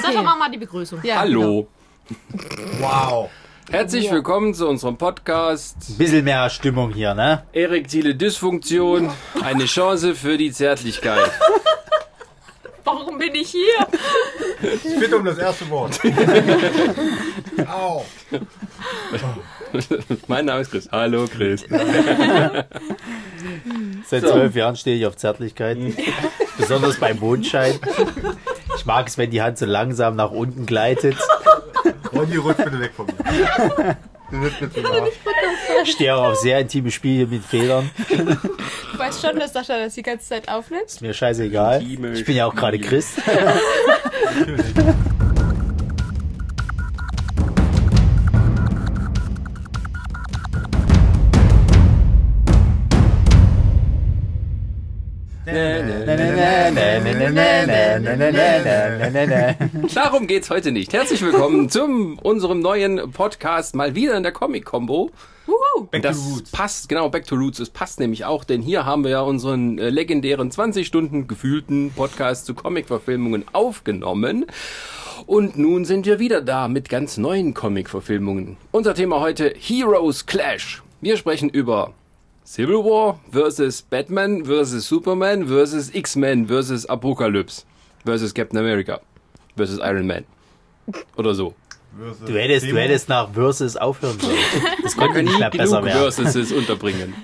Sascha, mach mal die Begrüßung. Ja, Hallo. Wow. Herzlich willkommen zu unserem Podcast Ein bisschen mehr Stimmung hier, ne? Erektile Dysfunktion, eine Chance für die Zärtlichkeit. Warum bin ich hier? Ich bitte um das erste Wort. Au. Mein Name ist Chris. Hallo Chris. Seit zwölf Jahren stehe ich auf Zärtlichkeit. Besonders beim Mondschein. Ich mag es, wenn die Hand so langsam nach unten gleitet. Ronny, rutsch bitte weg von mir. Stehe auch auf sehr intime Spiele mit Federn. Du weißt schon, dass Sascha das die ganze Zeit aufnimmt? Ist mir scheißegal. Ich bin ja auch gerade. Christ. Darum geht's heute nicht. Herzlich willkommen zum unserem neuen Podcast mal wieder in der Comic Combo. Back das to Roots. passt, genau, Back to Roots. Es passt nämlich auch, denn hier haben wir ja unseren äh, legendären 20 Stunden gefühlten Podcast zu Comic-Verfilmungen aufgenommen. Und nun sind wir wieder da mit ganz neuen Comic-Verfilmungen. Unser Thema heute Heroes Clash. Wir sprechen über Civil War versus Batman versus Superman versus X-Men versus Apocalypse versus Captain America versus Iron Man. Oder so. Du hättest, du hättest nach Versus aufhören sollen. Das konnte nicht mehr besser genug werden. Versuses unterbringen.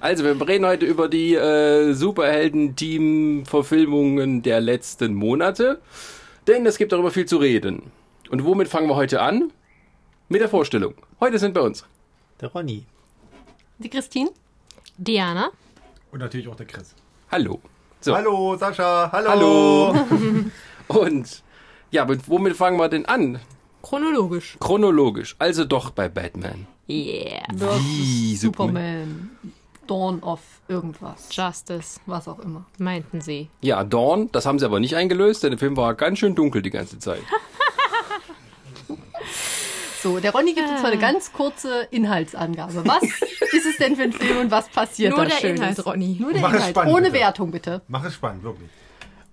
Also, wir reden heute über die äh, Superhelden-Team-Verfilmungen der letzten Monate. Denn es gibt darüber viel zu reden. Und womit fangen wir heute an? Mit der Vorstellung. Heute sind bei uns Der Ronny. Die Christine? Diana? Und natürlich auch der Chris. Hallo. So. Hallo, Sascha. Hallo. Hallo. Und ja, mit, womit fangen wir denn an? Chronologisch. Chronologisch. Also doch bei Batman. Yeah. Wie Superman. Dawn of irgendwas. Justice, Was auch immer. meinten sie. Ja, Dawn, das haben sie aber nicht eingelöst, denn der Film war ganz schön dunkel die ganze Zeit. So, der Ronny gibt uns Ah. mal eine ganz kurze Inhaltsangabe. Was ist es denn für ein Film und was passiert Nur da der Schönes? Inhalt, Ronny. Nur der Mach Inhalt. spannend, Ohne bitte. Wertung, bitte. Mach es spannend, wirklich.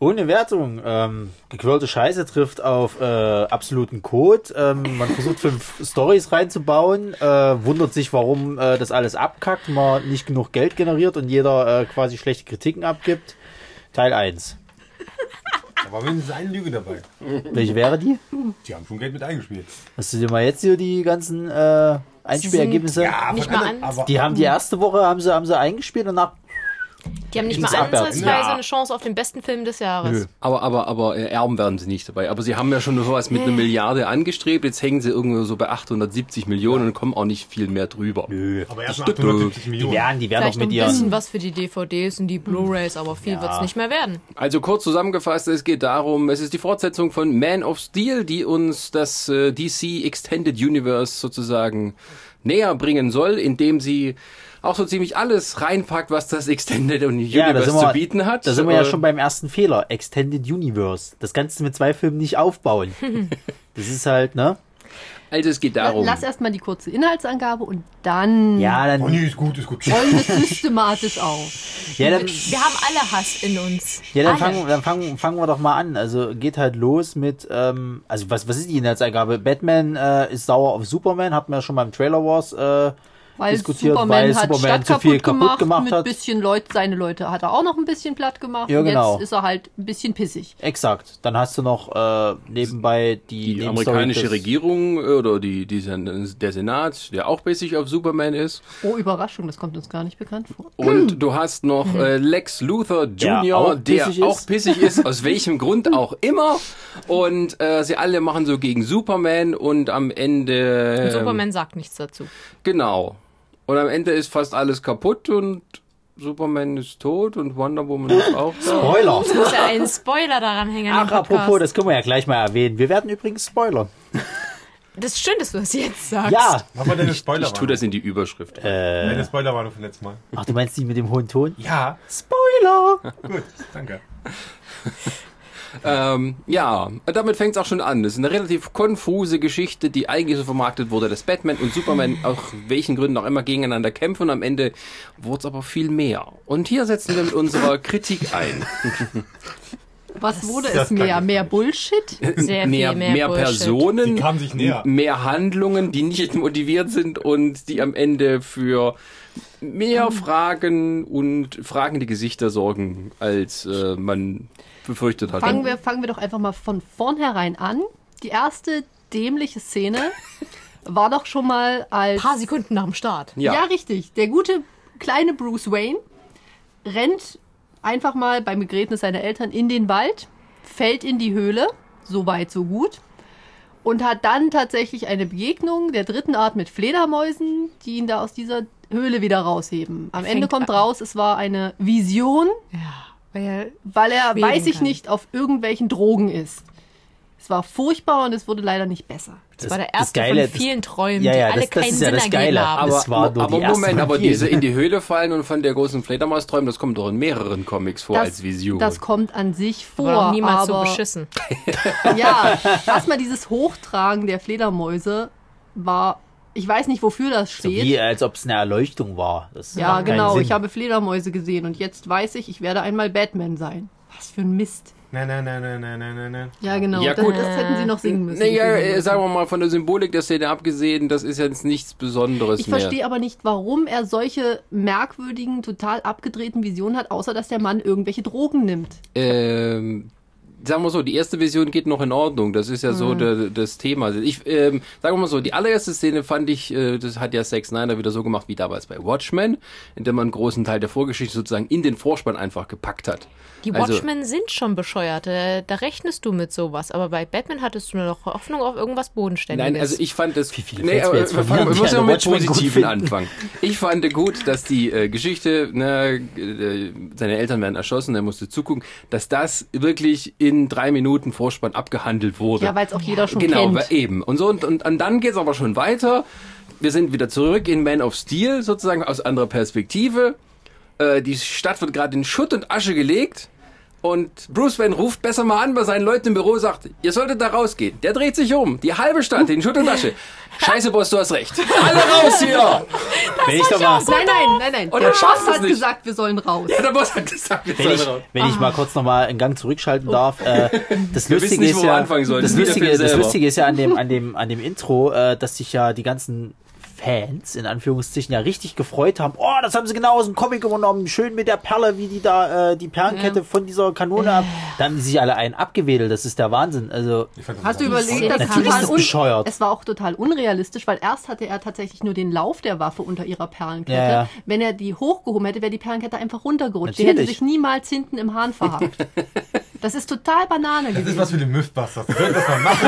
Ohne Wertung. Ähm, gequirlte Scheiße trifft auf äh, absoluten Code. Ähm, man versucht fünf Stories reinzubauen, äh, wundert sich, warum äh, das alles abkackt, man nicht genug Geld generiert und jeder äh, quasi schlechte Kritiken abgibt. Teil 1. Da war mindestens eine Lüge dabei. Welche wäre die? Die haben schon Geld mit eingespielt. Hast du dir mal jetzt hier die ganzen äh, Einspielergebnisse? Ja, Nicht mal an- aber Die haben die erste Woche haben sie, haben sie eingespielt und nach Die haben nicht mal ansatzweise Ja. eine Chance auf den besten Film des Jahres. Nö. Aber, aber, aber äh, erben werden sie nicht dabei. Aber sie haben ja schon sowas mit einer Milliarde angestrebt. Jetzt hängen sie irgendwo so bei 870 Millionen und kommen auch nicht viel mehr drüber. Nö. aber erst mal Stück- 870 Die Millionen. werden, die werden Vielleicht doch mit ein bisschen was für die DVDs und die Blu-Rays, aber viel Ja. wird's nicht mehr werden. Also kurz zusammengefasst, es geht darum, es ist die Fortsetzung von Man of Steel, die uns das äh, DC Extended Universe sozusagen näher bringen soll, indem sie auch so ziemlich alles reinpackt, was das Extended Universe Ja, da wir, zu bieten hat. da sind wir ja Äh, schon beim ersten Fehler. Extended Universe. Das du mit zwei Filmen nicht aufbauen. das ist halt, ne? Also es geht darum. Lass erstmal die kurze Inhaltsangabe und dann Ja, dann, Oh nee, ist gut, ist gut. rollen wir systematisch auf. ja, dann, Wir haben alle Hass in uns. ja, dann, alle. fangen, dann fangen, fangen wir doch mal an. Also geht halt los mit, ähm, also was, was ist die Inhaltsangabe? Batman äh, ist sauer auf Superman, hatten wir ja schon beim Trailer Wars äh, Weil diskutiert, Superman weil hat Superman Stadt zu kaputt, viel kaputt gemacht, gemacht mit hat. bisschen Leute, seine Leute hat er auch noch ein bisschen platt gemacht. Ja, und genau. Jetzt ist er halt ein bisschen pissig. Exakt. Dann hast du noch äh, nebenbei die, die amerikanische Regierung äh, oder die, die, Sen- der Senat, der auch basic auf Superman ist. Oh, Überraschung, das kommt uns gar nicht bekannt vor. Und du hast noch äh, Lex Luthor Der Jr., auch der pissig auch ist. pissig ist, aus welchem Grund auch immer. Und äh, sie alle machen so gegen Superman und am Ende. Und Superman sagt nichts dazu. Genau. Und am Ende ist fast alles kaputt und Superman ist tot und Wonder Woman ist auch da. Spoiler. Es muss ja einen Spoiler daran hängen. Ach, apropos, das können wir ja gleich mal erwähnen. Wir werden übrigens spoilern. Das ist schön, dass du das jetzt sagst. Ja. Mach mal deine Ich Spoiler. tue das in die Überschrift. Deine Spoiler war vom letzten Mal. Ach, du meinst die mit dem hohen Ton? Ja, Spoiler! gut, danke. Ähm, ja, damit fängt es auch schon an. Das ist eine relativ konfuse Geschichte, die eigentlich so vermarktet wurde, dass Batman und Superman aus welchen Gründen auch immer gegeneinander kämpfen und am Ende wurde es aber viel mehr. Und hier setzen wir mit unserer Kritik ein. Was wurde das es kann mehr? Mehr. Bullshit? Sehr mehr, viel mehr, Bullshit. Personen, Die kamen sich näher. mehr Handlungen, die nicht motiviert sind und die am Ende für mehr Fragen und fragende Gesichter sorgen, als äh, man befürchtet hat. Fangen wir, fangen wir doch einfach mal von vornherein an. Die erste dämliche Szene war doch schon mal als. Ein paar Sekunden nach dem Start. Ja. Ja. richtig. Der gute kleine Bruce Wayne rennt einfach mal beim Begräbnis seiner Eltern in den Wald, fällt in die Höhle, so weit, so gut, und hat dann tatsächlich eine Begegnung der dritten Art mit Fledermäusen, die ihn da aus dieser Höhle wieder rausheben. Am Ende kommt an. raus, es war eine Vision, Ja. Weil weil er, weiß ich kann. nicht, auf irgendwelchen Drogen ist. Es war furchtbar und es wurde leider nicht besser. das, war der erste von vielen Träumen, ja, ja, die alle das, das keinen ist ja Sinn das ergeben Geile. haben. aber, Das war nur aber die erste Moment, aber diese in die Höhle fallen und von der großen Fledermaus träumen, das kommt doch in mehreren Comics vor als Vision. das kommt an sich vor, noch niemals so aber beschissen. ja, erstmal dieses Hochtragen der Fledermäuse war, ich weiß nicht, wofür das So steht. wie als ob es eine Erleuchtung war. Das ja, genau. Sinn. Ich habe Fledermäuse gesehen und jetzt weiß ich, ich werde einmal Batman sein. Was für ein Mist. Nein, nein, nein, nein, nein, nein, nein. Ja, genau. Ja, das, gut. das hätten sie noch singen müssen. Naja, äh, sagen wir mal von der Symbolik der Szene abgesehen, das ist jetzt nichts Besonderes Ich mehr. verstehe aber nicht, warum er solche merkwürdigen, total abgedrehten Visionen hat, außer dass der Mann irgendwelche Drogen nimmt. Ähm, sagen wir so, die erste Vision geht noch in Ordnung. Das ist ja so der, das Thema. Ich ähm, sagen wir mal so, die allererste Szene fand ich, äh, das hat ja Zack Snyder wieder so gemacht wie damals bei Watchmen, in dem man einen großen Teil der Vorgeschichte sozusagen in den Vorspann einfach gepackt hat. Die Also- Watchmen sind schon bescheuert. Da, da rechnest du mit sowas. Aber bei Batman hattest du nur noch Hoffnung auf irgendwas Bodenständiges. Nein, also ich fand das. Wie viele Fans wir jetzt wir, verlieren, fangen, wir müssen ja an mit Positiven anfangen. Ich fand gut, dass die äh, Geschichte, ne, äh, seine Eltern werden erschossen, er musste zugucken, dass das wirklich in drei Minuten Vorspann abgehandelt wurde. Ja, weil es auch jeder schon genau, kennt. weil eben. Und so und, und, und dann geht's aber schon weiter. Wir sind wieder zurück in Man of Steel, sozusagen aus anderer Perspektive. Äh, die Stadt wird gerade in Schutt und Asche gelegt. Und Bruce Wayne ruft besser mal an bei seinen Leuten im Büro, sagt, ihr solltet da rausgehen. Der dreht sich um. Die halbe Stadt in Schutt und Asche. Scheiße, Boss, du hast recht. Alle raus hier! Wenn ich doch mal, Nein, nein, nein, nein. Und der er schafft Boss hat nicht. gesagt, wir sollen raus. Ja, der Boss hat gesagt, wir wenn sollen ich, raus. wenn ich mal kurz nochmal einen Gang zurückschalten darf, äh, das Lustige nicht, ist wo wir ja, das der das. Lustige ist ja an dem, an dem, an dem Intro, äh, dass sich ja die ganzen Fans in Anführungszeichen ja richtig gefreut haben. Oh, das haben sie genau aus dem Comic übernommen. Schön mit der Perle, wie die da äh, die Perlenkette von dieser Kanone ab. Da haben die sich alle einen abgewedelt. Das ist der Wahnsinn. Also das Hast du überlegt, dass es Natürlich ist es bescheuert. Es war auch total unrealistisch, weil erst hatte er tatsächlich nur den Lauf der Waffe unter ihrer Perlenkette. Ja, ja. Wenn er die hochgehoben hätte, wäre die Perlenkette einfach runtergerutscht. Die hätte Natürlich. sich niemals hinten im Hahn verhakt. Das ist total Banane Das ist was gewesen. für die Mythbusters. Das machen.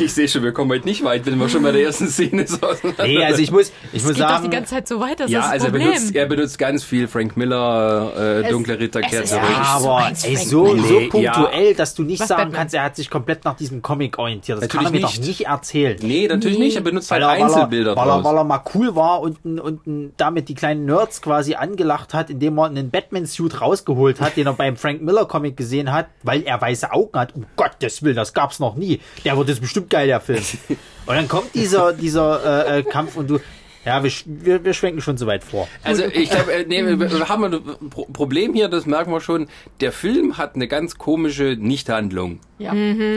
Ich sehe schon, wir kommen heute nicht weit, wenn wir schon bei der ersten Szene so nee, also ich muss, ich muss geht doch die sagen, ganze Zeit so weiter. Das Ja, ist das also er Problem. benutzt, er benutzt ganz viel Frank Miller, äh, Es- Dunkle Ritterkette. es ist ja, aber ey, so, so punktuell, dass du nicht Was sagen Batman? kannst, er hat sich komplett nach diesem Comic orientiert. Das Natürlich kann er mir nicht. doch nicht erzählen. Nee, natürlich Nee. nicht. Er benutzt halt weil er, weil, er, Einzelbilder weil, er, weil er mal cool war und, und damit die kleinen Nerds quasi angelacht hat, indem er einen Batman-Suit rausgeholt hat, den er beim Frank Miller-Comic gesehen hat, weil er weiße Augen hat. Um Gottes Willen, das gab's noch nie. Der wird jetzt bestimmt geil, der Film. Und dann kommt dieser, dieser äh, äh, Kampf und du, ja, wir, wir, wir schwenken schon so weit vor. Also ich glaube, äh, nee, wir wir haben ein Pro- Problem hier, das merken wir schon. Der Film hat eine ganz komische Nichthandlung. Ja.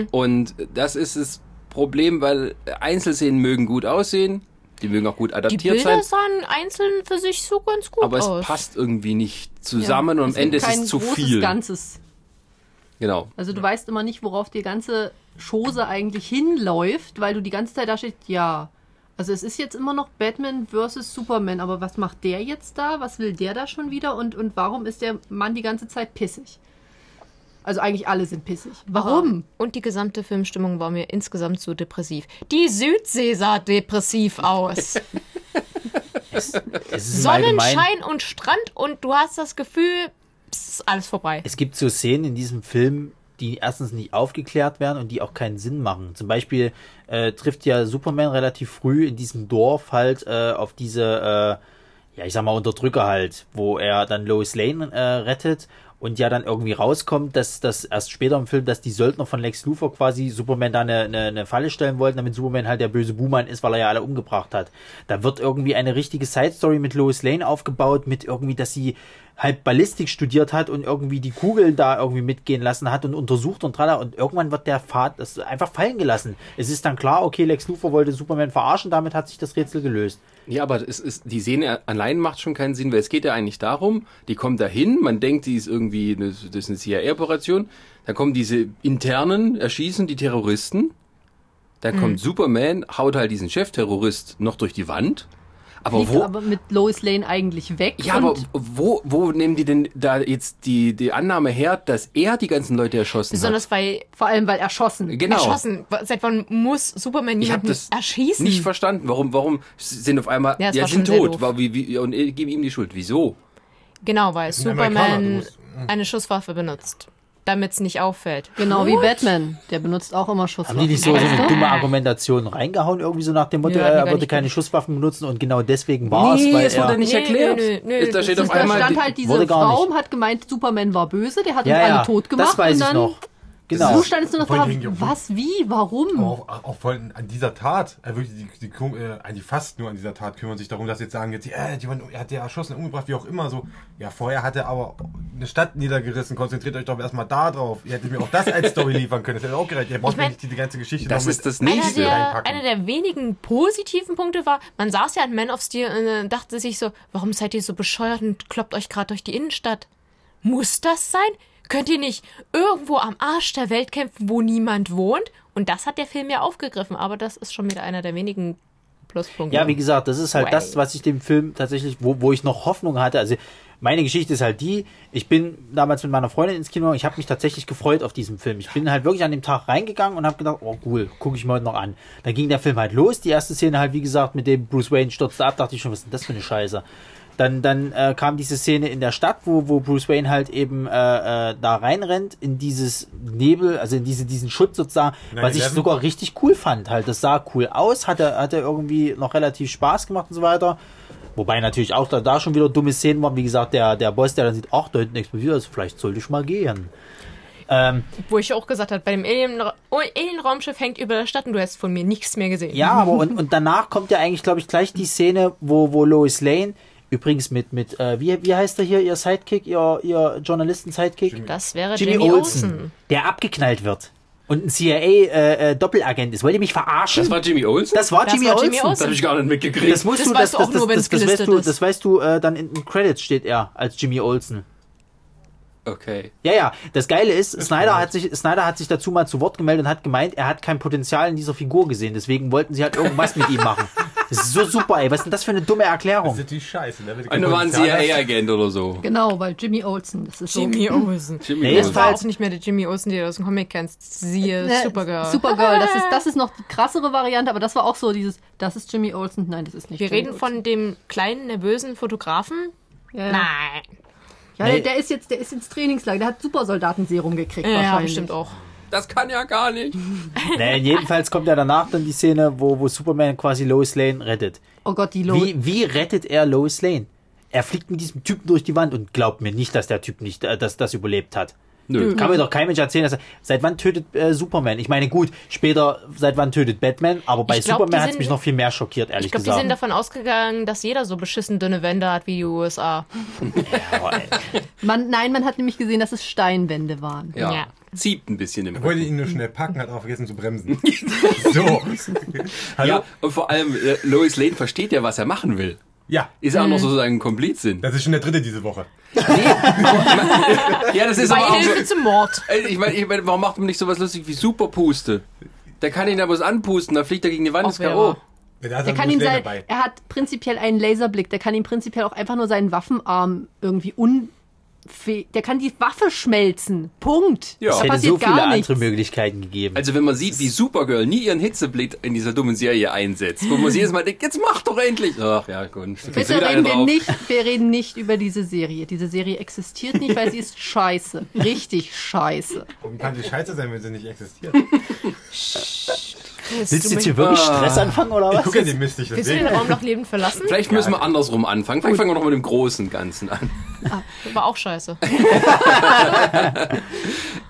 Und das ist das Problem, weil Einzelszenen mögen gut aussehen, die mögen auch gut die adaptiert Bilder sein, sahen einzeln für sich so ganz gut aber es aus. passt irgendwie nicht zusammen und am Es Ende ist es zu viel. Ganzes. Genau. Also du weißt immer nicht, worauf die ganze Chose eigentlich hinläuft, weil du die ganze Zeit da steht, ja. Also es ist jetzt immer noch Batman versus Superman, aber was macht der jetzt da? Was will der da schon wieder? Und, und warum ist der Mann die ganze Zeit pissig? Also eigentlich alle sind pissig. Warum? Und die gesamte Filmstimmung war mir insgesamt so depressiv. Die Südsee sah depressiv aus. Es Allgemeinen- Sonnenschein und Strand und du hast das Gefühl, pss, alles vorbei. Es gibt so Szenen in diesem Film, die erstens nicht aufgeklärt werden und die auch keinen Sinn machen. Zum Beispiel äh, trifft ja Superman relativ früh in diesem Dorf halt äh, auf diese, äh, ja ich sag mal Unterdrücker halt, wo er dann Lois Lane äh, rettet und ja dann irgendwie rauskommt, dass das erst später im Film, dass die Söldner von Lex Luthor quasi Superman da eine, eine, eine Falle stellen wollten, damit Superman halt der böse Buhmann ist, weil er ja alle umgebracht hat. Da wird irgendwie eine richtige Side Story mit Lois Lane aufgebaut, mit irgendwie, dass sie halt Ballistik studiert hat und irgendwie die Kugel da irgendwie mitgehen lassen hat und untersucht und tralala. Und irgendwann wird der Pfad das einfach fallen gelassen. Es ist dann klar, okay, Lex Luthor wollte Superman verarschen, damit hat sich das Rätsel gelöst. Ja, aber es ist, die Szene allein macht schon keinen Sinn, weil es geht ja eigentlich darum, die kommt da hin, man denkt, die ist irgendwie, eine, das ist eine CIA-Operation, dann kommen diese internen, erschießen die Terroristen, dann kommt Superman, haut halt diesen Chefterrorist noch durch die Wand, aber Fliegt wo, aber mit Lois Lane eigentlich weg. ja, aber wo, wo nehmen die denn da jetzt die, die Annahme her, dass er die ganzen Leute erschossen Besonders weil vor allem, weil erschossen. Genau. erschossen. Seit wann muss Superman Ich habe jemanden das erschießen? nicht verstanden. Warum, warum sind auf einmal, Ja, ja, sind tot, war, wie, wie, und äh, geben ihm die Schuld. Wieso? Genau, weil Superman musst- eine Schusswaffe benutzt, damit es nicht auffällt. Genau wie What? Batman. Der benutzt auch immer Haben Schusswaffen. die nicht so, so eine dumme Argumentation reingehauen, irgendwie so nach dem Motto, er hat die gar würde keine. Schusswaffen benutzen und genau deswegen war Nee, es, weil es wurde er... nicht Nee, erklärt. nö, nö, nö, da steht das auf einmal, stand halt, diese Frau nicht. hat gemeint, Superman war böse, der hat ja, uns alle ja, tot gemacht. das weiß und ich dann, noch. Genau. So stand es nur noch da, die- was, wie, warum? Auch, auch voll an dieser Tat, äh, wirklich die, die, Kum- äh, eigentlich fast nur an dieser Tat kümmern sich darum, dass jetzt sagen jetzt, äh, jemand, er hat der erschossen, umgebracht, wie auch immer so. Ja, vorher hat er aber eine Stadt niedergerissen, konzentriert euch doch erstmal da drauf. Ihr hättet mir auch das als Story liefern können, das hätte auch gereicht. Ihr braucht Ich mein, mir nicht die ganze Geschichte das noch ist mit das Einer nächste. der, reinpacken. einer der wenigen positiven Punkte war, man saß ja an Man of Steel und äh, dachte sich so, warum seid ihr so bescheuert und kloppt euch gerade durch die Innenstadt? Muss das sein? Könnt ihr nicht irgendwo am Arsch der Welt kämpfen, wo niemand wohnt? Und das hat der Film ja aufgegriffen, aber das ist schon wieder einer der wenigen Pluspunkte. Ja, wie gesagt, das ist halt Way. das, was ich dem Film tatsächlich, wo, wo ich noch Hoffnung hatte. Also meine Geschichte ist halt die, ich bin damals mit meiner Freundin ins Kino, ich habe mich tatsächlich gefreut auf diesen Film. Ich bin halt wirklich an dem Tag reingegangen und habe gedacht, oh cool, gucke ich mir heute noch an. Dann ging der Film halt los, die erste Szene halt, wie gesagt, mit dem Bruce Wayne stürzte ab, dachte ich schon, was ist denn das für eine Scheiße? Dann, dann äh, kam diese Szene in der Stadt, wo, wo Bruce Wayne halt eben äh, äh, da reinrennt, in dieses Nebel, also in diese, diesen Schutz sozusagen, was ich 9/11. sogar richtig cool fand. Halt, das sah cool aus, hatte, hatte irgendwie noch relativ Spaß gemacht und so weiter. Wobei natürlich auch da, da schon wieder dumme Szenen waren. Wie gesagt, der, der Boss, der dann sieht, ach, da hinten explodiert, also vielleicht sollte ich mal gehen. Ähm, Wo ich auch gesagt habe, bei dem Alien- oh, Alien-Raumschiff hängt über der Stadt und du hast von mir nichts mehr gesehen. ja, aber und, und danach kommt ja eigentlich, glaube ich, gleich die Szene, wo, wo Lois Lane, übrigens mit, mit äh, wie, wie heißt er hier, ihr Sidekick, ihr, ihr Journalisten-Sidekick? Das wäre Jimmy, Jimmy, Olsen, Olsen. der abgeknallt wird. Und ein CIA-Doppelagent ist. Wollt ihr mich verarschen? Das war Jimmy Olsen? Das war Das Jimmy war Olsen. Jimmy Das Olsen. habe ich gar nicht mitgekriegt. Das musst Das du, weißt das, du auch das, nur, das, wenn's das, weißt gelistet du, ist. das weißt du, äh, dann in den Credits steht er als Jimmy Olsen. Okay. Ja, ja. Das Geile ist, Snyder hat sich, Snyder hat sich dazu mal zu Wort gemeldet und hat gemeint, er hat kein Potenzial in dieser Figur gesehen. Deswegen wollten sie halt irgendwas mit ihm machen. Das ist so super, ey. Was ist denn das für eine dumme Das Erklärung? ist natürlich scheiße. Ne? Wenn du Und kein da war ein Potenzial hast. CIA-Agent oder so. Genau, weil Jimmy Olsen, das ist so. Jimmy Olsen. Jimmy Nee, Das Olsen. war war jetzt- auch nicht mehr der Jimmy Olsen, den du aus dem Comic kennst. Siehe Ne, Supergirl. Supergirl, das ist, das ist noch die krassere Variante, aber das war auch so dieses, das ist Jimmy Olsen. Nein, das ist nicht Wir Jimmy reden Olsen. von dem kleinen, nervösen Fotografen. Ja. Nein. Ja, der, der ist jetzt, der ist ins Trainingslager, der hat Supersoldatenserum gekriegt Ja, wahrscheinlich. bestimmt auch. Das kann ja gar nicht. Nee, jedenfalls kommt ja danach dann die Szene, wo, wo Superman quasi Lois Lane rettet. Oh Gott, die Lo Wie, wie rettet er Lois Lane? Er fliegt mit diesem Typen durch die Wand und glaubt mir nicht, dass der Typ nicht, äh, dass das überlebt hat. Nö. Kann mir doch kein Mensch erzählen, dass er, seit wann tötet äh, Superman? Ich meine, gut, später, seit wann tötet Batman? Aber bei Ich glaub, Superman hat es mich noch viel mehr schockiert, ehrlich Ich glaube, die gesagt. sind davon ausgegangen, dass jeder so beschissen dünne Wände hat wie die USA. Aber, ey, man, nein, man hat nämlich gesehen, dass es Steinwände waren. Ja. Ja. Zieht ein bisschen im Er wollte ihn nur schnell packen, hat auch vergessen zu bremsen. so. Hallo? Ja, und vor allem, äh, Lois Lane versteht ja, was er machen will. Ja. Ist auch noch so sein Komplizin. Das ist schon der dritte diese Woche. Ja, das ist aber auch Beihilfe so. zum Mord. Ich meine, ich mein, warum macht man nicht sowas lustig wie Superpuste? Der kann ihn da bloß anpusten, da fliegt er gegen die Wand, ist K.O. Der er kann Schläger sein, er hat prinzipiell einen Laserblick, der kann ihm prinzipiell auch einfach nur seinen Waffenarm irgendwie un der kann die Waffe schmelzen. Punkt. Ja. es da hätte passiert so viele nichts. andere Möglichkeiten gegeben. Also wenn man sieht, wie Supergirl nie ihren Hitzeblick in dieser dummen Serie einsetzt, wo man sich jedes Mal denkt, jetzt mach doch endlich. Ach ja, gut. Bitte reden wir nicht, wir reden nicht über diese Serie. Diese Serie existiert nicht, weil sie ist scheiße. Richtig scheiße. Warum kann die scheiße sein, wenn sie nicht existiert? Willst du jetzt hier wirklich Stress anfangen oder Ich was? gucke ja den Mist nicht, Willst du den. Raum noch lebend verlassen? Vielleicht müssen wir andersrum anfangen. Vielleicht fangen wir noch mit dem großen Ganzen an. War auch scheiße.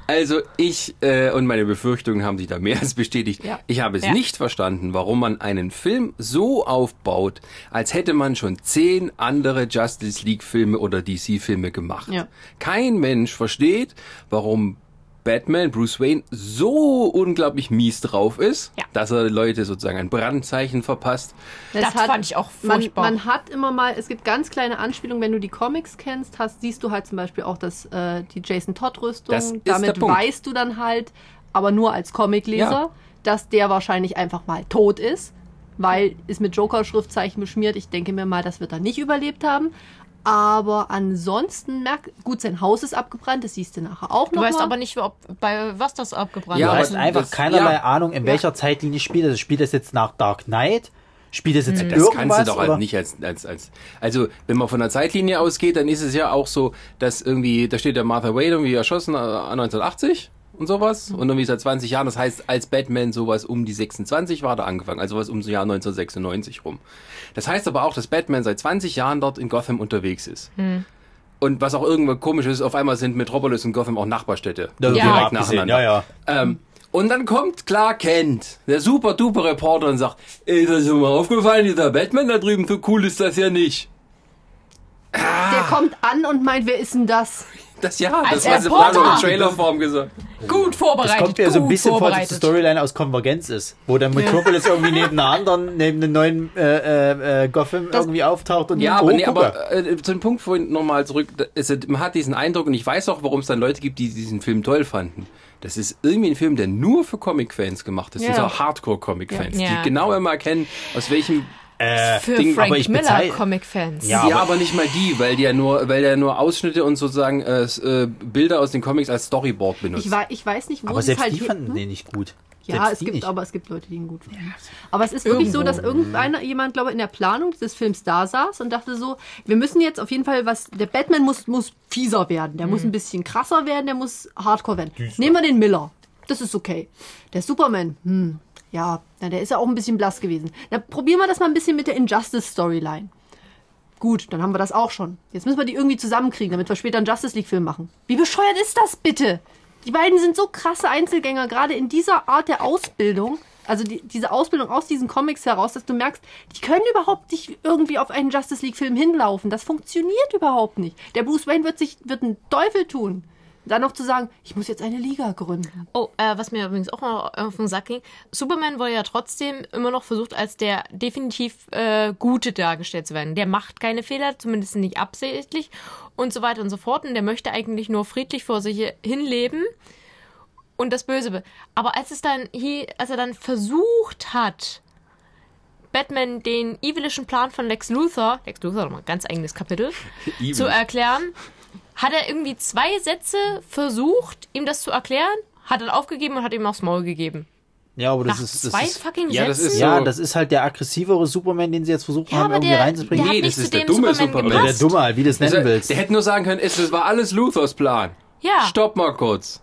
Also ich äh, und meine Befürchtungen haben sich da mehr als bestätigt. Ja. Ich habe es Ja. nicht verstanden, warum man einen Film so aufbaut, als hätte man schon zehn andere Justice League Filme oder DC Filme gemacht. Ja. Kein Mensch versteht, warum Batman, Bruce Wayne, so unglaublich mies drauf ist, Ja. dass er Leute sozusagen ein Brandzeichen verpasst. Das fand ich auch man, furchtbar. man hat immer mal, es gibt ganz kleine Anspielungen, wenn du die Comics kennst, hast, siehst du halt zum Beispiel auch das, äh, die Jason Todd-Rüstung. Das ist der Damit Punkt. weißt du dann halt, aber nur als Comicleser, Ja. dass der wahrscheinlich einfach mal tot ist, weil ist mit Joker-Schriftzeichen beschmiert. Ich denke mir mal, das wird er nicht überlebt haben. Aber ansonsten merk, gut, sein Haus ist abgebrannt, das siehst du nachher auch du noch weißt mal. aber nicht, ob bei was das abgebrannt Ja, Du aber ist. hast einfach das- keinerlei ja. Ahnung, in welcher Zeitlinie spielt das. Spielt das jetzt nach Dark Knight? Spielt das jetzt Das irgendwas? kannst du doch oder? halt nicht als, als, als, also, wenn man von der Zeitlinie ausgeht, dann ist es ja auch so, dass irgendwie, da steht der Martha Wade irgendwie erschossen äh, 1980 und sowas und irgendwie seit 20 Jahren, das heißt, als Batman sowas um die 26 war, er angefangen, also was um das Jahr 1996 rum. Das heißt aber auch, dass Batman seit 20 Jahren dort in Gotham unterwegs ist. Und was auch irgendwo komisch ist, auf einmal sind Metropolis und Gotham auch Nachbarstädte. Da Ja. direkt nacheinander. Ja, ja. Ähm, und dann kommt Clark Kent, der super duper Reporter und sagt, ist das schon mal aufgefallen, dieser Batman da drüben, so cool ist das ja nicht. der kommt an und meint, wer ist denn das? Das ja, das Als war gerade in Trailerform gesagt. Gut Das vorbereitet. kommt mir so ein bisschen vor, dass die. Storyline aus Konvergenz ist, wo dann Metropolis irgendwie neben einer anderen, neben einem neuen äh, äh, äh, Gotham irgendwie auftaucht und Ja, oh, aber, nee, aber äh, zu dem Punkt vorhin nochmal zurück. Es, man hat diesen Eindruck und ich weiß auch, warum es dann Leute gibt, die diesen Film toll fanden. Das ist irgendwie ein Film, der nur für Comic-Fans gemacht ist. Das Ja. sind auch Hardcore-Comic-Fans, Ja. die genau immer erkennen, aus welchem äh, Für Ding, Frank aber ich Miller Comic-Fans. Ja, Ja, aber- aber, nicht mal die, weil der nur, weil der nur Ausschnitte und sozusagen äh, äh, Bilder aus den Comics als Storyboard benutzt. Ich, wei ich weiß nicht, wo aber selbst halt die fanden hm? den nicht gut. Ja, Selbst es die gibt, nicht. aber es gibt Leute, die ihn gut finden. Aber es ist wirklich so, Irgendwo. dass irgendeiner, jemand, glaube ich, in der Planung dieses Films da saß und dachte so, wir müssen jetzt auf jeden Fall was, der Batman muss, muss fieser werden, der muss ein bisschen krasser werden, der muss hardcore werden. Nehmen wir den Miller. Das ist okay. Der Superman, hm, ja, na, der ist ja auch ein bisschen blass gewesen. Dann probieren wir das mal ein bisschen mit der Injustice-Storyline. Gut, dann haben wir das auch schon. Jetzt müssen wir die irgendwie zusammenkriegen, damit wir später einen Justice League-Film machen. Wie bescheuert ist das bitte? Die beiden sind so krasse Einzelgänger, gerade in dieser Art der Ausbildung. Also die, diese Ausbildung aus diesen Comics heraus, dass du merkst, die können überhaupt nicht irgendwie auf einen Justice League-Film hinlaufen. Das funktioniert überhaupt nicht. Der Bruce Wayne wird sich wird einen Teufel tun. Dann noch zu sagen, ich muss jetzt eine Liga gründen. Oh, äh, was mir übrigens auch noch auf den Sack ging. Superman wurde ja trotzdem immer noch versucht, als der definitiv äh, Gute dargestellt zu werden. Der macht keine Fehler, zumindest nicht absichtlich und so weiter und so fort. Und der möchte eigentlich nur friedlich vor sich hinleben und das Böse. be- Aber als es dann hier, als er dann versucht hat, Batman den evilischen Plan von Lex Luthor, Lex Luthor nochmal ein ganz eigenes Kapitel, Evil. zu erklären, hat er irgendwie zwei Sätze versucht, ihm das zu erklären, hat dann aufgegeben und hat ihm aufs Maul gegeben. Ja, aber das Nach ist, das zwei ist fucking Ja, das ist ja, so- das ist halt der aggressivere Superman, den sie jetzt versucht Ja, haben, irgendwie der, reinzubringen. der Nee, nicht das zu ist der dem dumme Superman Superman. Oder der. Dumme, halt, wie du es nennen der, willst. der hätte nur sagen können, es, das war alles Luthers Plan. Ja, Stopp mal kurz.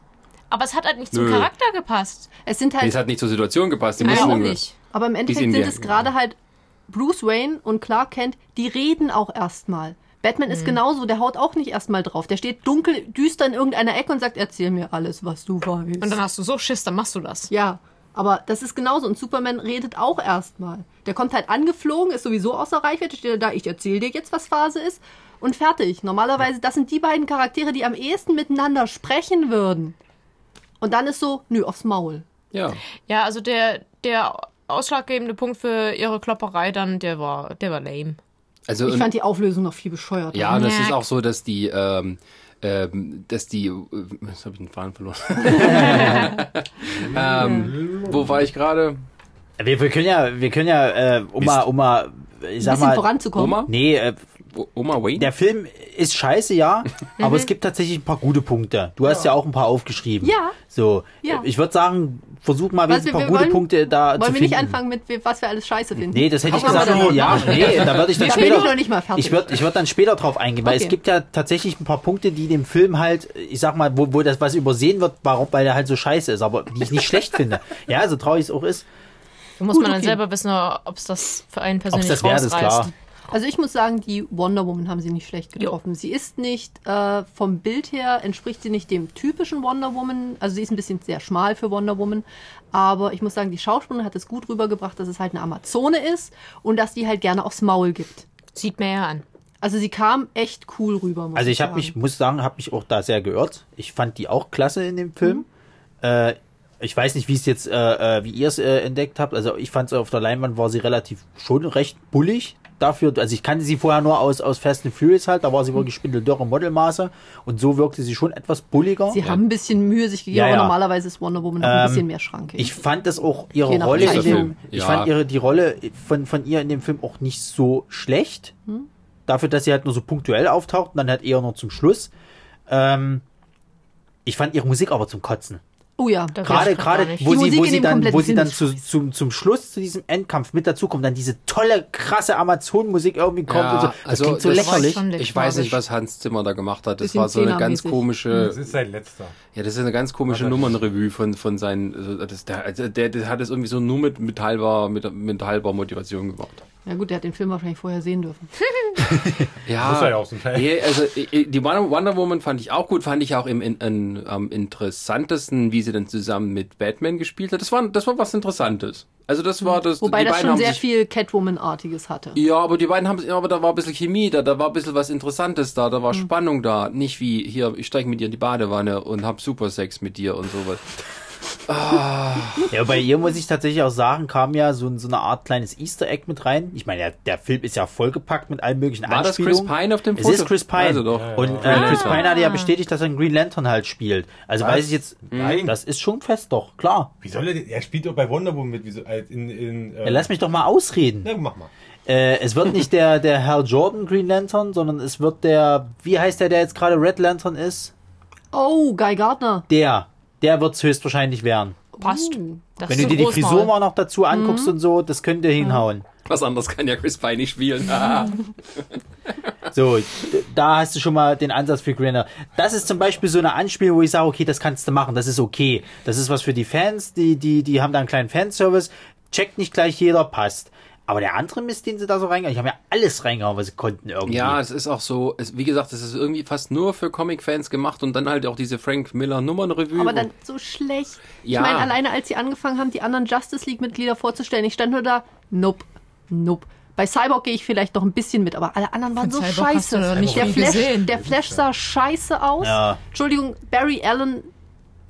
aber es hat halt nicht zum Nö. Charakter gepasst. Es sind Nee, halt es hat nicht zur Situation gepasst. Die Nein, mussten auch nicht. Aber im Endeffekt sind es gerade halt Bruce Wayne und Clark Kent, die reden auch erstmal. Batman Mhm. ist genauso, der haut auch nicht erstmal drauf. Der steht dunkel, düster in irgendeiner Ecke und sagt, erzähl mir alles, was du weißt. Und dann hast du so Schiss, dann machst du das. ja, aber das ist genauso. Und Superman redet auch erstmal. Der kommt halt angeflogen, ist sowieso außer Reichweite, steht da, ich erzähl dir jetzt, was Phase ist. Und fertig. Normalerweise, das sind die beiden Charaktere, die am ehesten miteinander sprechen würden. Und dann ist so, nö, aufs Maul. Ja. Ja, also der, der ausschlaggebende Punkt für ihre Klopperei dann, der war, der war lame. Also, Ich fand die Auflösung noch viel bescheuerter. Ja, Ja. ist auch so, dass die, ähm, ähm, dass die, äh, jetzt habe ich den Faden verloren. ähm, wo war ich gerade? Wir, wir können ja, wir können ja, äh, um mal, um mal, ich sag mal, voranzukommen. Oma? nee, äh, Oma Wayne? der Film ist scheiße, ja, Mhm. aber es gibt tatsächlich ein paar gute Punkte. Du hast ja, auch ein paar aufgeschrieben. Ja. So, Ja. ich würde sagen, versuch mal wenigstens ein paar wir gute wollen- Punkte da zu Wollen wir finden. nicht anfangen mit, was wir alles scheiße finden? Nee, das hätte ich gesagt. das. Ja, nee, da würde ich dann Da bin ich später. noch nicht mal fertig. Ich würde ich würd dann später drauf eingehen, weil Okay. es gibt ja tatsächlich ein paar Punkte, die dem Film halt, ich sag mal, wo, wo das was übersehen wird, warum, weil er halt so scheiße ist, aber die ich nicht schlecht finde. Ja, so traurig es auch ist. Da muss Gut, man dann okay. selber wissen, ob es das für einen Ob persönlich es das wäre, ist klar. Also ich muss sagen, die Wonder Woman haben sie nicht schlecht getroffen. Sie ist nicht, äh, vom Bild her entspricht sie nicht dem typischen Wonder Woman. Also sie ist ein bisschen sehr schmal für Wonder Woman. Aber ich muss sagen, die Schauspielerin hat es gut rübergebracht, dass es halt eine Amazone ist und dass die halt gerne aufs Maul gibt. Sieht mir ja an. Also sie kam echt cool rüber. Muss Also ich habe sagen. mich, muss sagen, habe mich auch da sehr geirrt. Ich fand die auch klasse in dem Film. Äh, ich weiß nicht, wie es jetzt, äh, äh, wie ihr es äh, entdeckt habt. Also ich fand sie auf der Leinwand war sie relativ schon recht bullig dafür. Also ich kannte sie vorher nur aus aus Fast and Furious halt. Da war sie wirklich spindeldürre Modelmaße und so wirkte sie schon etwas bulliger. Sie haben ein bisschen Mühe sich gegeben, Ja, ja. aber normalerweise ist Wonder Woman noch ein Ähm, bisschen mehr schrankig. Ich fand das auch ihre Je Rolle in dem, ich Ja. fand ihre die Rolle von von ihr in dem Film auch nicht so schlecht. Hm? Dafür, dass sie halt nur so punktuell auftaucht und dann halt eher nur zum Schluss. Ähm, ich fand ihre Musik aber zum Kotzen. Oh ja. Da Gerade, gerade, wo sie, Musik wo sie dann, wo sie dann zu, ist zum, zum Schluss zu diesem Endkampf mit dazukommt, dann diese tolle, krasse Amazon-Musik irgendwie kommt und so. Das also klingt so das- lächerlich. Ich weiß nicht, was Hans Zimmer da gemacht hat. Das Bisschen war so eine ganz komische, Das ist sein letzter. ja, das ist eine ganz komische er. Nummernrevue von, von seinen, also das, der, also der, der hat es irgendwie so nur mit, mit halber, mit, mit halber Motivation gemacht. Ja gut, der hat den Film wahrscheinlich vorher sehen dürfen. Ja, Muss er ja auch zum Teil. Nee, also die Wonder Wonder Woman fand ich auch gut, fand ich auch im, in, in, am interessantesten, wie sie dann zusammen mit Batman gespielt hat. Das war, das war was Interessantes. Also das war das. Wobei die das schon sehr sich, viel Catwoman-artiges hatte. Ja, aber die beiden haben, aber da war ein bisschen Chemie da, da war ein bisschen was Interessantes da, da war Spannung da. Nicht wie hier, ich steige mit dir in die Badewanne und hab Supersex mit dir und sowas. Ja, bei ihr muss ich tatsächlich auch sagen, kam ja so, so eine Art kleines Easter Egg mit rein. Ich meine, der, der Film ist ja vollgepackt mit allen möglichen War das Chris Anspielungen. Pine auf dem Es Foto? ist Chris Pine. Also doch. Und äh, Chris Pine hat ja bestätigt, dass er einen Green Lantern halt spielt. Also Was? weiß ich jetzt, Nein. das ist schon fest doch, klar. Wie soll er denn? Er spielt doch bei Wonder Woman mit. Wie so, als in, in, äh, Ja, lass mich doch mal ausreden. Na, mach mal. Äh, es wird nicht der, der Hal Jordan Green Lantern, sondern es wird der, wie heißt der, der jetzt gerade Red Lantern ist? Oh, Guy Gardner. Der. Der wird es höchstwahrscheinlich werden. Passt. Uh. Das Wenn du dir die. Frisur mal noch dazu anguckst und so, das könnte hinhauen. Was anderes kann ja Chris Pine nicht spielen. So, da hast du schon mal den Ansatz für Grinner. Das ist zum Beispiel so eine Anspielung, wo ich sage, okay, das kannst du machen, das ist okay. Das ist was für die Fans, die, die, die haben da einen kleinen Fanservice. Checkt nicht gleich jeder, passt. Aber der andere Mist, den sie da so reingehauen, die haben ja alles reingehauen, was sie konnten irgendwie. Ja, es ist auch so, es, wie gesagt, es ist irgendwie fast nur für Comic-Fans gemacht und dann halt auch diese Frank Miller Nummernrevue. Aber dann so schlecht. Ja. Ich meine, alleine als sie angefangen haben, die anderen Justice League-Mitglieder vorzustellen, ich stand nur da, nope, nope. Bei Cyborg gehe ich vielleicht noch ein bisschen mit, aber alle anderen waren Von so Cyborg scheiße. nicht der, Flash, gesehen. der Flash sah scheiße aus. Ja. Entschuldigung, Barry Allen,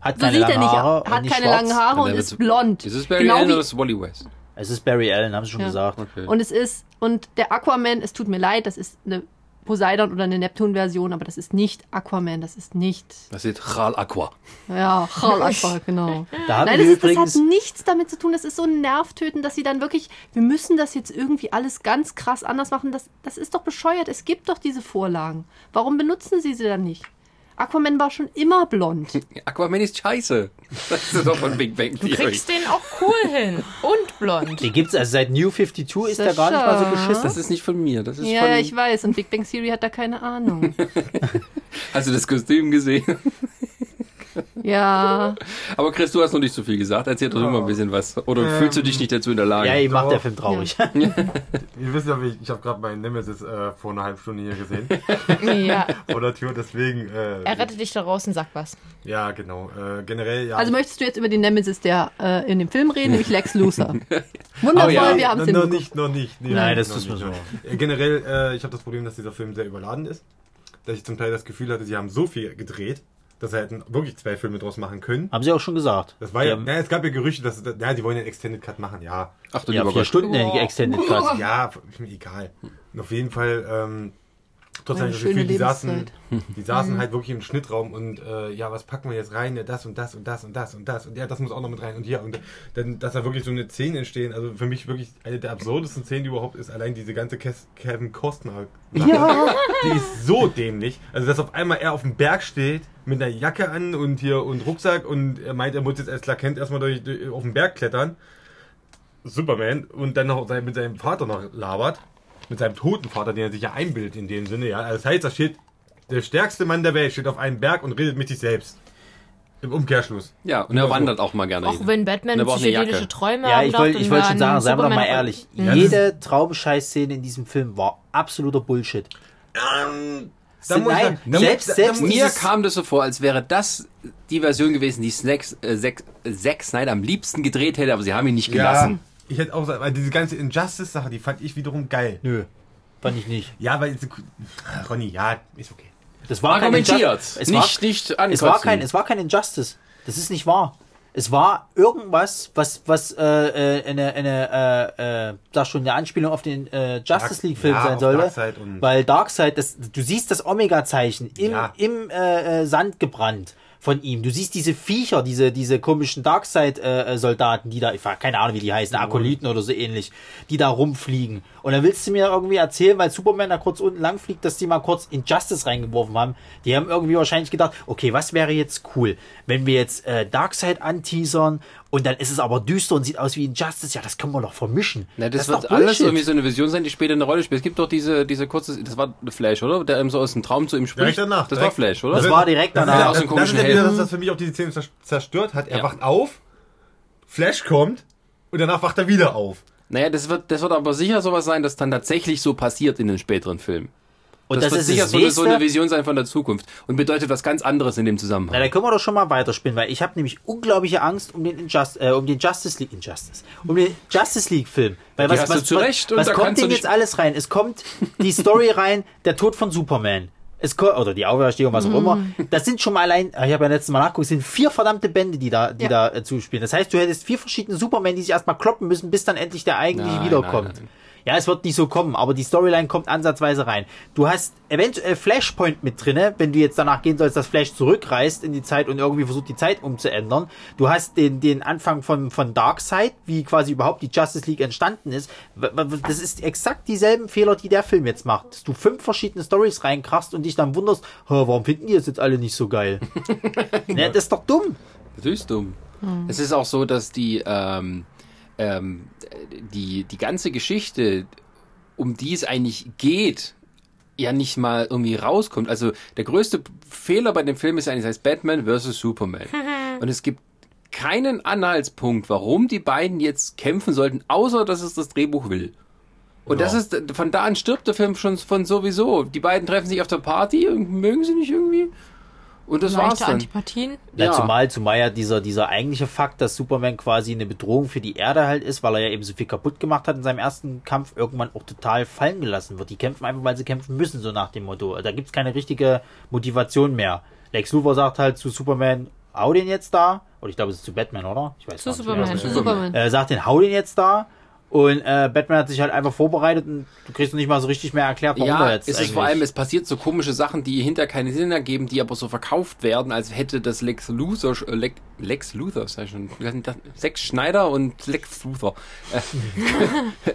hat so keine er langen nicht, Haare, hat und keine langen Haare und Wer ist blond. Ist es Barry genau Allen oder ist es Wally West? Es ist Barry Allen, haben sie schon Ja. gesagt. Okay. Und es ist, und der Aquaman, es tut mir leid, das ist eine Poseidon oder eine Neptun-Version, aber das ist nicht Aquaman, das ist nicht, Das ist Ral Aqua. ja, Chal Aqua, genau. Da Nein, das, ist, das hat nichts damit zu tun, das ist so nervtötend, dass sie dann wirklich, wir müssen das jetzt irgendwie alles ganz krass anders machen, das, das ist doch bescheuert, es gibt doch diese Vorlagen. Warum benutzen sie sie dann nicht? Aquaman war schon immer blond. Aquaman ist scheiße. Das ist doch von Big Bang Du Theory. kriegst den auch cool hin. Und blond. den gibt's, also seit New 52 ist der gar nicht mal so beschissen. Das ist nicht von mir. Das ist Ja, von. ja, ich weiß, und Big Bang Theory hat da keine Ahnung. Hast du das Kostüm gesehen? Ja, Aber Chris, du hast noch nicht so viel gesagt. Erzähl doch immer ein bisschen was. Oder fühlst du dich nicht dazu in der Lage? Ja, ihm macht Doch. der Film traurig. Ihr wisst ja, ich, ich habe gerade meinen Nemesis äh, vor einer halben Stunde hier gesehen. Ja. vor der Tür, deswegen. Äh, Er rettet dich da raus und sagt was. Ja, genau. Äh, generell, ja. also möchtest du jetzt über den Nemesis, der äh, in dem Film reden, nämlich Lex Luthor. Wundervoll, Oh ja. wir haben es noch, nicht, noch nicht. Nee, Nein, das wir noch nicht. Äh, Generell, äh, ich habe das Problem, dass dieser Film sehr überladen ist. Dass ich zum Teil das Gefühl hatte, sie haben so viel gedreht, dass sie hätten wirklich zwei Filme draus machen können. Haben sie auch schon gesagt. Das war ja, ja, es gab ja Gerüchte, dass, ja, die wollen den Extended Cut machen, ja. Ach du ja, lieber vier Gott. Stunden der Extended Cut. Ja, ist mir egal. Und auf jeden Fall, ähm, trotzdem das Gefühl, die saßen, die saßen halt wirklich im Schnittraum und äh, ja, was packen wir jetzt rein? Ja, das und das und das und das und das und ja, das muss auch noch mit rein und hier und dann, dass da wirklich so eine Szene entstehen. Also für mich wirklich eine der absurdesten Szenen, die überhaupt ist, allein diese ganze Kes Kevin Costner. Ja. Die ist so dämlich. Also dass auf einmal er auf dem Berg steht mit einer Jacke an und hier und Rucksack und er meint, er muss jetzt als Clark Kent erstmal durch, durch, auf den Berg klettern. Superman und dann noch mit seinem Vater noch labert. Mit seinem toten Vater, den er sich ja einbildet in dem Sinne, ja. Also Das heißt, da steht der stärkste Mann der Welt steht auf einem Berg und redet mit sich selbst. Im Umkehrschluss. Ja, und er wandert auch mal gerne Auch hin. wenn Batman psychedelische. Träume Ja, ich wollte wollte schon sagen, seien wir doch mal ehrlich. Ja, Jede Traumscheiß-Szene in diesem Film war absoluter Bullshit. Da muss Nein, sagen, da selbst, muss- selbst da Mir kam das so vor, als wäre das die Version gewesen, die Snacks, äh, Zack, Zack Snyder am liebsten gedreht hätte, aber sie haben ihn nicht Ja, gelassen. Ich hätte auch weil diese ganze Injustice-Sache, die fand ich wiederum geil. Nö, fand ich nicht. Ja, weil, Ronny, ja, ist okay. Das war kein Argumentiert, Injustice. Es war, nicht, nicht ankotzen. es war kein, es war kein Injustice. Das ist nicht wahr. Es war irgendwas, was, was äh, äh, eine, eine äh, äh, da schon eine Anspielung auf den äh, Justice League Film ja, sein sollte, Darkseid und- weil Darkseid, das, du siehst das Omega-Zeichen im, Ja. im äh, äh, Sand gebrannt von ihm. Du siehst diese Viecher, diese, diese komischen Darkseid-Soldaten, die da, ich war keine Ahnung, wie die heißen, Akolyten oder so ähnlich, die da rumfliegen. Und dann willst du mir irgendwie erzählen, weil Superman da kurz unten lang fliegt, dass die mal kurz Injustice reingeworfen haben. Die haben irgendwie wahrscheinlich gedacht, okay, was wäre jetzt cool, wenn wir jetzt äh, Darkseid anteasern und dann ist es aber düster und sieht aus wie Injustice. Ja, das können wir doch vermischen. Na, das, ist wird doch alles irgendwie so eine Vision sein, die später eine Rolle spielt. Es gibt doch diese, diese kurze, das war Flash, oder? Der eben so aus dem Traum zu ihm spricht. Direkt danach. Das direkt. war Flash, oder? Das war direkt das danach. Ist, Aus dem das, das komischen ist ja wieder, dass das für mich auch die Szene zer- zerstört hat. Er Ja. wacht auf, Flash kommt und danach wacht er wieder auf. Naja, das wird, das wird aber sicher sowas sein, das dann tatsächlich so passiert in den späteren Filmen. Und das, das, wird ist sicher so eine, so eine Vision sein von der Zukunft und bedeutet was ganz anderes in dem Zusammenhang. Na, da können wir doch schon mal weiterspinnen, weil ich habe nämlich unglaubliche Angst um den, Injust, äh, um den Justice League Injustice, um den Justice League Film. Weil was, was, zu Recht und was da kommt denn nicht- jetzt alles rein? Es kommt die Story rein, der Tod von Superman. Es ko- oder die Auferstehung, was auch immer. Das sind schon mal allein, ich habe ja letztes Mal nachgeguckt, es sind vier verdammte Bände, die da, die Ja. da äh, zuspielen. Das heißt, du hättest vier verschiedene Superman, die sich erstmal kloppen müssen, bis dann endlich der eigentlich Nein, wiederkommt. nein, nein. Ja, es wird nicht so kommen, aber die Storyline kommt ansatzweise rein. Du hast eventuell Flashpoint mit drinne, wenn du jetzt danach gehen sollst, dass Flash zurückreist in die Zeit und irgendwie versucht, die Zeit umzuändern. Du hast den, den Anfang von, von Darkseid, wie quasi überhaupt die Justice League entstanden ist. Das ist exakt dieselben Fehler, die der Film jetzt macht. Dass du fünf verschiedene Stories reinkrachst und dich dann wunderst, "Hä, warum finden die das jetzt alle nicht so geil? ne, das ist doch dumm. Das ist dumm. Es ist auch so, dass die, ähm, ähm, die, die ganze Geschichte, um die es eigentlich geht, ja nicht mal irgendwie rauskommt. Also der größte Fehler bei dem Film ist eigentlich, das heißt Batman vs. Superman. Und es gibt keinen Anhaltspunkt, warum die beiden jetzt kämpfen sollten, außer dass es das Drehbuch will. Und das ist, von da an stirbt der Film schon von sowieso. Die beiden treffen sich auf der Party und mögen sie nicht irgendwie. Und das war's Leichte dann. Antipathien. Ja, Ja. zumal, zumal ja dieser, dieser eigentliche Fakt, dass Superman quasi eine Bedrohung für die Erde halt ist, weil er ja eben so viel kaputt gemacht hat in seinem ersten Kampf, irgendwann auch total fallen gelassen wird. Die kämpfen einfach, weil sie kämpfen müssen, so nach dem Motto. Da gibt's keine richtige Motivation mehr. Lex Luthor sagt halt zu Superman, hau den jetzt da. Oder ich glaube, es ist zu Batman, oder? Ich weiß Zu gar nicht Superman. mehr. Zu Superman. Äh, sagt den, hau den jetzt da. Und äh, Batman hat sich halt einfach vorbereitet und du kriegst noch nicht mal so richtig mehr erklärt, warum Ja, er jetzt es ist eigentlich... vor allem, es passiert so komische Sachen, die hinter keinen Sinn ergeben, die aber so verkauft werden, als hätte das Lex Luthor, äh, Lex, Lex Luthor, sag ich schon? Lex Schneider und Lex Luthor, äh,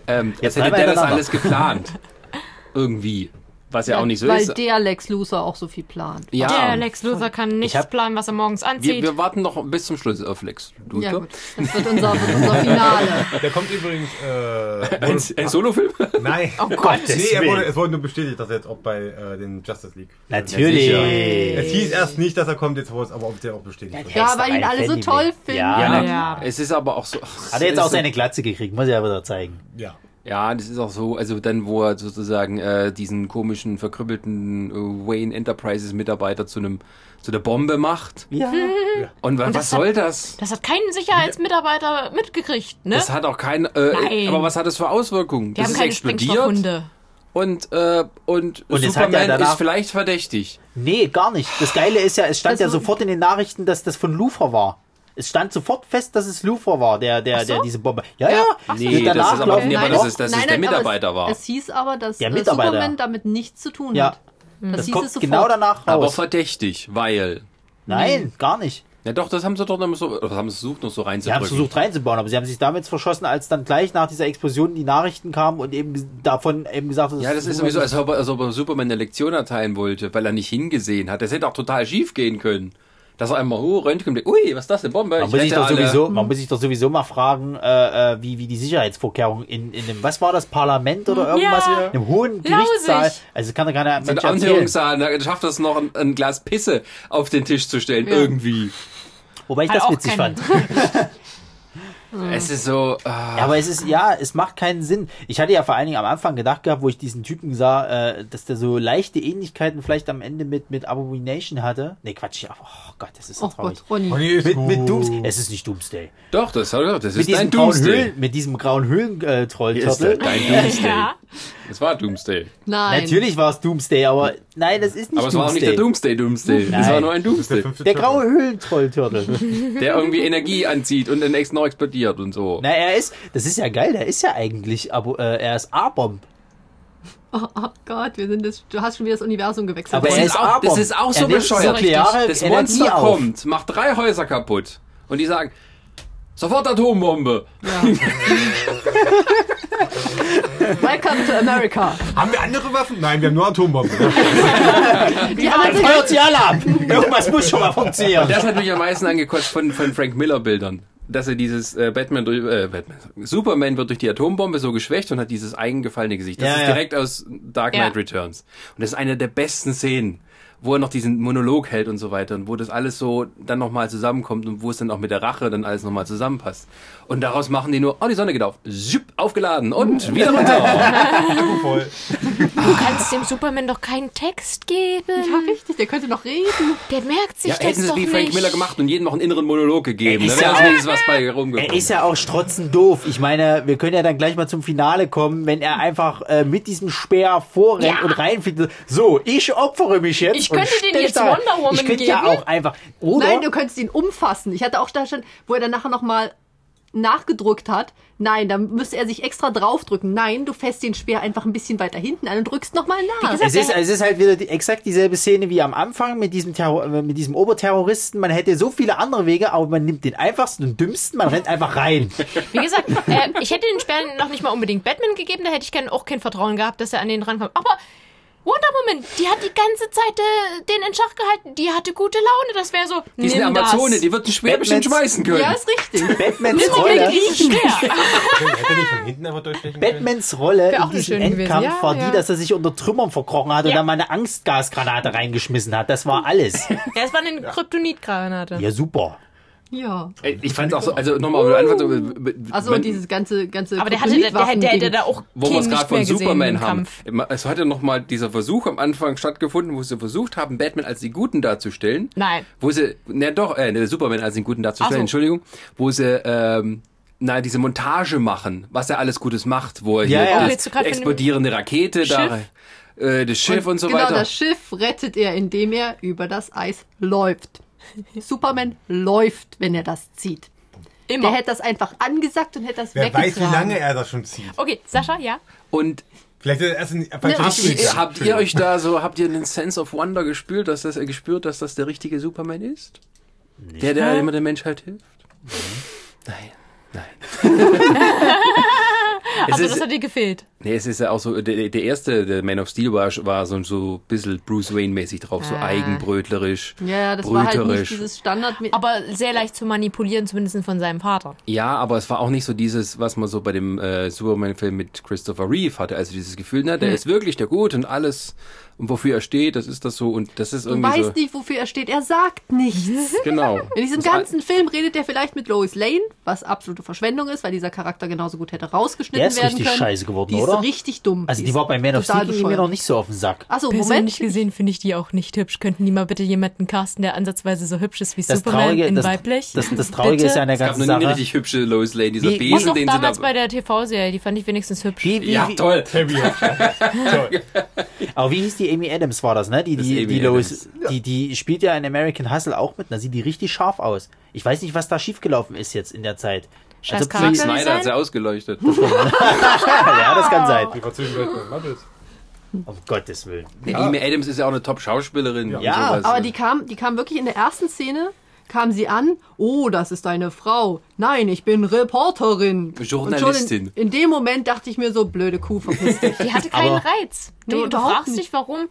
ähm, als hätte der das alles geplant. Irgendwie. Was ja, auch nicht so weil ist. der Lex Luthor auch so viel plant. Ja, Der Lex Luthor kann nichts hab- planen, was er morgens wir, anzieht. wir warten noch bis zum Schluss auf Lex Luthor. Ja gut, das wird unser, wird unser Finale. Der kommt übrigens. Äh, Ein, ein Solofilm? nein. oh Gott. Nee, er wurde, es wurde nur bestätigt, dass er jetzt auch bei äh, den Justice League. Natürlich. Es hieß erst nicht, dass er kommt, jetzt wurde es aber offiziell auch bestätigt. Ja, Ja, weil ihn alle so toll finden. Ja, Ja, Ja. es ist aber auch so. ach, Hat er jetzt auch seine Glatze gekriegt, muss er wieder zeigen. Ja. Ja, das ist auch so, also dann, wo er sozusagen äh, diesen komischen, verkrüppelten äh, Wayne Enterprises Mitarbeiter zu einem zu der Bombe macht. Ja. Und, wa- Und was soll das? Das hat kein Sicherheitsmitarbeiter mitgekriegt, ne? Das hat auch kein, äh, Nein. aber was hat das für Auswirkungen? Die das haben ist keine explodiert und, äh, und, Und es hat ja Superman danach- ist vielleicht verdächtig. Nee, gar nicht. Das Geile ist ja, es stand Also- ja sofort in den Nachrichten, dass das von Luthor war. Es stand sofort fest, dass es Luthor war, der, der, so? der diese Bombe. Ja, ja. Nee, das ist aber aber Nein, das ist, dass es der aber Mitarbeiter es, war. Es hieß aber, dass Der äh, Mitarbeiter. Superman damit nichts zu tun Ja. hat. Das, Das hieß kommt es sofort. genau danach aber raus. verdächtig, weil. Nein, gar nicht. Ja doch, das haben sie doch noch so, oder haben sie versucht noch so Sie haben es versucht reinzubauen, aber sie haben sich damit verschossen, als dann gleich nach dieser Explosion die Nachrichten kamen und eben davon eben gesagt hat, Ja, das ist sowieso, als ob, als ob er Superman eine Lektion erteilen wollte, weil er nicht hingesehen hat. Das hätte auch total schief gehen können. Dass er einmal, oh, Röntgen, ui, was ist das denn, Bombe? Man Ich muss, sich doch alle. sowieso, man muss sich doch sowieso mal fragen, äh, äh, wie, wie die Sicherheitsvorkehrungen in, in dem, was war das, Parlament oder irgendwas? Ja. Im hohen Gerichtssaal. Also kann doch keiner So ein Mensch erzählen. Anhörungssaal, da schafft es noch, ein, ein Glas Pisse auf den Tisch zu stellen, Ja. irgendwie. Wobei ich Hat das witzig fand. Es ist so. Ja, aber es ist, ja, es macht keinen Sinn. Ich hatte ja vor allen Dingen am Anfang gedacht gehabt, wo ich diesen Typen sah, äh, dass der so leichte Ähnlichkeiten vielleicht am Ende mit, mit Abomination hatte. Nee, Quatsch, ja, oh Gott, das ist so Oh traurig. Gott, Ronny. Ronny ist Mit, mit Dooms, es ist nicht Doomsday. Doch, das, das ist dein Doomsday. Höhlen, mit diesem grauen Höhlentroll Hier ist Turtle. dein Doomsday. Ja. Es war Doomsday. Nein. Natürlich war es Doomsday, aber nein, das ist nicht Aber es war auch nicht Doomsday. der Doomsday Doomsday. Es war nur ein Der Doomsday, der Turtle. graue Höhlentroll-Turtle. der irgendwie Energie anzieht und dann ex noch explodiert und so. Na, er ist, das ist ja geil, der ist ja eigentlich, aber äh, er ist A-Bomb. Oh, oh Gott, wir sind das, du hast schon wieder das Universum gewechselt. Aber Das er ist, auch, A-Bomb. das ist auch so Er bescheuert. nukleare Das Monster auf. kommt, macht drei Häuser kaputt. Und die sagen, sofort Atombombe. Welcome to America. Haben wir andere Waffen? Nein, wir haben nur Atombomben. Die haben feuert sie alle ab. Irgendwas muss schon mal funktionieren. Das hat mich am meisten angekotzt von, von Frank Miller Bildern. Dass er dieses äh, Batman durch, äh, Batman, Superman wird durch die Atombombe so geschwächt und hat dieses eigengefallene Gesicht. Das Ja, ist ja. direkt aus Dark Ja. Knight Returns. Und das ist eine der besten Szenen, wo er noch diesen Monolog hält und so weiter und wo das alles so dann nochmal zusammenkommt und wo es dann auch mit der Rache dann alles nochmal zusammenpasst. Und daraus machen die nur, oh, die Sonne geht auf, Züpp, aufgeladen und wieder runter. Voll. Du kannst dem Superman doch keinen Text geben. Ja, richtig, der könnte noch reden. Der merkt sich ja, das hätten sie doch wie Frank nicht. Miller gemacht und jedem noch einen inneren Monolog gegeben. Er Da ist wäre ja wenigstens was bei rumgekommen. Er ist ja auch strotzend doof. Ich meine, wir können ja dann gleich mal zum Finale kommen, wenn er einfach äh, mit diesem Speer vorrennt Ja. und reinfliegt. So, ich opfere mich jetzt. Ich und könnte den jetzt da- Wonder Woman Ich könnte ja geben. auch einfach. Oder? Nein, du könntest ihn umfassen. Ich hatte auch da schon, wo er dann nachher nochmal nachgedrückt hat. Nein, da müsste er sich extra draufdrücken. Nein, du fässt den Speer einfach ein bisschen weiter hinten an und drückst nochmal nach. gesagt, es ist, es ist halt wieder die, exakt dieselbe Szene wie am Anfang mit diesem, Terror, äh, mit diesem Oberterroristen. Man hätte so viele andere Wege, aber man nimmt den einfachsten und dümmsten, man rennt einfach rein. Wie gesagt, äh, ich hätte den Sperren noch nicht mal unbedingt Batman gegeben, da hätte ich kein, auch kein Vertrauen gehabt, dass er an den rankommt. Aber Wonder Woman, die hat die ganze Zeit äh, den in Schach gehalten, die hatte gute Laune, das wäre so. Die ist eine Amazone, das. die wird ein Schwer bestimmt Batmans- schmeißen können. ja, ist richtig. Batmans Rolle? Batmans Rolle in diesem. Endkampf Ja, war ja. die, dass er sich unter Trümmern verkrochen hat und Ja. dann mal eine Angstgasgranate reingeschmissen hat. Das war alles. Ja, das war eine Kryptonitgranate. Ja, super. Ja. Ich fand auch so, also nochmal am Anfang so, Also wenn- dieses ganze, ganze Aber der hatte, der, der, der, der, da auch wo wir es gerade von Superman haben. Kampf. Es hat ja nochmal dieser Versuch am Anfang stattgefunden, wo sie versucht haben, Batman als die Guten darzustellen. Nein. Wo sie, ne doch, äh, ne, Superman als den Guten darzustellen, so. Entschuldigung. Wo sie, ähm, na, diese Montage machen, was er alles Gutes macht, wo er Ja, hier ja. Oh, das, explodierende Rakete da, äh, das Schiff und, so genau, weiter. das Schiff rettet er, indem er über das Eis läuft. Superman läuft, wenn er das zieht. Immer. Der hätte das einfach angesagt und hätte das Wer weggetragen. weiß, wie lange er das schon zieht. Okay, Sascha, ja? Und Vielleicht ist er erst in Ne, habt Richtung ihr, gegangen. habt ihr euch da so, habt ihr einen Sense of Wonder gespürt, dass das, äh, gespürt, dass das der richtige Superman ist? Der, der immer der Menschheit hilft? Nein. Nein. es Also ist, das hat dir gefehlt. Nee, es ist ja auch so, der, der erste, der Man of Steel war, war so, so ein bisschen Bruce Wayne-mäßig drauf, so Ah. eigenbrötlerisch, Ja, das war halt nicht dieses Standard. Aber sehr leicht zu manipulieren, zumindest von seinem Vater. Ja, aber es war auch nicht so dieses, was man so bei dem äh, Superman-Film mit Christopher Reeve hatte. Also dieses Gefühl, na, Hm. der ist wirklich der Gut und alles und wofür er steht, das ist das so und das ist Du irgendwie so. weißt nicht, wofür er steht. Er sagt nichts. Genau. In diesem ganzen Film redet er vielleicht mit Lois Lane, was absolute Verschwendung ist, weil dieser Charakter genauso gut hätte rausgeschnitten Der ist werden richtig können. scheiße geworden, die oder? ist richtig dumm. Also die war bei Man of Steel ging mir noch nicht so auf den Sack. Achso, Moment. Persönlich gesehen finde ich die auch nicht hübsch. Könnten die mal bitte jemanden casten, der ansatzweise so hübsch ist wie Das Superman Traurige, in das, weiblich? das, das Traurige Bitte? ist ja an der Es gab ganzen noch nie eine Sache. richtig hübsche Lois Lane, dieser Wie- Besen, den sie damals da... bei der TV-Serie, die fand ich wenigstens hübsch. Wie, wie, ja, wie, toll. Toll. Aber wie hieß die Amy Adams war das, ne? Die, die, die Lois, die, die spielt ja in American Hustle auch mit, da sieht die richtig scharf aus. Ich weiß nicht, was da schiefgelaufen ist jetzt in der Zeit. Scheiß Also, Charakter. Snyder hat sein? sie ausgeleuchtet. ja, das kann sein. Die verzögern gleich mit Muppets. Um Gottes Willen. Ja. Amy Adams ist ja auch eine Top-Schauspielerin. und Ja, sowas. Aber die kam, die kam wirklich in der ersten Szene, kam sie an, oh, das ist deine Frau. Nein, ich bin Reporterin. Journalistin. In, in dem Moment dachte ich mir so, blöde Kuh, verpiss dich. Die hatte keinen Aber- Reiz. Nee, Du, du überhaupt fragst nicht. dich, warum.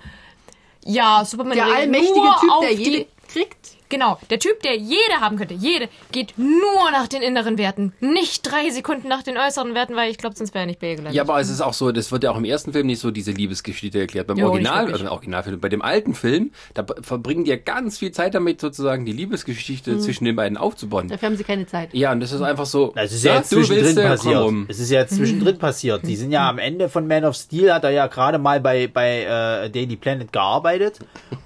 Ja, Superman Der allmächtige Typ, der jede kriegt. Genau, der Typ, der jede haben könnte, jede, geht nur nach den inneren Werten. Nicht drei Sekunden nach den äußeren Werten, weil ich glaube, sonst wäre er nicht bei ihr gelandet. Ja, aber es ist auch so, das wird ja auch im ersten Film nicht so diese Liebesgeschichte erklärt. Beim Jo, Original, also im Originalfilm, bei dem alten Film, da verbringen die ja ganz viel Zeit damit, sozusagen die Liebesgeschichte Mhm. zwischen den beiden aufzubauen. Dafür haben sie keine Zeit. Ja, und das ist einfach so. Das ist ja, jetzt du willst, zwischendrin passiert. rum. Es ist ja jetzt zwischendrin passiert. Die sind ja am Ende von Man of Steel, hat er ja gerade mal bei, bei äh, Daily Planet gearbeitet.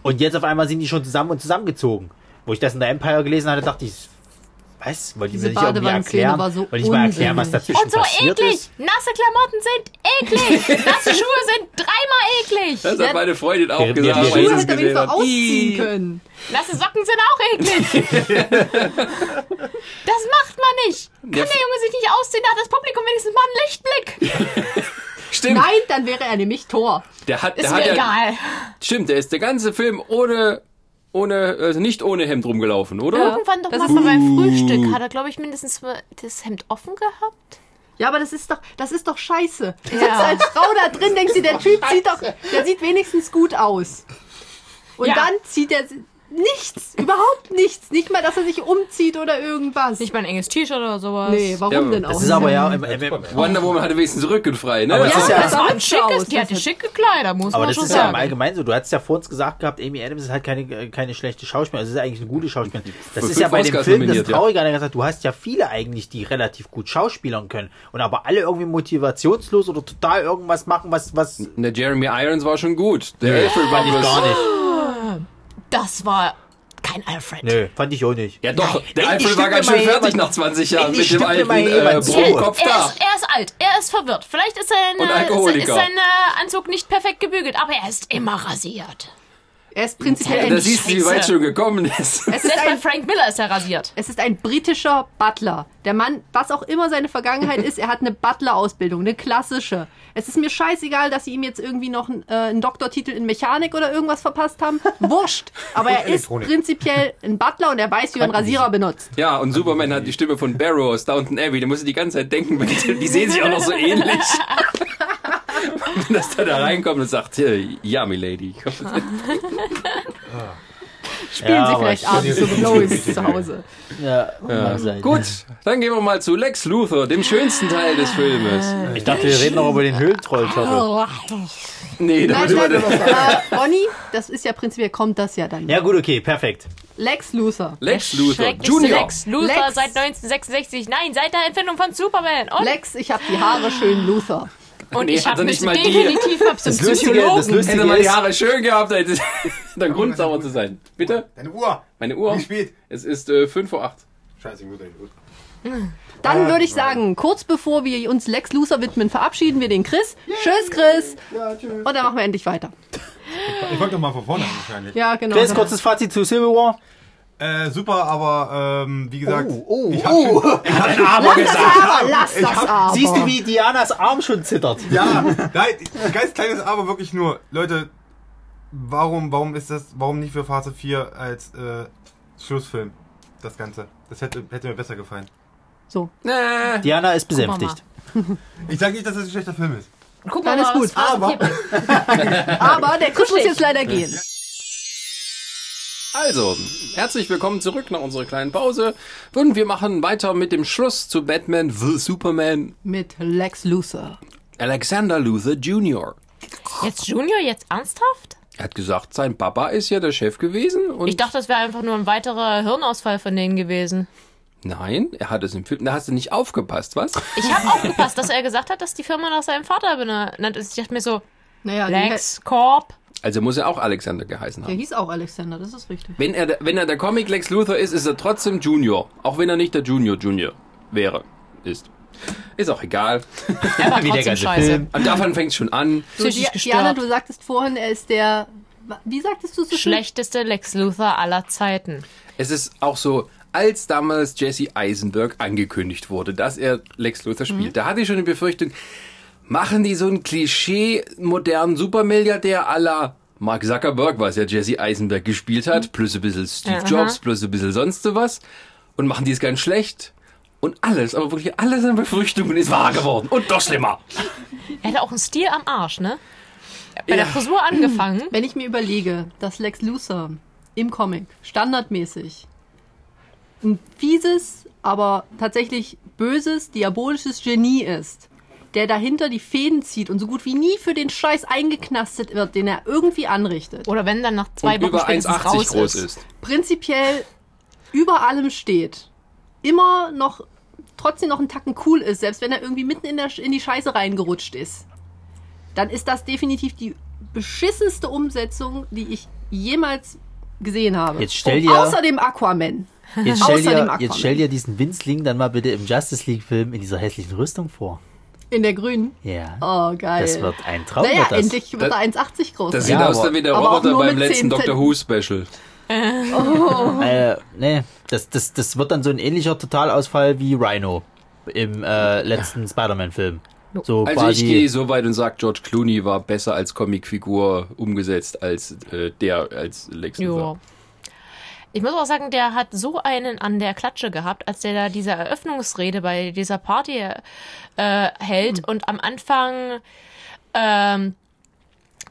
Und jetzt auf einmal sind die schon zusammen und zusammengezogen. Wo ich das in der Empire gelesen hatte, dachte ich, was? Wollte ich mir nicht irgendwie erklären? war so Wollte ich mal erklären, was dazwischen Und so passiert eklig! ist? Nasse Klamotten sind eklig! Nasse Schuhe sind dreimal eklig! Das hat meine Freundin auch gesagt. als Schuhe hätte wenigstens ausziehen können. Nasse Socken sind auch eklig! das macht man nicht! Kann der. Junge sich nicht ausziehen, da hat das Publikum wenigstens mal einen Lichtblick! Stimmt. Nein, dann wäre er nämlich Tor. Der hat, der Ist hat mir ja, egal. Stimmt, der ist der ganze Film ohne, ohne, also nicht ohne Hemd rumgelaufen, oder? Irgendwann doch Das mal ist- beim Frühstück hat er, glaube ich, mindestens das Hemd offen gehabt. Ja, aber das ist doch, das ist doch scheiße. Du Ja. sitzt als Frau da drin, denkst du, der Typ sieht doch, der sieht wenigstens gut aus. Und Ja. dann zieht er nichts, überhaupt nichts. Nicht mal, dass er sich umzieht oder irgendwas. Nicht mal ein enges T-Shirt oder sowas. nee, warum Ja, denn auch? Das ist aber ja, im, im, im, Wonder Woman hatte wenigstens Rückenfrei, ne? Aber ja, ist ja- das Das war ein schickes, aus. die hatte schicke Kleider, muss aber man das schon ist ja im. Allgemeinen so. Du hast ja vor uns gesagt gehabt, Amy Adams ist halt keine, keine schlechte Schauspielerin. Also es ist eigentlich eine gute Schauspielerin. Das Für ist ja bei dem Oscars Film das ja. Traurige. an der gesagt, du hast ja viele eigentlich, die relativ gut schauspielern können. Und aber alle irgendwie motivationslos oder total irgendwas machen, was, was Der Jeremy Irons war schon gut. Der war fand ich bloß- gar nicht. Das war kein Alfred. Nö, fand ich auch nicht. Ja doch, der endlich Alfred war ganz schön fertig nach 20 Jahren mit dem alten äh, zu. Brotkopf Er da. ist, er ist alt, er ist verwirrt. Vielleicht ist sein, äh, ist sein äh, Anzug nicht perfekt gebügelt, aber er ist immer rasiert. Er ist prinzipiell Ja, ein, da siehst du, wie weit schon gekommen ist. es ist Selbst bei ein, Frank Miller ist er rasiert. es ist ein britischer Butler. Der Mann, was auch immer seine Vergangenheit ist, er hat eine Butler-Ausbildung, eine klassische. Es ist mir scheißegal, dass sie ihm jetzt irgendwie noch einen, äh, einen Doktortitel in Mechanik oder irgendwas verpasst haben. Wurscht. Aber er ist prinzipiell ein Butler und er weiß, wie man Rasierer benutzt. Ja, und Superman hat die Stimme von Barrow aus Downton Abbey. Da musst du die ganze Zeit denken, weil die, die sehen sich auch noch so ähnlich. Dass der da reinkommt und sagt, äh, ja, Milady. Spielen Ja, sie vielleicht ich- abends so mit Lois zu Hause. Ja, sein. Gut, dann gehen wir mal zu Lex Luthor, dem schönsten Teil des Filmes. Ich dachte, wir reden noch über den Höhlentroll-Shuttle. Nee, da Nein, nein, äh, Bonnie, das ist ja prinzipiell, kommt das ja dann. Ja gut, okay, perfekt. Lex Luthor. Lex Luthor Junior. Lex Luthor Lex. seit 1966. Nein, seit der Erfindung von Superman. Und, Lex, ich habe die Haare schön Luthor. und Nee, ich habe mich nicht mal die- definitiv zum Das Lustige- das Lustige- Hätte man die Haare schön gehabt, hätte dann Grund sauer zu sein. Bitte? Deine Uhr. Meine Uhr? Wie spät? Es ist äh, 5 vor 8. Scheiße, gut, gut. Dann würde ich sagen, kurz bevor wir uns Lex Luthor widmen, verabschieden wir den Chris. Tschüss, Chris. Ja, tschüss. Und dann machen wir endlich weiter. Ich wollte doch mal von vorne wahrscheinlich. Ja, genau. Chris, kurzes Fazit zu Civil War. Äh, super, aber ähm, wie gesagt, Oh, oh, ich hab oh. schon, ich hab schon, Aber gesagt. Aber lass das aber. Siehst du, wie Dianas Arm schon zittert? ja, nein, ganz kleines Aber wirklich nur, Leute, warum, warum ist das, warum nicht für Phase 4 als äh, Schlussfilm das Ganze? Das hätte, hätte mir besser gefallen. So, Nee. Diana ist besänftigt. Ich sage nicht, dass es ein schlechter Film ist. Guck Dann mal, ist gut. Aber- 4 bringt. aber der Chris muss jetzt leider gehen. Also, herzlich willkommen zurück nach unserer kleinen Pause. Und wir machen weiter mit dem Schluss zu Batman v Superman Mit Lex Luthor. Alexander Luthor Jr. Jetzt Junior, jetzt ernsthaft? Er hat gesagt, sein Papa ist ja der Chef gewesen. Und Ich dachte, das wäre einfach nur ein weiterer Hirnausfall von denen gewesen. Nein, er hat es im Film. Da hast du nicht aufgepasst, was? Ich habe aufgepasst, dass er gesagt hat, dass die Firma nach seinem Vater benannt ist. Ich dachte mir so, Naja, Lex Corp. Also muss er auch Alexander geheißen der haben. hieß auch Alexander, das ist richtig. Wenn er, der- wenn er der Comic Lex Luthor ist, ist er trotzdem Junior. Auch wenn er nicht der Junior Junior wäre. Ist. Ist auch egal. Er war Wie der ganze scheiße. Film. Und davon fängt es schon an. Du. Diana, du sagtest vorhin, er ist der. Wie sagtest du so? Schlechteste Lex Luthor aller Zeiten. Es ist auch so, als damals Jesse Eisenberg angekündigt wurde, dass er Lex Luthor spielt, da hatte ich schon die Befürchtung, machen die so einen Klischee modernen Supermilliardär à la Mark Zuckerberg, was ja Jesse Eisenberg gespielt hat, plus ein bisschen Steve Aha. Jobs, plus ein bisschen sonst was und machen die es ganz schlecht. Und alles, aber wirklich alles an Befürchtungen ist wahr geworden. Und doch schlimmer. Er hatte auch einen Stil am Arsch, ne? Bei der Frisur angefangen. Wenn ich mir überlege, dass Lex Luthor im Comic standardmäßig ein fieses, aber tatsächlich böses, diabolisches Genie ist, der dahinter die Fäden zieht und so gut wie nie für den Scheiß eingeknastet wird, den er irgendwie anrichtet, Oder wenn dann nach zwei Und Wochen über spätestens 1,80 raus groß ist. ist. prinzipiell über allem steht, immer noch trotzdem noch einen Tacken cool ist, selbst wenn er irgendwie mitten in, der, in die Scheiße reingerutscht ist, dann ist das definitiv die beschissenste Umsetzung, die ich jemals gesehen habe. Jetzt stell Und dir- außerdem Aquaman. Jetzt stell, Außer dem dir, Aquaman. jetzt stell dir diesen Winzling dann mal bitte im Justice League-Film in dieser hässlichen Rüstung vor. In der grünen. Ja. Oh, geil. Das wird ein Traum. naja, das. endlich wird er 1,80 groß. Das sieht Ja, aus aber- wie der aber auch Roboter nur beim letzten 10 Doctor Who Special. Äh, nee, das, das, das wird dann so ein ähnlicher Totalausfall wie Rhino im äh, letzten Spider-Man-Film. So Also ich gehe so weit und sage, George Clooney war besser als Comicfigur umgesetzt als äh, der als Lex Ja. Luthor. Ich muss auch sagen, der hat so einen an der Klatsche gehabt, als der da diese Eröffnungsrede bei dieser Party äh, hält und am Anfang ähm,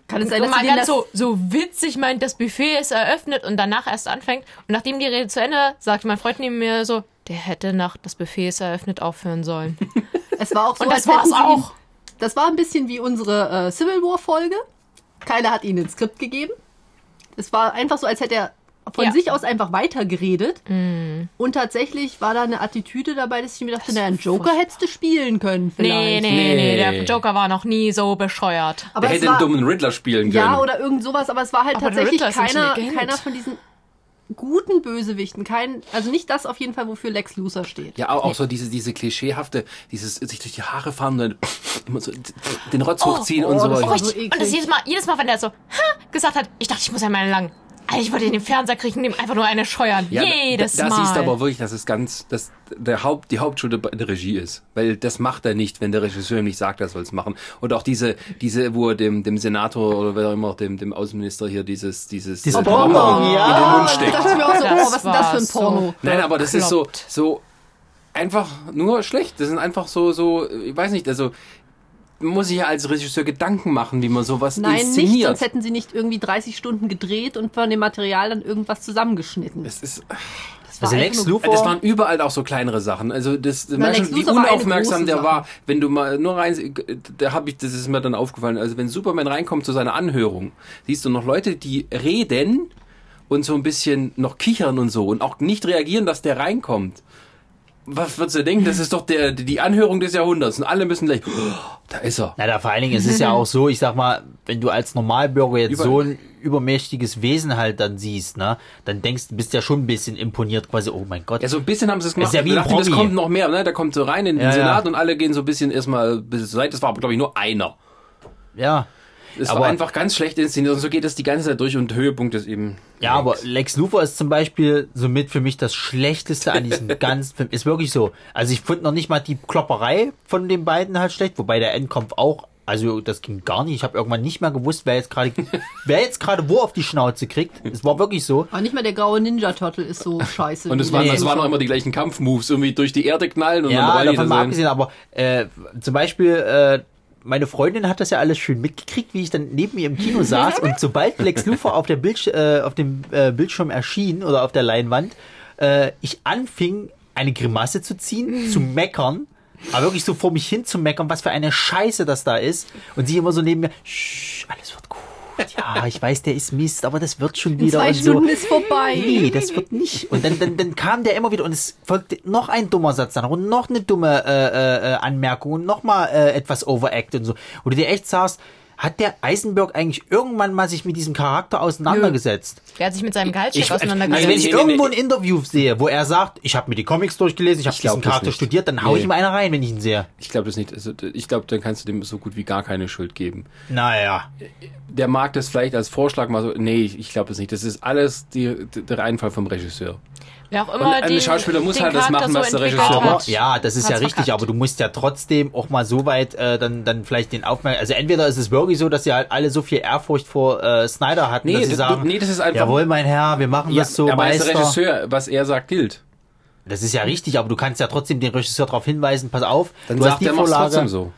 Kann es sein, dass mal ganz so, so witzig meint, das Buffet ist eröffnet und danach erst anfängt. Und nachdem die Rede zu Ende, sagt mein Freund neben mir so, der hätte nach das Buffet ist eröffnet aufhören sollen. es war auch so, Und das sie ihn- auch. Das war ein bisschen wie unsere äh, Civil War Folge. Keiner hat ihnen ein Skript gegeben. Es war einfach so, als hätte er von Ja. sich aus einfach weitergeredet. Und tatsächlich war da eine Attitüde dabei, dass ich mir dachte, naja, einen Joker hättest du spielen können Nee, vielleicht. nee, nee, Nee. der Joker war noch nie so bescheuert. Aber Der hätte war, einen dummen Riddler spielen können. Ja, oder irgend sowas, aber es war halt Aber tatsächlich keiner, keiner von diesen guten Bösewichten. Kein, also nicht das auf jeden Fall, wofür Lex Luthor steht. Ja, auch, auch so diese, diese klischeehafte, dieses sich durch die Haare fahren, dann immer so den Rotz hochziehen und oh, so. das war so Richtig. eklig. Und das jedes Mal, jedes Mal, wenn der so ha, gesagt hat, ich dachte, ich muss ja mal lang. Alter, ich wollte in den Fernseher kriegen, dem einfach nur eine scheuern. Ja, jedes da, da Mal. siehst du aber wirklich, dass es ganz, dass der Haupt, die Hauptschuld bei der Regie ist. Weil das macht er nicht, wenn der Regisseur ihm nicht sagt, er soll es machen. Und auch diese, diese, wo er dem, dem Senator oder wer auch immer, dem, dem Außenminister hier dieses, dieses, Dieses äh, Bonbon, Bonbon ja. in den Mund steckt. dachte ich mir auch so, Das oh, was ist denn das für ein war so Porno? Nein, aber das ist so, so einfach nur schlecht. Das sind einfach so, so, ich weiß nicht, also muss sich ja als Regisseur Gedanken machen, wie man sowas Nein, nicht, inszeniert. sonst hätten sie nicht irgendwie 30 Stunden gedreht und von dem Material dann irgendwas zusammengeschnitten. es ist, Das war Also Lex nur- Luthor, das waren überall auch so kleinere Sachen. Also das, Na, merkst Lex schon, wie unaufmerksam der Sache. war. Wenn du mal nur rein, da habe ich, das ist mir dann aufgefallen. Also wenn Superman reinkommt zu seiner Anhörung, siehst du noch Leute, die reden und so ein bisschen noch kichern und so und auch nicht reagieren, dass der reinkommt. Was würdest du denken? Das ist doch der, die Anhörung des Jahrhunderts und alle müssen gleich, oh, da ist er. Na, da vor allen Dingen, es ist ja auch so, ich sag mal, wenn du als Normalbürger jetzt Über- so ein übermächtiges Wesen halt dann siehst, ne, dann denkst du, bist ja schon ein bisschen imponiert, quasi, oh mein Gott. Ja, so ein bisschen haben sie es gemacht. ist ja wie ein dachte, das Promi. kommt noch mehr, ne? Da kommt so rein in den Ja, ja. Senat und alle gehen so ein bisschen erstmal bis zur Seite. Das war aber, glaube ich, nur einer. ja. Es Aber- war einfach ganz schlecht inszeniert und so geht es die ganze Zeit durch und Höhepunkt ist eben. Ja, aber Lex. Lex Luthor ist zum Beispiel somit für mich das Schlechteste an diesem ganzen Film. Ist wirklich so. Also ich fand noch nicht mal die Klopperei von den beiden halt schlecht, wobei der Endkampf auch, also das ging gar nicht. Ich habe irgendwann nicht mehr gewusst, wer jetzt gerade, wer jetzt gerade wo auf die Schnauze kriegt. Es war wirklich so. Aber nicht mal der graue Ninja Turtle ist so scheiße. Und es waren, Lex es waren auch immer die gleichen Kampfmoves, irgendwie durch die Erde knallen und Ja, dann davon da mal abgesehen, aber äh, zum Beispiel, äh, meine Freundin hat das ja alles schön mitgekriegt, wie ich dann neben ihr im Kino saß und sobald Lex Luthor auf, der Bildsch äh, auf dem äh, Bildschirm erschien oder auf der Leinwand, äh, ich anfing, eine Grimasse zu ziehen, zu meckern, aber wirklich so vor mich hin zu meckern, was für eine Scheiße das da ist. Und sie immer so neben mir, Shh, alles wird gut. Ja, ich weiß, der ist Mist, aber das wird schon In wieder. zwei und so. Stunden ist vorbei. Nee, das wird nicht. Und dann, dann, dann kam der immer wieder und es folgte noch ein dummer Satz dann und noch eine dumme äh, äh, Anmerkung und noch mal äh, etwas overact und so. Du dir echt sagst, hat der Eisenberg eigentlich irgendwann mal sich mit diesem Charakter auseinandergesetzt? Der hat sich mit seinem Gehaltscheck Ich- Also auseinandergesetzt. wenn ich nee, nee, irgendwo nee. ein Interview sehe, wo er sagt, ich habe mir die Comics durchgelesen, ich habe Ich diesen Charakter studiert, dann hau ich Nee. ihm einer rein, wenn ich ihn sehe. Ich glaube das nicht. Also, ich glaube, dann kannst du dem so gut wie gar keine Schuld geben. Naja. Der mag das vielleicht als Vorschlag mal so. Nee, ich, ich glaube das nicht. Das ist alles die, der Einfall vom Regisseur. Wer auch Und immer ein den, Schauspieler muss den halt das machen, was der entwickelt Regisseur hat. macht. Ja, das ist ja Hat's richtig, verkackt. aber du musst ja trotzdem auch mal so weit äh, dann, dann vielleicht den Aufmerksam. Also entweder ist es wirklich so, dass sie halt alle so viel Ehrfurcht vor äh, Snyder hatten, Nee, dass sie das- sagen, nee, das ist einfach- jawohl, mein Herr, wir machen das so, aber als Meister. Regisseur, was er sagt, gilt. Das ist ja richtig, aber du kannst ja trotzdem den Regisseur darauf hinweisen, pass auf, Dann du sagt hast die er, Vorlage. trotzdem so.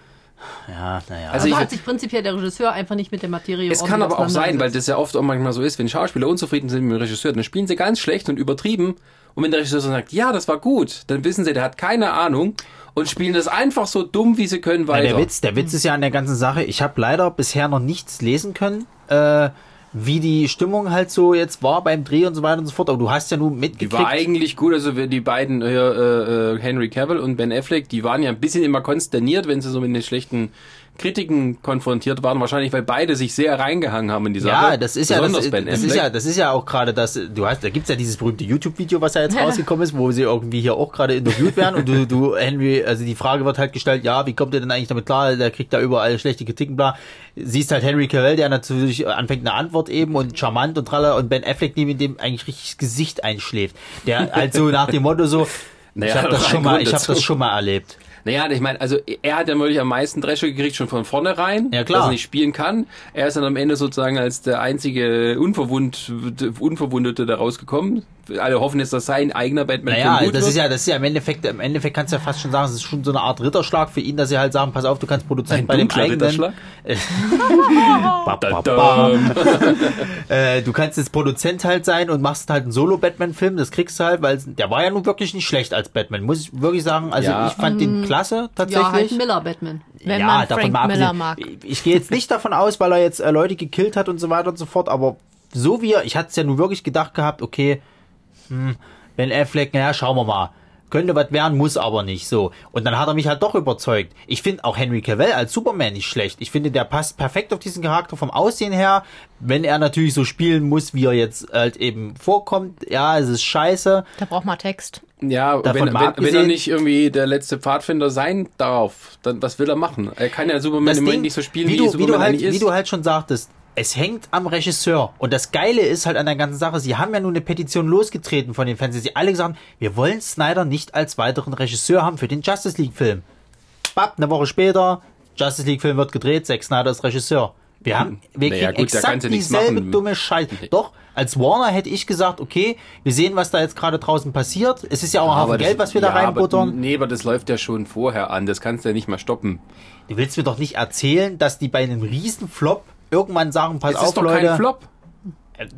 Ja, naja. Also ich- hat sich prinzipiell der Regisseur einfach nicht mit der Materie Es kann aber auch sein, weil das ja oft auch manchmal so ist, wenn Schauspieler unzufrieden sind mit dem Regisseur, dann spielen sie ganz schlecht und übertrieben. Und wenn der Regisseur sagt, ja, das war gut, dann wissen sie, der hat keine Ahnung und spielen das einfach so dumm, wie sie können, Ja, weiter. der Witz, der Witz ist ja an der ganzen Sache. Ich habe leider bisher noch nichts lesen können, äh, wie die Stimmung halt so jetzt war beim Dreh und so weiter und so fort. Aber du hast ja nun Die mitgekriegt. war eigentlich gut, also die beiden, äh, äh, Henry Cavill und Ben Affleck, die waren ja ein bisschen immer konsterniert, wenn sie so mit den schlechten Kritiken konfrontiert waren. Wahrscheinlich, weil beide sich sehr reingehangen haben in die Sache. ja, das ist ja das, Besonders Ben das ist ja das ist ja auch gerade das du hast da gibt's ja dieses berühmte YouTube Video, was ja jetzt rausgekommen ist, wo sie irgendwie hier auch gerade interviewt werden und du du Henry, also die Frage wird halt gestellt, ja, wie kommt ihr denn eigentlich damit klar? Der kriegt da überall schlechte Kritiken bla. Siehst halt Henry Cavill, der natürlich anfängt eine Antwort eben und charmant und tralla und Ben Affleck neben dem eigentlich richtig das Gesicht einschläft. Der halt so nach dem Motto so Naja, ich habe das schon mal, ich habe dazu. das schon mal erlebt. Naja, ich meine, also er hat ja wirklich am meisten Dresche gekriegt, schon von vornherein, Ja, klar. dass er nicht spielen kann. Er ist dann am Ende sozusagen als der einzige Unverwund, Unverwundete da rausgekommen. Alle hoffen jetzt, dass sein eigener Batman Naja, gut das wird. ist ja, das ist ja im Endeffekt, im Endeffekt kannst du ja fast schon sagen, es ist schon so eine Art Ritterschlag für ihn, dass sie halt sagen, pass auf, du kannst Produzent Ein bei dem eigenen. Ritterschlag? Ba, ba, ba. Dadam. Äh, du kannst jetzt Produzent halt sein und machst halt einen Solo-Batman-Film, das kriegst du halt, weil der war ja nun wirklich nicht schlecht als Batman, muss ich wirklich sagen. Also Ja. ich fand den klasse tatsächlich. ja, halt ein Miller-Batman. Wenn man Frank mal Miller mag. Ich, ich gehe jetzt nicht davon aus, weil er jetzt äh, Leute gekillt hat und so weiter und so fort, aber so wie er, ich hatte es ja nun wirklich gedacht gehabt, okay, hm, Ben Affleck, naja, schauen wir mal. Könnte was werden, muss aber nicht so. Und dann hat er mich halt doch überzeugt. Ich finde auch Henry Cavill als Superman nicht schlecht. Ich finde, der passt perfekt auf diesen Charakter vom Aussehen her. Wenn er natürlich so spielen muss, wie er jetzt halt eben vorkommt, ja, es ist scheiße. Da braucht man Text. Ja, Davon wenn, wenn, wenn er nicht irgendwie der letzte Pfadfinder sein darf, dann was will er machen? Er kann ja Superman das im Moment Ding, nicht so spielen, wie, wie, du, wie, Superman du halt, wie du halt schon sagtest, es hängt am Regisseur. Und das Geile ist halt an der ganzen Sache, sie haben ja nun eine Petition losgetreten von den Fans, die sie alle gesagt haben, wir wollen Snyder nicht als weiteren Regisseur haben für den Justice League Film. Bap, eine Woche später, Justice League Film wird gedreht, Zack Snyder ist Regisseur. Wir haben, wir Naja, kriegen gut, da exakt dieselbe machen. dumme Scheiße. Doch, als Warner hätte ich gesagt, okay, wir sehen, was da jetzt gerade draußen passiert. Es ist ja auch ein Haufen Geld, was wir da ja, reinbuttern. Aber, nee, aber das läuft ja schon vorher an. Das kannst du ja nicht mal stoppen. Du willst mir doch nicht erzählen, dass die bei einem riesen Flop irgendwann sagen, pass Es auf, ist doch Leute. kein Flop.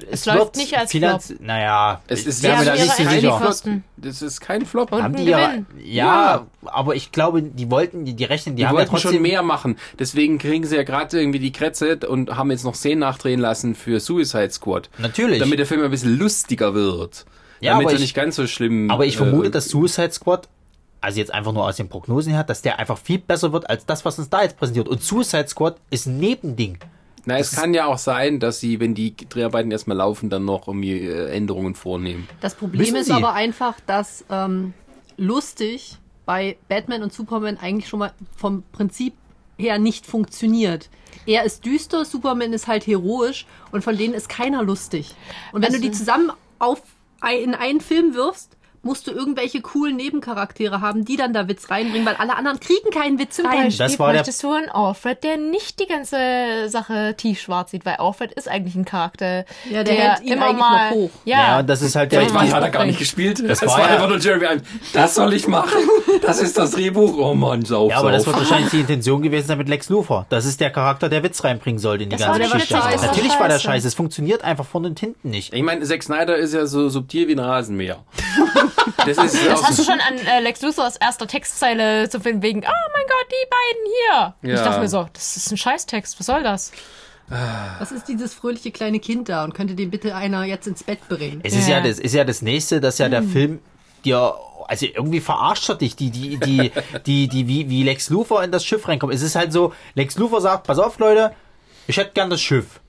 Es läuft nicht als Finanz Naja, Es ist haben da nicht sicher. Kosten. Das ist kein Flop. Und Haben die Gewinn. ja, aber ich glaube, die wollten, die, die rechnen, die, Die haben ja wollten trotzdem schon mehr machen. Deswegen kriegen sie ja gerade irgendwie die Kretze und haben jetzt noch Szenen nachdrehen lassen für Suicide Squad. Natürlich. Damit der Film ein bisschen lustiger wird. Ja, damit aber er ich- nicht ganz so schlimm Aber ich vermute, äh, dass Suicide Squad, also jetzt einfach nur aus den Prognosen her, dass der einfach viel besser wird als das, was uns da jetzt präsentiert. Und Suicide Squad ist ein Nebending. Na, es kann ja auch sein, dass sie, wenn die Dreharbeiten erstmal laufen, dann noch irgendwie äh, Änderungen vornehmen. Das Problem Müssen ist sie. aber einfach, dass ähm, lustig bei Batman und Superman eigentlich schon mal vom Prinzip her nicht funktioniert. Er ist düster, Superman ist halt heroisch und von denen ist keiner lustig. Und wenn Also- du die zusammen auf in einen Film wirfst, musst du irgendwelche coolen Nebencharaktere haben, die dann da Witz reinbringen, weil alle anderen kriegen keinen Witz Zum rein. Beispiel Das war der- bräuchtest du einen Alfred, der nicht die ganze Sache tiefschwarz sieht, weil Alfred ist eigentlich ein Charakter, Ja, der der hält ihn immer mal, noch hoch. Ja, Ja, und das ist halt der, Vielleicht war Das hat er gar nicht gespielt. Das, war war ja- einfach nur Jeremy Irons. Das soll ich machen. Das ist das Drehbuch. Oh Mann, sauf, ja, aber das sauf. wird wahrscheinlich die Intention gewesen sein mit Lex Luthor. Das ist der Charakter, der Witz reinbringen sollte in die Das ganze war der Geschichte. das war Natürlich war der scheiße. scheiße. Es funktioniert einfach vorne und hinten nicht. Ich meine, Zack Snyder ist ja so subtil wie ein Rasenmäher. Das ist Das hast du schon an äh, Lex Luthors erster Textzeile zu finden, wegen, oh mein Gott, die beiden hier. Ja. Ich dachte mir so, das ist ein Scheißtext, was soll das? Was ist dieses fröhliche kleine Kind da und könnte den bitte einer jetzt ins Bett bringen? Es ist ja Ja. das, ist ja das nächste, dass ja der Hm. Film dir, also irgendwie verarscht er dich, die, die, die, die, die, wie, wie Lex Luthor in das Schiff reinkommt. Es ist halt so, Lex Luthor sagt, pass auf Leute, ich hätte gern das Schiff.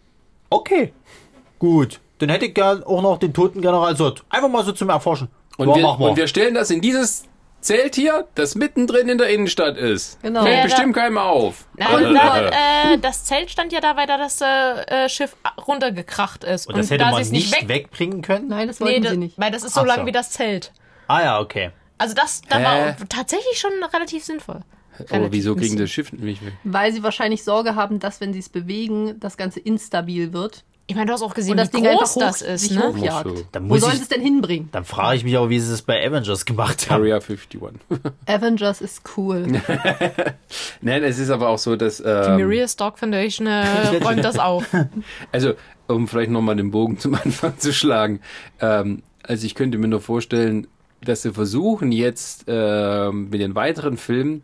Okay, gut. Dann hätte ich gern auch noch den toten General Sott. Einfach mal so zum Erforschen. Und, Ja, wir, und wir stellen das in dieses Zelt hier, das mittendrin in der Innenstadt ist. Genau. Fällt Ja, bestimmt keinem auf. Nein, da, äh, das Zelt stand ja da, weil da das äh, äh, Schiff runtergekracht ist. und das hätte da man nicht weg wegbringen können? Nein, das Nee, wollten das, sie nicht. weil das ist so Ach lang so. wie das Zelt. Ah ja, okay. Also das da Hä? war tatsächlich schon relativ sinnvoll. Aber wieso kriegen sie das Schiff nicht weg? Weil sie wahrscheinlich Sorge haben, dass wenn sie es bewegen, das Ganze instabil wird Ich meine, du hast auch gesehen, Und das wie Ding einfach groß hoch, das ist, sich ne? hochjagt. Muss. Dann Wo muss sollen ich- sie es denn hinbringen? Dann frage ich mich auch, wie sie es bei Avengers gemacht haben. Area 51. Avengers ist cool. Nein, es ist aber auch so, dass. Die Ähm, Miriam Stock Foundation äh, räumt das auf. Also, um vielleicht nochmal den Bogen zum Anfang zu schlagen. Ähm, also, ich könnte mir nur vorstellen, dass sie versuchen jetzt ähm, mit den weiteren Filmen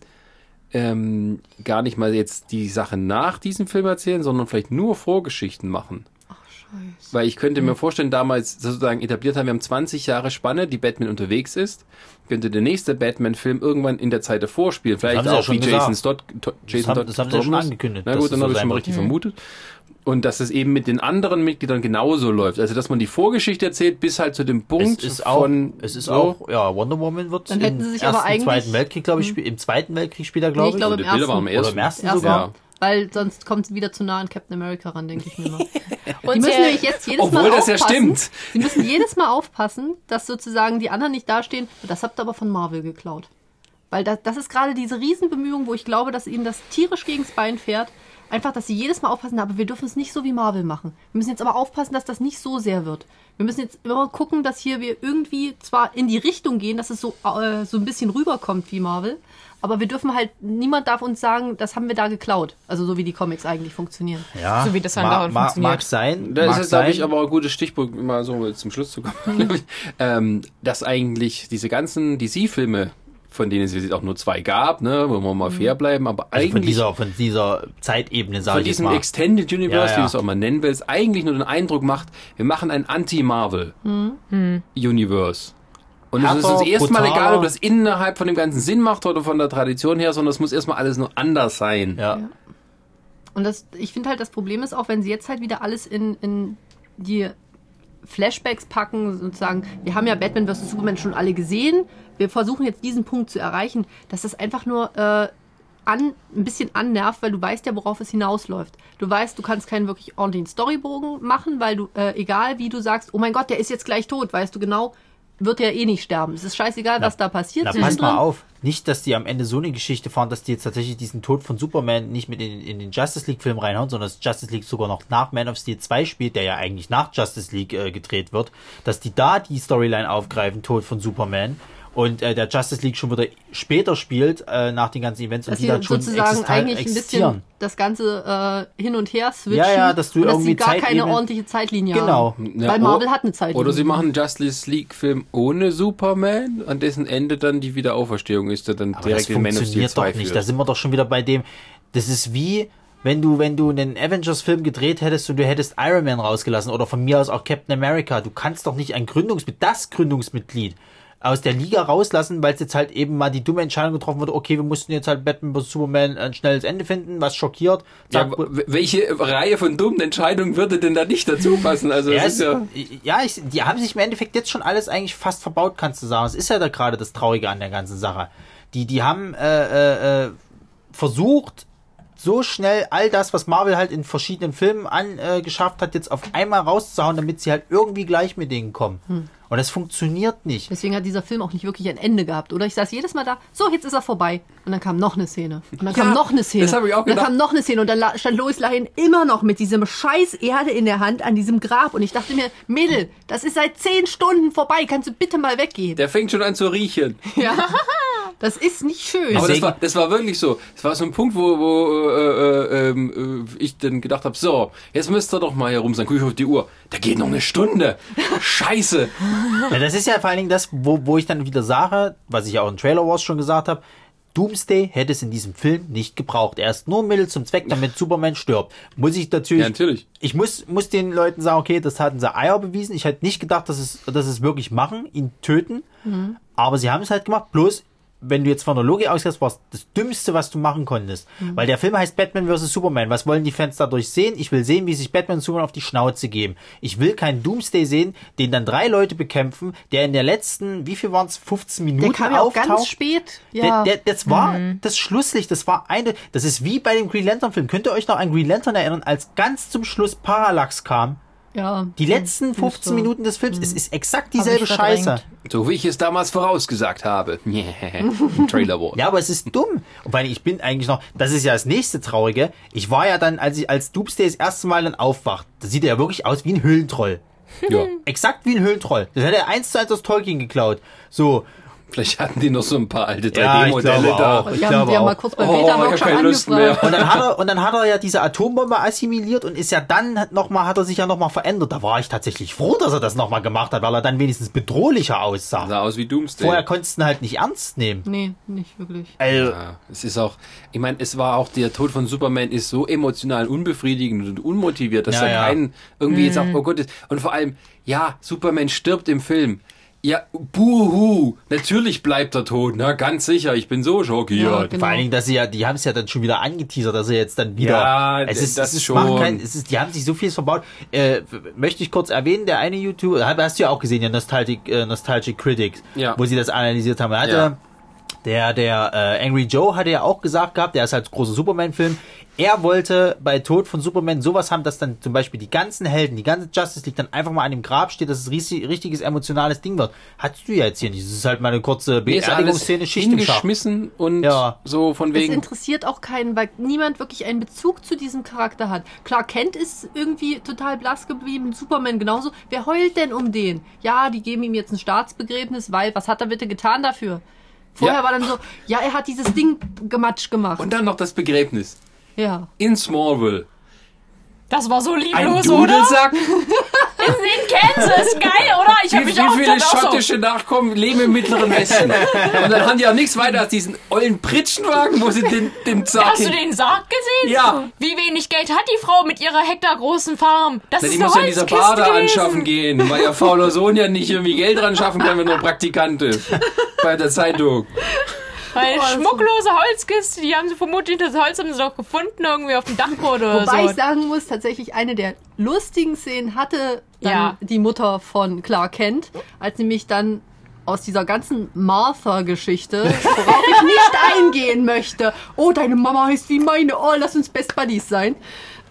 ähm, gar nicht mal jetzt die Sache nach diesem Film erzählen, sondern vielleicht nur Vorgeschichten machen. Weil ich könnte mir vorstellen, damals sozusagen etabliert haben, wir haben 20 Jahre Spanne, die Batman unterwegs ist. Könnte der nächste Batman-Film irgendwann in der Zeit davor spielen. Vielleicht haben sie ja auch schon wie Jason gesagt. Stott. Haben- das haben sie ja schon angekündigt, Na gut, das dann so habe ich schon mal richtig vermutet. Und dass es eben mit den anderen Mitgliedern genauso läuft. Also, dass man die Vorgeschichte erzählt bis halt zu dem Punkt Es ist auch, von. es ist so, auch, ja, Wonder Woman wird Dann hätten im sie sich ersten, aber eigentlich- Zweiten Weltkrieg, glaube ich, spiel- im Zweiten Weltkrieg spielt er, Nee, glaube ich ich. glaube im Bilder waren im ersten. ersten. Oder im ersten Ersten. sogar. Ja. Weil sonst kommt sie wieder zu nah an Captain America ran, denke ich mir mal. Und Die müssen sie- nämlich jetzt jedes Obwohl Mal das ja aufpassen. stimmt. Sie müssen jedes Mal aufpassen, dass sozusagen die anderen nicht dastehen. Das habt ihr aber von Marvel geklaut. Weil das, das ist gerade diese Riesenbemühung, wo ich glaube, dass ihnen das tierisch gegens Bein fährt. Einfach, dass sie jedes Mal aufpassen, aber wir dürfen es nicht so wie Marvel machen. Wir müssen jetzt aber aufpassen, dass das nicht so sehr wird. Wir müssen jetzt immer gucken, dass hier wir irgendwie zwar in die Richtung gehen, dass es so, äh, so ein bisschen rüberkommt wie Marvel, aber wir dürfen halt, niemand darf uns sagen, das haben wir da geklaut. Also so wie die Comics eigentlich funktionieren. Ja, So wie das dann ma- ma- funktioniert. Mag sein. Da mag ist es, glaube ich, aber ein gutes Stichpunkt, mal so zum Schluss zu kommen, glaub ich. ähm, dass eigentlich diese ganzen DC-Filme, von denen es jetzt auch nur zwei gab, ne, wo wir mal fair bleiben, aber also von eigentlich dieser, von dieser Zeitebene, sage von ich jetzt diesem mal. Extended Universe, Ja, ja. wie du es auch mal nennen willst, eigentlich nur den Eindruck macht, wir machen ein Anti-Marvel Universe. Und es ist uns erstmal egal, ob das innerhalb von dem ganzen Sinn macht oder von der Tradition her, sondern es muss erstmal alles nur anders sein. Ja. Und das, ich finde halt, das Problem ist auch, wenn sie jetzt halt wieder alles in, in die Flashbacks packen, sozusagen, wir haben ja Batman vs. Superman schon alle gesehen, wir versuchen jetzt diesen Punkt zu erreichen, dass das einfach nur äh, an, ein bisschen annervt, weil du weißt ja, worauf es hinausläuft. Du weißt, du kannst keinen wirklich ordentlichen Storybogen machen, weil du, äh, egal wie du sagst, oh mein Gott, der ist jetzt gleich tot, weißt du genau, wird ja eh nicht sterben. Es ist scheißegal, was da passiert. Na, pass mal auf. Nicht, dass die am Ende so eine Geschichte fahren, dass die jetzt tatsächlich diesen Tod von Superman nicht mit in, in den Justice League Film reinhauen, sondern dass Justice League sogar noch nach Man of Steel 2 spielt, der ja eigentlich nach Justice League äh, gedreht wird, dass die da die Storyline aufgreifen, Tod von Superman. Und äh, der Justice League schon wieder später spielt, äh, nach den ganzen Events, und Dass die sie dann schon sozusagen eigentlich ein bisschen das Ganze äh, hin und her switchen. Ja, ja, dass du und dass irgendwie sie gar keine ordentliche Zeitlinie Genau. haben. Ja, Weil Marvel hat eine Zeitlinie. Oder sie machen einen Justice League-Film ohne Superman, an dessen Ende dann die Wiederauferstehung ist, der dann Aber das direkt in Man of Steel funktioniert 2 doch nicht. führt. Da sind wir doch schon wieder bei dem. Das ist wie, wenn du, wenn du einen Avengers-Film gedreht hättest und du hättest Iron Man rausgelassen oder von mir aus auch Captain America. Du kannst doch nicht ein Gründungsmitglied, das Gründungsmitglied aus der Liga rauslassen, weil es jetzt halt eben mal die dumme Entscheidung getroffen wurde, okay, wir mussten jetzt halt Batman vs. Superman ein schnelles Ende finden, was schockiert. ja, welche Reihe von dummen Entscheidungen würde denn da nicht dazu passen? Also, Ja, das ist ja, ja ich, die haben sich im Endeffekt jetzt schon alles eigentlich fast verbaut, kannst du sagen. Das ist ja da gerade das Traurige an der ganzen Sache. Die, die haben äh, äh, äh, versucht, so schnell all das, was Marvel halt in verschiedenen Filmen angeschafft äh, geschafft hat, jetzt auf einmal rauszuhauen, damit sie halt irgendwie gleich mit denen kommen. Und das funktioniert nicht. Deswegen hat dieser Film auch nicht wirklich ein Ende gehabt, oder? Ich saß jedes Mal da, so, jetzt ist er vorbei. Und dann kam noch eine Szene. Und dann kam Ja, noch eine Szene. das hab ich auch Und dann gedacht. kam noch eine Szene. Und dann stand Lois Lane immer noch mit diesem scheiß Erde in der Hand an diesem Grab. Und ich dachte mir, Mädel, das ist seit zehn Stunden vorbei. Kannst du bitte mal weggehen? der fängt schon an zu riechen. Ja. Das ist nicht schön. Aber das war, das war wirklich so. Das war so ein Punkt, wo, wo äh, äh, ähm, äh, ich dann gedacht habe, so, jetzt müsst ihr doch mal hier rum sein. Guck ich auf die Uhr. Da geht noch eine Stunde. Scheiße. Ja, das ist ja vor allen Dingen das, wo, wo ich dann wieder sage, was ich auch in Trailer Wars schon gesagt habe, Doomsday hätte es in diesem Film nicht gebraucht. Er ist nur Mittel zum Zweck, damit Superman stirbt. Muss ich natürlich. Ja, natürlich. Ich muss, muss den Leuten sagen, okay, das hatten sie Eier bewiesen. Ich hätte nicht gedacht, dass es, dass es wirklich machen, ihn töten. Aber sie haben es halt gemacht. Bloß, wenn du jetzt von der Logik ausgehst, war es das Dümmste, was du machen konntest. Weil der Film heißt Batman vs. Superman. Was wollen die Fans dadurch sehen? Ich will sehen, wie sich Batman und Superman auf die Schnauze geben. Ich will keinen Doomsday sehen, den dann drei Leute bekämpfen, der in der letzten, wie viel waren es, 15 Minuten der kam ja auch auftaucht. ganz spät. Ja. Der, der, das war das Schlusslicht, das war eine, das ist wie bei dem Green Lantern Film. Könnt ihr euch noch an Green Lantern erinnern, als ganz zum Schluss Parallax kam? Ja. Die letzten 15 Fünfte. Minuten des Films, es ist exakt dieselbe. Scheiße. So wie ich es damals vorausgesagt habe. Trailer. Ja, aber es ist dumm. Und weil ich bin eigentlich noch, das ist ja das nächste Traurige. Ich war ja dann, als ich als Doomsday das erste Mal dann aufwacht, da sieht er ja wirklich aus wie ein Höhlentroll. ja. Exakt wie ein Höhlentroll. Das hat er eins zu eins aus Tolkien geklaut. So. Vielleicht hatten die noch so ein paar alte Ja, ich 3D-Modelle glaube da. auch. Ich Wir haben, wir haben mal auch. kurz bei Oh, Beta noch schon angefragt. Und dann hat er, und dann hat er ja diese Atombombe assimiliert und ist ja dann nochmal, hat er sich ja nochmal verändert. Da war ich tatsächlich froh, dass er das nochmal gemacht hat, weil er dann wenigstens bedrohlicher aussah. Sah aus wie Doomsday. Vorher konntest du ihn halt nicht ernst nehmen. Nee, nicht wirklich. Also, Ja, es ist auch, ich meine, es war auch, der Tod von Superman ist so emotional unbefriedigend und unmotiviert, dass Ja, da ja. keinen irgendwie jetzt sagt, oh Gott, ist- und vor allem, ja, Superman stirbt im Film. Ja, buhu, natürlich bleibt er tot, na, ganz sicher, ich bin so schockiert. Ja, genau. Vor allen Dingen, dass sie ja, die haben es ja dann schon wieder angeteasert, dass sie jetzt dann wieder. Ja, es ist, das es ist, schon. macht Kein, es ist, die haben sich so viel verbaut. Äh, möchte ich kurz erwähnen, der eine YouTuber, hast du ja auch gesehen, der Nostalgic, äh, Nostalgic Critics, Ja. wo sie das analysiert haben. Er hatte, Ja. Der, der äh, Angry Joe hatte ja auch gesagt gehabt, der ist halt großer Superman-Film. Er wollte bei Tod von Superman sowas haben, dass dann zum Beispiel die ganzen Helden, die ganze Justice League dann einfach mal an dem Grab steht, dass es riesig, richtiges emotionales Ding wird. Hattest du ja jetzt hier nicht. Das ist halt mal eine kurze Beerdigungsszene, Schicht hingeschmissen und Ja. so von Es wegen. interessiert auch keinen, weil niemand wirklich einen Bezug zu diesem Charakter hat. Clark Kent ist irgendwie total blass geblieben, Superman genauso. Wer heult denn um den? Ja, die geben ihm jetzt ein Staatsbegräbnis, weil was hat er bitte getan dafür? Vorher Ja. war dann so, ja, er hat dieses Ding gematsch gemacht. Und dann noch das Begräbnis. ja. In Smallville. Das war so Ein lieblos, oder? Dudelsack. In Kansas, geil, oder? Ich hab Wie, mich wie auch viele gedacht, auch so, schottische Nachkommen leben im Mittleren Westen? Und dann haben die auch nichts weiter als diesen ollen Pritschenwagen, wo sie den, den Sarg Hast du den Sarg gesehen? Ja. Wie wenig Geld hat die Frau mit ihrer hektargroßen Farm? Das Na, ist die eine muss ja in dieser Bade gewesen. anschaffen gehen, weil ihr fauler Sohn ja nicht irgendwie Geld ran schaffen kann, wenn er nur Praktikant ist. Bei der Zeitung. Eine Oh, das- schmucklose Holzkiste, die haben sie vermutlich, das Holz haben sie doch gefunden, irgendwie auf dem Dachboden oder Wobei so. ich sagen muss, tatsächlich eine der lustigen Szenen hatte dann Ja. die Mutter von Clark Kent, als nämlich dann aus dieser ganzen Martha-Geschichte, worauf ich nicht eingehen möchte. Oh, deine Mama heißt wie meine. Oh, lass uns Best Buddies sein.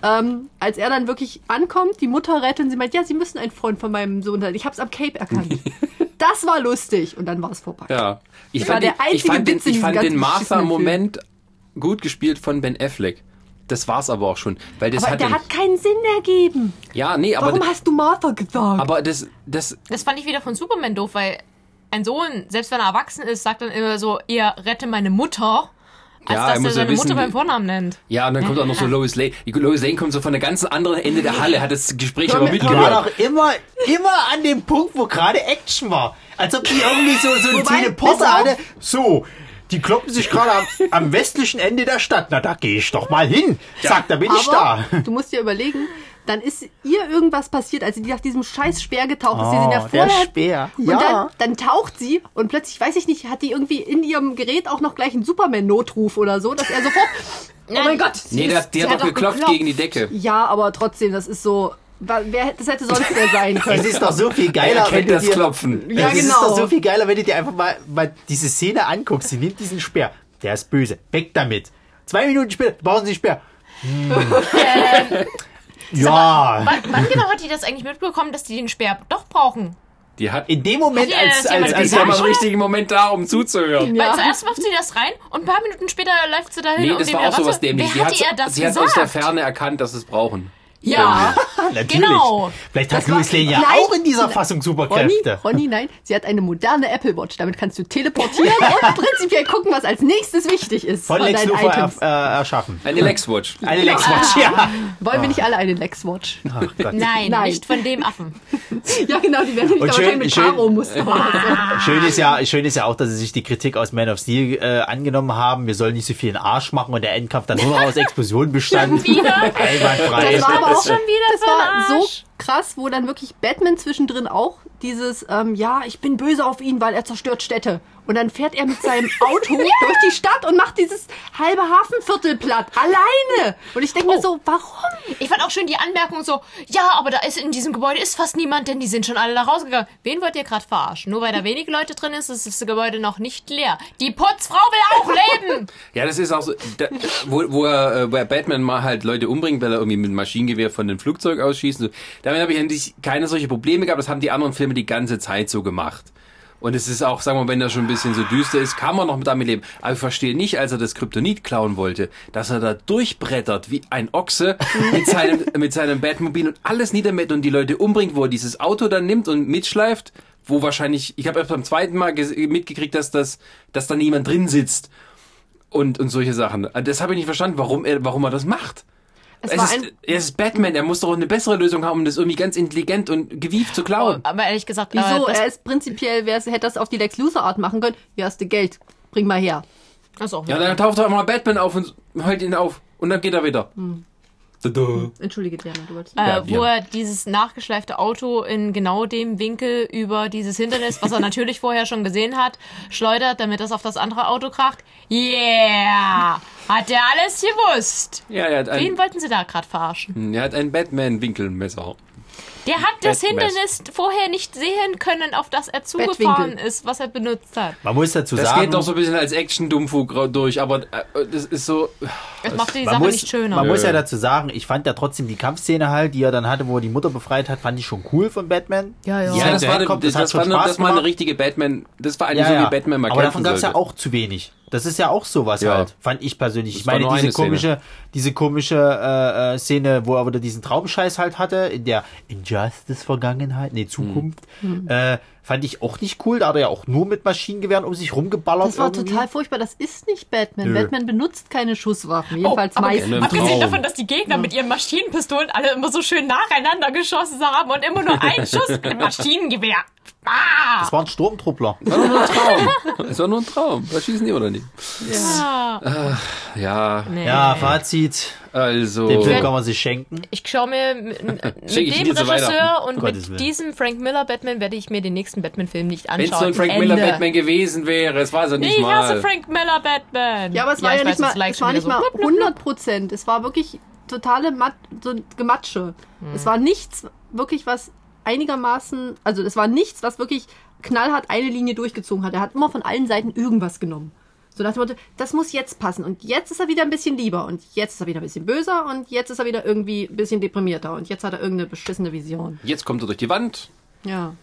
Ähm, als er dann wirklich ankommt, die Mutter rettet und sie meint, ja, sie müssen einen Freund von meinem Sohn sein. Ich hab's am Cape erkannt. das war lustig. Und dann war es vorbei. Ja. Ich war fand, der den, ich einzige fand den, Witz in ich fand den Martha-Moment gut gespielt von Ben Affleck. Das war's aber auch schon. Weil das Aber hat, der hat keinen Sinn ergeben. ja, nee, aber, Warum hast du Martha gesagt? aber das, das, Das fand ich wieder von Superman doof, weil ein Sohn, selbst wenn er erwachsen ist, sagt dann immer so, eher rette meine Mutter, als Ja, er dass muss er ja seine wissen, Mutter beim Vornamen nennt. ja, und dann kommt auch noch so Lois Lane. Lois Lane kommt so von der ganzen anderen Ende der Halle, hat das Gespräch aber mir- Die war mitgehört. doch immer, immer an dem Punkt, wo gerade Action war. Als ob die irgendwie so, so Wobei, Teleporter hatte. So, die kloppen sich gerade am, am westlichen Ende der Stadt. Na, da gehe ich doch mal hin. Zack, da bin ich da. Aber du musst dir überlegen, dann ist ihr irgendwas passiert, als sie nach diesem scheiß Speer getaucht ist. Sie sind ja Oh, der vorher. Speer. Und Ja. dann, dann taucht sie und plötzlich, weiß ich nicht, hat die irgendwie in ihrem Gerät auch noch gleich einen Superman-Notruf oder so, dass er sofort. Oh mein Gott! sie Nee, der, ist- der sie hat doch geklopft gegen die Decke. Ja, aber trotzdem, das ist so. Wer, das hätte sonst wer sein können. Es ist doch so viel Er geiler, wenn kennt du das dir, Klopfen. Ja, es ist genau. doch so viel geiler, wenn du dir einfach mal, mal diese Szene anguckst. Sie nimmt diesen Speer. Der ist böse. Weg damit. Zwei Minuten später brauchen sie Speer. Ähm, Ja. wann, wann genau hat die das eigentlich mitbekommen, dass die den Speer doch brauchen? Die hat, In dem Moment, Hat ihr als, als, als ist mal im richtigen Moment da, um zuzuhören. Ja. Weil zuerst macht sie das rein und ein paar Minuten später läuft sie dahin Nee, und das war auch Ratte- sowas dämlich. Wer Die hat ihr hat, das sie hat aus der Ferne erkannt, dass sie es brauchen. Ja, Natürlich. genau. Vielleicht hat Louis Lane ja Nein. auch in dieser Fassung Ronny, Superkräfte. Ronny, nein, sie hat eine moderne Apple Watch. Damit kannst du teleportieren und prinzipiell gucken, was als nächstes wichtig ist Von Lex deinen Luthor Items. er, äh, erschaffen. Eine Lex-Watch. Eine Lex Watch, ja. Wollen wir nicht alle eine Lex Watch? Ach. Nein, Nein. nicht von dem Affen. ja, genau, die werden da schön- mit schön- Karo-Muster oder so. Schön ist, ja, schön ist ja auch, dass sie sich die Kritik aus Man of Steel äh, angenommen haben. Wir sollen nicht so viel in den Arsch machen und der Endkampf dann nur noch aus Explosionen bestand. Wieder? Einwandfrei. Das war aber auch schon wieder das war so krass, wo dann wirklich Batman zwischendrin auch dieses, ähm, ja, ich bin böse auf ihn, weil er zerstört Städte. Und dann fährt er mit seinem Auto durch die Stadt und macht dieses halbe Hafenviertel platt. Alleine. Und ich denke mir Oh. so, warum? Ich fand auch schön die Anmerkung so, ja, aber da ist in diesem Gebäude ist fast niemand, denn die sind schon alle da rausgegangen. Wen wollt ihr gerade verarschen? Nur weil da wenige Leute drin ist, ist das Gebäude noch nicht leer. Die Putzfrau will auch leben! Ja, das ist auch so, da, wo, wo, er, äh, wo er Batman mal halt Leute umbringt, weil er irgendwie mit dem Maschinengewehr von dem Flugzeug ausschießt. So, damit habe ich eigentlich keine solche Probleme gehabt. Das haben die anderen Filme die ganze Zeit so gemacht. Und es ist auch, sagen wir mal, wenn er schon ein bisschen so düster ist, kann man noch damit leben. Aber ich verstehe nicht, als er das Kryptonit klauen wollte, dass er da durchbrettert wie ein Ochse mit seinem, mit seinem Batmobil und alles niedermäht und die Leute umbringt, wo er dieses Auto dann nimmt und mitschleift, wo wahrscheinlich, ich habe erst beim zweiten Mal mitgekriegt, dass das, dass da niemand drin sitzt und, und solche Sachen. Das habe ich nicht verstanden, warum er, warum er das macht. Es Es war ist, ein, er ist Batman, er muss doch eine bessere Lösung haben, um das irgendwie ganz intelligent und gewieft zu klauen. Aber ehrlich gesagt, wieso? äh, das, er ist prinzipiell, wer hätte das auf die Lex Luthor Art machen können. Hier hast du Geld, bring mal her. ist auch Ja, dann taucht doch mal Batman auf und heult ihn auf. Und dann geht er wieder. Tada. Entschuldige, Diana, du wolltest. äh, Ja, wo ja. er dieses nachgeschleifte Auto in genau dem Winkel über dieses Hindernis, was er natürlich vorher schon gesehen hat, schleudert, damit das auf das andere Auto kracht. Yeah! Hat er alles gewusst? Ja, er hat Wen ein, wollten sie da gerade verarschen? er hat ein Batman-Winkelmesser. Der hat das Batman. Hindernis vorher nicht sehen können, auf das er zugefahren Bettwinkel. ist, was er benutzt hat. Man muss dazu Das sagen, geht doch so ein bisschen als Action-Dummfug durch, aber äh, das ist so. Das macht die man Sache muss, nicht schöner. Man muss Nö. ja dazu sagen, ich fand ja trotzdem die Kampfszene halt, die er dann hatte, wo er die Mutter befreit hat, fand ich schon cool von Batman. Ja, ja. Ja, das war, eine, herkommt, das, hat das, war, eine, das war eine richtige Batman. Das war eigentlich Ja, so, ja. wie Batman mal Aber davon gab es ja auch zu wenig. Das ist ja auch sowas Ja. halt, fand ich persönlich. Das Ich meine, diese komische, diese komische äh, äh, Szene, wo er wieder diesen Traumscheiß halt hatte, in der Injustice-Vergangenheit, nee, Zukunft, Hm. äh, fand ich auch nicht cool. Da hat er ja auch nur mit Maschinengewehren um sich rumgeballert. Das war irgendwie. total furchtbar. Das ist nicht Batman. Nö. Batman benutzt keine Schusswaffen. Jedenfalls aber meistens. Abgesehen davon, dass die Gegner mit ihren Maschinenpistolen alle immer so schön nacheinander geschossen haben und immer nur ein Schuss mit Maschinengewehr. Ah! Das war ein Sturmtruppler. Das war nur ein Traum. Es war nur ein Traum. Da schießen die oder nicht? Ja. Ja, Nee. Ja, Fazit. also. Den Film kann man sich schenken. Ich schaue mir mit, mit dem Regisseur Weihnachten. und Gottes Willen. mit diesem Frank Miller Batman werde ich mir den nächsten Batman-Film nicht Wenn es so ein Frank Ende. Miller Batman gewesen wäre, es war es ja nicht Ich mal. hasse Frank Miller Batman. Ja, aber es war ja, ich nicht weiß, das mal, es war nicht mal so. 100 Prozent. Es war wirklich totale Mat so Gematsche. Es war nichts wirklich, was einigermaßen, also es war nichts, was wirklich knallhart eine Linie durchgezogen hat. Er hat immer von allen Seiten irgendwas genommen. So nach dem Motto, das muss jetzt passen. Und jetzt ist er wieder ein bisschen lieber. Und jetzt ist er wieder ein bisschen böser. Und jetzt ist er wieder irgendwie ein bisschen deprimierter. Und jetzt hat er irgendeine beschissene Vision. Jetzt kommt er durch die Wand. Ja.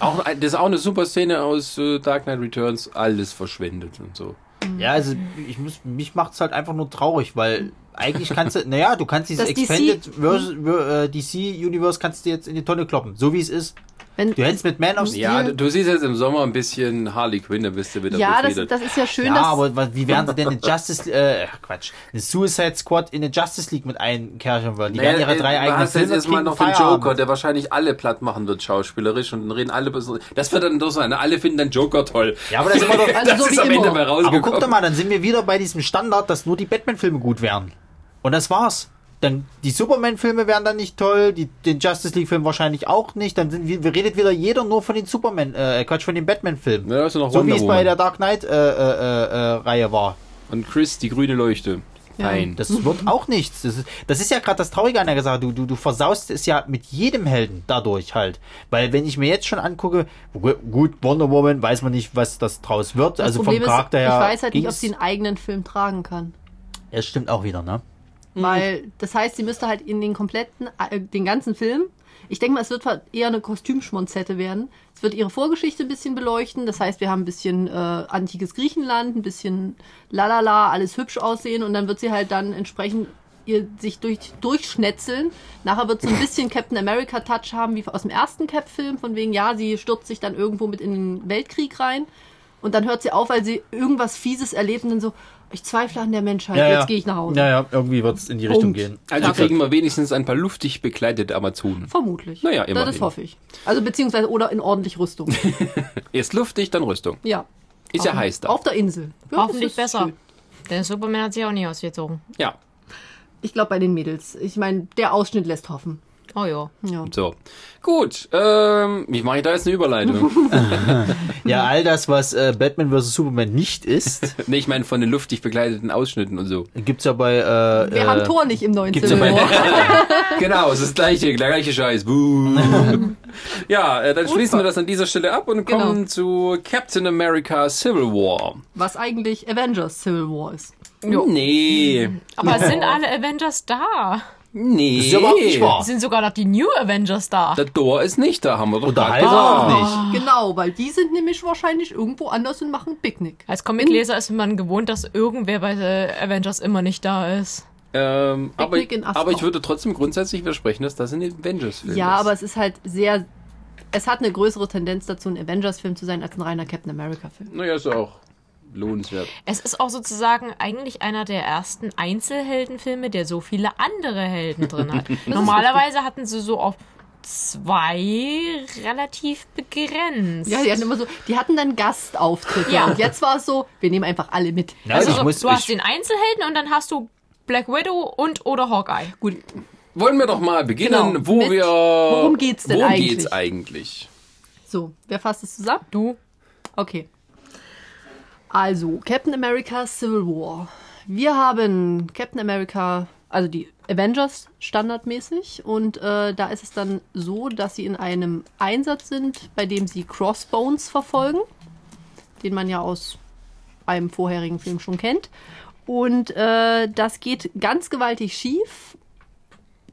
Auch, das ist auch eine super Szene aus äh, Dark Knight Returns. Alles verschwendet und so. Ja, also ich muss, mich macht's halt einfach nur traurig, weil eigentlich kannst du, naja, du kannst dieses Das DC Expanded Vers- Ver- äh, DC Universe kannst du jetzt in die Tonne kloppen, so wie es ist. Wenn, Du hättest mit Man of Steel. Ja, du, du siehst jetzt im Sommer ein bisschen Harley Quinn, da bist du wieder ja, das, das ist ja schön, ja, dass aber was- wie werden sie denn eine Justice, äh, Quatsch, eine Suicide Squad in eine Justice League mit einkerchen wollen? Die werden ihre drei du eigenen jetzt Filme erstmal kriegen, noch den. Joker, der wahrscheinlich alle platt machen wird, schauspielerisch, und dann reden alle. Das wird dann so sein. ne? Alle finden dann Joker toll. Ja, aber das ist immer doch, Also das so ist wie am Ende immer. mal aber rausgekommen. guck doch mal, dann sind wir wieder bei diesem Standard, dass nur die Batman-Filme gut wären. Und das war's. Dann die Superman-Filme wären dann nicht toll, die, den Justice League-Film wahrscheinlich auch nicht. Dann sind wir, redet wieder jeder nur von den Superman, äh, Quatsch, von den Batman-Filmen. Ja, ja noch so wie es bei der Dark Knight äh, äh, äh, äh, Reihe war. Und Chris, die grüne Leuchte. Nein. Das wird auch nichts. Das ist, das ist ja gerade das Traurige an der Sache. Du, du, du versaust es ja mit jedem Helden dadurch halt. Weil wenn ich mir jetzt schon angucke, gu- gut, Wonder Woman, weiß man nicht, was das draus wird. das also Problem vom Charakter ist, her. ich weiß halt nicht, ob sie einen eigenen Film tragen kann. Es stimmt auch wieder, ne? Weil das heißt, sie müsste halt in den kompletten, äh, den ganzen Film, ich denke mal, es wird eher eine Kostümschmonzette werden. Es wird ihre Vorgeschichte ein bisschen beleuchten. Das heißt, wir haben ein bisschen äh, antikes Griechenland, ein bisschen lalala, alles hübsch aussehen und dann wird sie halt dann entsprechend ihr sich durch, durchschnetzeln. Nachher wird sie ein bisschen Captain America Touch haben, wie aus dem ersten Cap-Film, von wegen, ja, sie stürzt sich dann irgendwo mit in den Weltkrieg rein. Und dann hört sie auf, weil sie irgendwas Fieses erlebt und dann so, ich zweifle an der Menschheit, jetzt gehe ich nach Hause. Ja, ja, irgendwie wird es in die Richtung Punkt. gehen. Also kriegen wir wenigstens ein paar luftig bekleidete Amazonen. Vermutlich. Naja, Ja, immerhin. das hoffe ich. Also beziehungsweise oder in ordentlich Rüstung. Erst luftig, dann Rüstung. Ja. Ist ja Auf- heiß da. Auf der Insel. Ja, Hoffentlich besser. schön. Denn Superman hat sich auch nie ausgezogen. Ja. Ich glaube bei den Mädels. Ich meine, der Ausschnitt lässt hoffen. Oh ja. Ja. So. Gut. Ähm, wie mache ich da jetzt eine Überleitung? Ja, all das, was äh, Batman vs. Superman nicht ist, nee, ich meine von den luftig bekleideten Ausschnitten und so. gibt's ja bei. Äh, Wir äh, haben Tor nicht im neuen gibt's Civil ja bei- War. Genau, es ist das gleiche, der gleiche Scheiß. Ja, äh, dann schließen wir das an dieser Stelle ab und kommen Genau. zu Captain America Civil War. Was eigentlich Avengers Civil War ist. Jo. Nee. Aber es sind alle Avengers da. Nee. Das ist ja überhaupt nicht wahr. Sind sogar noch die New Avengers da. Der Thor ist nicht da, haben wir doch Und der gerade Heiser auch nicht. Genau, weil die sind nämlich wahrscheinlich irgendwo anders und machen Picknick. Als Comicleser ist man gewohnt, dass irgendwer bei Avengers immer nicht da ist. Ähm, aber, Picknick in Askau. aber ich würde trotzdem grundsätzlich versprechen, dass das ein Avengers-Film Ja, ist. aber es ist halt sehr. Es hat eine größere Tendenz dazu, ein Avengers-Film zu sein, als ein reiner Captain America-Film. Naja, ist ja auch lohnenswert. Es ist auch sozusagen eigentlich einer der ersten Einzelheldenfilme, der so viele andere Helden drin hat. Normalerweise hatten sie so auf zwei relativ begrenzt. Ja, die hatten immer so, die hatten dann Gastauftritte. Ja. Und jetzt war es so, wir nehmen einfach alle mit. Ja, also so, muss, du hast den Einzelhelden und dann hast du Black Widow und oder Hawkeye. Gut, Wollen wir doch mal beginnen, Genau. wo Mit- wir... worum geht's denn worum eigentlich? geht's eigentlich? so, wer fasst es zusammen? Du? Okay. Also, Captain America Civil War. Wir haben Captain America, also die Avengers standardmäßig. Und äh, da ist es dann so, dass sie in einem Einsatz sind, bei dem sie Crossbones verfolgen, den man ja aus einem vorherigen Film schon kennt. Und äh, das geht ganz gewaltig schief.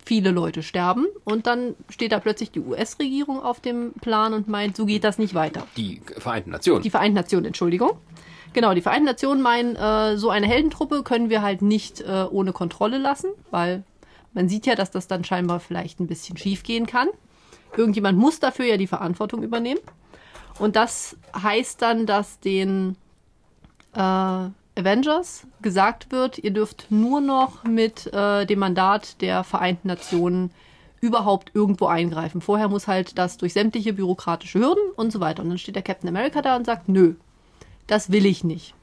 Viele Leute sterben und dann steht da plötzlich die US-Regierung auf dem Plan und meint, so geht das nicht weiter. Die Vereinten Nationen. Die Vereinten Nationen, Entschuldigung. Genau, die Vereinten Nationen meinen, äh, so eine Heldentruppe können wir halt nicht äh, ohne Kontrolle lassen, weil man sieht ja, dass das dann scheinbar vielleicht ein bisschen schief gehen kann. Irgendjemand muss dafür ja die Verantwortung übernehmen. Und das heißt dann, dass den äh, Avengers gesagt wird, ihr dürft nur noch mit äh, dem Mandat der Vereinten Nationen überhaupt irgendwo eingreifen. Vorher muss halt das durch sämtliche bürokratische Hürden und so weiter. Und dann steht der Captain America da und sagt, nö, das will ich nicht.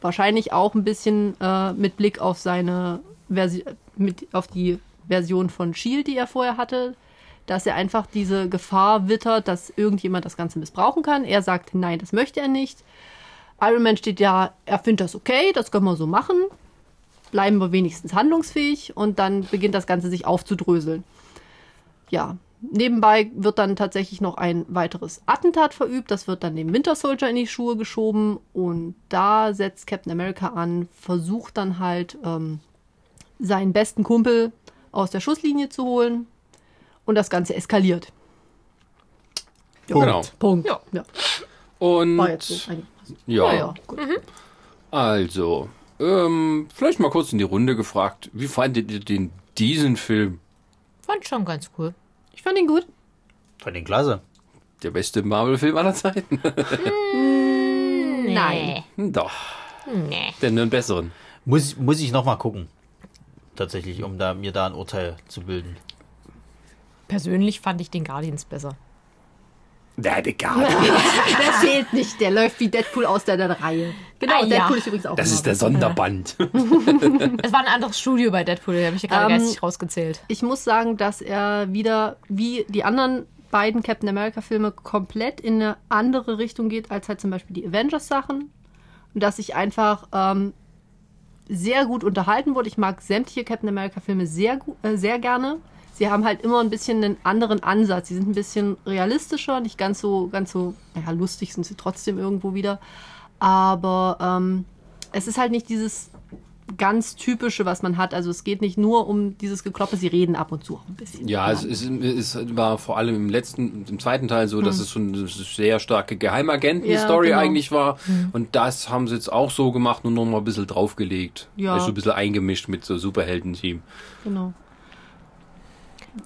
Wahrscheinlich auch ein bisschen äh, mit Blick auf seine Versi mit auf die Version von Shield, die er vorher hatte, dass er einfach diese Gefahr wittert, dass irgendjemand das Ganze missbrauchen kann. Er sagt, nein, das möchte er nicht. Iron Man steht ja, er findet das okay, das können wir so machen. Bleiben wir wenigstens handlungsfähig und dann beginnt das Ganze sich aufzudröseln. Ja, nebenbei wird dann tatsächlich noch ein weiteres Attentat verübt. Das wird dann dem Winter Soldier in die Schuhe geschoben und da setzt Captain America an, versucht dann halt ähm, seinen besten Kumpel aus der Schusslinie zu holen und das Ganze eskaliert. Ja, Genau. Punkt. Ja. Ja, Und war jetzt so ja, Ja, ja, gut. also, ähm, vielleicht mal kurz in die Runde gefragt, wie fandet ihr den, diesen Film? Fand schon ganz cool. Ich fand ihn gut. fand den klasse. Der beste Marvel-Film aller Zeiten? Nein. Doch, Nee. denn einen besseren. Muss, muss ich noch mal gucken. Tatsächlich, um da, mir da ein Urteil zu bilden. Persönlich fand ich den Guardians besser. Der, der gar Der fehlt nicht, der läuft wie Deadpool aus der, der Reihe. Genau, Ah, ja. Deadpool ist übrigens auch Das ist der. Sonderband. Es war ein anderes Studio bei Deadpool, da habe ich ja gerade Ähm, geistig rausgezählt. Ich muss sagen, dass er wieder, wie die anderen beiden Captain America-Filme, komplett in eine andere Richtung geht, als halt zum Beispiel die Avengers-Sachen. Und dass ich einfach ähm, sehr gut unterhalten wurde. Ich mag sämtliche Captain America-Filme sehr, äh, sehr gerne. Sie haben halt immer ein bisschen einen anderen Ansatz. Sie sind ein bisschen realistischer, nicht ganz so, ganz so, naja, lustig sind sie trotzdem irgendwo wieder. Aber ähm, es ist halt nicht dieses ganz typische, was man hat. Also es geht nicht nur um dieses Gekloppe, sie reden ab und zu auch ein bisschen. Ja, es, ist, es war vor allem im letzten, im zweiten Teil so, dass es so eine sehr starke Geheimagenten-Story Ja, genau. eigentlich war. Und das haben sie jetzt auch so gemacht und noch mal ein bisschen draufgelegt. Ja. Also ein bisschen eingemischt mit so Superhelden-Team. Genau.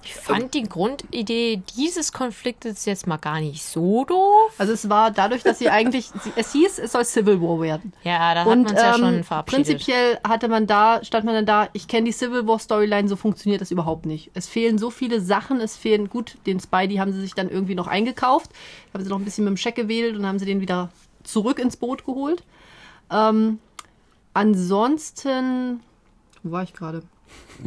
Ich fand die Grundidee dieses Konfliktes jetzt mal gar nicht so doof. Also es war dadurch, dass sie eigentlich, es hieß, es soll Civil War werden. Ja, da hat man es ja ähm, schon verabschiedet. prinzipiell hatte man da, stand man dann da, ich kenne die Civil War Storyline, so funktioniert das überhaupt nicht. Es fehlen so viele Sachen, es fehlen, gut, den Spidey haben sie sich dann irgendwie noch eingekauft, haben sie noch ein bisschen mit dem Scheck gewählt und haben sie den wieder zurück ins Boot geholt. Ähm, ansonsten, wo war ich gerade?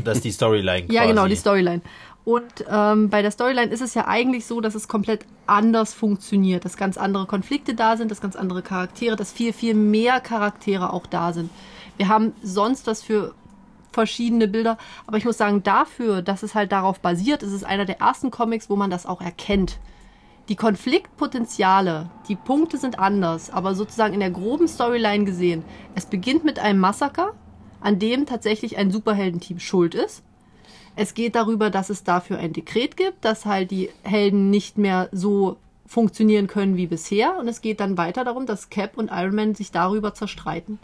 Das ist die Storyline quasi. Ja, genau, die Storyline. Und ähm, bei der Storyline ist es ja eigentlich so, dass es komplett anders funktioniert, dass ganz andere Konflikte da sind, dass ganz andere Charaktere, dass viel, viel mehr Charaktere auch da sind. Wir haben sonst was für verschiedene Bilder, aber ich muss sagen, dafür, dass es halt darauf basiert, ist es einer der ersten Comics, wo man das auch erkennt. Die Konfliktpotenziale, die Punkte sind anders, aber sozusagen in der groben Storyline gesehen, es beginnt mit einem Massaker, an dem tatsächlich ein Superheldenteam schuld ist. Es geht darüber, dass es dafür ein Dekret gibt, dass halt die Helden nicht mehr so funktionieren können wie bisher. Und es geht dann weiter darum, dass Cap und Iron Man sich darüber zerstreiten.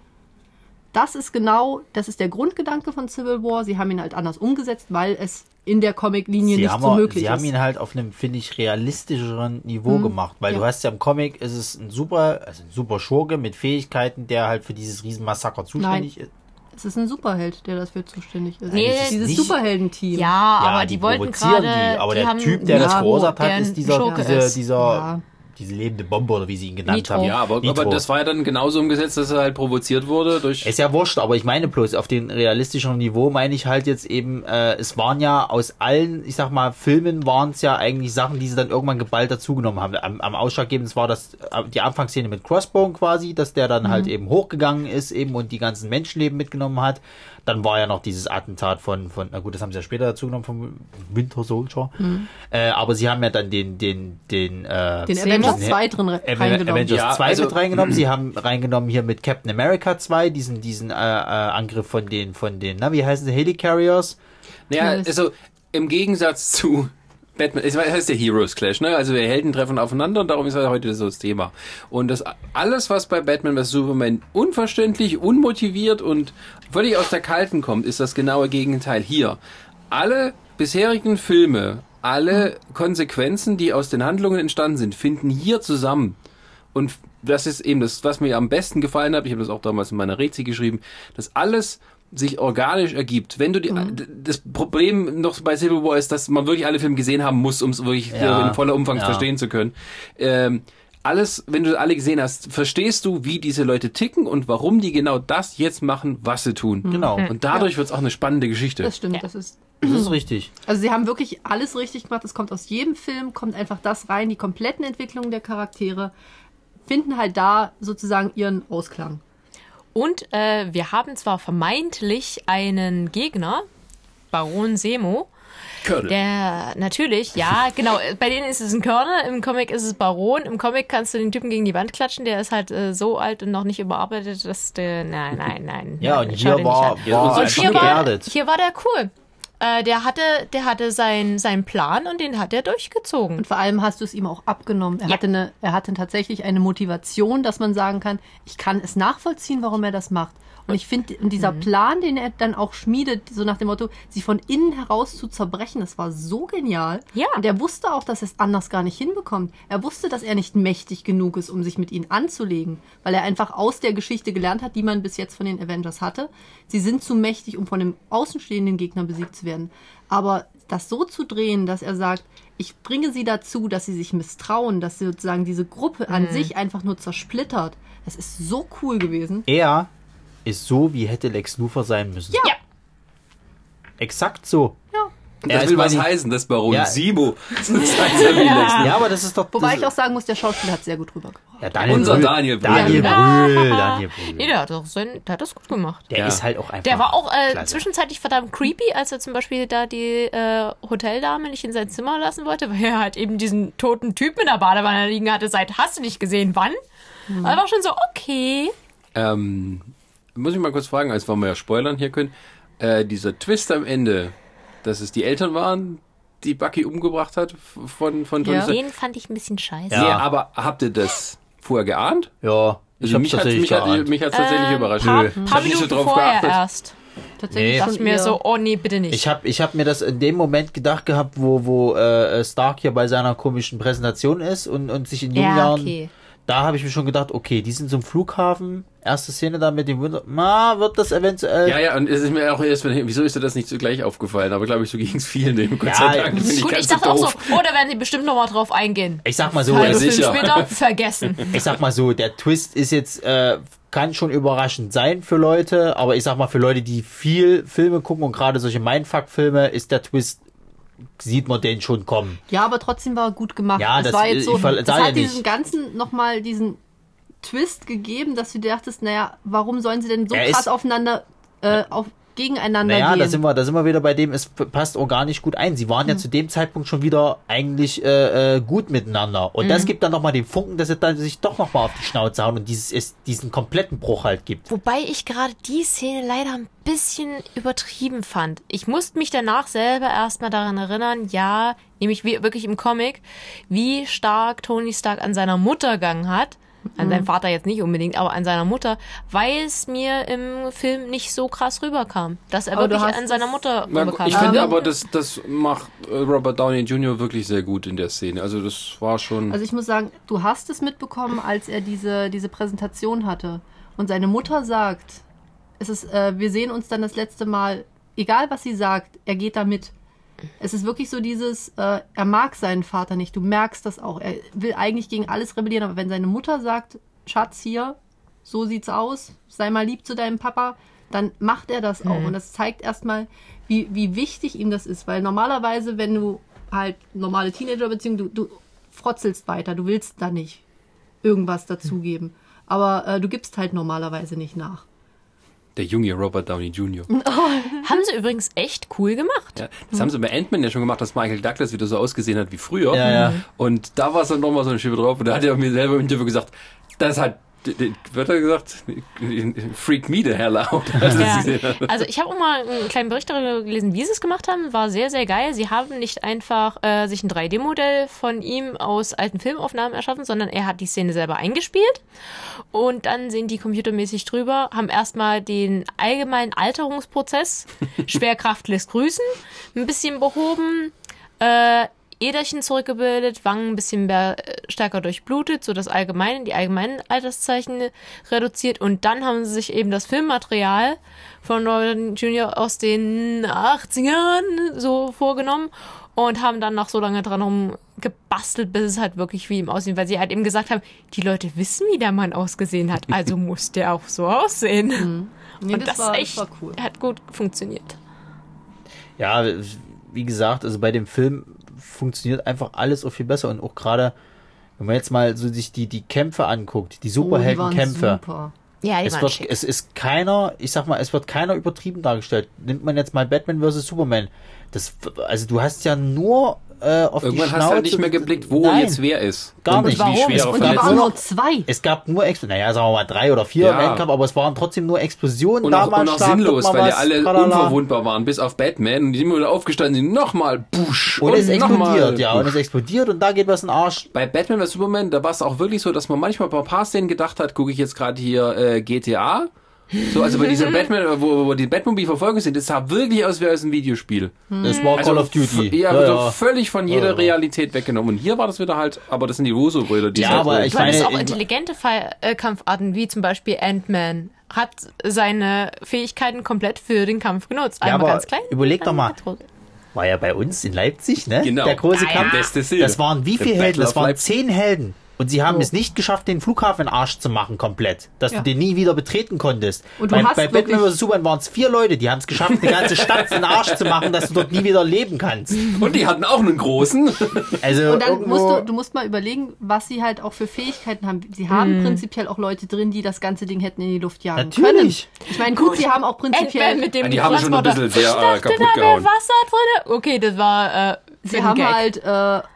Das ist genau, das ist der Grundgedanke von Civil War. Sie haben ihn halt anders umgesetzt, weil es in der Comiclinie Sie, nicht so möglich sie ist. haben ihn halt auf einem, finde ich, realistischeren Niveau gemacht. Weil ja. du hast ja im Comic, ist es ein super, also ein super Schurke mit Fähigkeiten, der halt für dieses Riesenmassaker zuständig ist. Es ist ein Superheld, der dafür zuständig ist. Nee, ist dieses Superheldenteam. Ja, aber die, wollten provozieren gerade. die. Aber die der haben, Typ, der das Ja, verursacht hat, ist dieser, dieser, Ja. Diese lebende Bombe oder wie sie ihn genannt Nitro. haben. Ja, aber, aber das war ja dann genauso umgesetzt, dass er halt provoziert wurde durch. Ist ja wurscht, aber ich meine bloß, auf dem realistischen Niveau meine ich halt jetzt eben, äh, es waren ja aus allen, ich sag mal, Filmen waren es ja eigentlich Sachen, die sie dann irgendwann geballt dazugenommen haben. Am, am ausschlaggebendsten war das äh, die Anfangsszene mit Crossbone quasi, dass der dann halt eben hochgegangen ist eben und die ganzen Menschenleben mitgenommen hat. Dann war ja noch dieses Attentat von, von na gut, das haben sie ja später dazu genommen, vom Winter Soldier. Äh, aber sie haben ja dann den, den, den, äh, Den Avengers den- 2 drin reingenommen. Avengers Ja, 2 also- mit reingenommen. Sie haben reingenommen hier mit Captain America 2, diesen, diesen äh, äh, Angriff von den, von den, na, wie heißen sie, Helicarriers? Naja, also im Gegensatz zu Batman, es heißt der Heroes Clash, ne? Also wir Helden treffen aufeinander und darum ist halt heute so das Thema. Und das alles, was bei Batman vs. Superman unverständlich, unmotiviert und völlig aus der Kalten kommt, ist das genaue Gegenteil hier. Alle bisherigen Filme, alle Konsequenzen, die aus den Handlungen entstanden sind, finden hier zusammen. Und das ist eben das, was mir am besten gefallen hat. Ich habe das auch damals in meiner Rezi geschrieben, dass alles sich organisch ergibt. Wenn du die, d- das Problem noch bei Civil War ist, dass man wirklich alle Filme gesehen haben muss, um es wirklich Ja, in voller Umfang ja. verstehen zu können. Ähm, alles, wenn du alle gesehen hast, verstehst du, wie diese Leute ticken und warum die genau das jetzt machen, was sie tun. Genau. Und dadurch wird's auch eine spannende Geschichte. Das stimmt, das ist. Das ist richtig. Also sie haben wirklich alles richtig gemacht. Es kommt aus jedem Film, kommt einfach das rein, die kompletten Entwicklungen der Charaktere finden halt da sozusagen ihren Ausklang. Und äh, wir haben zwar vermeintlich einen Gegner, Baron Semo, Colonel. der natürlich, ja, genau, bei denen ist es ein Körner, im Comic ist es Baron, im Comic kannst du den Typen gegen die Wand klatschen, der ist halt äh, so alt und noch nicht überarbeitet, dass der, nein, nein, nein. Ja, nein, und hier war, und war einfach hier war, hier war der cool. Äh, der hatte, der hatte seinen sein Plan und den hat er durchgezogen. Und vor allem hast du es ihm auch abgenommen. Er, Ja. hatte eine, er hatte tatsächlich eine Motivation, dass man sagen kann, ich kann es nachvollziehen, warum er das macht. Und ich finde, dieser Mhm. Plan, den er dann auch schmiedet, so nach dem Motto, sie von innen heraus zu zerbrechen, das war so genial. Ja. Und er wusste auch, dass er es anders gar nicht hinbekommt. Er wusste, dass er nicht mächtig genug ist, um sich mit ihnen anzulegen, weil er einfach aus der Geschichte gelernt hat, die man bis jetzt von den Avengers hatte. Sie sind zu mächtig, um von dem außenstehenden Gegner besiegt zu werden. Aber das so zu drehen, dass er sagt, ich bringe sie dazu, dass sie sich misstrauen, dass sie sozusagen diese Gruppe Mhm. an sich einfach nur zersplittert. Das ist so cool gewesen. Er ist so, wie hätte Lex Luthor sein müssen. Ja. Exakt so. Ja. Er Das ist will was heißen, das Baron Ja. Simo. Sonst heißt er wie Lex Ja, aber das ist doch. Wobei das, ich auch sagen muss, der Schauspieler hat sehr gut rübergebracht. ja, Daniel Unser Brühl. Daniel Brühl. Daniel Brühl. Daniel Nee, Brühl. der hat, doch sein, der hat das gut gemacht. Der Ja. ist halt auch einfach. Der war auch äh, zwischenzeitlich verdammt creepy, als er zum Beispiel da die äh, Hoteldame nicht in sein Zimmer lassen wollte, weil er halt eben diesen toten Typen in der Badewanne liegen hatte. Seit hast du nicht gesehen, wann? Mhm. Aber war schon so, okay. Ähm, muss ich mal kurz fragen, als wir mal ja spoilern hier können, äh, dieser Twist am Ende, dass es die Eltern waren, die Bucky umgebracht hat von, von Tony Ja. Stark. Den fand ich ein bisschen scheiße. Ja. Nee, aber habt ihr das vorher geahnt? Ja, ich Also hab's mich hat tatsächlich mich, hat, mich hat's tatsächlich Ähm, überrascht. Paar, paar ich hab nicht so drauf vorher geachtet. erst. Tatsächlich Nee. Dachte mir so, oh nee, bitte nicht. Ich habe ich hab mir das in dem Moment gedacht gehabt, wo, wo äh, Stark hier bei seiner komischen Präsentation ist und, und sich in jungen ja, Jahren. okay. Da habe ich mir schon gedacht, okay, die sind zum Flughafen. Erste Szene da mit dem Wunder. Ma, wird das eventuell. Ja, ja, und es ist mir auch erst, wieso ist dir das nicht zugleich aufgefallen? Aber glaube ich, so ging es vielen, dem Gott Ja, sei Dank. ich Gut, ich dachte auch so, oh, da werden sie bestimmt nochmal drauf eingehen. Ich sag mal so, ja, sicher. später, vergessen. ich sag mal so, der Twist ist jetzt, äh, kann schon überraschend sein für Leute, aber ich sag mal, für Leute, die viel Filme gucken und gerade solche Mindfuck-Filme, ist der Twist, sieht man den schon kommen. Ja, aber trotzdem war er gut gemacht. Ja, es das- war jetzt so, das hat ja nicht. diesen ganzen nochmal diesen Twist gegeben, dass du dir dachtest, naja, warum sollen sie denn so Er krass aufeinander, äh, auf, gegeneinander Naja, gehen. da sind, wir, da sind wir wieder bei dem, es passt organisch gut ein. Sie waren ja zu dem Zeitpunkt schon wieder eigentlich äh, äh, gut miteinander. Und das gibt dann nochmal den Funken, dass sie dann sich doch nochmal auf die Schnauze hauen und dieses, es diesen kompletten Bruch halt gibt. Wobei ich gerade die Szene leider ein bisschen übertrieben fand. Ich musste mich danach selber erstmal daran erinnern, ja, nämlich wie, wirklich im Comic, wie stark Tony Stark an seiner Mutter gegangen hat. An seinem Vater jetzt nicht unbedingt, aber an seiner Mutter, weil es mir im Film nicht so krass rüberkam, dass er Aber wirklich an seiner Mutter Na, rüberkam. ich finde aber, das, das macht äh, Robert Downey Jr. wirklich sehr gut in der Szene. Also das war schon... Also ich muss sagen, du hast es mitbekommen, als er diese, diese Präsentation hatte. Und seine Mutter sagt, es ist, äh, wir sehen uns dann das letzte Mal, egal was sie sagt, er geht da mit. Es ist wirklich so dieses, äh, er mag seinen Vater nicht, du merkst das auch. Er will eigentlich gegen alles rebellieren, aber wenn seine Mutter sagt, Schatz hier, so sieht's aus, sei mal lieb zu deinem Papa, dann macht er das auch. Und das zeigt erstmal, wie, wie wichtig ihm das ist. Weil normalerweise, wenn du halt normale Teenager-Beziehungen, du, du frotzelst weiter, du willst da nicht irgendwas dazugeben. Aber äh, du gibst halt normalerweise nicht nach. Der junge Robert Downey Jr. Haben sie übrigens echt cool gemacht. Ja, das haben sie bei Ant-Man ja schon gemacht, dass Michael Douglas wieder so ausgesehen hat wie früher. Ja, ja. Und da war es dann nochmal so eine Schippe drauf. Und da hat er mir selber im Interview gesagt, das hat, wird er gesagt, freak me the hell out. als das Ja. Also ich habe auch mal einen kleinen Bericht darüber gelesen, wie sie es gemacht haben. War sehr, sehr geil. Sie haben nicht einfach äh, sich ein 3D-Modell von ihm aus alten Filmaufnahmen erschaffen, sondern er hat die Szene selber eingespielt. Und dann sind die computermäßig drüber, haben erstmal den allgemeinen Alterungsprozess, Schwerkraft lässt grüßen, ein bisschen behoben, äh, Äderchen zurückgebildet, Wangen ein bisschen mehr, äh, stärker durchblutet, so das allgemeine, die allgemeinen Alterszeichen reduziert und dann haben sie sich eben das Filmmaterial von Robert Jr. aus den 80ern so vorgenommen und haben dann noch so lange dran rumgebastelt, bis es halt wirklich wie ihm aussieht, weil sie halt eben gesagt haben, die Leute wissen, wie der Mann ausgesehen hat, also muss der auch so aussehen. Nee, und das, war, echt das war cool. hat gut funktioniert. Ja, wie gesagt, also bei dem Film funktioniert einfach alles auch viel besser und auch gerade, wenn man jetzt mal so sich die, die Kämpfe anguckt, die Oh, Superheldenkämpfe. super. Ja, Es wird, schick. es ist keiner, ich sag mal, es wird keiner übertrieben dargestellt. Nimmt man jetzt mal Batman vs. Superman. Das, also du hast ja nur äh, auf Irgendwann die hast du halt nicht mehr geblickt, wo Nein, jetzt wer ist. Gar und nicht. wie Warum? schwere Und die Verletzungen. waren Nur- zwei. Es gab nur, Expl naja, sagen wir mal drei oder vier Ja. im Endkampf, aber es waren trotzdem nur Explosionen. Und da auch, mal und auch stark, sinnlos, weil ja was, alle tralala. unverwundbar waren, bis auf Batman. Und die sind immer wieder aufgestanden, sind nochmal, busch, Und es explodiert, ja, und es explodiert und da geht was in den Arsch. Bei Batman vs. Superman, da war es auch wirklich so, dass man manchmal bei ein paar Szenen gedacht hat, gucke ich jetzt gerade hier äh, GTA. So, also bei dieser Batman, wo, wo die Batmobile-Verfolgung sind, das sah wirklich aus wie aus einem Videospiel. Das war Also Call of Duty. f- Ja, also völlig von jeder Realität weggenommen. Und hier war das wieder halt, aber das sind die Russo-Brüder, die Ja, halt aber so- ich Du hattest meine, auch ich- intelligente Fall, äh, Kampfarten, wie zum Beispiel Ant-Man, hat seine Fähigkeiten komplett für den Kampf genutzt. Ja, Einmal aber ganz klein. überleg doch mal. War ja bei uns in Leipzig, ne? Genau. Der große Ah, ja. Kampf. Szene. Das waren wie viele Helden? Das waren zehn Helden. Und sie haben es nicht geschafft, den Flughafen Arsch zu machen, komplett. Dass Ja. du den nie wieder betreten konntest. Und du bei hast bei Batman vs. Superman waren es vier Leute, die haben es geschafft, die ganze Stadt in den Arsch zu machen, dass du dort nie wieder leben kannst. Und die hatten auch einen großen. Also Und dann irgendwo, musst du, du musst mal überlegen, was sie halt auch für Fähigkeiten haben. Sie haben prinzipiell auch Leute drin, die das ganze Ding hätten in die Luft jagen Natürlich. können. Ich meine, gut, sie haben auch prinzipiell, mit dem Ja, die haben schon ein bisschen sehr, äh, kaputt da gehauen. Wasser drin. Okay, das war äh, sie haben Gag. halt äh,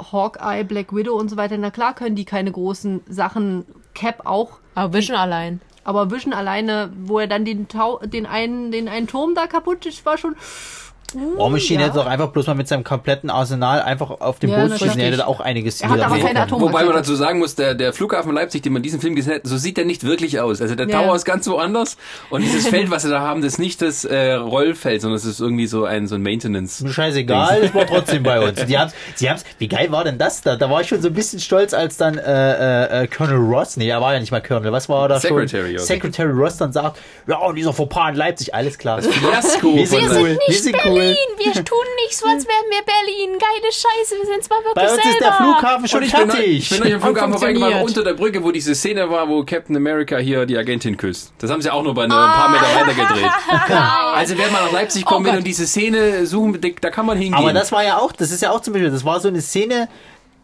Hawkeye, Black Widow und so weiter. Na klar können die keine großen Sachen, Cap auch. Aber Vision allein. Aber Vision alleine, wo er dann den, Tau den, einen, den einen Turm da kaputt ist, war schon. War Machine ja. hätte doch einfach bloß mal mit seinem kompletten Arsenal einfach auf den Ja, na, schießen. Hätte auch einiges Er hat aber niederlegen keine. Atom- Wobei man dazu sagen muss, der, der Flughafen Leipzig, den man in diesem Film gesehen hat, so sieht der nicht wirklich aus. Also der Ja. Tower ist ganz woanders und dieses Feld, was sie da haben, das ist nicht das äh, Rollfeld, sondern es ist irgendwie so ein so ein Maintenance. Scheißegal, es war trotzdem bei uns. Die haben's, sie haben's, wie geil war denn das da? Da war ich schon so ein bisschen stolz, als dann äh, äh, äh, Colonel Ross, nee, er war ja nicht mal Colonel, was war er da Secretary, schon? oder? Secretary Ross dann sagt, ja, und dieser Fauxpas in Leipzig, alles klar. Fiasko Wir von sind der- cool, Berlin, cool. wir tun nicht so, als wären wir Berlin. Geile Scheiße, wir sind zwar wirklich Bei uns selber. ist der Flughafen schon Und ich bin, fertig. ich bin euch am Flughafen vorbeigefahren, unter der Brücke, wo diese Szene war, wo Captain America hier die Agentin küsst. Das haben sie auch nur bei ein paar Meter weiter gedreht. Also wenn man nach Leipzig kommen will Gott. und diese Szene suchen, da kann man hingehen. Aber das war ja auch, das ist ja auch zum Beispiel, das war so eine Szene,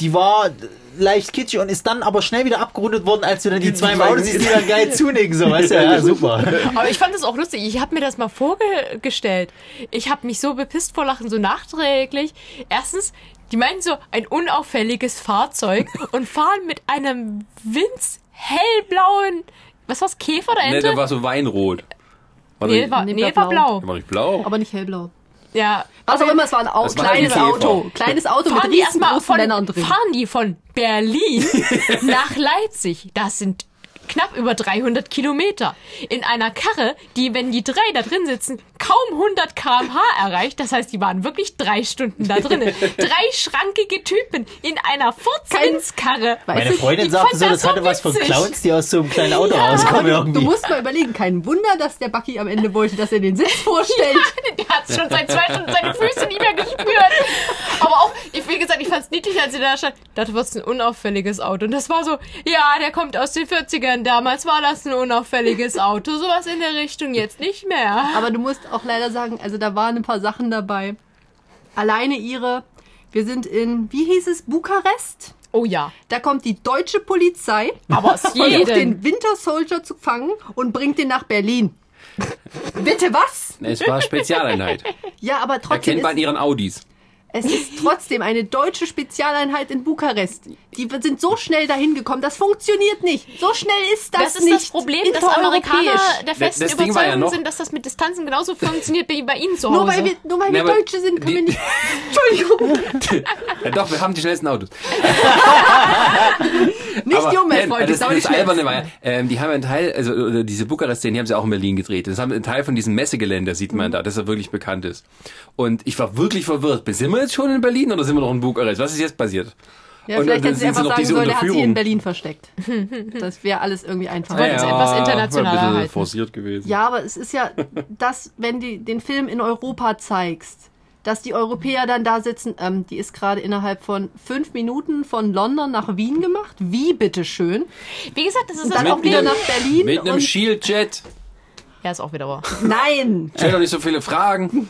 die war leicht kitschig und ist dann aber schnell wieder abgerundet worden, als du dann die zwei im Auto siehst, die dann geil zunicken, so, weißt du, ja, super. Aber ich fand das auch lustig. Ich habe mir das mal vorgestellt. Ich habe mich so bepisst vor Lachen, so nachträglich. Erstens, die meinen so ein unauffälliges Fahrzeug und fahren mit einem winz hellblauen, was war's, Käfer oder Ne, Ente? der war so Weinrot. War nee, der- war, Nee, nee, war blau. der war nicht blau? Aber nicht hellblau. Ja. Was auch immer, es war ein Au kleines. Auto. Kleines Auto fahren mit die erstmal riesengroßen von, Männern drin. fahren die von Berlin nach Leipzig. Das sind knapp über 300 Kilometer. In einer Karre, die, wenn die drei da drin sitzen, kaum 100 km/h erreicht. Das heißt, die waren wirklich drei Stunden da drinnen. drei schrankige Typen in einer Furzwindskarre. Weißt Meine Freundin ich sagte fand so, das das hatte so was von witzig. Clowns, die aus so einem kleinen Auto Aber rauskommen du, du irgendwie. musst mal überlegen, kein Wunder, dass der Bucky am Ende wollte, dass er den Sitz vorstellt. Der hat schon seit zwei Stunden seine Füße nicht mehr gespürt. Aber auch, ich, wie gesagt, ich fand's niedlich, als sie da stand. Das wird ein unauffälliges Auto. Und das war so, ja, der kommt aus den 40ern. Damals war das ein unauffälliges Auto. Sowas in der Richtung jetzt nicht mehr. Aber du musst auch leider sagen, also da waren ein paar Sachen dabei. Alleine ihre, wir sind in, wie hieß es, Bukarest? Oh ja. Da kommt die deutsche Polizei, Aber es versucht den Winter Soldier zu fangen und bringt den nach Berlin. Bitte was? Es war Spezialeinheit. Ja, aber trotzdem Erkennt man ihren Audis. Es ist trotzdem eine deutsche Spezialeinheit in Bukarest. Die sind so schnell dahin gekommen, das funktioniert nicht. So schnell ist das, Das ist nicht. das Problem, dass Amerikaner der festen Das ja Überzeugung noch- sind, dass das mit Distanzen genauso funktioniert wie bei ihnen zu Hause. Nur weil wir, nur weil Nee, wir aber Deutsche sind, können wir die- nicht. Entschuldigung. Ja, doch, wir haben die schnellsten Autos. Nicht die nein, Umweltfreunde, das, ist auch nicht das Alberne war ja, ähm, die haben einen Teil, also diese Bukarest-Szenen, die haben sie auch in Berlin gedreht. Das haben einen Teil von diesem Messegelände, sieht man da, dass er wirklich bekannt ist. Und ich war wirklich verwirrt. Sind wir jetzt schon in Berlin oder sind wir noch in Bukarest? Was ist jetzt passiert? Ja, Und vielleicht hätten sie sie einfach sagen sollen, der hat sich in. Berlin versteckt. Das wäre alles irgendwie einfacher. wollten es etwas internationaler ein bisschen halten. forciert gewesen. Ja, aber es ist ja das, wenn du den Film in Europa zeigst, dass die Europäer dann da sitzen, ähm, die ist gerade innerhalb von fünf Minuten von London nach Wien gemacht. Wie bitteschön? Wie gesagt, das ist Und dann auch wieder Problem. nach Berlin. Mit einem Shield-Jet. Ja, ist auch wieder wahr. Nein! Stell doch nicht so viele Fragen.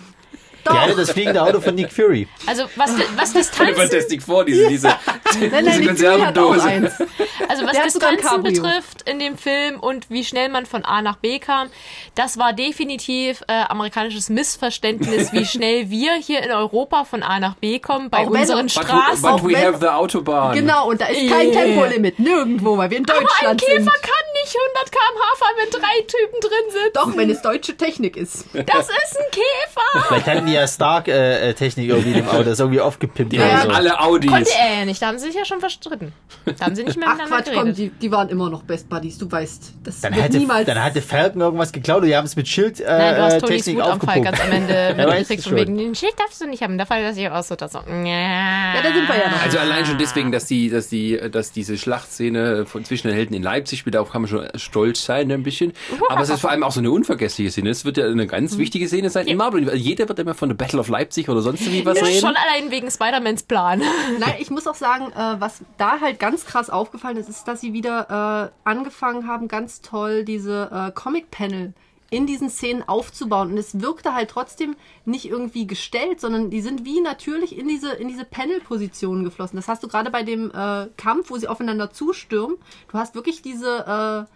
Hatte das fliegende Auto von Nick Fury. Also was, was Distanzen Fantastic vor, diese, diese, Nein, diese nein, die Fury hat auch Konservendose. Also was Der Distanzen betrifft in dem Film und wie schnell man von A nach B kam, das war definitiv äh, amerikanisches Missverständnis, wie schnell wir hier in Europa von A nach B kommen bei Auch unseren But, Straßen. but we have the Autobahn. Genau, und da ist kein Yeah. Tempolimit. Nirgendwo, weil wir in Aber ein Deutschland Käfer sind. kann nicht 100 km/h fahren, wenn drei Typen drin sind. Doch, wenn es deutsche Technik ist. Das ist ein Käfer. Vielleicht hatten die ja Stark-Technik irgendwie im Auto, das ist irgendwie aufgepimpt. Die haben so. alle Audis. Konnte er ja nicht, da haben sie sich ja schon verstritten. Da haben sie nicht mehr Ach miteinander Quatsch, komm, geredet. die, die waren immer noch Best Buddies, du weißt. Das Dann wird hatte, niemals... dann hatte Falcon irgendwas geklaut und die haben es mit Schild äh, Nein, du hast äh, Tonys Wutanfall ganz am Ende mitgekriegt, ich von schon. wegen, den Schild darfst du nicht haben. Da fällt das sich aus, so das so. ja, da sind wir ja noch. Also allein schon deswegen, dass die, dass die, dass diese Schlachtszene von zwischen den Helden in Leipzig spielt, darauf kann man schon stolz sein ein bisschen. Aber es ist vor allem auch so eine unvergessliche Szene. Es wird ja eine ganz wichtige Szene sein in Marvel. Also Jeder wird immer von der Battle of Leipzig oder sonst wie was Ist reden. schon allein wegen Spider-Mans Plan. Nein, ich muss auch sagen, äh, was da halt ganz krass aufgefallen ist, ist, dass sie wieder äh, angefangen haben, ganz toll diese äh, Comic-Panel in diesen Szenen aufzubauen. Und es wirkte halt trotzdem nicht irgendwie gestellt, sondern die sind wie natürlich in diese, in diese Panel-Positionen geflossen. Das hast du gerade bei dem äh, Kampf, wo sie aufeinander zustürmen. Du hast wirklich diese äh,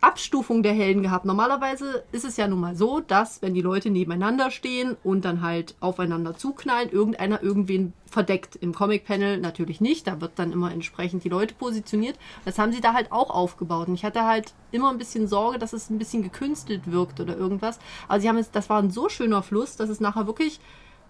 Abstufung der Helden gehabt. Normalerweise ist es ja nun mal so, dass wenn die Leute nebeneinander stehen und dann halt aufeinander zuknallen, irgendeiner irgendwen verdeckt. Im Comic-Panel natürlich nicht, da wird dann immer entsprechend die Leute positioniert. Das haben sie da halt auch aufgebaut. Und ich hatte halt immer ein bisschen Sorge, dass es ein bisschen gekünstelt wirkt oder irgendwas. Aber sie haben es, das war ein so schöner Fluss, dass es nachher wirklich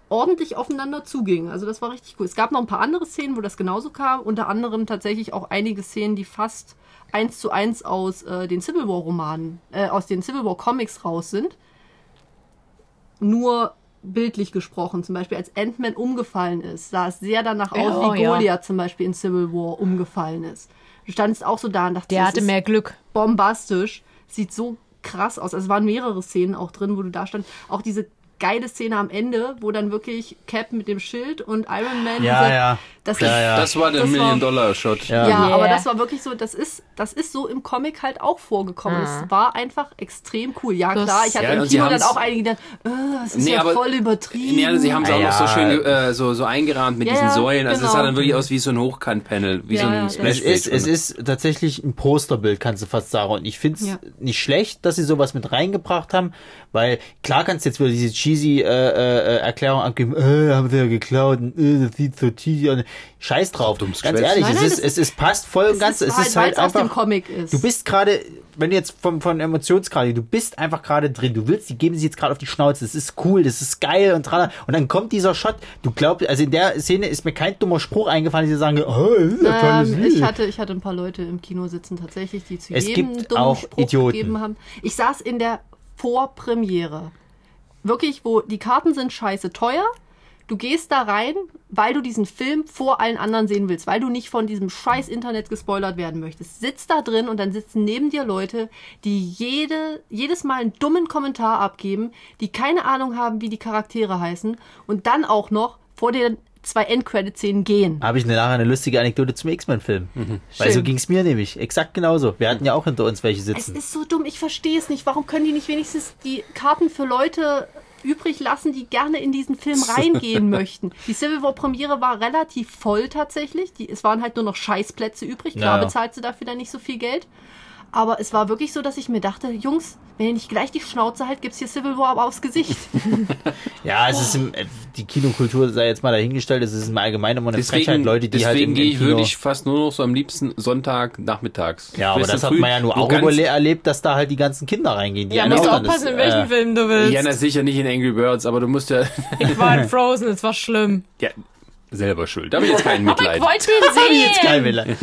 ordentlich aufeinander zuging. Also das war richtig cool. Es gab noch ein paar andere Szenen, wo das genauso kam. Unter anderem tatsächlich auch einige Szenen, die fast eins zu eins aus äh, den Civil War Romanen, äh, aus den Civil War Comics raus sind. Nur bildlich gesprochen, zum Beispiel als Ant-Man umgefallen ist, sah es sehr danach aus, Oh, wie ja. Goliath zum Beispiel in Civil War umgefallen ist. Du standest auch so da und dachtest, Der hatte ist mehr Glück. bombastisch, sieht so krass aus. Also es waren mehrere Szenen auch drin, wo du da stand. Auch diese geile Szene am Ende, wo dann wirklich Cap mit dem Schild und Iron Man. Ja, diese- ja. Das Ja, ist, ja. Das war der Das Million-Dollar-Shot. Ja. Ja, aber das war wirklich so, das ist, das ist so im Comic halt auch vorgekommen. Ah. Es war einfach extrem cool. Ja, Das- klar, ich hatte Ja, im Kino dann auch einige gedacht, äh, es ist Nee, ja aber- voll übertrieben. Nee, also sie haben es auch Ja, noch so schön äh, so, so eingerahmt mit Ja, diesen Säulen. Also es genau. sah dann wirklich aus wie so ein Hochkant-Panel, wie Ja, so ein das- smash Es ist, es ist tatsächlich ein Posterbild, kannst du fast sagen. Und ich finde es Ja. nicht schlecht, dass sie sowas mit reingebracht haben, weil klar kannst du jetzt wieder diese cheesy äh, äh, Erklärung abgeben, äh, haben sie ja geklaut, und, äh, das sieht so cheesy aus. Scheiß drauf. dummes Ganz ehrlich, Nein, es, nein, ist, das es ist passt voll und es ganz. ist Es halt, ist halt dem einfach. Comic ist. Du bist gerade, wenn du jetzt vom, von Emotionsgrad, du bist einfach gerade drin. Du willst, die geben sie jetzt gerade auf die Schnauze. Das ist cool, das ist geil und dran. Und dann kommt dieser Shot. Du glaubst, also in der Szene ist mir kein dummer Spruch eingefallen, die sagen, oh, das ist ja tolles Ähm, ich, hatte, ich hatte ein paar Leute im Kino sitzen tatsächlich, die zu Es jedem gibt dummen auch Spruch Idioten. gegeben haben. Ich saß in der Vorpremiere. Wirklich, wo die Karten sind scheiße teuer. Du gehst da rein, weil du diesen Film vor allen anderen sehen willst, weil du nicht von diesem scheiß Internet gespoilert werden möchtest. Sitzt da drin und dann sitzen neben dir Leute, die jede, jedes Mal einen dummen Kommentar abgeben, die keine Ahnung haben, wie die Charaktere heißen und dann auch noch vor den zwei Endcredit-Szenen gehen. Habe ich nachher eine lustige Anekdote zum X-Men-Film. Weil so ging es mir nämlich. Exakt genauso. Wir hatten ja auch hinter uns welche Es sitzen. ist so dumm, ich verstehe es nicht. Warum können die nicht wenigstens die Karten für Leute übrig lassen, die gerne in diesen Film reingehen möchten? Die Civil War Premiere war relativ voll tatsächlich. Die, es waren halt nur noch Scheißplätze übrig. Klar Ja. bezahlt sie dafür dann nicht so viel Geld. Aber es war wirklich so, dass ich mir dachte, Jungs, wenn ihr nicht gleich die Schnauze halt, gibt's hier Civil War aber aufs Gesicht. Ja, es ist im, äh, die Kinokultur sei jetzt mal dahingestellt. Es ist im Allgemeinen immer eine Frechheit, Deswegen, Leute, die halt deswegen im, gehe im ich Kino... wirklich fast nur noch so am liebsten Sonntag nachmittags. ja, aber das hat früh- man ja nur auch erlebt, dass da halt die ganzen Kinder reingehen. Die Ja, musst du aufpassen, das, in welchen äh, Film du willst. Ja, na sicher nicht in Angry Birds, aber du musst ja, ich war in Frozen, es war schlimm. ja selber schuld. Da habe ich jetzt kein Mitleid. Ich wollte ihn sehen. Jetzt geil, Wille.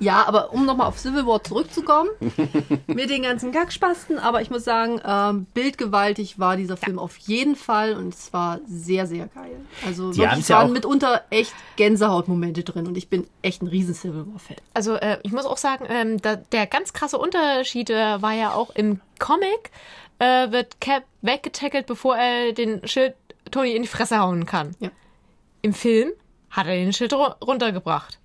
Ja, aber um nochmal auf Civil War zurückzukommen, mit den ganzen Gagspasten, aber ich muss sagen, ähm, bildgewaltig war dieser Film auf jeden Fall und es war sehr, sehr geil. Also Die wirklich, haben's es ja waren auch- mitunter echt Gänsehautmomente drin und ich bin echt ein riesen Civil War-Fan. Also äh, ich muss auch sagen, ähm, da, der ganz krasse Unterschied äh, war ja auch im Comic äh, wird Cap weggetackelt, bevor er den Schild Tony in die Fresse hauen kann. Ja. Im Film hat er den Schild ru- runtergebracht.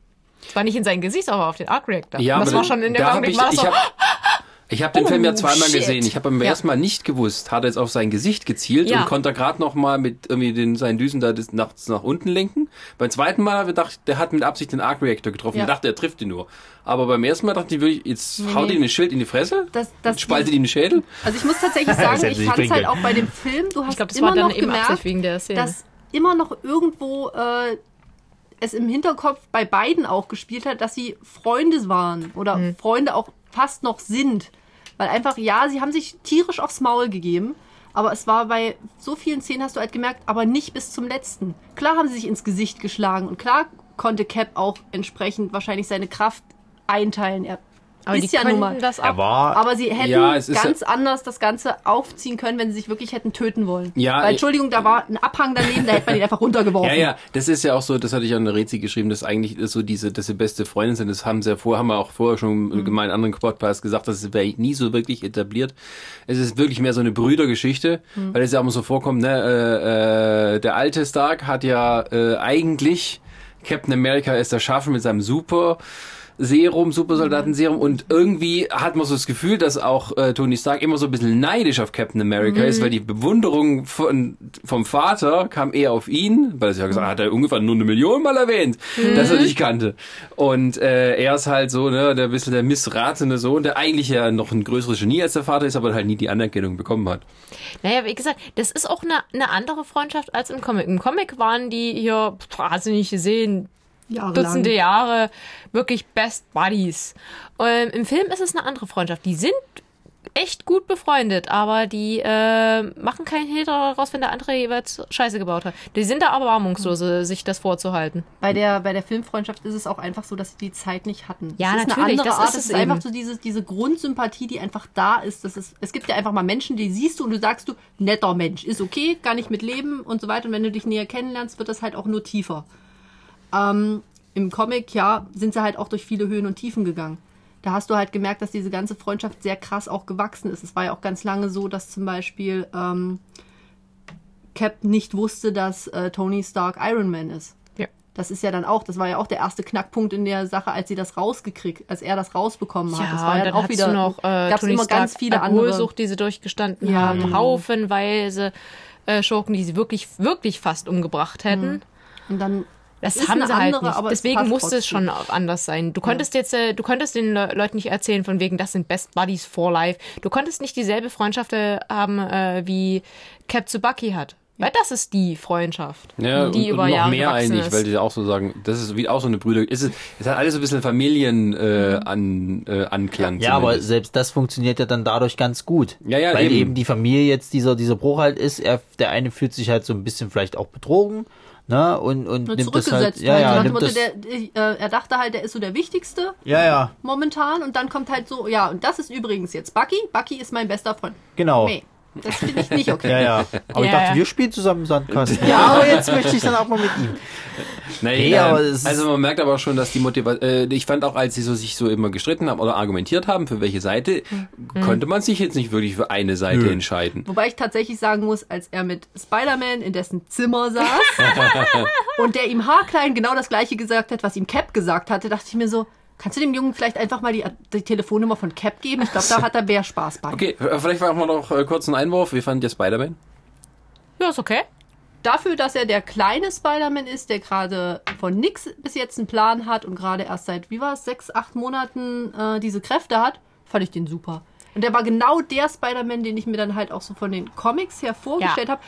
Zwar nicht in sein Gesicht, aber auf den Arc Reactor. Ja, das aber war schon in dem Augenblick ich, war das habe hab den Oh, Film ja zweimal shit. gesehen. Ich habe beim Ja. ersten Mal nicht gewusst, hat er jetzt auf sein Gesicht gezielt Ja. und konnte gerade noch mal mit irgendwie den, seinen Düsen da des, nachts nach unten lenken. Beim zweiten Mal habe ich gedacht, der hat mit Absicht den Arc Reactor getroffen. Ja. Ich dachte, er trifft ihn nur. Aber beim ersten Mal dachte ich wirklich, jetzt haut nee. ihm ein Schild in die Fresse, Das- das- spaltet ihm den Schädel. Also ich muss tatsächlich sagen, ich fand es halt auch bei dem Film, du hast ich glaube, das immer war dann noch eben gemerkt, wegen der Szene. dass immer noch irgendwo äh, es im Hinterkopf bei beiden auch gespielt hat, dass sie Freunde waren oder Hm. Freunde auch fast noch sind. Weil einfach, ja, sie haben sich tierisch aufs Maul gegeben, aber es war bei so vielen Szenen, hast du halt gemerkt, aber nicht bis zum letzten. Klar haben sie sich ins Gesicht geschlagen und klar konnte Cap auch entsprechend wahrscheinlich seine Kraft einteilen. Er aber ist die ja nun mal. das auch. War Aber sie hätten Ja, es ist ganz anders das Ganze aufziehen können, wenn sie sich wirklich hätten töten wollen. Ja, Weil, ich- Entschuldigung, da war ein Abhang daneben, da hätte man ihn einfach runtergeworfen. Ja, ja, das ist ja auch so, das hatte ich auch in der Rezi geschrieben, dass eigentlich so diese, dass sie beste Freundin sind. Das haben sie ja vorher, haben wir auch vorher schon Mhm. gemeint, in anderen Podcasts gesagt, das wäre nie so wirklich etabliert. Es ist wirklich mehr so eine Brüdergeschichte, Mhm. weil es ja auch immer so vorkommt, ne, äh, äh, der alte Stark hat ja äh, eigentlich Captain America ist erschaffen mit seinem Super Serum, Supersoldatenserum und irgendwie hat man so das Gefühl, dass auch äh, Tony Stark immer so ein bisschen neidisch auf Captain America ist, weil die Bewunderung von, vom Vater kam eher auf ihn, weil er ja gesagt hat, er ungefähr nur eine Million Mal erwähnt, dass er dich kannte. Und äh, er ist halt so, ne, der bisschen der missratene Sohn, der eigentlich ja noch ein größeres Genie als der Vater ist, aber halt nie die Anerkennung bekommen hat. Naja, wie gesagt, das ist auch eine, eine andere Freundschaft als im Comic. Im Comic waren die hier, pff, hast du nicht gesehen, Jahrelang. Dutzende Jahre wirklich Best Buddies. Ähm, Im Film ist es eine andere Freundschaft. Die sind echt gut befreundet, aber die äh, machen keinen Hehl daraus, wenn der andere jeweils Scheiße gebaut hat. Die sind da erbarmungslos, äh, sich das vorzuhalten. Bei der, bei der Filmfreundschaft ist es auch einfach so, dass sie die Zeit nicht hatten. Ja, es ist natürlich, eine andere das Art. ist es es ist einfach eben. so diese, diese Grundsympathie, die einfach da ist. Das ist. Es gibt ja einfach mal Menschen, die siehst du und du sagst du, netter Mensch, ist okay, kann ich mit leben und so weiter. Und wenn du dich näher kennenlernst, wird das halt auch nur tiefer. Ähm, Im Comic, ja, sind sie halt auch durch viele Höhen und Tiefen gegangen. Da hast du halt gemerkt, dass diese ganze Freundschaft sehr krass auch gewachsen ist. Es war ja auch ganz lange so, dass zum Beispiel ähm, Cap nicht wusste, dass äh, Tony Stark Iron Man ist. Ja. Das ist ja dann auch, das war ja auch der erste Knackpunkt in der Sache, als sie das rausgekriegt, als er das rausbekommen hat. das war ja dann auch wieder noch äh, gab's Tony immer Stark ganz viele andere. Die sie durchgestanden Ja, haben, genau. haufenweise äh, Schurken, die sie wirklich, wirklich fast umgebracht hätten. Und dann Das ist haben sie halt andere, nicht. aber es Deswegen musste es trotzdem. schon anders sein. Du konntest jetzt, äh, du konntest den Le Leuten nicht erzählen, von wegen, das sind Best Buddies for Life. Du konntest nicht dieselbe Freundschaft äh, haben, äh, wie Cap zu Bucky hat. Weil das ist die Freundschaft, Ja, die und, über und noch Jahre mehr eigentlich, ist. weil die auch so sagen, das ist wie auch so eine Brüder. Es, ist, es hat alles so ein bisschen Familien äh, an, äh, Anklang. Ja, aber zumindest. selbst das funktioniert ja dann dadurch ganz gut. Ja, ja, Weil eben. eben. die Familie jetzt dieser, dieser Bruch halt ist. Er, der eine fühlt sich halt so ein bisschen vielleicht auch betrogen, ne, und, und nur nimmt das halt, zurückgesetzt. ja, ja, nimmt das, der, äh, er dachte halt, der ist so der Wichtigste ja, ja, momentan und dann kommt halt so, ja, und das ist übrigens jetzt Bucky. Bucky ist mein bester Freund. genau. Nee, das finde ich nicht okay. Ja, ja. Aber ich Ja, dachte, ja. wir spielen zusammen Sandkasten. Ja, aber jetzt möchte ich dann auch mal mit ihm. Nee, Nee, aber es also man merkt aber schon, dass die Motivation, äh, ich fand auch, als sie so sich so immer gestritten haben oder argumentiert haben, für welche Seite, Hm. konnte man sich jetzt nicht wirklich für eine Seite Nö. entscheiden. Wobei ich tatsächlich sagen muss, als er mit Spider-Man in dessen Zimmer saß und der ihm haarklein genau das gleiche gesagt hat, was ihm Cap gesagt hatte, dachte ich mir so, kannst du dem Jungen vielleicht einfach mal die, die Telefonnummer von Cap geben? Ich glaube, da hat er mehr Spaß bei. Okay, äh, vielleicht machen wir noch äh, kurz einen Einwurf. Wie fand ihr Spider-Man? Ja, ist okay. Dafür, dass er der kleine Spider-Man ist, der gerade von nix bis jetzt einen Plan hat und gerade erst seit, wie war es, sechs, acht Monaten äh, diese Kräfte hat, fand ich den super. Und der war genau der Spider-Man, den ich mir dann halt auch so von den Comics her vorgestellt Ja. habe.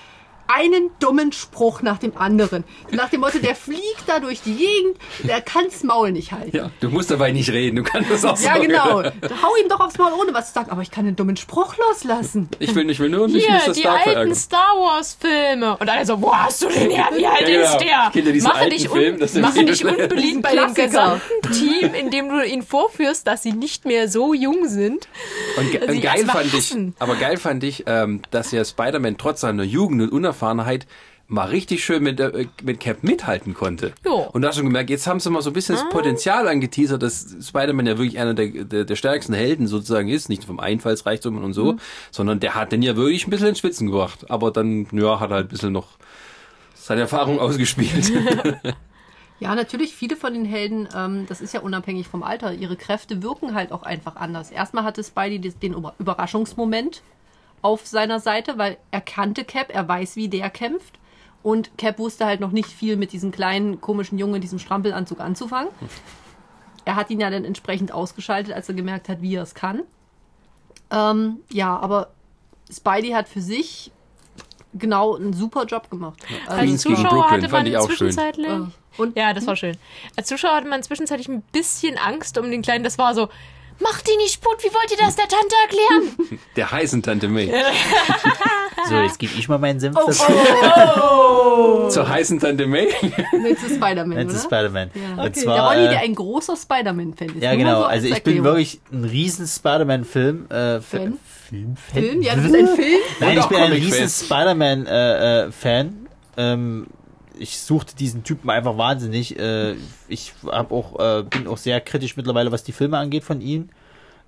Einen dummen Spruch nach dem anderen. Nach dem Motto, der fliegt da durch die Gegend, der kann's Maul nicht halten. Ja, du musst dabei nicht reden, du kannst das auch Ja, so. genau. Hau ihm doch aufs Maul, ohne was zu sagen. Aber ich kann den dummen Spruch loslassen. Ich will nicht, will nur nicht Hier, die alten verärgern. Star Wars Filme. Und alle so, wo hast du den her? Wie alt Ja, genau. ist der? Diese Mache alten dich? Das sind mache dich unbeliebt bei dem gesamten Team, indem du ihn vorführst, dass sie nicht mehr so jung sind. Und, ge Also und geil fand ich, aber geil fand ich, ähm, dass ja Spider-Man trotz seiner Jugend und Unerfahrenheit mal richtig schön mit, äh, mit Cap mithalten konnte. Jo. Und da hast du gemerkt, jetzt haben sie mal so ein bisschen Ah. das Potenzial angeteasert, dass Spider-Man ja wirklich einer der, der, der stärksten Helden sozusagen ist, nicht vom Einfallsreichtum und so, Mhm. sondern der hat den ja wirklich ein bisschen in Spitzen gebracht. Aber dann, ja, hat er halt ein bisschen noch seine Erfahrung ausgespielt. Ja, natürlich, viele von den Helden, ähm, das ist ja unabhängig vom Alter, ihre Kräfte wirken halt auch einfach anders. Erstmal hatte Spidey den Über- Überraschungsmoment auf seiner Seite, weil er kannte Cap, er weiß, wie der kämpft. Und Cap wusste halt noch nicht viel mit diesem kleinen, komischen Jungen in diesem Strampelanzug anzufangen. Er hat ihn ja dann entsprechend ausgeschaltet, als er gemerkt hat, wie er es kann. Ähm, ja, aber Spidey hat für sich genau einen super Job gemacht. Also, Als Zuschauer Brooklyn hatte man schön. zwischenzeitlich. Äh, und Ja, das war schön. Als Zuschauer hatte man zwischenzeitlich ein bisschen Angst um den Kleinen. Das war so, macht die nicht Sput, wie wollt ihr das der Tante erklären? der heißen Tante May. So, jetzt gebe ich mal meinen Senf Oh, dazu. Zur heißen Tante May. Mit zu Spider-Man, Jetzt ist oder? Spider-Man. Ja. Und der zwar, Ronny, äh, der ein großer Spider-Man-Fan ist. ja, genau. so Also als ich bin Erklärung. wirklich ein riesen Spider-Man-Film. Äh, Fan? Film, Film? Ja, das ist ein Film. Nein, ich bin ein riesen Spider-Man-Fan. ähm, ich suchte diesen Typen einfach wahnsinnig. Äh, ich hab auch, äh, bin auch sehr kritisch mittlerweile, was die Filme angeht von ihm.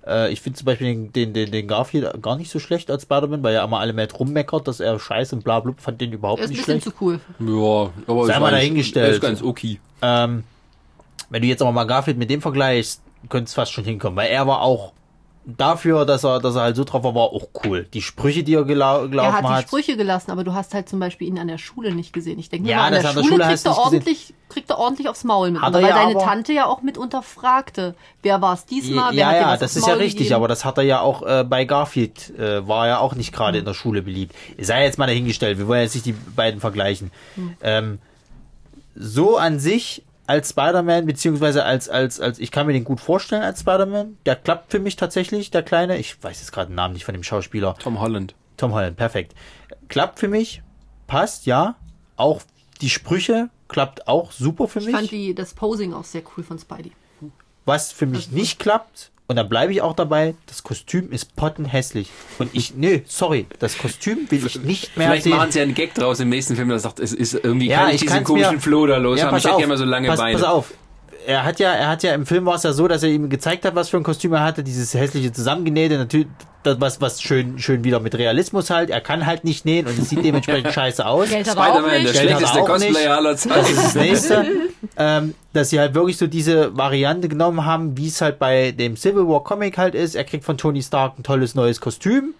Äh, ich finde zum Beispiel den, den, den, den Garfield gar nicht so schlecht als Spider-Man, weil ja immer alle mehr rummeckert, dass er scheiße und bla bla, fand den überhaupt Er ist ein nicht bisschen schlecht. zu cool. Ja, aber Sei ich mal dahingestellt. Er ist ganz okay. Ähm, wenn du jetzt aber mal Garfield mit dem vergleichst, könnte es fast schon hinkommen, weil er war auch dafür, dass er, dass er halt so drauf war, war auch cool. Die Sprüche, die er gelau Er gelaufen hat die hat. Sprüche gelassen, aber du hast halt zum Beispiel ihn an der Schule nicht gesehen. Ich denke Ja, an der an der Schule, kriegt, er ordentlich, kriegt er ordentlich aufs Maul mit. Hat weil er ja aber- Tante ja auch mitunter fragte, wer war es diesmal, wer ja, dir ja, was das ist ja richtig, gegeben? aber das hat er ja auch äh, bei Garfield, äh, war er auch nicht gerade in der Schule beliebt. Sei jetzt mal dahingestellt, wir wollen jetzt nicht die beiden vergleichen. Ähm, so an sich als Spider-Man, beziehungsweise als, als, als, ich kann mir den gut vorstellen als Spider-Man, der klappt für mich tatsächlich, der Kleine, ich weiß jetzt gerade den Namen nicht von dem Schauspieler, Tom Holland. Tom Holland, perfekt. Klappt für mich, passt, ja, auch die Sprüche klappt auch super für ich mich. fand die, das Posing auch sehr cool von Spidey. Was für mich nicht klappt, und da bleibe ich auch dabei, das Kostüm ist pottenhässlich. Und ich, nö, sorry, das Kostüm will ich nicht mehr Vielleicht sehen. machen sie ja einen Gag draus im nächsten Film, der sagt, es ist irgendwie Ja, kann ich ich diesen komischen mir- Floh da los ja, haben. Ich hätte gerne mal so lange pass, Beine. pass auf. Er hat ja, er hat ja im Film war es ja so, dass er ihm gezeigt hat, was für ein Kostüm er hatte, dieses hässliche zusammengenähte, natürlich das, was, was schön, schön wieder mit Realismus halt. Er kann halt nicht nähen und es sieht dementsprechend scheiße aus. Er Spider-Man, der er schlechteste auch Cosplayer nicht. aller Das Zeiten. ist das nächste. ähm, dass sie halt wirklich so diese Variante genommen haben, wie es halt bei dem Civil War Comic halt ist. Er kriegt von Tony Stark ein tolles neues Kostüm,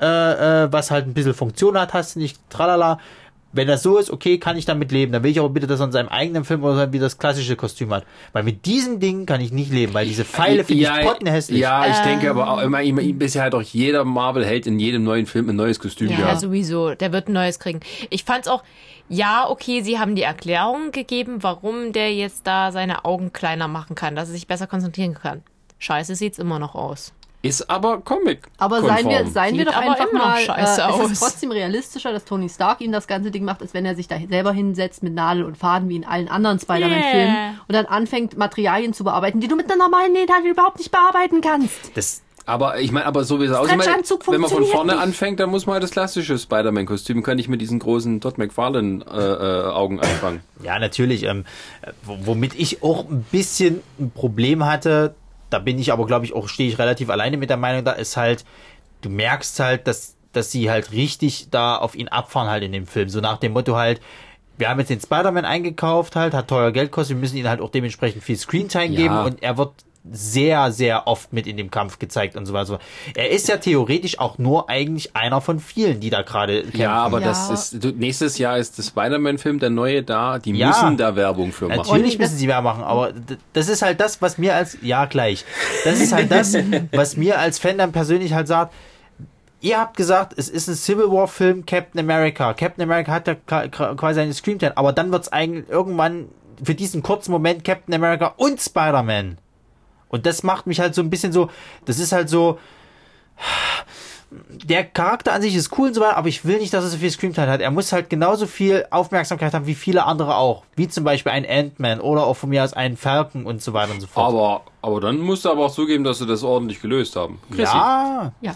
äh, äh, was halt ein bisschen Funktion hat, hast du nicht, tralala. Wenn das so ist, okay, kann ich damit leben. Dann will ich aber bitte, dass er in seinem eigenen Film oder so wie das klassische Kostüm hat. Weil mit diesem Ding kann ich nicht leben, weil diese Pfeile finde ich pottenhässlich. Ja, ich denke aber auch immer, immer, bisher hat auch jeder Marvel-Held in jedem neuen Film ein neues Kostüm Ja, gehabt. sowieso. Der wird ein neues kriegen. Ich fand's auch, ja, okay, sie haben die Erklärung gegeben, warum der jetzt da seine Augen kleiner machen kann, dass er sich besser konzentrieren kann. Scheiße sieht's immer noch aus. Ist aber Comic. Aber seien wir, seien wir doch aber einfach immer noch mal, scheiße äh, es aus. ist trotzdem realistischer, dass Tony Stark ihm das ganze Ding macht, als wenn er sich da selber hinsetzt mit Nadel und Faden wie in allen anderen Spider-Man-Filmen Yeah. und dann anfängt, Materialien zu bearbeiten, die du mit einer normalen Nähnadel überhaupt nicht bearbeiten kannst. Das, Aber ich meine, aber so wie es aussieht, wenn man von vorne nicht. anfängt, dann muss man halt das klassische Spider-Man-Kostüm, kann ich mit diesen großen Todd McFarlane-Augen anfangen. Ja, natürlich. Ähm, womit ich auch ein bisschen ein Problem hatte, da bin ich aber, glaube ich, auch stehe ich relativ alleine mit der Meinung, da ist halt, du merkst halt, dass, dass sie halt richtig da auf ihn abfahren halt in dem Film. So nach dem Motto halt, wir haben jetzt den Spider-Man eingekauft halt, hat teuer Geld gekostet, wir müssen ihm halt auch dementsprechend viel Screentime Ja. geben und er wird sehr, sehr oft mit in dem Kampf gezeigt und so weiter. Er ist ja theoretisch auch nur eigentlich einer von vielen, die da gerade kämpfen. Ja, aber Ja. das ist, du- nächstes Jahr ist der Spider-Man-Film, der neue da, die Ja. müssen da Werbung für machen. Natürlich müssen sie mehr machen, aber das ist halt das, was mir als, ja gleich, das ist halt das, was mir als Fan dann persönlich halt sagt, ihr habt gesagt, es ist ein Civil War Film Captain America. Captain America hat ja quasi eine Screamtime, aber dann wird's eigentlich irgendwann für diesen kurzen Moment Captain America und Spider-Man. Und das macht mich halt so ein bisschen so, das ist halt so, der Charakter an sich ist cool und so weiter, aber ich will nicht, dass er so viel Screamtime hat. Er muss halt genauso viel Aufmerksamkeit haben wie viele andere auch. Wie zum Beispiel ein Ant-Man oder auch von mir aus ein Falcon und so weiter und so fort. Aber, aber dann musst du aber auch zugeben, dass sie das ordentlich gelöst haben. Chrissy. ja, Ja.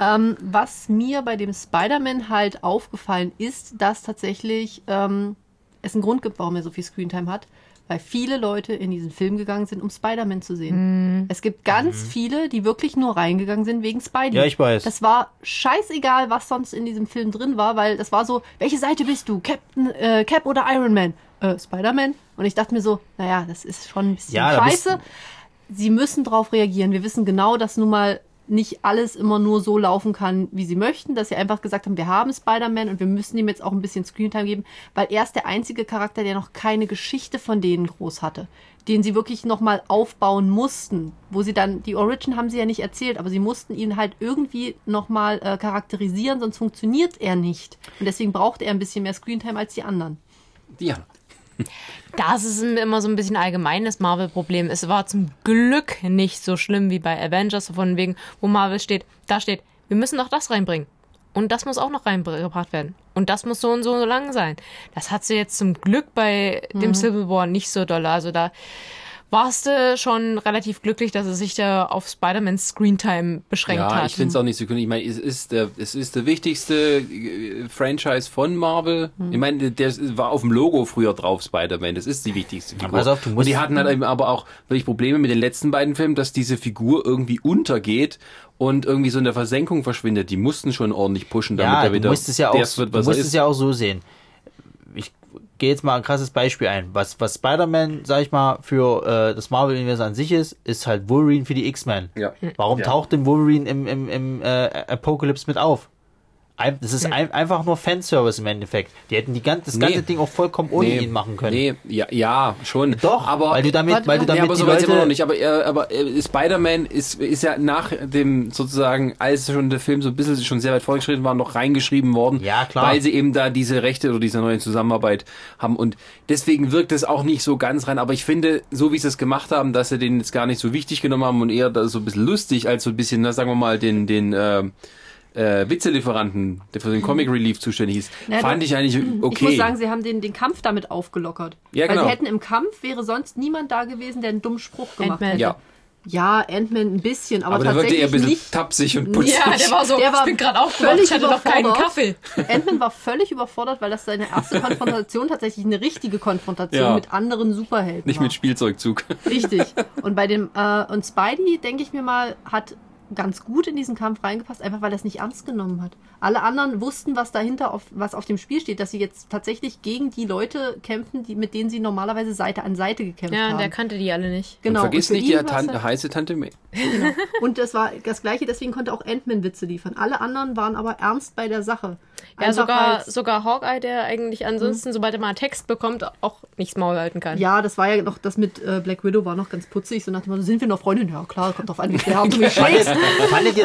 ähm, was mir bei dem Spider-Man halt aufgefallen ist, dass tatsächlich ähm, es einen Grund gibt, warum er so viel Screentime hat. Weil viele Leute in diesen Film gegangen sind, um Spider-Man zu sehen. Es gibt ganz viele, die wirklich nur reingegangen sind wegen Spidey. Ja, ich weiß. Das war scheißegal, was sonst in diesem Film drin war, weil das war so, welche Seite bist du? Captain, äh, Cap oder Iron Man? Äh, Spider-Man? Und ich dachte mir so, naja, das ist schon ein bisschen Ja, scheiße. Sie müssen drauf reagieren. Wir wissen genau, dass nun mal nicht alles immer nur so laufen kann, wie sie möchten, dass sie einfach gesagt haben, wir haben Spider-Man und wir müssen ihm jetzt auch ein bisschen Screentime geben, weil er ist der einzige Charakter, der noch keine Geschichte von denen groß hatte, den sie wirklich nochmal aufbauen mussten, wo sie dann, die Origin haben sie ja nicht erzählt, aber sie mussten ihn halt irgendwie nochmal äh, charakterisieren, sonst funktioniert er nicht. Und deswegen braucht er ein bisschen mehr Screentime als die anderen. Diana. Das ist immer so ein bisschen allgemeines Marvel-Problem. Es war zum Glück nicht so schlimm wie bei Avengers, von wegen, wo Marvel steht, da steht, wir müssen noch das reinbringen. Und das muss auch noch reingebracht werden. Und das muss so und so lang sein. Das hat sie jetzt zum Glück bei dem Civil War nicht so doll. Also da warst du schon relativ glücklich, dass es sich da auf Spider-Man's Screentime beschränkt Ja, hat. ich finde es auch nicht so cool. Ich meine, es ist der, es ist der wichtigste äh, Franchise von Marvel. Hm. Ich meine, der war auf dem Logo früher drauf, Spider-Man. Das ist die wichtigste Figur. pass auf, du Und musst- die hatten halt eben aber auch wirklich Probleme mit den letzten beiden Filmen, dass diese Figur irgendwie untergeht und irgendwie so in der Versenkung verschwindet. Die mussten schon ordentlich pushen, damit ja, er du wieder musst es ja auch, du er musst ist. es ja auch so sehen. Ich gehe jetzt mal ein krasses Beispiel ein. Was, was Spider-Man, sag ich mal, für äh, das Marvel-Universum an sich ist, ist halt Wolverine für die X-Men. Ja. Warum Ja. taucht denn Wolverine im, im, im äh, Apocalypse mit auf? Ein, das ist ein, einfach nur Fanservice im Endeffekt. Die hätten die ganze, das ganze Nee. Ding auch vollkommen ohne ihn machen können. Nee, ja, ja, schon. Doch, aber weil du damit, weil du damit ja, aber so weit sind wir noch nicht. Aber, äh, aber äh, Spider-Man ist, ist ja nach dem sozusagen, als schon der Film so ein bisschen schon sehr weit vorgeschritten war, noch reingeschrieben worden. Ja, klar. Weil sie eben da diese Rechte oder diese neue Zusammenarbeit haben. Und deswegen wirkt es auch nicht so ganz rein. Aber ich finde, so wie sie es gemacht haben, dass sie den jetzt gar nicht so wichtig genommen haben und eher so ein bisschen lustig, als so ein bisschen, na, sagen wir mal, den, den, äh, äh, Witzelieferanten, der für den Comic Relief zuständig ist, Na, fand ich eigentlich okay. Ich muss sagen, sie haben den, den Kampf damit aufgelockert. Ja, Weil genau. sie hätten im Kampf wäre sonst niemand da gewesen, der einen dummen Spruch gemacht Ant-Man. hätte. ja. Ja, Ant-Man ein bisschen, aber, Aber da wirkte tatsächlich er ein bisschen nicht. tapsig und putzig. Ja, der war so, Der war ich bin gerade aufgewacht, völlig ich hatte noch keinen Kaffee. überfordert. Ant-Man war völlig überfordert, weil das seine erste Konfrontation tatsächlich eine richtige Konfrontation Ja. mit anderen Superhelden Nicht war. mit Spielzeugzug. Richtig. Und bei dem äh, und Spidey, denke ich mir mal, hat ganz gut in diesen Kampf reingepasst, einfach weil er es nicht ernst genommen hat. Alle anderen wussten, was dahinter auf, was auf dem Spiel steht, dass sie jetzt tatsächlich gegen die Leute kämpfen, die, mit denen sie normalerweise Seite an Seite gekämpft Ja, haben. der kannte die alle nicht. genau. Und vergiss und nicht die ihn war's Tan halt- heiße Tante May. Genau. Und das war das Gleiche, deswegen konnte auch Ant-Man Witze liefern. Alle anderen waren aber ernst bei der Sache. Ja, Einfach sogar, weil's- sogar Hawkeye, der eigentlich ansonsten, sobald er mal Text bekommt, auch nichts Maul halten kann. Ja, das war ja noch, das mit äh, Black Widow war noch ganz putzig. So nach dem Motto, sind wir noch Freundinnen? Ja, klar, kommt drauf an, wie sehr du mich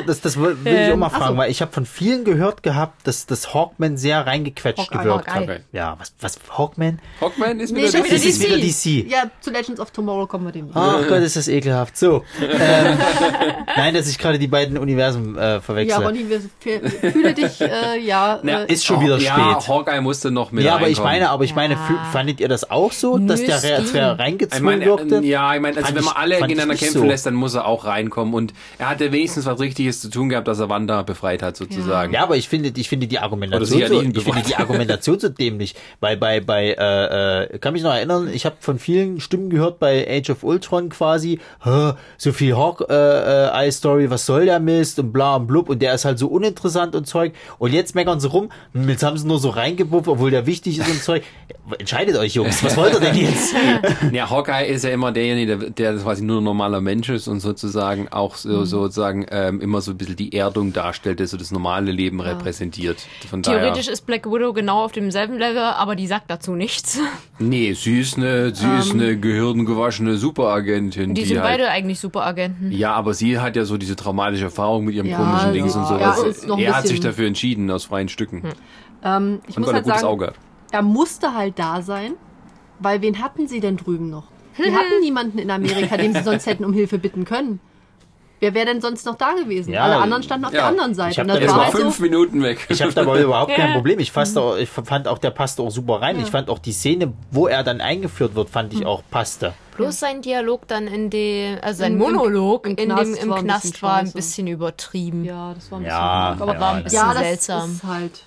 das, das will ich auch mal Ähm, fragen, so. weil ich habe von vielen gehört gehabt, dass das Hawkman sehr reingequetscht Hawkeye, gewirkt hat. Ja, was, was, Hawkman? Hawkman ist Nee, wieder der wieder Das ist DC. wieder DC. Ja, zu Legends of Tomorrow kommen wir dem nicht. Ach Gott, ist das ekelhaft. So. Ähm, nein, dass ich gerade die beiden Universen äh, Ja, verwechsel. Ronny, wir fü- fühle dich, äh, ja, Na, äh, ist schon wieder ja, spät. Hawkeye musste noch mit ja, aber ich meine, aber ich meine, Ja. fandet ihr das auch so, dass der Müsste. als wäre Ich reingezwungen meine, wirkte? äh, ja, ich meine, also Fand wenn man alle gegeneinander kämpfen so. lässt, dann muss er auch reinkommen. Und er hatte wenigstens was Richtiges zu tun gehabt, dass er Wanda befreit hat, sozusagen. Ja, aber ich finde, ich finde die Argumentation so, ich finde die. Argumentation so dämlich, weil bei bei äh, äh, kann mich noch erinnern, ich habe von vielen Stimmen gehört bei Age of Ultron quasi, "Hä, so viel Hawk äh, äh, Eye Story, was soll der Mist und bla und blub und der ist halt so uninteressant und Zeug und jetzt meckern sie rum, hm, jetzt haben sie nur so reingebupft, obwohl der wichtig ist und Zeug. Entscheidet euch Jungs, was wollt ihr denn jetzt? Ja, Hawkeye ist ja immer derjenige, der, der quasi nur ein normaler Mensch ist und sozusagen auch Mhm. so, sozusagen ähm, immer so ein bisschen die Erdung darstellt, der so das normale Leben repräsentiert. Von Theoretisch daher, ist Black Widow genau auf demselben Level, aber die sagt dazu nichts. nee, sie ist eine, sie ist eine gehirngewaschene Superagentin. Ähm. Die sind halt, beide eigentlich Superagenten. Ja, aber sie hat ja so diese traumatische Erfahrung mit ihrem Ja, komischen Dings ja. und Ja, sowas. noch ein er hat sich dafür entschieden, aus freien Stücken. ähm, ich Und muss er halt gutes sagen, Auge er musste halt da sein, weil wen hatten sie denn drüben noch? Die hatten niemanden in Amerika, den sie sonst hätten um Hilfe bitten können. Wer wäre denn sonst noch da gewesen? Ja, Alle anderen standen auf ja. der anderen Ich Seite. hab Und da das Jetzt war war halt fünf so, Minuten weg. Ich habe da aber überhaupt kein Ja. Problem. Ich, fast auch, ich fand auch, der passte auch super rein. Ich fand auch die Szene, wo er dann eingeführt wird, fand ich auch passte. Plus sein Dialog dann in dem, also sein Im- im- Monolog im in Knast dem, im war ein Knast bisschen war ein bisschen übertrieben. ja, das war ein bisschen Ja, aber war ein bisschen ja, das seltsam. ist halt.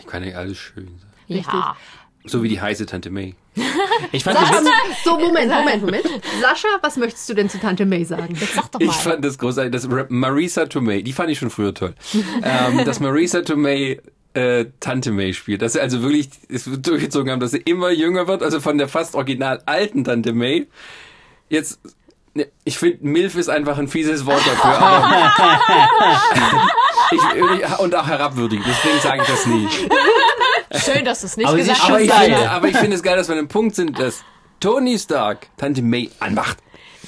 Ich kann nicht alles schön sein. richtig. Ja. So wie die heiße Tante May. Ich fand Sascha, so, Moment, Moment, Moment. Sascha, was möchtest du denn zu Tante May sagen? Sag doch Ich mal. fand das großartig, das Marisa Tomei, die fand ich schon früher toll. ähm, dass Marisa Tomei äh, Tante May spielt, dass sie also wirklich es durchgezogen haben, dass sie immer jünger wird, also von der fast original alten Tante May. Jetzt, ne, ich finde, Milf ist einfach ein fieses Wort dafür. Ich, ich, und auch herabwürdigend, deswegen sage ich das nie. Schön, dass du es nicht Aber gesagt schon Aber ich, hast. finde, aber ich finde es geil, dass wir an einem Punkt sind, dass Tony Stark Tante May anmacht.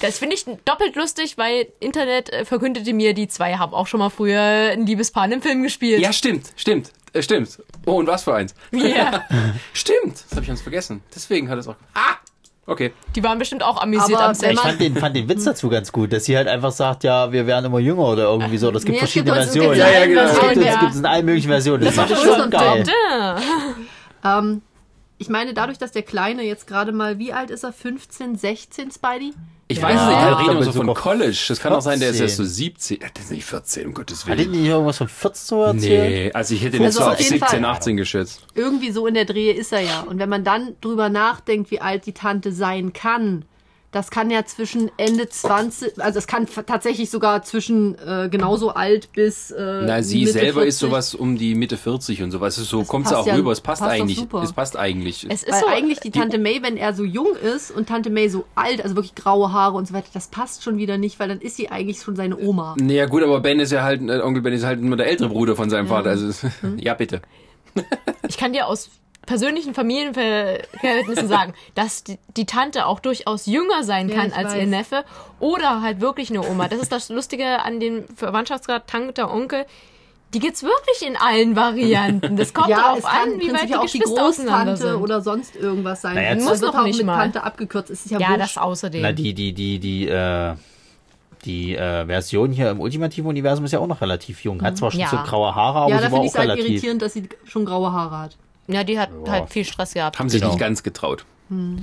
Das finde ich doppelt lustig, weil Internet äh, verkündete mir, die zwei haben auch schon mal früher ein Liebespaar in einem Film gespielt. Ja, stimmt, stimmt, äh, stimmt. Oh, und was für eins. Ja. Stimmt, das habe ich ganz vergessen. Deswegen hat es auch. Ah! Okay. Die waren bestimmt auch amüsiert Aber am Set. ich fand den, fand den Witz dazu ganz gut, dass sie halt einfach sagt, ja, wir werden immer jünger oder irgendwie so. Das gibt Nee, es gibt verschiedene uns- es gibt Versionen. in allen genau. Es gibt Versionen, es ja. in allen möglichen Versionen. Das, war ist schon geil. Ähm, ich meine, dadurch, dass der Kleine jetzt gerade mal, wie alt ist er? 15, 16, Spidey? Ich Ja. weiß nicht, wir reden aber immer so von College. Das kann auch sein, der ist 14. erst so 17. Ja, Das ist nicht 14, um Gottes Hat die Willen. nicht irgendwas von 14 so erzählt? Nee, also ich hätte den Also so auf auf jeden 17, Fall. 18 geschätzt. Irgendwie so in der Drehe ist er ja. Und wenn man dann drüber nachdenkt, wie alt die Tante sein kann, das kann ja zwischen Ende 20, also es kann tatsächlich sogar zwischen äh, genauso alt bis. Äh, Na, sie Mitte selber ist 40. sowas um die Mitte 40 und sowas. So kommt sie passt auch ja- rüber. Es passt, passt eigentlich. super. Es passt eigentlich. Es ist Weil so, eigentlich die Tante May, wenn er so jung ist und Tante May so alt, also wirklich graue Haare und so weiter, das passt schon wieder nicht, weil dann ist sie eigentlich schon seine Oma. naja, gut, aber Ben ist ja halt, äh, Onkel Ben ist halt nur der ältere Bruder von seinem Vater. Also, es- Hm? ja, bitte. ich kann dir aus persönlichen Familienverhältnissen sagen, dass die, die Tante auch durchaus jünger sein Ja, kann als weiß. ihr Neffe oder halt wirklich eine Oma. Das ist das Lustige an dem Verwandtschaftsgrad Tante, Onkel. Die gibt's wirklich in allen Varianten. Das kommt ja, darauf an, wie weit die auch die Geschwister auseinander Großtante sind. oder sonst irgendwas sein. Naja, Das muss noch auch nicht mit mal. Tante abgekürzt. Ist ja, ja, das außerdem. Na, die, die, die, die, äh, die äh, Version hier im ultimativen Universum ist ja auch noch relativ jung. Hat zwar schon Ja. so graue Haare, aber ja, sie da war finde ich auch es halt relativ. irritierend, dass sie schon graue Haare hat. Ja, die hat halt viel Stress gehabt. Haben sich Genau. nicht ganz getraut. Nö,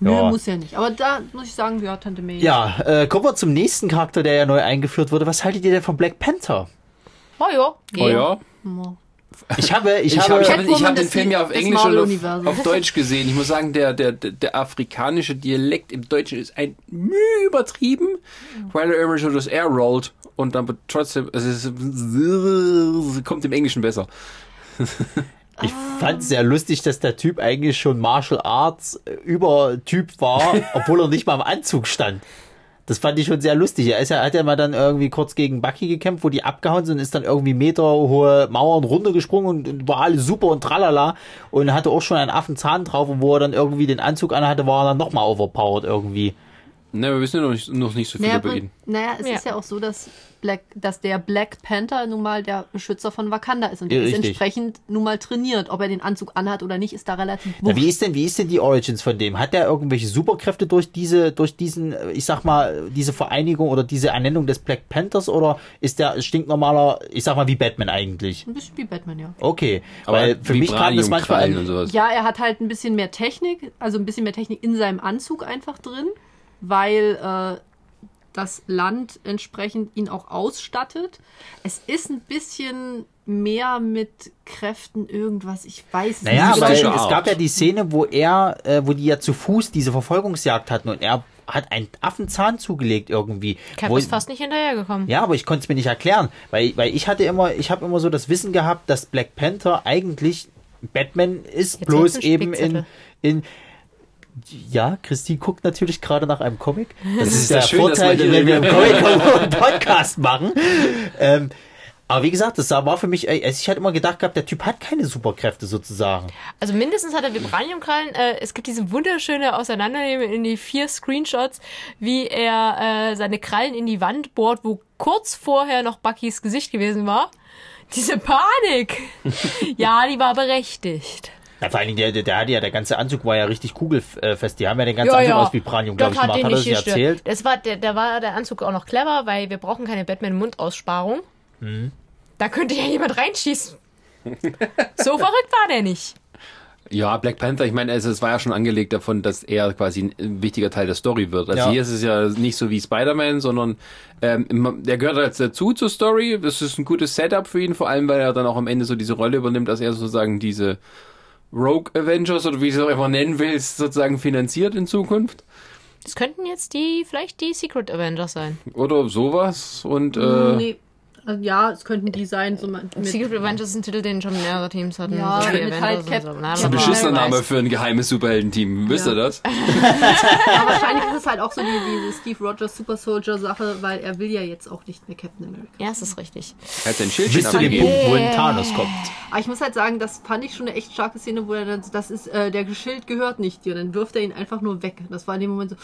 Ja. muss ja nicht. Aber da muss ich sagen, ja, Tante May. Ja, äh, kommen wir zum nächsten Charakter, der ja neu eingeführt wurde. Was haltet ihr denn von Black Panther? Oh ja, Oh ja. Ich habe, ich, Ich habe, habe ich hab, Catwoman ich hab den Film ja auf Englisch und auf, auf Deutsch gesehen. Ich muss sagen, der, der, der, afrikanische Dialekt im Deutschen ist ein Mühe übertrieben, weil er immer so das R rollt und dann trotzdem, also es ist, kommt im Englischen besser. ich fand es sehr lustig, dass der Typ eigentlich schon Martial Arts äh, Übertyp war, obwohl er nicht mal im Anzug stand. Das fand ich schon sehr lustig. Er ist ja, hat ja mal dann irgendwie kurz gegen Bucky gekämpft, wo die abgehauen sind, ist dann irgendwie meterhohe Mauern runtergesprungen und, und war alles super und tralala und hatte auch schon einen Affenzahn drauf und wo er dann irgendwie den Anzug anhatte, war er dann nochmal overpowered irgendwie. Ne, wir wissen ja noch nicht, noch nicht so viel Naja, über ihn. naja es Ja. ist ja auch so, dass, Black, dass der Black Panther nun mal der Beschützer von Wakanda ist und Ja, der ist richtig. entsprechend nun mal trainiert. Ob er den Anzug anhat oder nicht, ist da relativ Na, wurscht. wie ist denn, wie ist denn die Origins von dem? Hat der irgendwelche Superkräfte durch diese, durch diesen, ich sag mal, diese Vereinigung oder diese Ernennung des Black Panthers oder ist der stinknormaler, ich sag mal, wie Batman eigentlich? Ein bisschen wie Batman, ja. Okay, Aber weil für mich kam das manchmal an, sowas. Ja, er hat halt ein bisschen mehr Technik, also ein bisschen mehr Technik in seinem Anzug einfach drin, weil äh, das Land entsprechend ihn auch ausstattet. Es ist ein bisschen mehr mit Kräften irgendwas, ich weiß naja, nicht. weil Mystische es gab ja die Szene, wo er, äh, wo die ja zu Fuß diese Verfolgungsjagd hatten und er hat einen Affenzahn zugelegt irgendwie. Cap wo, ist fast nicht hinterhergekommen. Ja, aber ich konnte es mir nicht erklären, weil, weil ich hatte immer, ich habe immer so das Wissen gehabt, dass Black Panther eigentlich Batman ist, Jetzt bloß eben in, in ja, Christine guckt natürlich gerade nach einem Comic. Das, ist, ist der das schön, Vorteil, hier- wenn wir im Comic einen Podcast machen. Ähm, aber wie gesagt, das war für mich, ey, also ich hatte immer gedacht gehabt, der Typ hat keine Superkräfte sozusagen. Also mindestens hat er Vibraniumkrallen. Äh, es gibt diese wunderschöne Auseinandernehmen in die vier Screenshots, wie er äh, seine Krallen in die Wand bohrt, wo kurz vorher noch Buckys Gesicht gewesen war. Diese Panik. ja, die war berechtigt. Ja, vor allen Dingen, der, der, der hatte ja, der ganze Anzug war ja richtig kugelfest. Die haben ja den ganzen Ja, Anzug ja. aus Vibranium, glaube ich, gemacht. den Hat er nicht das gestört. erzählt? Das war, der, da war der Anzug auch noch clever, weil wir brauchen keine Batman-Mundaussparung. Mhm. Da könnte ja jemand reinschießen. so verrückt war der nicht. Ja, Black Panther, ich meine, also es war ja schon angelegt davon, dass er quasi ein wichtiger Teil der Story wird. Also Ja. hier ist es ja nicht so wie Spider-Man, sondern ähm, der gehört jetzt dazu zur Story. Das ist ein gutes Setup für ihn, vor allem weil er dann auch am Ende so diese Rolle übernimmt, dass er sozusagen diese Rogue Avengers oder wie du es auch immer nennen willst, sozusagen finanziert in Zukunft. Das könnten jetzt die, vielleicht die Secret Avengers sein. Oder sowas. Und äh, nee. Also, ja, es könnten die sein, so mit, Secret Avengers ist ein Titel, den schon mehrere Teams hatten. Ja, so mit halt Cap- so. Na, Cap- ein aber beschissener Name für ein geheimes Superheldenteam. Wisst ihr das? Aber wahrscheinlich ist es halt auch so die, diese Steve Rogers Super Soldier Sache, weil er will ja jetzt auch nicht mehr Captain America. Ja, das ist richtig. Er hat sein Schildchen Bis zu dem. Punkt, wo ein Thanos kommt. Aber ich muss halt sagen, das fand ich schon eine echt starke Szene, wo er dann, das ist, äh, der Schild gehört nicht dir. Dann wirft er ihn einfach nur weg. Das war in dem Moment so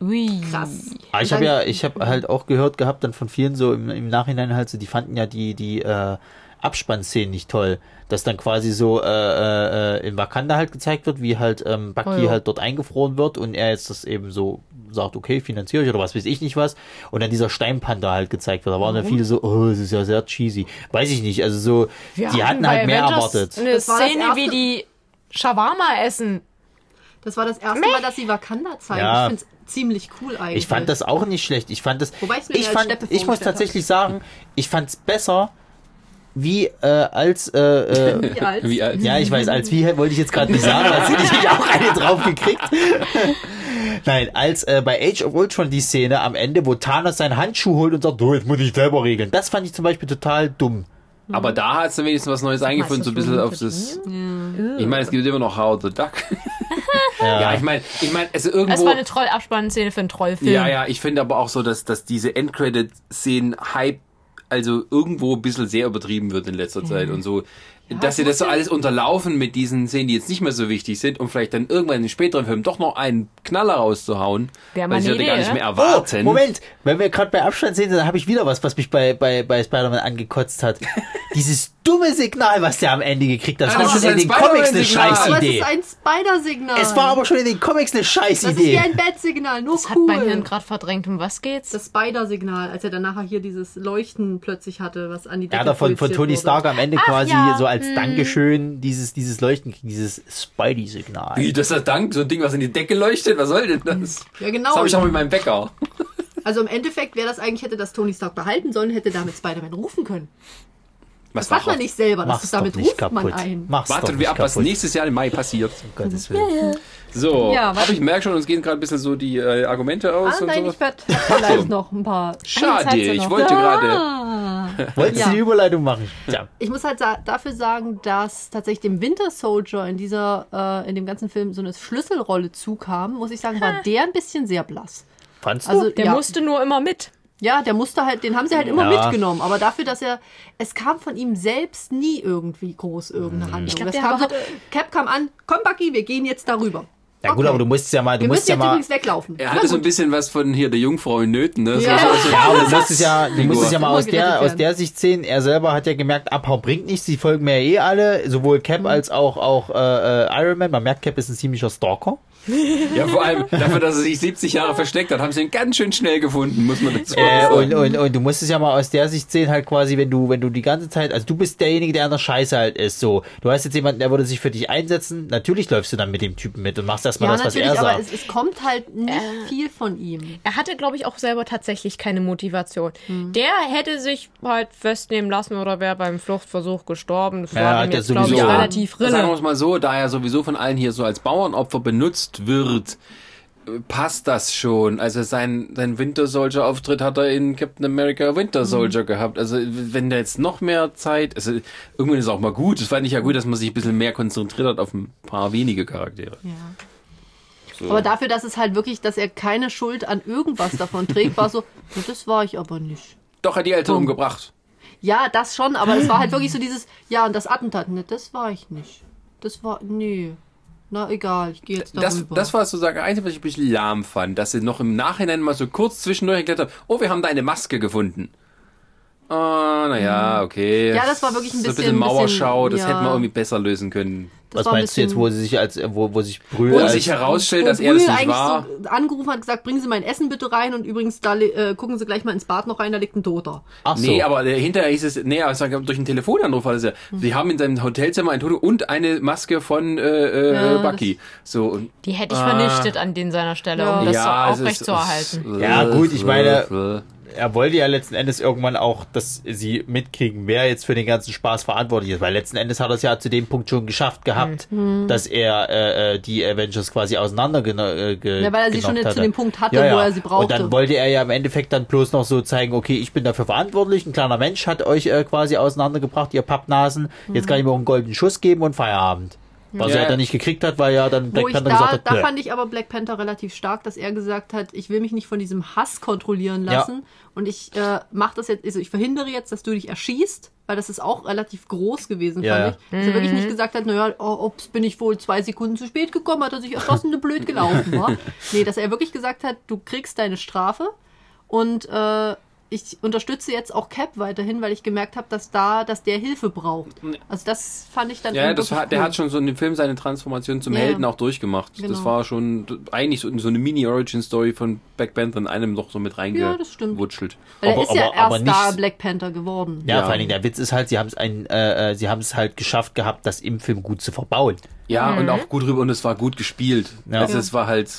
Ui. krass. Aber ich Und habe ja, ich habe halt auch gehört gehabt, dann von vielen so im, im Nachhinein halt so, die fanden ja die, die äh, Abspannszenen nicht toll. Dass dann quasi so äh, äh, in Wakanda halt gezeigt wird, wie halt ähm, Bucky Oh ja. halt dort eingefroren wird und er jetzt das eben so sagt, okay, finanziere ich oder was weiß ich nicht was. Und dann dieser Steinpanther halt gezeigt wird. Da waren ja viele so, oh, das ist ja sehr cheesy. Weiß ich nicht, also so, Wir die hatten halt mehr Avengers erwartet. Eine Das war das Szene, wie die Shawarma essen. Das war das erste Mal, dass sie Wakanda zeigen. Ja. Ich finde es ziemlich cool eigentlich. Ich fand das auch nicht schlecht. Ich fand das. Wobei ich als fand, ich muss tatsächlich sagen, ich fand es besser, wie äh, als äh, äh, Wie alt? Wie alt? Ja, ich weiß, als wie wollte ich jetzt gerade nicht sagen, als hätte ich auch eine drauf gekriegt. Nein, als äh, bei Age of Ultron die Szene am Ende, wo Thanos seinen Handschuh holt und sagt, du, jetzt muss ich selber regeln. Das fand ich zum Beispiel total dumm. Aber da hat es wenigstens was Neues eingeführt, so ein bisschen auf das. Ich meine, es gibt immer noch Howard the Duck. Ja, ich meine, ich meine, also Es irgendwo. war eine Troll-Abspannszene für einen Trollfilm. Ja, ja, ich finde aber auch so, dass, dass diese Endcredit-Szenen also irgendwo ein bisschen sehr übertrieben wird in letzter Zeit und so. Dass sie das so alles unterlaufen mit diesen Szenen, die jetzt nicht mehr so wichtig sind und vielleicht dann irgendwann in späteren Filmen doch noch einen Knaller rauszuhauen. Wär weil ich eine hatte gar Idee, nicht mehr ne? erwarten. Oh, Moment, wenn wir gerade bei Abstand sind, dann habe ich wieder was, was mich bei, bei, bei Spider-Man angekotzt hat. Dieses dumme Signal, was der am Ende gekriegt hat. Das Ah, war das schon ist in ein den Comics eine Scheißidee. ist ein Spider-Signal. Es war aber schon in den Comics eine Das ist wie Scheißidee. ein Bat-Signal, nur Das hat cool. mein Hirn gerade verdrängt. Um was geht's? das Spider-Signal, als er dann nachher hier dieses Leuchten plötzlich hatte, was an die Decke Er hat davon von Tony wurde. Stark am Ende Ach quasi ja, so als Dankeschön dieses, dieses Leuchten, dieses Spidey-Signal. Wie, das ist das Dank? So ein Ding, was in die Decke leuchtet? Was soll denn das? Ja, genau. Das habe ich auch mit meinem Bäcker. Also im Endeffekt wäre das eigentlich, hätte das Tony Stark behalten sollen, hätte damit Spider-Man rufen können. Was Das hat man nicht selber, das ist damit ruft kaputt. man ein. Mach's nicht wir ab, was kaputt. nächstes Jahr im Mai passiert. Um Gottes Willen. So, Ja, aber ich merke schon, uns gehen gerade ein bisschen so die äh, Argumente aus Ah, und nein, so. ich werde vielleicht noch ein paar. Schade, ich wollte gerade. Ah. Wolltest Ja. du die Überleitung machen? Ja. Ich muss halt sa dafür sagen, dass tatsächlich dem Winter Soldier in dieser, äh, in dem ganzen Film so eine Schlüsselrolle zukam, muss ich sagen, war der ein bisschen sehr blass. Fandst du? Also Der ja, musste nur immer mit. ja, der musste halt, den haben sie halt immer Ja. mitgenommen, aber dafür, dass er, es kam von ihm selbst nie irgendwie groß irgendeine Handlung. glaub, es der kam so, Cap kam an, komm Bucky, wir gehen jetzt darüber. Ja gut, Okay. aber du musst ja mal, du Wir musst ja mal, übrigens weglaufen. Er hatte so ein gut. bisschen was von hier der Jungfrau in Nöten. Ne? Ja. so- so- Ja, aber du musst es ja, du musst es ja mal aus der, aus der Sicht sehen. Er selber hat ja gemerkt, Abhau bringt nichts. Die folgen mir ja eh alle, sowohl Cap Mhm. als auch, auch äh, äh, Iron Man. Man merkt, Cap ist ein ziemlicher Stalker. Ja, vor allem dafür, dass er sich 70 Jahre versteckt hat, haben sie ihn ganz schön schnell gefunden, muss man dazu Äh, sagen. und, und, und du musst es ja mal aus der Sicht sehen, halt quasi, wenn du, wenn du die ganze Zeit, also du bist derjenige, der an der Scheiße halt ist, so. Du hast jetzt jemanden, der würde sich für dich einsetzen. Natürlich läufst du dann mit dem Typen mit und machst erstmal Ja, das, was er aber sagt. es, es kommt halt nicht viel von ihm. Er hatte, glaube ich, auch selber tatsächlich keine Motivation. Hm. Der hätte sich halt festnehmen lassen oder wäre beim Fluchtversuch gestorben. Das Ja, war hat ihm er jetzt, glaube ich, sowieso. relativ Sagen wir rille. es mal so, da er sowieso von allen hier so als Bauernopfer benutzt wird, äh, passt das schon. Also sein, sein Winter Soldier Auftritt hat er in Captain America Winter Soldier gehabt. Also wenn der jetzt noch mehr Zeit, also irgendwann ist es auch mal gut. Das fand ich ja gut, dass man sich ein bisschen mehr konzentriert hat auf ein paar wenige Charaktere. Ja. So. Aber dafür, dass es halt wirklich, dass er keine Schuld an irgendwas davon trägt, war so, "Ja, das war ich aber nicht. Doch, er hat die Eltern Bumm. umgebracht. Ja, das schon, aber es war halt wirklich so dieses, ja, und das Attentat, ne, das war ich nicht. Das war, nee. Na egal, ich gehe jetzt darüber. Das, das war sozusagen das Einzige, was ich ein bisschen lahm fand, dass sie noch im Nachhinein mal so kurz zwischendurch erklärt haben, oh, wir haben deine Maske gefunden. Ah, naja, okay. Ja, das war wirklich ein so ein bisschen- bisschen Mauerschau, das ja. hätte man irgendwie besser lösen können. Das was meinst du jetzt, wo sie sich als, wo, wo sich Brühl Wo als, sich herausstellt, Wo dass er das nicht eigentlich war. so angerufen hat, gesagt, bringen Sie mein Essen bitte rein und übrigens, da äh, gucken Sie gleich mal ins Bad noch rein, da liegt ein Toter. Ach so. Nee, aber äh, hinterher hieß es, nee, aber es war durch einen Telefonanruf war das ja. Hm. Sie haben in seinem Hotelzimmer ein Tote und eine Maske von äh, äh, Ja, Bucky. So und Die hätte ich Ah. vernichtet an den seiner Stelle, Ja. um das ja, so es aufrecht zu erhalten. Ja, gut, ich meine- er wollte ja letzten Endes irgendwann auch, dass sie mitkriegen, wer jetzt für den ganzen Spaß verantwortlich ist, weil letzten Endes hat er es ja zu dem Punkt schon geschafft gehabt, Hm. dass er äh, äh, die Avengers quasi auseinandergenommen äh, ge Ja, weil er sie schon jetzt zu hatte. dem Punkt hatte, wo er sie brauchte. Und dann wollte er ja im Endeffekt dann bloß noch so zeigen, okay, ich bin dafür verantwortlich, ein kleiner Mensch hat euch äh, quasi auseinandergebracht, ihr Pappnasen, Hm. jetzt kann ich mir auch einen goldenen Schuss geben und Feierabend. Was Ja. er dann nicht gekriegt hat, weil ja dann Wo Black ich Panther da, gesagt hat, da nö. fand ich aber Black Panther relativ stark, dass er gesagt hat, ich will mich nicht von diesem Hass kontrollieren Ja. lassen und ich äh, mache das jetzt, also ich verhindere jetzt, dass du dich erschießt, weil das ist auch relativ groß gewesen, Ja. fand ich. Dass er wirklich nicht gesagt hat, naja, oh, ups, bin ich wohl zwei Sekunden zu spät gekommen, hat er sich erschossen, ne blöd gelaufen war. Nee, dass er wirklich gesagt hat, du kriegst deine Strafe und äh, ich unterstütze jetzt auch Cap weiterhin, weil ich gemerkt habe, dass da, dass der Hilfe braucht. Also das fand ich dann Ja, das hat, der cool. hat schon so in dem Film seine Transformation zum Ja. Helden auch durchgemacht. Das Genau. war schon eigentlich so, so eine Mini-Origin-Story von Black Panther in einem noch so mit Ja, das stimmt. reingewutschelt. Er Aber- ist ja aber- erst aber da Black Panther geworden. Ja, Ja. vor allen Dingen der Witz ist halt, sie haben es ein, äh, äh, sie haben es halt geschafft gehabt, das im Film gut zu verbauen. Ja, und auch gut rüber und es war gut gespielt. Ja. Also es war halt,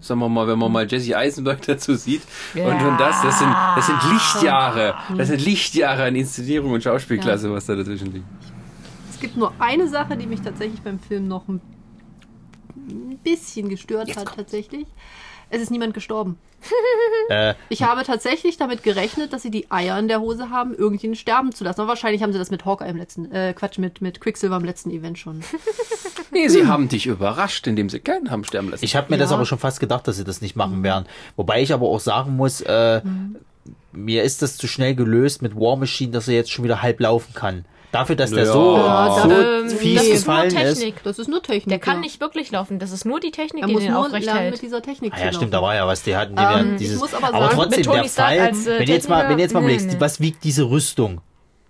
sagen wir mal, wenn man mal Jesse Eisenberg dazu sieht und, und das, das sind, das sind Lichtjahre. Das sind Lichtjahre an Inszenierung und Schauspielklasse, was da dazwischen liegt. Es gibt nur eine Sache, die mich tatsächlich beim Film noch ein ein bisschen gestört hat, tatsächlich. Es ist niemand gestorben. Äh, Ich habe tatsächlich damit gerechnet, dass sie die Eier in der Hose haben, irgendjemanden sterben zu lassen. Aber wahrscheinlich haben sie das mit Hawkeye im letzten, äh, Quatsch, mit, mit Quicksilver im letzten Event schon. Nee, sie haben dich überrascht, indem sie keinen haben sterben lassen. ich habe mir das Ja. aber schon fast gedacht, dass sie das nicht machen werden. Wobei ich aber auch sagen muss, äh, mir ist das zu schnell gelöst mit War Machine, dass er jetzt schon wieder halb laufen kann. Dafür, dass der so, Ja, so ähm, fies das ist nur gefallen ist. Technik. Das ist nur Technik. Der kann ja. nicht wirklich laufen. Das ist nur die Technik, Er die muss den nur aufrecht lernen, mit hält. dieser Technik Ah zu ja, stimmt, da war ja was. Die hatten, die Ähm, werden ich dieses, muss aber aber sagen, trotzdem, mit Tony der Stark Fall, als, äh, wenn du jetzt mal, wenn du jetzt mal Techniker, überlegst, nee, nee. was wiegt diese Rüstung?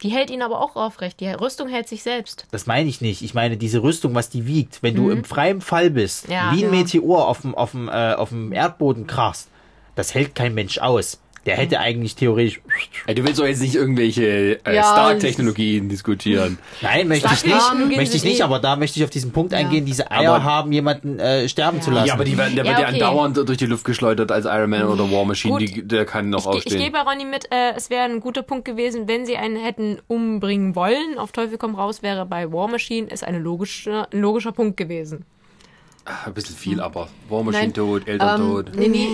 Die hält ihn aber auch aufrecht. Die Rüstung hält sich selbst. Das meine ich nicht. Ich meine diese Rüstung, was die wiegt. Wenn du im freien Fall bist, Mhm. Ja. wie ein Ja. Meteor auf dem, auf dem, äh, auf dem Erdboden krachst, das hält kein Mensch aus. Der Mhm. hätte eigentlich theoretisch. Ey, du willst doch jetzt nicht irgendwelche äh, Ja, Stark-Technologien diskutieren. Nein, möchte ich nicht. Möchte ich nicht, eh- aber da möchte ich auf diesen Punkt eingehen, diese Eier Aber- haben, jemanden äh, sterben zu lassen. Ja, aber die werden, der Ja, wird ja okay. andauernd durch die Luft geschleudert als Iron Man oder War Machine. Die, der kann noch Ich, ge- ich aufstehen. gebe Ronny mit, äh, es wäre ein guter Punkt gewesen, wenn sie einen hätten umbringen wollen. Auf Teufel komm raus wäre bei War Machine ist eine logische, ein logischer Punkt gewesen. Ah, Ein bisschen viel, aber War Machine Nein, tot, Eltern Ähm, tot. nee, nee,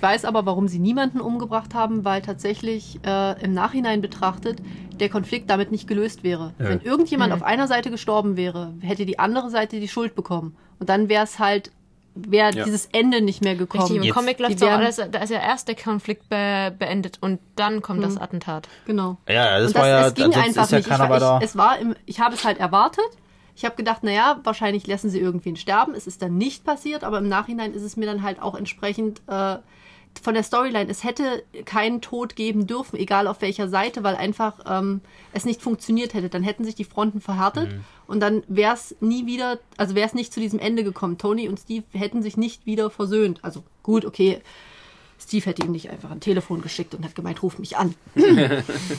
ich, weiß aber, warum sie niemanden umgebracht haben, weil tatsächlich äh, im Nachhinein betrachtet der Konflikt damit nicht gelöst wäre. Ja. Wenn irgendjemand auf einer Seite gestorben wäre, hätte die andere Seite die Schuld bekommen. Und dann wäre es halt, wäre Ja. dieses Ende nicht mehr gekommen. Richtig, im Jetzt- Comic läuft so alles, da ist ja erst der Konflikt be beendet und dann kommt das Attentat. Genau. Ja, das und war ja, es ging einfach ist ja nicht. Ich, keiner war- ich, es war im, ich habe es halt erwartet. Ich habe gedacht, naja, wahrscheinlich lassen sie irgendwen sterben. Es ist dann nicht passiert, aber im Nachhinein ist es mir dann halt auch entsprechend äh, von der Storyline. Es hätte keinen Tod geben dürfen, egal auf welcher Seite, weil einfach ähm, es nicht funktioniert hätte. Dann hätten sich die Fronten verhärtet Mhm. und dann wäre es nie wieder, also wäre es nicht zu diesem Ende gekommen. Tony und Steve hätten sich nicht wieder versöhnt. Also gut, okay. Steve hätte ihm nicht einfach ein Telefon geschickt und hat gemeint, ruf mich an.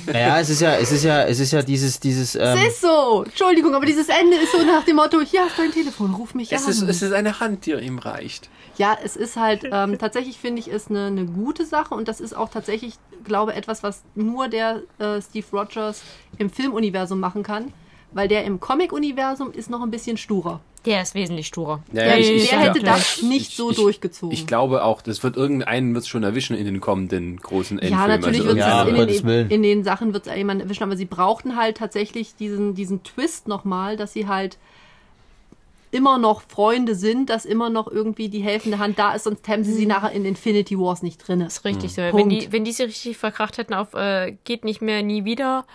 Naja, es ist ja, es ist ja, es ist ja dieses, dieses, ähm, Es ist so. Entschuldigung, aber dieses Ende ist so nach dem Motto, hier hast du ein Telefon, ruf mich Es an. ist, es ist eine Hand, die ihm reicht. ja, es ist halt, ähm, tatsächlich finde ich, ist eine, eine gute Sache und das ist auch tatsächlich, glaube etwas, was nur der äh, Steve Rogers im Filmuniversum machen kann, weil der im Comic-Universum ist noch ein bisschen sturer. Der ist wesentlich sturer. Ja, Der, ich- ich- der ja. hätte das nicht Ich- so ich- durchgezogen. Ich glaube auch, das wird irgendeinen wird's schon erwischen in den kommenden großen Endfilmen. Ja, natürlich also wird es Ja, in, den, in den Sachen wird es jemand erwischen, aber sie brauchten halt tatsächlich diesen, diesen Twist nochmal, dass sie halt immer noch Freunde sind, dass immer noch irgendwie die helfende Hand da ist, sonst haben sie sie nachher in Infinity Wars nicht drin. Das ist richtig so. Wenn die, wenn die sie richtig verkracht hätten auf äh, geht nicht mehr, nie wieder.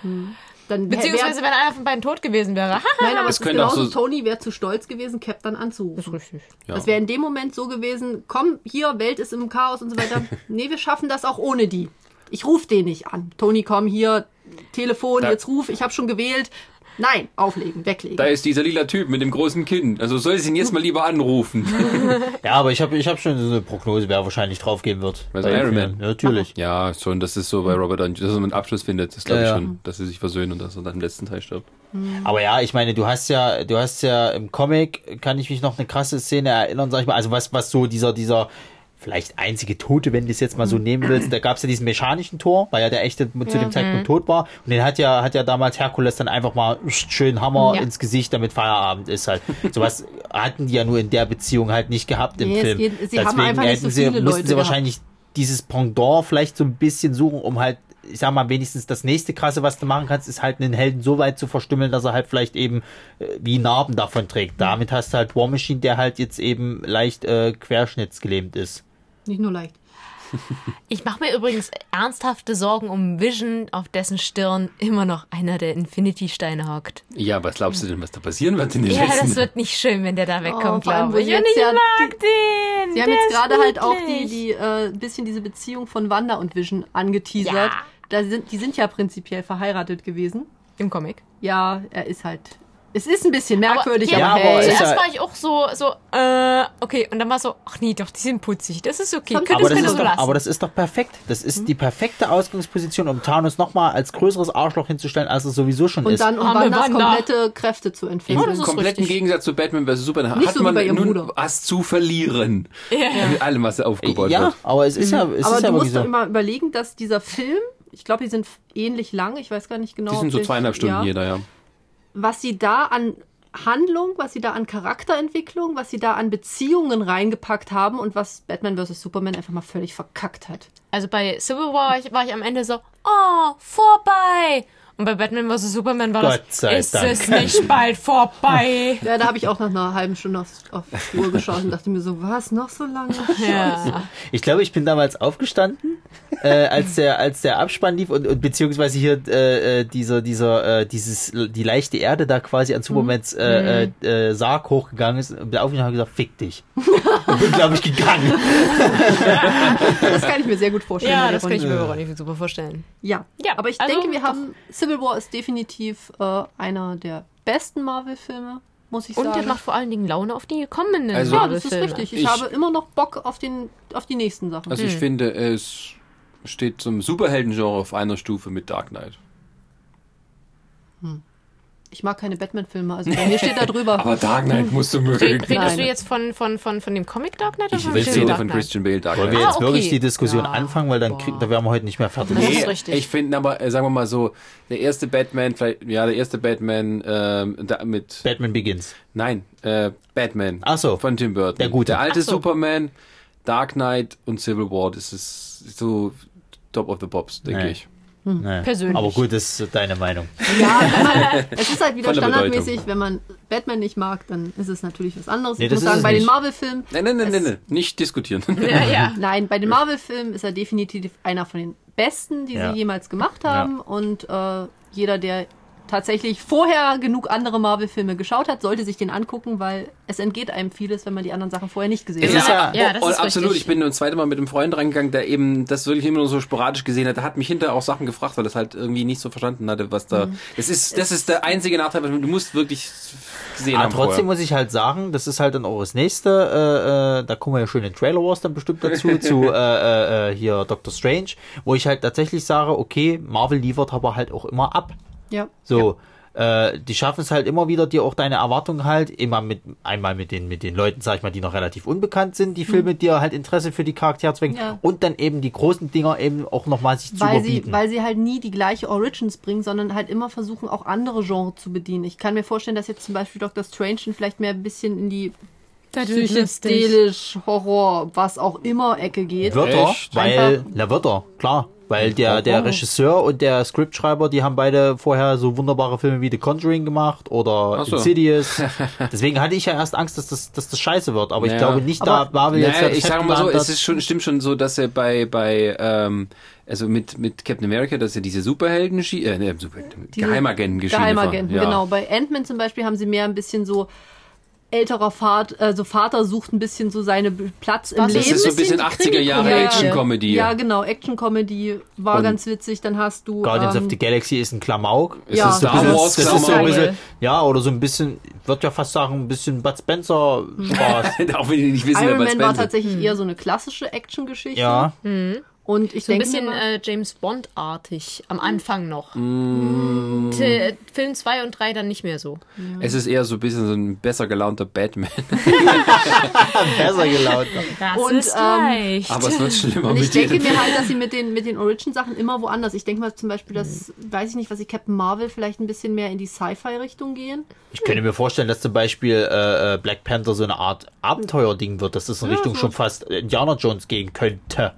Dann Beziehungsweise wär, wenn einer von beiden tot gewesen wäre. nein, aber Es es ist genauso, so- Tony wäre zu stolz gewesen, Cap dann Das ist anzurufen. richtig. Ja. Das wäre in dem Moment so gewesen, komm, hier, Welt ist im Chaos und so weiter. nee, wir schaffen das auch ohne die. Ich rufe den nicht an. Tony, komm hier, Telefon, Da- jetzt ruf, ich habe schon gewählt. Nein, auflegen, weglegen. Da ist dieser lila Typ mit dem großen Kinn. Also soll sie ihn jetzt mal lieber anrufen. ja, aber ich habe, ich habe schon so eine Prognose, wer wahrscheinlich draufgehen wird. Bei Iron Man? Ja, natürlich. ja, schon, das ist so bei Robert Downey, dass er einen Abschluss findet. Das glaube Ja, ich ja. schon, dass sie sich versöhnen und dass er dann im letzten Teil stirbt. Aber ja, ich meine, du hast ja, du hast ja im Comic, kann ich mich noch eine krasse Szene erinnern, sag ich mal, also was, was so dieser, dieser, vielleicht einzige Tote, wenn du es jetzt mal so nehmen willst, da gab es ja diesen mechanischen Tor, weil ja der echte zu dem Zeitpunkt tot war. Und den hat ja, hat ja damals Herkules dann einfach mal schön Hammer Ja. ins Gesicht, damit Feierabend ist halt. Sowas hatten die ja nur in der Beziehung halt nicht gehabt im Nee, Film. geht- sie haben einfach nicht so sie, mussten Leute sie gehabt. wahrscheinlich dieses Pendant vielleicht so ein bisschen suchen, um halt, ich sag mal, wenigstens das nächste krasse, was du machen kannst, ist halt einen Helden so weit zu verstümmeln, dass er halt vielleicht eben äh, wie Narben davon trägt. Damit hast du halt War Machine, der halt jetzt eben leicht äh, querschnittsgelähmt ist. Nicht nur leicht. Ich mache mir übrigens ernsthafte Sorgen um Vision, auf dessen Stirn immer noch einer der Infinity-Steine hockt. Ja, was glaubst du denn, was da passieren wird in den Ja, letzten... das wird nicht schön, wenn der da wegkommt, vor allem, glaube wo ich. Und jetzt ich ja mag den. Sie haben jetzt gerade halt auch die, die äh, ein bisschen diese Beziehung von Wanda und Vision angeteasert. Ja. Da sind, die sind ja prinzipiell verheiratet gewesen. Im Comic. Ja, er ist halt. Es ist ein bisschen merkwürdig, ja, aber, Ja, aber hey. ist Zuerst ja- war ich auch so, so, äh, okay, und dann war so, ach nee, doch, die sind putzig, das ist okay. Könnt Aber es das, bitte ist so doch, lassen. aber das ist doch perfekt. Das ist die perfekte Ausgangsposition, um Thanos nochmal als größeres Arschloch hinzustellen, als er sowieso schon Und ist. dann um Wandas Wanda. komplette Kräfte zu Im entwickeln. Oh, das ist kompletten richtig. Gegensatz zu Batman vs. Superman Nicht hat so man bei ihrem nun Bruder. was zu verlieren. Ja. Mit allem, was er aufgebaut ja, wird. aber es ist ja, es aber ist ja du wirklich musst so. doch immer überlegen, dass dieser Film, ich glaube, die sind ähnlich lang, ich weiß gar nicht genau. Die sind so zweieinhalb Stunden ja, jeder, ja. Was sie da an Handlung, was sie da an Charakterentwicklung, was sie da an Beziehungen reingepackt haben und was Batman vs. Superman einfach mal völlig verkackt hat. Also bei Civil War war ich, am Ende so, oh, vorbei. Und bei Batman vs. Superman war Gott das, sei ist Dank. es nicht bald vorbei? Ja, da habe ich auch nach einer halben Stunde auf, auf die Uhr geschaut und dachte mir so, was, noch so lange? ja. Ich glaube, ich bin damals aufgestanden, äh, als der als der Abspann lief und, und beziehungsweise hier äh, äh, dieser dieser äh, dieses die leichte Erde da quasi an Supermans äh, äh, äh, Sarg hochgegangen ist und bin aufgestanden und habe gesagt, fick dich. Und bin glaube ich gegangen. Das kann ich mir sehr gut vorstellen. ja, das kann ich mir aber auch nicht super vorstellen. Ja. Ja, aber ich also denke, wir haben Civil War ist definitiv äh, einer der besten Marvel-Filme, muss ich Und sagen. der macht vor allen Dingen Laune auf die kommenden Also- ja, das ist richtig. Ich, Ich- habe immer noch Bock auf, den, auf die nächsten Sachen. Also ich finde, es steht zum Superhelden-Genre auf einer Stufe mit Dark Knight. Ich mag keine Batman-Filme, also bei mir steht da drüber. Aber Dark Knight musst du mögen. Redest Nein. du jetzt von, von, von, von dem Comic Dark Knight oder Ich von rede Dark von Knight? Christian Bale Dark Wollen wir Knight. jetzt Ah, wirklich okay. die Diskussion Ja. anfangen, weil dann krieg, da wären wir heute nicht mehr fertig. Das ist Nee, richtig. ich finde aber, äh, sagen wir mal so, der erste Batman, vielleicht, ja, der erste Batman ähm, da, mit, Batman Begins. nein, äh, Batman Ach so. von Tim Burton. Der gute. Der alte so. Superman, Dark Knight und Civil War, das ist so Top of the Pops, denke Nee. ich. Nee. Persönlich. Aber gut, das ist deine Meinung. Ja, man, es ist halt wieder standardmäßig, Bedeutung. wenn man Batman nicht mag, dann ist es natürlich was anderes. Nee, ich muss sagen, bei den nicht. Marvel-Filmen, Nein, nein, nein, nein, nein, nicht diskutieren. Ja, ja. nein, bei den Marvel-Filmen ist er definitiv einer von den besten, die Ja. sie jemals gemacht haben. Und äh, jeder, der tatsächlich vorher genug andere Marvel-Filme geschaut hat, sollte sich den angucken, weil es entgeht einem vieles, wenn man die anderen Sachen vorher nicht gesehen Es hat. Ja, ja, ja, das oh, ist absolut. richtig. Ich bin ein zweites Mal mit einem Freund reingegangen, der eben das wirklich immer nur so sporadisch gesehen hat. Der hat mich hinterher auch Sachen gefragt, weil das halt irgendwie nicht so verstanden hatte, was da. Mhm. Das ist, das ist der einzige Nachteil. Du musst wirklich gesehen Aber haben. trotzdem vorher. muss ich halt sagen, das ist halt dann auch das nächste. Äh, äh, da kommen wir ja schön in Trailer Wars dann bestimmt dazu, zu äh, äh, äh, hier Doctor Strange, wo ich halt tatsächlich sage, okay, Marvel liefert aber halt auch immer ab. Ja. So, äh, die schaffen es halt immer wieder, dir auch deine Erwartungen halt, immer mit, einmal mit den, mit den Leuten, sag ich mal, die noch relativ unbekannt sind, die Filme dir halt Interesse für die Charaktere zu wecken Ja. und dann eben die großen Dinger eben auch nochmal sich zu weil sie, überbieten. weil sie halt nie die gleiche Origins bringen, sondern halt immer versuchen, auch andere Genres zu bedienen. Ich kann mir vorstellen, dass jetzt zum Beispiel Dr. Strange vielleicht mehr ein bisschen in die psychedelisch, Horror, was auch immer Ecke geht. Wird er, Echt? weil, Einfach- na wird er, klar. Weil der, der Regisseur und der Scriptschreiber, die haben beide vorher so wunderbare Filme wie The Conjuring gemacht oder so. Insidious. Deswegen hatte ich ja erst Angst, dass das, dass das scheiße wird. Aber ich Ja. glaube nicht, Aber- da Marvel jetzt Naja, ich sage mal der so, es ist schon, stimmt schon so, dass er bei, bei, ähm, also mit, mit Captain America, dass er diese Superhelden, äh, ne, Diese Geheimagenten-Geschichte. Geheimagenten, ja. genau. Bei Ant-Man zum Beispiel haben sie mehr ein bisschen so älterer Vater, also Vater sucht ein bisschen so seinen Platz im Das Leben. Das ist so ein bisschen 80er Jahre Ja, Action-Comedy. Ja, genau, Action-Comedy war Und ganz witzig. Dann hast du. Guardians ähm, of the Galaxy ist ein Klamauk. Es Ja. ist Star Das ist- Wars, das ist so ein bisschen, ja, oder so ein bisschen, ich würde ja fast sagen, ein bisschen Bud Spencer Spaß. Auch wenn die nicht wissen, wer Iron Bud Man war Spencer tatsächlich eher so eine klassische Action-Geschichte. ja, Und ich So ein denke bisschen mir mal, äh, James Bond-artig am Anfang noch. T- Film 2 und 3 dann nicht mehr so. Es ist eher so ein bisschen so ein besser gelaunter Batman. besser gelaunt. Das Und, ist ähm, leicht. Aber es wird schlimmer und ich mit denke jedem. mir halt, dass sie mit den, mit den Origin-Sachen immer woanders. Ich denke mal zum Beispiel, dass, weiß ich nicht, was ich Captain Marvel vielleicht ein bisschen mehr in die Sci-Fi-Richtung gehen. Ich könnte mir vorstellen, dass zum Beispiel äh, äh, Black Panther so eine Art Abenteuerding wird, dass das in Richtung so. schon fast Indiana Jones gehen könnte.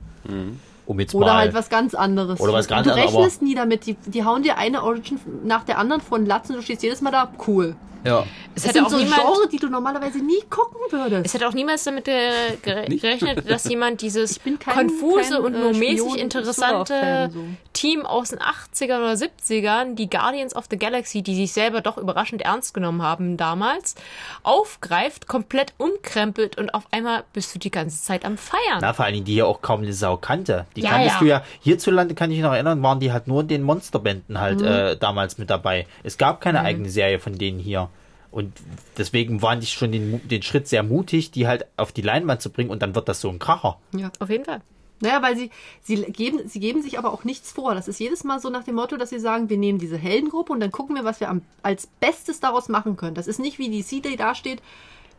Um jetzt Oder mal. halt was ganz anderes. Oder was ganz du anderes, rechnest nie damit. Die, die hauen dir eine Origin nach der anderen von Latzen. Du stehst jedes Mal da, cool. Ja. es Es hätte sind auch so niemand, Genre, die du normalerweise nie gucken würdest. es hätte auch niemals damit ge- gerechnet, dass jemand dieses bin kein- konfuse kein, und äh, nur mäßig Spion- interessante so. Team aus den 80ern oder 70ern, die Guardians of the Galaxy, die sich selber doch überraschend ernst genommen haben damals, aufgreift, komplett umkrempelt und auf einmal bist du die ganze Zeit am Feiern. Na, vor allen Dingen, die ja auch kaum eine Sau kannte. Die Ja, kanntest ja. du ja, hierzulande kann ich mich noch erinnern, waren die halt nur in den Monsterbänden halt äh, damals mit dabei. Es gab keine eigene Serie von denen hier. Und deswegen waren die schon den, den Schritt sehr mutig, die halt auf die Leinwand zu bringen und dann wird das so ein Kracher. Ja. Auf jeden Fall. Naja, weil sie, sie, geben, sie geben sich aber auch nichts vor. Das ist jedes Mal so nach dem Motto, dass sie sagen, wir nehmen diese Heldengruppe und dann gucken wir, was wir am, als Bestes daraus machen können. Das ist nicht wie die CD da steht,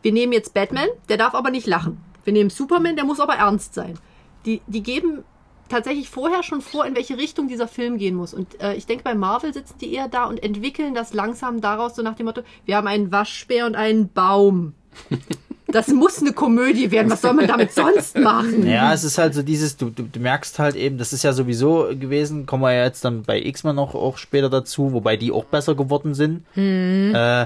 wir nehmen jetzt Batman, der darf aber nicht lachen. Wir nehmen Superman, der muss aber ernst sein. Die, die geben tatsächlich vorher schon vor, in welche Richtung dieser Film gehen muss. Und äh, ich denke, bei Marvel sitzen die eher da und entwickeln das langsam daraus, so nach dem Motto, wir haben einen Waschbär und einen Baum. Das muss eine Komödie werden. Was soll man damit sonst machen? Ja, es ist halt so dieses, du, du, du merkst halt eben, das ist ja sowieso gewesen, kommen wir ja jetzt dann bei X-Men noch auch später dazu, wobei die auch besser geworden sind. Äh,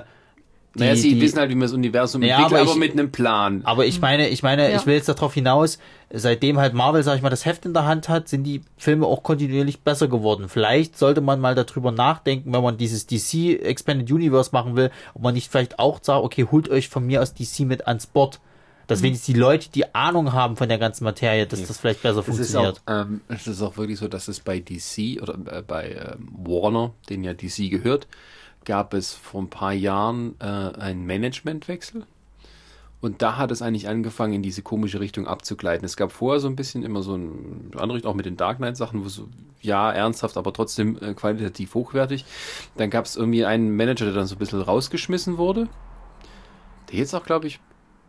die, naja, sie die- wissen halt, wie man das Universum Ja, entwickelt, aber aber, ich- mit einem Plan. Aber ich meine, ich meine, Ja. ich will jetzt darauf hinaus, seitdem halt Marvel, sag ich mal, das Heft in der Hand hat, sind die Filme auch kontinuierlich besser geworden. Vielleicht sollte man mal darüber nachdenken, wenn man dieses DC Expanded Universe machen will, ob man nicht vielleicht auch sagt, okay, holt euch von mir aus DC mit ans Board. Dass Mhm. wenigstens die Leute, die Ahnung haben von der ganzen Materie, dass das vielleicht besser Es ist, funktioniert. auch, ähm, es ist auch wirklich so, dass es bei DC oder äh, bei ähm, Warner, den ja DC gehört, gab es vor ein paar Jahren äh, einen Managementwechsel. Und da hat es eigentlich angefangen, in diese komische Richtung abzugleiten. Es gab vorher so ein bisschen immer so ein andere Richtung, auch mit den Dark Knight-Sachen, wo so, ja, ernsthaft, aber trotzdem äh, qualitativ hochwertig. Dann gab es irgendwie einen Manager, der dann so ein bisschen rausgeschmissen wurde, der jetzt auch, glaube ich,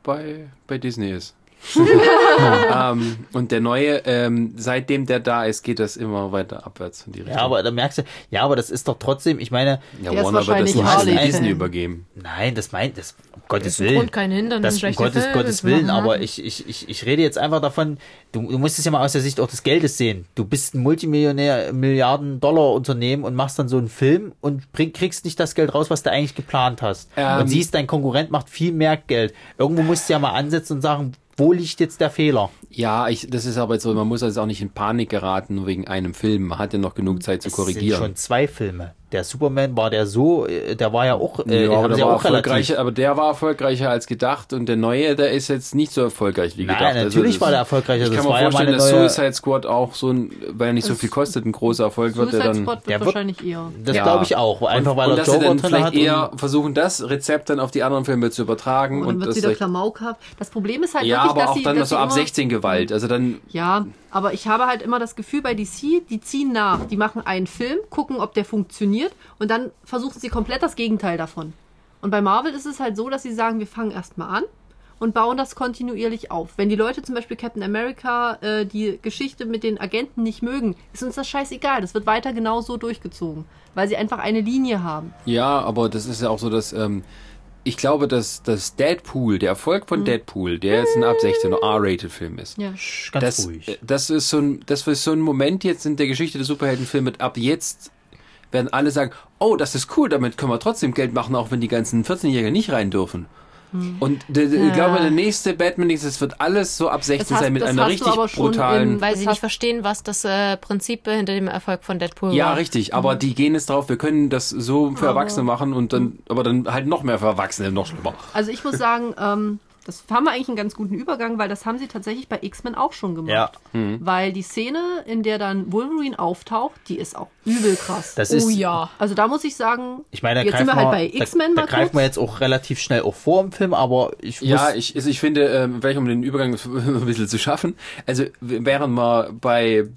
bei, bei Disney ist. ähm, und der neue, ähm, seitdem der da ist, geht das immer weiter abwärts in die Richtung. Ja, aber da merkst du, ja, aber das ist doch trotzdem, ich meine, ja, Der ist Warner wird das wahrscheinlich nicht Disney Fan. übergeben. nein, das meint, das, um Gottes ist im Willen. Grund kein Hindernis, Das um Gottes, Filme Gottes Willen, machen, aber ich, ich, ich, ich rede jetzt einfach davon, du, du musst es ja mal aus der Sicht auch des Geldes sehen. Du bist ein Multimillionär, Milliarden Dollar Unternehmen und machst dann so einen Film und bring, kriegst nicht das Geld raus, was du eigentlich geplant hast. Ähm. und siehst, dein Konkurrent macht viel mehr Geld. Irgendwo musst du ja mal ansetzen und sagen, wo liegt jetzt der Fehler? Ja, ich, das ist aber jetzt so, man muss also auch nicht in Panik geraten nur wegen einem Film. Man hat ja noch genug Zeit zu Es sind korrigieren. schon zwei Filme. Der Superman war der so, äh, der war ja auch, äh, ja, aber, der ja war auch erfolgreicher, aber der war erfolgreicher als gedacht und der neue, der ist jetzt nicht so erfolgreich wie Nein, gedacht. Also natürlich das- war der erfolgreicher. Ich Das kann mir ja vorstellen, meine dass neue- Suicide Squad auch so ein, weil er nicht so viel kostet, ein großer Erfolg wird, der Suicide dann. Squad wird der wird- wahrscheinlich eher. Das Ja. glaube ich auch, einfach und, weil und er Joker dann vielleicht hat. eher versuchen, das Rezept dann auf die anderen Filme zu übertragen Und und, dann wird das wieder Klamauk haben. Das Problem ist halt ja, wirklich, aber dass auch sie, dann dass so ab immer, 16 Gewalt. Also dann Ja, aber ich habe halt immer das Gefühl bei DC, die ziehen nach. Die machen einen Film, gucken, ob der funktioniert und dann versuchen sie komplett das Gegenteil davon. Und bei Marvel ist es halt so, dass sie sagen, wir fangen erstmal an und bauen das kontinuierlich auf. Wenn die Leute zum Beispiel Captain America äh, die Geschichte mit den Agenten nicht mögen, ist uns das scheißegal. Das wird weiter genau so durchgezogen, weil sie einfach eine Linie haben. Ja, aber das ist ja auch so, dass ähm, ich glaube, dass das Deadpool, der Erfolg von Deadpool, der jetzt ein ab 16 oder R-rated-Film ist. Ja. ganz Das, ruhig. äh, das ist so ein, das ist so ein Moment jetzt in der Geschichte der Superheldenfilme. Ab jetzt werden alle sagen, oh, das ist cool, damit können wir trotzdem Geld machen, auch wenn die ganzen 14-Jährigen nicht rein dürfen. Und der, der, ich glaube, der nächste Batman, das wird alles so ab 16 hast- sein mit einer richtig brutalen. in- Weil sie nicht verstehen, was das äh, Prinzip hinter dem Erfolg von Deadpool Ja, war. richtig, aber die gehen jetzt drauf, wir können das so für Erwachsene machen und dann, aber dann halt noch mehr für Erwachsene, noch schlimmer. Also ich muss sagen, ähm, das haben wir eigentlich einen ganz guten Übergang, weil das haben sie tatsächlich bei X-Men auch schon gemacht. Ja. Weil die Szene, in der dann Wolverine auftaucht, die ist auch übel krass. Das Oh ist, ja. also da muss ich sagen, ich meine, da jetzt sind wir wir, halt bei X-Men da, mal da greifen kurz. wir jetzt auch relativ schnell auch vor im Film, aber ich muss, Ja, ich, also ich finde, ähm, vielleicht um den Übergang ein bisschen zu schaffen, also während man bei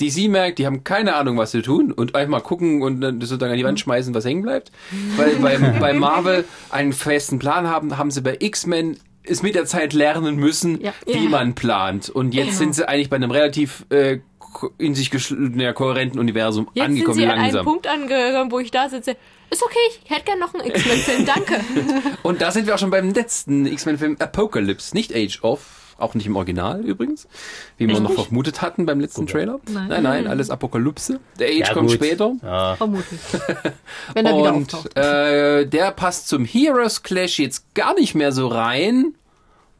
DC merkt, die haben keine Ahnung, was sie tun und einfach mal gucken und dann sozusagen an die Wand schmeißen, was hängen bleibt. Weil bei, bei Marvel einen festen Plan haben, haben sie bei X-Men es mit der Zeit lernen müssen, Ja. wie Ja. man plant. Und jetzt sind sie eigentlich bei einem relativ äh, in sich ja, kohärenten Universum Jetzt angekommen sind sie an einem langsam. Punkt angekommen, wo ich da sitze. Ist okay, ich hätte gern noch einen X-Men-Film, danke. Und da sind wir auch schon beim letzten X-Men-Film Apocalypse, nicht Age of, auch nicht im Original übrigens, wie wir noch vermutet hatten beim letzten Trailer. Nein. nein, nein, alles Apokalypse. Der Age Ja, kommt gut. später. Ja. vermutlich. Wenn er wieder Und auftaucht. äh, der passt zum Heroes Clash jetzt gar nicht mehr so rein.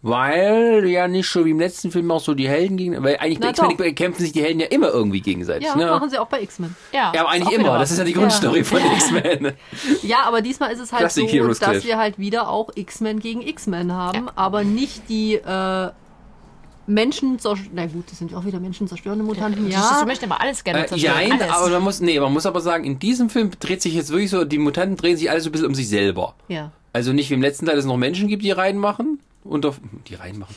Weil ja nicht so wie im letzten Film auch so die Helden gegen, weil eigentlich bei X-Men kämpfen sich die Helden ja immer irgendwie gegenseitig. ja, ne? machen sie auch bei X-Men. Ja, ja, aber eigentlich immer. Das ist ja die Grundstory von X-Men. Ja, aber diesmal ist es halt Classic so, Heroes dass wir halt wieder auch X-Men gegen X-Men haben, Ja. aber nicht die äh, Menschen Na gut, das sind ja auch wieder menschenzerstörende Mutanten. Das Ja, Du möchtest aber alles gerne Äh, zerstören. jein, alles. aber man muss, nee, man muss aber sagen, in diesem Film dreht sich jetzt wirklich so, die Mutanten drehen sich alle so ein bisschen um sich selber. ja. Also nicht wie im letzten Teil, dass es noch Menschen gibt, die reinmachen. Und auf, die reinmachen.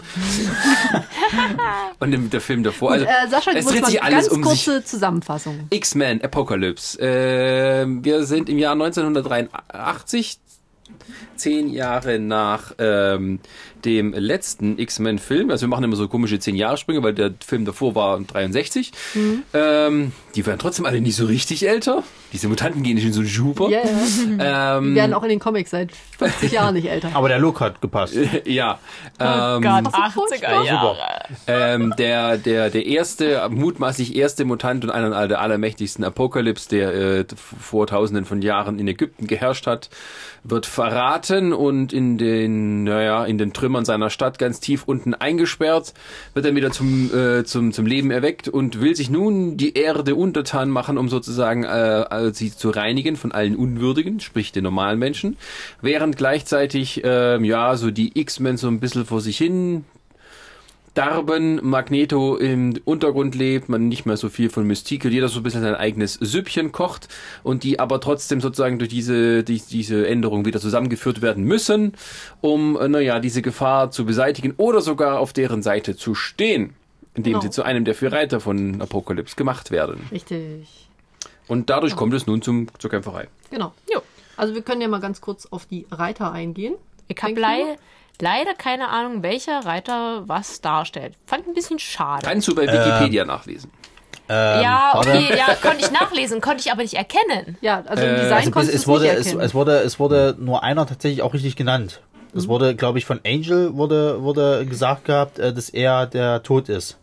und im, der Film davor. Also, äh, Sascha, es dreht sich alles ganz um sich. kurze Zusammenfassung. X-Men Apocalypse. Äh, wir sind im Jahr 1983. zehn Jahre nach ähm, dem letzten X-Men-Film. Also wir machen immer so komische zehn Jahre Sprünge, weil der Film davor war 63. Mhm. Ähm, die werden trotzdem alle nicht so richtig älter. Diese Mutanten gehen nicht in so einen Schuber. Ja, ja. Ähm, Die werden auch in den Comics seit 50 Jahren nicht älter. Aber der Look hat gepasst. ja. Oh Ähm, Gott, das ist 80er furchtbar. Jahre. ähm, der, der, der erste, mutmaßlich erste Mutant und einer der allermächtigsten Apokalypse, der äh, vor tausenden von Jahren in Ägypten geherrscht hat, wird verraten und in den, naja, in den Trümmern seiner Stadt ganz tief unten eingesperrt, wird dann wieder zum, äh, zum, zum Leben erweckt und will sich nun die Erde untertan machen, um sozusagen äh, sie zu reinigen von allen Unwürdigen, sprich den normalen Menschen, während gleichzeitig, ähm, ja, so die X-Men so ein bisschen vor sich hin Darben, Magneto im Untergrund lebt, man nicht mehr so viel von Mystique, jeder so ein bisschen sein eigenes Süppchen kocht und die aber trotzdem sozusagen durch diese, die, diese Änderung wieder zusammengeführt werden müssen, um, äh, naja, diese Gefahr zu beseitigen oder sogar auf deren Seite zu stehen, indem Genau. sie zu einem der vier Reiter von Apocalypse gemacht werden. Richtig. Und dadurch kommt es nun zum, zur Kämpferei. Genau. Jo. Also wir können ja mal ganz kurz auf die Reiter eingehen. Ich habe lei leider keine Ahnung, welcher Reiter was darstellt. Fand ein bisschen schade. Kannst du bei Wikipedia nachlesen. Ähm, ja, okay, ja, konnte ich nachlesen, konnte ich aber nicht erkennen. Ja, also im Äh, Design Also es, es, es wurde, nicht es, erkennen. es, wurde, es wurde nur einer tatsächlich auch richtig genannt. Es wurde, glaube ich, von Angel wurde, wurde gesagt gehabt, äh, dass er der Tod ist.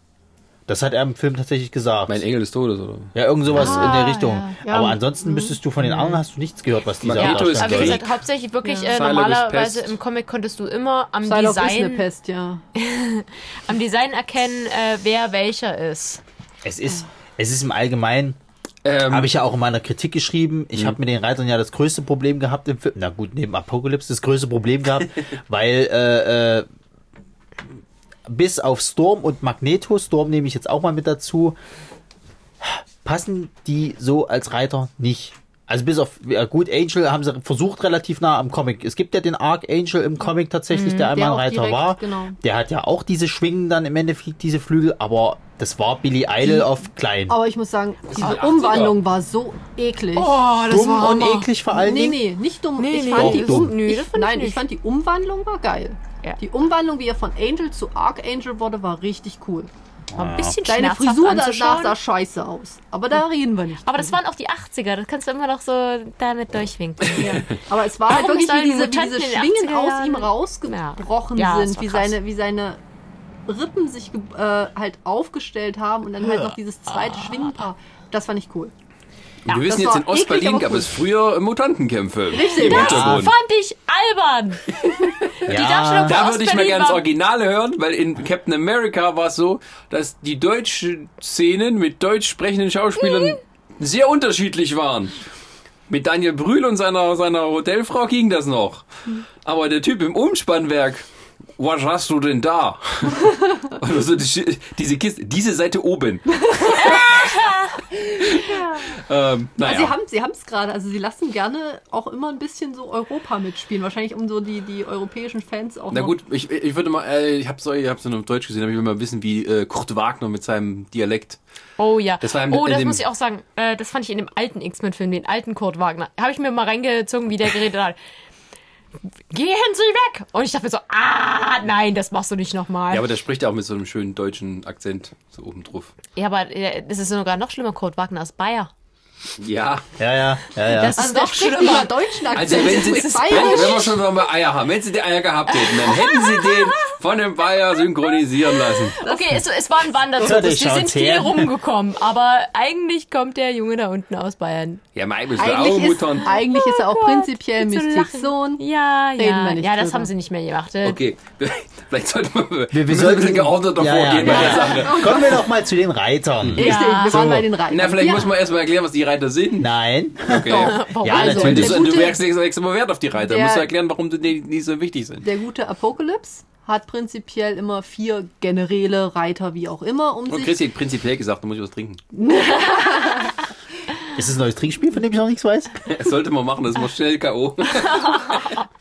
Das hat er im Film tatsächlich gesagt. Mein Engel des Todes, oder? ja, irgend sowas in Ah, der Richtung. ja. Ja. Aber ansonsten müsstest du von den anderen hast du nichts gehört, was diese Magneto ist Aber wie gesagt, hauptsächlich wirklich äh, Psylocke ist normalerweise im Comic konntest du immer am Psylocke ist eine Design, Pest, ja. am Design erkennen, äh, wer welcher ist. Es ist, es ist im Allgemeinen, Ähm, habe ich ja auch in meiner Kritik geschrieben, ich habe mit den Reitern ja das größte Problem gehabt im Film. Na gut, neben Apocalypse das größte Problem gehabt, weil äh, äh, bis auf Storm und Magneto, Storm nehme ich jetzt auch mal mit dazu, passen die so als Reiter nicht. Also bis auf, ja gut, Angel haben sie versucht relativ nah am Comic. Es gibt ja den Archangel im Comic tatsächlich, der einmal der Reiter direkt, war. genau. Der hat ja auch diese Schwingen dann im Endeffekt, diese Flügel, aber das war Billy Idol auf klein. Aber ich muss sagen, diese 80er. Umwandlung war so eklig. Oh, Dumm und eklig vor allen Nee, Dingen. nee, nicht dumm. Nee, ich nee, fand die dumm. Um Nee, ich, das Nein, ich nicht. fand die Umwandlung war geil. Ja. Die Umwandlung, wie er von Angel zu Archangel wurde, war richtig cool. War ein bisschen Deine Frisur danach sah scheiße aus. Aber da reden wir nicht. Aber das waren auch die 80er, das kannst du immer noch so damit durchwinken. Aber es war halt wirklich, wie diese, wie diese Schwingen 80er aus ihm rausgebrochen Ja. Ja, sind, wie seine, wie seine Rippen sich äh, halt aufgestellt haben und dann halt noch dieses zweite Schwingenpaar. Das fand ich cool. Wir wissen jetzt, in Ostberlin gab es früher Mutantenkämpfe. Richtig, das. Fand ich albern. Die Darstellung Da würde ich mal gerne das Originale hören, weil in Captain America war es so, dass die deutschen Szenen mit deutsch sprechenden Schauspielern sehr unterschiedlich waren. Mit Daniel Brühl und seiner, seiner Hotelfrau ging das noch. Aber der Typ im Umspannwerk, was hast du denn da? also die, diese Kiste, diese Seite oben. ähm, naja. Sie haben sie es gerade, also sie lassen gerne auch immer ein bisschen so Europa mitspielen. Wahrscheinlich um so die, die europäischen Fans auch Na noch gut, ich, ich würde mal, äh, ich habe so, ich habe so auf Deutsch gesehen, aber ich will mal wissen, wie äh, Kurt Wagner mit seinem Dialekt. Oh ja. Das war im- oh, das dem- muss ich auch sagen. Äh, das fand ich in dem alten X-Men-Film, den alten Kurt Wagner. Habe ich mir mal reingezogen, wie der geredet hat. Gehen Sie weg! Und ich dachte mir so, ah, nein, das machst du nicht nochmal. Ja, Ja, aber der spricht ja auch mit so einem schönen deutschen Akzent so oben drauf. aber äh, das ist sogar noch schlimmer, Kurt Wagner aus Bayer. Ja. Ja, ja, ja, ja. Das Also ist noch spricht schlimmer. deutschen Akzent. Also wenn sie, Das wenn, ist bayerisch. wenn wir schon mal Eier haben, wenn sie die Eier gehabt hätten, dann hätten sie den von dem Bayer synchronisieren lassen. Okay, es, es war ein Wanderzug. Wir sind viel her. rumgekommen, aber eigentlich kommt der Junge da unten aus Bayern. Ja, mein bist du auch Eigentlich ist, Muttern. eigentlich ist er auch prinzipiell Zu Mystics lachen. Sohn. Ja, Reden ja. wir nicht ja, das drüber. haben sie nicht mehr gemacht. Okay, vielleicht sollten wir, wir, wir, müssen ein bisschen geordneter ja, vorgehen ja, bei der. Sache. Kommen wir doch mal zu den Reitern. Richtig, Ja. wir waren So. bei den Reitern. Na, vielleicht ja. muss man erstmal erklären, was die Reiter sind. Nein. Okay. warum? Ja, Also, natürlich. du, du merkst extra mal Wert auf die Reiter. Der- musst du erklären, warum die nicht so wichtig sind. Der gute Apocalypse hat prinzipiell immer vier Generäle, Reiter, wie auch immer, um Und sich Christi hat prinzipiell gesagt, du musst was trinken. Ist das ein neues Trinkspiel, von dem ich noch nichts weiß? Das sollte man machen, das ist mal schnell K.O.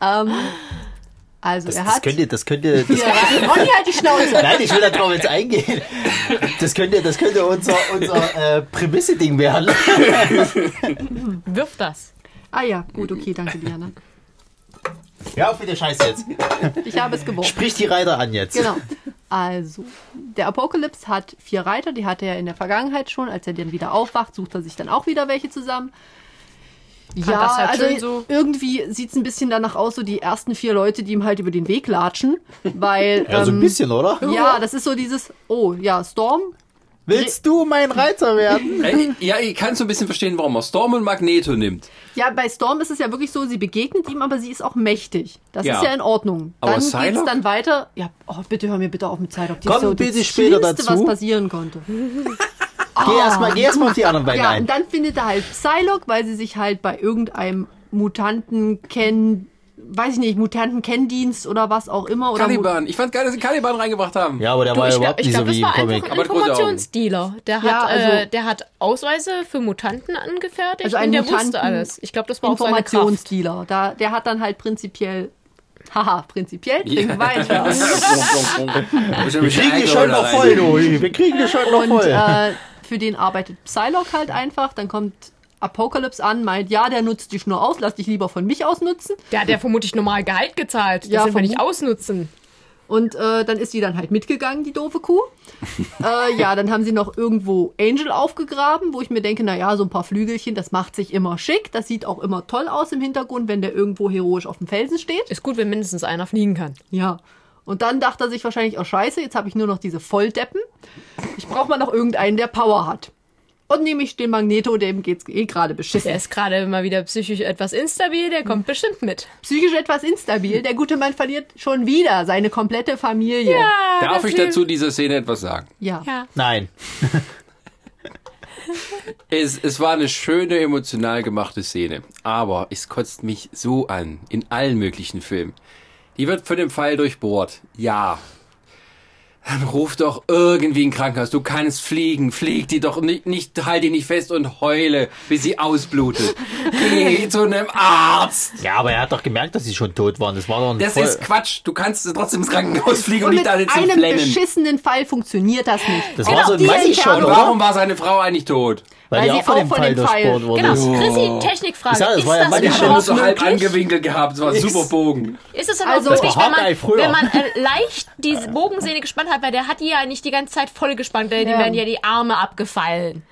Also Das, er das hat könnte, das könnte, das, Reiter. Ronny, halt die Schnauze. nein, ich will da drauf jetzt eingehen. Das könnte, das könnte unser, unser äh, Prämisse-Ding werden. Wirf das. Ah ja, gut, okay, danke Diana. Ja, auf mit der Scheiße jetzt. Ich habe es geworfen. Sprich die Reiter an jetzt. Genau. Also, der Apocalypse hat vier Reiter, die hatte er in der Vergangenheit schon. Als er dann wieder aufwacht, sucht er sich dann auch wieder welche zusammen. Ja, das halt also schön so. irgendwie sieht es ein bisschen danach aus, so die ersten vier Leute, die ihm halt über den Weg latschen, weil Ja, so ein ähm, bisschen, oder? ja, das ist so dieses, oh ja, Storm, Willst du mein Reiter werden? Ja, ich kann so ein bisschen verstehen, warum er Storm und Magneto nimmt. Ja, bei Storm ist es ja wirklich so, sie begegnet ihm, aber sie ist auch mächtig. Das Ja. ist ja in Ordnung. Aber Dann geht's Psylocke? dann weiter. Ja, oh, bitte hör mir bitte auf mit Psylocke. Die Komm ist so bitte das später Schlimmste, dazu. was passieren konnte. Geh erstmal geh erst auf die anderen beiden Ja, ein. und dann findet er halt Psylocke, weil sie sich halt bei irgendeinem Mutanten kennen, weiß ich nicht, Mutanten-Kenndienst oder was auch immer. Oder Caliban. Ich fand geil, dass sie Caliban reingebracht haben. Ja, aber der Du, war ja ich überhaupt nicht glaub, so das wie war im einfach Comic. ein Aber. Informationsdealer. Der hat, Ja, also- äh, der hat Ausweise für Mutanten angefertigt Also ein und der Mutanten- wusste alles. Ich glaube, das war auch seine Kraft. Informationsdealer. Da, der hat dann halt prinzipiell, haha, prinzipiell, trink weiter. Wir kriegen die schon noch voll, du. Wir kriegen die schon noch Und voll. äh, für den arbeitet Psylocke halt einfach. Dann kommt Apocalypse an, meint, ja, der nutzt dich nur aus, lass dich lieber von mich ausnutzen. Der hat ja vermutlich normal Gehalt gezahlt. Das Ja, wir nicht ausnutzen. Und äh, dann ist sie dann halt mitgegangen, die doofe Kuh. äh, ja, dann haben sie noch irgendwo Angel aufgegraben, wo ich mir denke, na ja, so ein paar Flügelchen, das macht sich immer schick. Das sieht auch immer toll aus im Hintergrund, wenn der irgendwo heroisch auf dem Felsen steht. Ist gut, wenn mindestens einer fliegen kann. Ja. Und dann dachte er sich wahrscheinlich, oh scheiße, jetzt habe ich nur noch diese Volldeppen. Ich brauche mal noch irgendeinen, der Power hat. Und nehme ich den Magneto, dem geht's eh gerade beschissen. Der ist gerade mal wieder psychisch etwas instabil, der kommt bestimmt mit. Psychisch etwas instabil. Der gute Mann verliert schon wieder seine komplette Familie. Darf das ich dazu dieser Szene etwas sagen? Ja. Ja. Nein. Es, es war eine schöne, emotional gemachte Szene. Aber es kotzt mich so an. In allen möglichen Filmen. Die wird von dem Pfeil durchbohrt. Ja. Dann ruf doch irgendwie ein Krankenhaus. Du kannst fliegen. Flieg die doch nicht, nicht halt die nicht fest und heule, bis sie ausblutet. Geh zu einem Arzt. Ja, aber er hat doch gemerkt, dass sie schon tot waren. Das war doch ein Das voll... ist Quatsch. Du kannst trotzdem ins Krankenhaus fliegen und, Und nicht alle zu einem flennen. beschissenen Fall funktioniert das nicht. Das Genau war so ein Und Entfernung. oder? warum war seine Frau eigentlich tot? Weil, Weil die sie auch von auch dem von Pfeil dem durchbohrt wurde. Genau, Chrissy, Technikfrage. Ich sag, das ist war ja das meine nur so halb angewinkelt gehabt. Das war ein super Bogen. Ist es überhaupt Also- möglich, wenn man, früher. wenn man äh, leicht die Bogensehne gespannt hat, weil der hat die ja nicht die ganze Zeit voll gespannt, weil die Ja. werden ja die Arme abgefallen.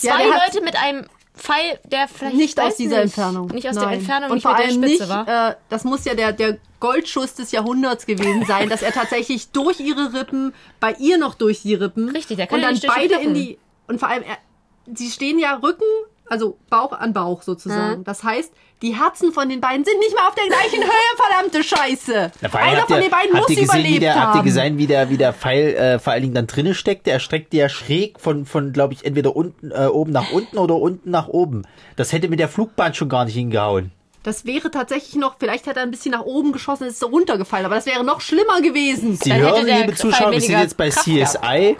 Ja, Zwei hat- Leute mit einem Pfeil, der vielleicht Nicht aus dieser nicht, Entfernung. Nicht aus Nein. der Entfernung, Und nicht vor mit der allem Spitze nicht, war. äh, das muss ja der, der Goldschuss des Jahrhunderts gewesen sein, dass er tatsächlich durch ihre Rippen, bei ihr noch durch die Rippen. Richtig, der kann Und ja dann beide in die, und vor allem, er, sie stehen ja Rücken, also Bauch an Bauch sozusagen. Mhm. Das heißt, die Herzen von den beiden sind nicht mal auf der gleichen Höhe, verdammte Scheiße. Allem Einer von ihr- den beiden muss gesehen, überlebt der, haben. Habt ihr gesehen, wie der, wie der Pfeil äh, vor allen Dingen dann drinnen steckte? Er streckte ja schräg von, von glaube ich, entweder unten, äh, oben nach unten oder unten nach oben. Das hätte mit der Flugbahn schon gar nicht hingehauen. Das wäre tatsächlich noch, vielleicht hat er ein bisschen nach oben geschossen, ist so runtergefallen, aber das wäre noch schlimmer gewesen. Sie Dann hätte hören, liebe Zuschauer, wir sind jetzt bei Kraft CSI.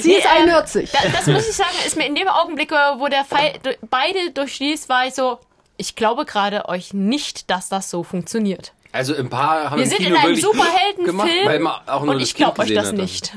Sie ist ähm, 41. Da, das muss ich sagen, ist mir in dem Augenblick, wo der Pfeil du- beide durchschließt, war ich so, ich glaube gerade euch nicht, dass das so funktioniert. Also ein paar haben Wir im sind Kino in einem Superheldenfilm gemacht, weil man auch nur und ich glaube euch das hat. nicht.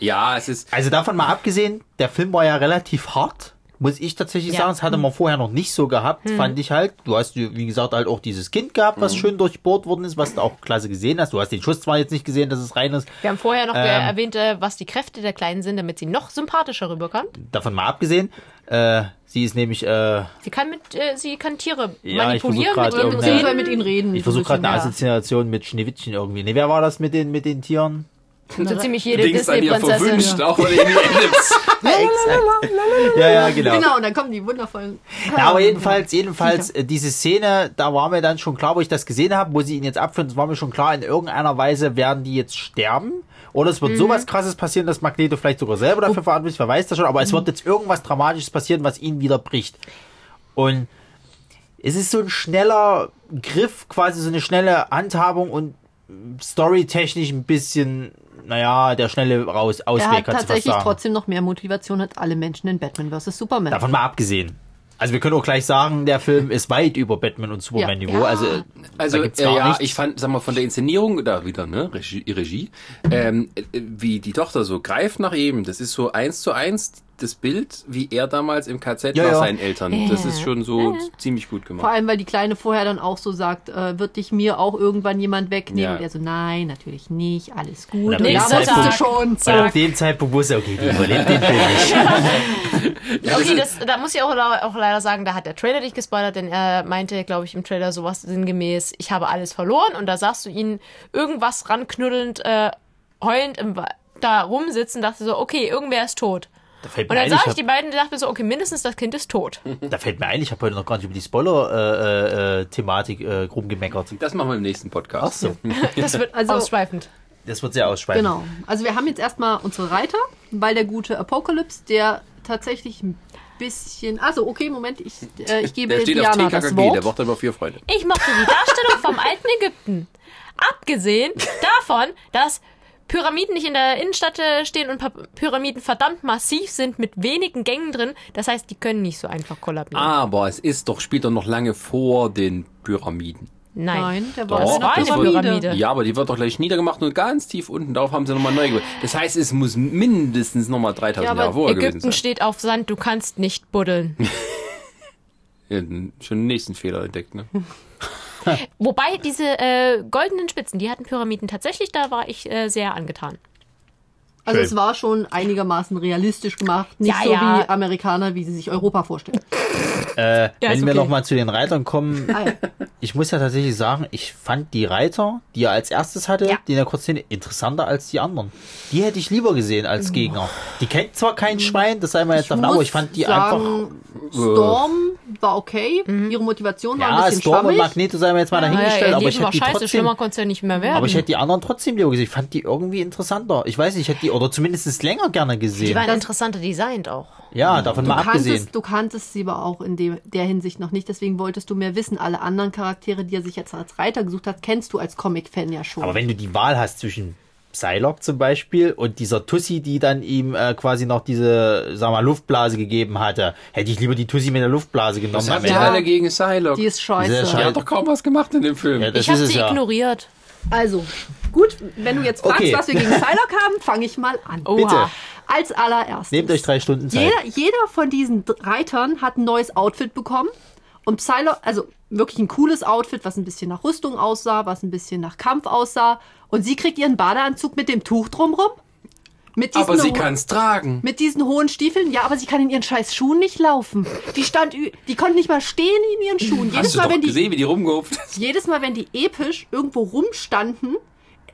Ja, es ist Also davon mal abgesehen, der Film war ja relativ hart. Muss ich tatsächlich Ja. sagen, das hatte man vorher noch nicht so gehabt, fand ich halt. Du hast, wie gesagt, halt auch dieses Kind gehabt, was schön durchbohrt worden ist, was du auch klasse gesehen hast. Du hast den Schuss zwar jetzt nicht gesehen, dass es rein ist. Wir haben vorher noch Ähm. äh, erwähnt, äh, was die Kräfte der Kleinen sind, damit sie noch sympathischer rüberkommt. Davon mal abgesehen. Äh, sie ist nämlich, äh, Sie kann mit, äh, sie kann Tiere Ja, ich manipulieren mit Reden. mit ihnen reden. ich versuche gerade eine. Assoziation mit Schneewittchen irgendwie. Nee, wer war das mit den, mit den Tieren? So ziemlich jede Disney-Prinzessin. verwünscht, auch Adams. Ja, ja, genau. Genau, und dann kommen die wundervollen. Ja, aber jedenfalls, jedenfalls, äh, diese Szene, da war mir dann schon klar, wo ich das gesehen habe, wo sie ihn jetzt abführen, war mir schon klar, in irgendeiner Weise werden die jetzt sterben. Oder es wird sowas krasses passieren, dass Magneto vielleicht sogar selber dafür verantwortlich ist, wer weiß das schon, aber es wird jetzt irgendwas Dramatisches passieren, was ihn wieder bricht. Und es ist so ein schneller Griff, quasi so eine schnelle Handhabung und storytechnisch ein bisschen, naja, der schnelle raus Er Ausweg, hat du fast tatsächlich sagen. trotzdem noch mehr Motivation als alle Menschen in Batman vs. Superman. Davon mal abgesehen. Also wir können auch gleich sagen, der Film ist weit über Batman und Superman. Niveau. Ja. Also, äh, Also da gibt's äh, gar ja, nichts. ich fand, sag mal, von der Inszenierung, da wieder, ne, Regie, Regie ähm, äh, wie die Tochter so greift nach ihm, das ist so eins zu eins das Bild, wie er damals im KZ Ja, nach ja. seinen Eltern. Das ist schon so ziemlich gut Vor gemacht. allem, weil die Kleine vorher dann auch so sagt, äh, wird dich mir auch irgendwann jemand wegnehmen? Ja. Und er so, nein, natürlich nicht, alles gut. ab Und dem da wusstest Zeitpunkt- schon. Ab dem Zeitpunkt wusste er, okay, die überlebt den Film nicht. Okay, das, da muss ich auch, auch leider sagen, da hat der Trailer dich gespoilert, denn er meinte, glaube ich, im Trailer sowas sinngemäß, ich habe alles verloren und da sagst du ihn irgendwas ranknuddelnd, äh, heulend im, da rumsitzen, dachte so, okay, irgendwer ist tot. Da fällt Und mir dann ein, ich sah ich hab, die beiden und dachte mir so, okay, mindestens das Kind ist tot. da fällt mir ein, ich habe heute noch gar nicht über die Spoiler-Thematik äh, äh, rumgemeckert. das machen wir im nächsten Podcast. Ach so, Das wird Also- ausschweifend. das wird sehr ausschweifend. Genau. Also wir haben jetzt erstmal unsere Reiter, weil der gute Apocalypse, der tatsächlich ein bisschen... Also okay, Moment, ich, äh, ich gebe Der steht auf das TKKG, der braucht aber vier Freunde. Ich mochte die Darstellung vom alten Ägypten. Abgesehen davon, dass Pyramiden nicht in der Innenstadt äh, stehen und Pyramiden verdammt massiv sind mit wenigen Gängen drin. Das heißt, die können nicht so einfach kollabieren. Aber es ist doch, spielt doch noch lange vor den Pyramiden. Nein. Nein, der Doch, war, Das war eine das wird- Pyramide. Ja, aber die wird doch gleich niedergemacht und ganz tief unten, darauf haben sie nochmal neu gebaut. Das heißt, es muss mindestens nochmal 3000 Ja, aber Jahre vorher gewesen Ägypten sein. steht auf Sand, du kannst nicht buddeln. Ja, schon den nächsten Fehler entdeckt, ne? Wobei diese äh, goldenen Spitzen, die hatten Pyramiden tatsächlich, da war ich äh, sehr angetan. Also Schön. es war schon einigermaßen realistisch gemacht. Nicht Ja, so ja. wie Amerikaner, wie sie sich Europa vorstellen. Äh, Ja, wenn wir okay. noch mal zu den Reitern kommen, Ah, ich muss ja tatsächlich sagen, ich fand die Reiter, die er als erstes hatte, Ja. die in der Kurzszene, interessanter als die anderen. Die hätte ich lieber gesehen als Oh. Gegner. Die kennt zwar kein Schwein, das sei mal jetzt davon, aber ich fand die einfach. sagen, Storm war okay. Ihre Motivation war ein Ja, bisschen Storm und schwammig. Magneto sei mal jetzt mal dahingestellt, aber ich hätte war die scheiße, trotzdem. schlimmer ja nicht mehr werden. Aber ich hätte die anderen trotzdem lieber gesehen. Ich fand die irgendwie interessanter. Ich weiß nicht, ich hätte die, oder zumindest länger gerne die gesehen. waren interessanter designt auch. Ja, davon mal Du abgesehen. kanntest, du kanntest sie aber auch in dem, der Hinsicht noch nicht, deswegen wolltest du mehr wissen. Alle anderen Charaktere, die er sich jetzt als Reiter gesucht hat, kennst du als Comic-Fan ja schon. Aber wenn du die Wahl hast zwischen Psylocke zum Beispiel und dieser Tussi, die dann ihm äh, quasi noch diese, sag mal, Luftblase gegeben hatte, hätte ich lieber die Tussi mit der Luftblase genommen. Was haben die alle gegen Psylocke? die ist scheiße. Sehr Die scheiße. hat doch kaum was gemacht in dem Film. Ja, das Ich habe sie ja. ignoriert. Also, gut, wenn du jetzt fragst, Okay. was wir gegen Psylocke haben, fange ich mal an. Oha. Bitte. Als allererstes. Nehmt euch drei Stunden Zeit. Jeder, jeder von diesen Reitern hat ein neues Outfit bekommen. Und Psylocke, also wirklich ein cooles Outfit, was ein bisschen nach Rüstung aussah, was ein bisschen nach Kampf aussah. Und sie kriegt ihren Badeanzug mit dem Tuch drumrum. Aber sie kann's tragen. Mit diesen hohen Stiefeln? Ja, aber sie kann in ihren scheiß Schuhen nicht laufen. Die stand, die konnte nicht mal stehen in ihren Schuhen. Jedes Hast du Mal, doch wenn die, gesehen, wie die rumgehupft ist? jedes Mal, wenn die episch irgendwo rumstanden,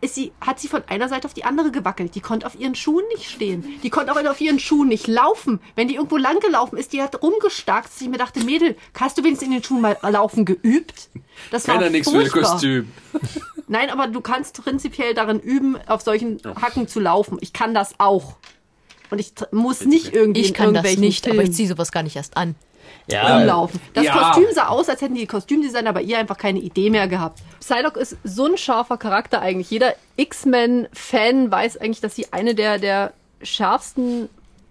ist sie, hat sie von einer Seite auf die andere gewackelt. Die konnte auf ihren Schuhen nicht stehen. Die konnte auch auf ihren Schuhen nicht laufen. Wenn die irgendwo lang gelaufen ist, die hat rumgestarkt, dass ich mir dachte, Mädel, hast du wenigstens in den Schuhen mal laufen geübt? Das Keiner war nichts für das furchtbar. Kostüm. Nein, aber du kannst prinzipiell darin üben, auf solchen Hacken zu laufen. Ich kann das auch. Und ich muss nicht irgendwie Ich in kann das nicht, aber ich ziehe sowas gar nicht erst an. Ja, rumlaufen. Das ja. Kostüm sah aus, als hätten die Kostümdesigner bei ihr einfach keine Idee mehr gehabt. Psylocke ist so ein scharfer Charakter eigentlich. Jeder X-Men-Fan weiß eigentlich, dass sie eine der, der schärfsten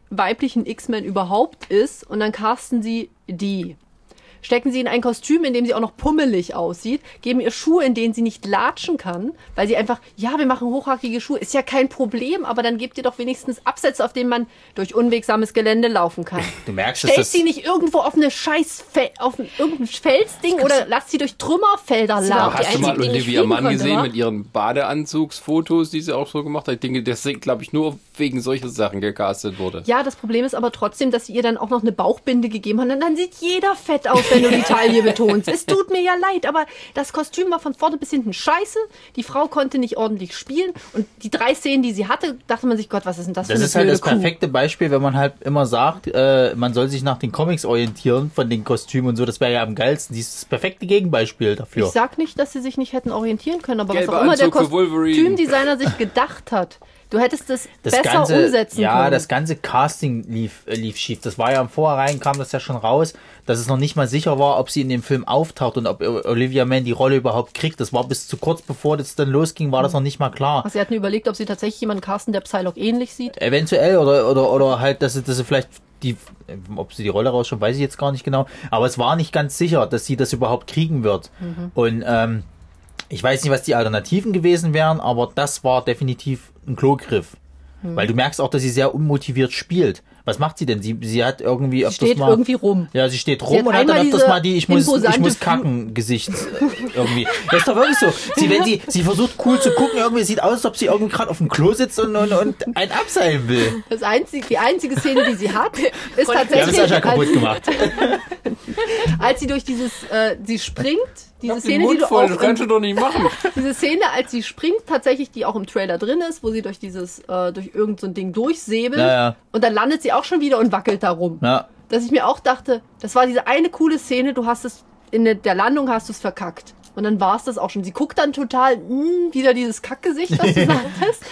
weiblichen X-Men überhaupt ist. Und dann casten sie die. Stecken sie in ein Kostüm, in dem sie auch noch pummelig aussieht, geben ihr Schuhe, in denen sie nicht latschen kann, weil sie einfach, ja, wir machen hochhackige Schuhe, ist ja kein Problem, aber dann gebt ihr doch wenigstens Absätze, auf denen man durch unwegsames Gelände laufen kann. du merkst, dass Stellt sie nicht irgendwo auf eine scheiß auf ein, irgendein Felsding oder lasst sie durch Trümmerfelder laufen. Hast du mal Olivia Mann gesehen mit ihren Badeanzugsfotos, die sie auch so gemacht hat? Ich denke, das glaube ich, nur wegen solcher Sachen gecastet wurde. Ja, das Problem ist aber trotzdem, dass sie ihr dann auch noch eine Bauchbinde gegeben haben. Und dann sieht jeder fett aus, wenn du die Taille betonst. Es tut mir ja leid, aber das Kostüm war von vorne bis hinten scheiße. Die Frau konnte nicht ordentlich spielen. Und die drei Szenen, die sie hatte, dachte man sich, Gott, was ist denn das, das für ist eine halt das Kuh? perfekte Beispiel, wenn man halt immer sagt, äh, man soll sich nach den Comics orientieren von den Kostümen und so. Das wäre ja am geilsten. Die ist das perfekte Gegenbeispiel dafür. Ich sag nicht, dass sie sich nicht hätten orientieren können, aber was Gelber auch immer der Anzug Wolverine. Kostümdesigner sich gedacht hat. Du hättest es das besser ganze, umsetzen ja, können. das ganze Casting lief, äh, lief schief. Das war ja im Vorhinein, kam das ja schon raus, dass es noch nicht mal sicher war, ob sie in dem Film auftaucht und ob Olivia Mann die Rolle überhaupt kriegt. Das war bis zu kurz bevor das dann losging, war das noch nicht mal klar. Ach, sie hatten überlegt, ob sie tatsächlich jemanden casten, der Psylocke ähnlich sieht. Eventuell oder, oder, oder halt, dass sie, dass sie vielleicht die, ob sie die Rolle rausschaut, weiß ich jetzt gar nicht genau. Aber es war nicht ganz sicher, dass sie das überhaupt kriegen wird. Und ähm, ich weiß nicht, was die Alternativen gewesen wären, aber das war definitiv ein Klogriff. Weil du merkst auch, dass sie sehr unmotiviert spielt. Was macht sie denn? Sie, sie hat irgendwie öfters Steht mal, irgendwie rum. Ja, sie steht Sie rum hat und hat dann öfters mal die, ich muss, ich muss kacken Gesicht irgendwie. Das ist doch wirklich so. Sie, wenn sie, sie versucht cool zu gucken, irgendwie sieht aus, als ob sie irgendwie gerade auf dem Klo sitzt und, und, und ein abseilen will. Das einzige, die einzige Szene, die sie hat, ist tatsächlich, als, kaputt gemacht. als sie durch dieses, äh, sie springt, diese Szene, die du voll, auch das kannst du doch nicht machen. diese Szene, als sie springt, tatsächlich, die auch im Trailer drin ist, wo sie durch dieses, äh, durch irgendein so ein Ding durchsäbelt Ja, ja. und dann landet sie auch schon wieder und wackelt da rum. Ja. Dass ich mir auch dachte, das war diese eine coole Szene, du hast es, in der- Landung hast du es verkackt. Und dann war es das auch schon. Sie guckt dann total, mh, wieder dieses Kackgesicht, was du sagtest,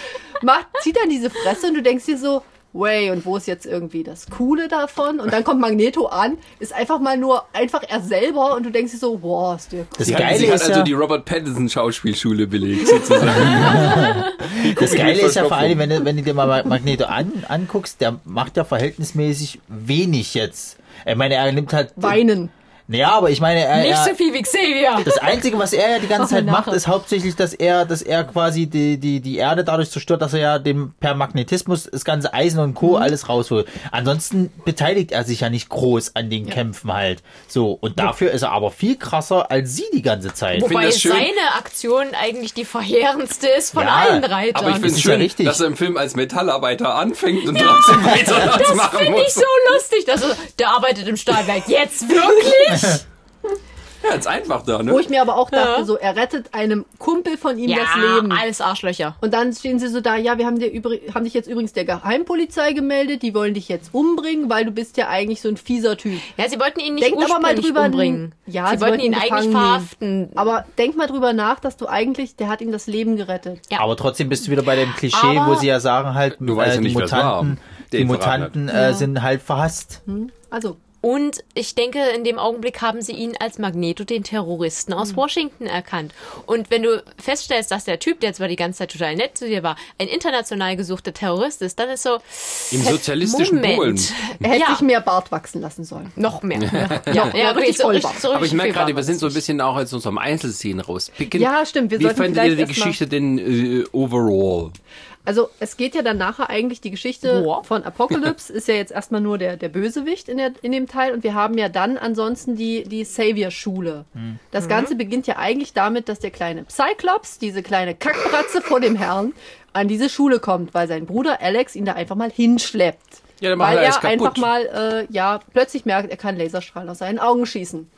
macht, zieht dann diese Fresse und du denkst dir so, way, und wo ist jetzt irgendwie das Coole davon? Und dann kommt Magneto an, ist einfach mal nur einfach er selber und du denkst dir so, wow, ist der Das Geile sie hat ist also ja, die Robert Pattinson Schauspielschule belegt, sozusagen. das Geile ist ja vor allem, wenn du, wenn du dir mal Magneto an, anguckst, der macht ja verhältnismäßig wenig jetzt. Ich meine, er nimmt halt, Weinen. Ja, aber ich meine, er, Nicht er, so viel wie Xavier. Das Einzige, was er ja die ganze Zeit macht, ist hauptsächlich, dass er, dass er quasi die, die, die Erde dadurch zerstört, dass er ja dem per Magnetismus das ganze Eisen und Mhm. Co. alles rausholt. Ansonsten beteiligt er sich ja nicht groß an den Kämpfen halt. So. Und dafür ist er aber viel krasser als sie die ganze Zeit. Wobei das schön. seine Aktion eigentlich die verheerendste ist von Ja, allen Reitern. Aber ich finde es ist ja schön, richtig. dass er im Film als Metallarbeiter anfängt und trotzdem weiter das, das finde ich so lustig. Dass er, der arbeitet im Stahlwerk. Jetzt wirklich? Ja, ist einfach da, ne? Wo ich mir aber auch dachte, Ja. so, er rettet einem Kumpel von ihm ja, das Leben. alles Arschlöcher. Und dann stehen sie so da, ja, wir haben, dir übrig, haben dich jetzt übrigens der Geheimpolizei gemeldet, die wollen dich jetzt umbringen, weil du bist ja eigentlich so ein fieser Typ. Ja, sie wollten ihn nicht Denk aber mal ursprünglich drüber umbringen. Ja, sie, sie wollten wollten ihn eigentlich gefangen nehmen. verhaften. Aber denk mal drüber nach, dass du eigentlich, der hat ihm das Leben gerettet. Ja. Aber trotzdem bist du wieder bei dem Klischee, Aber- wo sie ja sagen halt, Du weißt ja die nicht, war, Mutanten, die verraten. Mutanten äh, sind halt verhasst. Also, Und ich denke, in dem Augenblick haben sie ihn als Magneto, den Terroristen aus Washington, erkannt. Und wenn du feststellst, dass der Typ, der zwar die ganze Zeit total nett zu dir war, ein international gesuchter Terrorist ist, dann ist so. Im sozialistischen Moment. Polen. er hätte ja, sich mehr Bart wachsen lassen sollen. noch mehr. Ja, ja, ja, richtig richtig, so, richtig, so Aber ich merke gerade, wir sind so ein bisschen auch aus unserem Einzelszenen rauspicken. Ja, stimmt, wir Wie sollten fandet ihr die Geschichte denn äh, overall? Also es geht ja dann nachher eigentlich, die Geschichte Boah. von Apocalypse ist ja jetzt erstmal nur der, der Bösewicht in, der, in dem Teil und wir haben ja dann ansonsten die, die Savior-Schule. Das Ganze beginnt ja eigentlich damit, dass der kleine Cyclops, diese kleine Kackbratze vor dem Herrn, an diese Schule kommt, weil sein Bruder Alex ihn da einfach mal hinschleppt. Ja, dann macht weil er er einfach mal, äh, ja, plötzlich merkt, er kann Laserstrahlen aus seinen Augen schießen.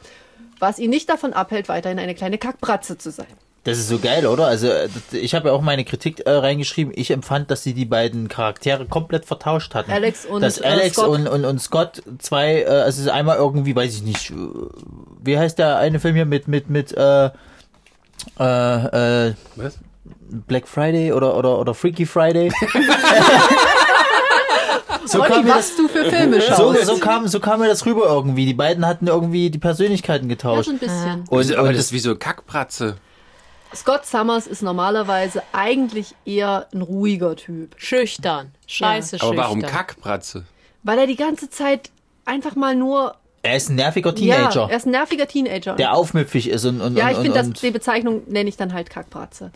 Was ihn nicht davon abhält, weiterhin eine kleine Kackbratze zu sein. Das ist so geil, oder? Also äh, ich habe ja auch meine Kritik äh, reingeschrieben. Ich empfand, dass sie die beiden Charaktere komplett vertauscht hatten. Alex und, dass äh, Alex Scott. und, und, und Scott zwei, äh, also einmal irgendwie, weiß ich nicht, äh, wie heißt der eine Film hier mit mit mit äh, äh, äh, Was? Black Friday oder oder oder Freaky Friday? so Olli, kam mir was das, du für Filme so, schaust. so kam so kam mir das rüber irgendwie. Die beiden hatten irgendwie die Persönlichkeiten ja, getauscht. so ein bisschen. und, Wieso- aber und das ist wie so Kackpratze. Scott Summers ist normalerweise eigentlich eher ein ruhiger Typ, Schüchtern. Scheiße, Aber schüchtern. warum Kackpratze? weil er die ganze Zeit einfach mal nur er ist ein nerviger Ja, Teenager, er ist ein nerviger Teenager. der aufmüpfig ist und und ja, ich finde, die Bezeichnung nenne ich dann halt Kackbratze.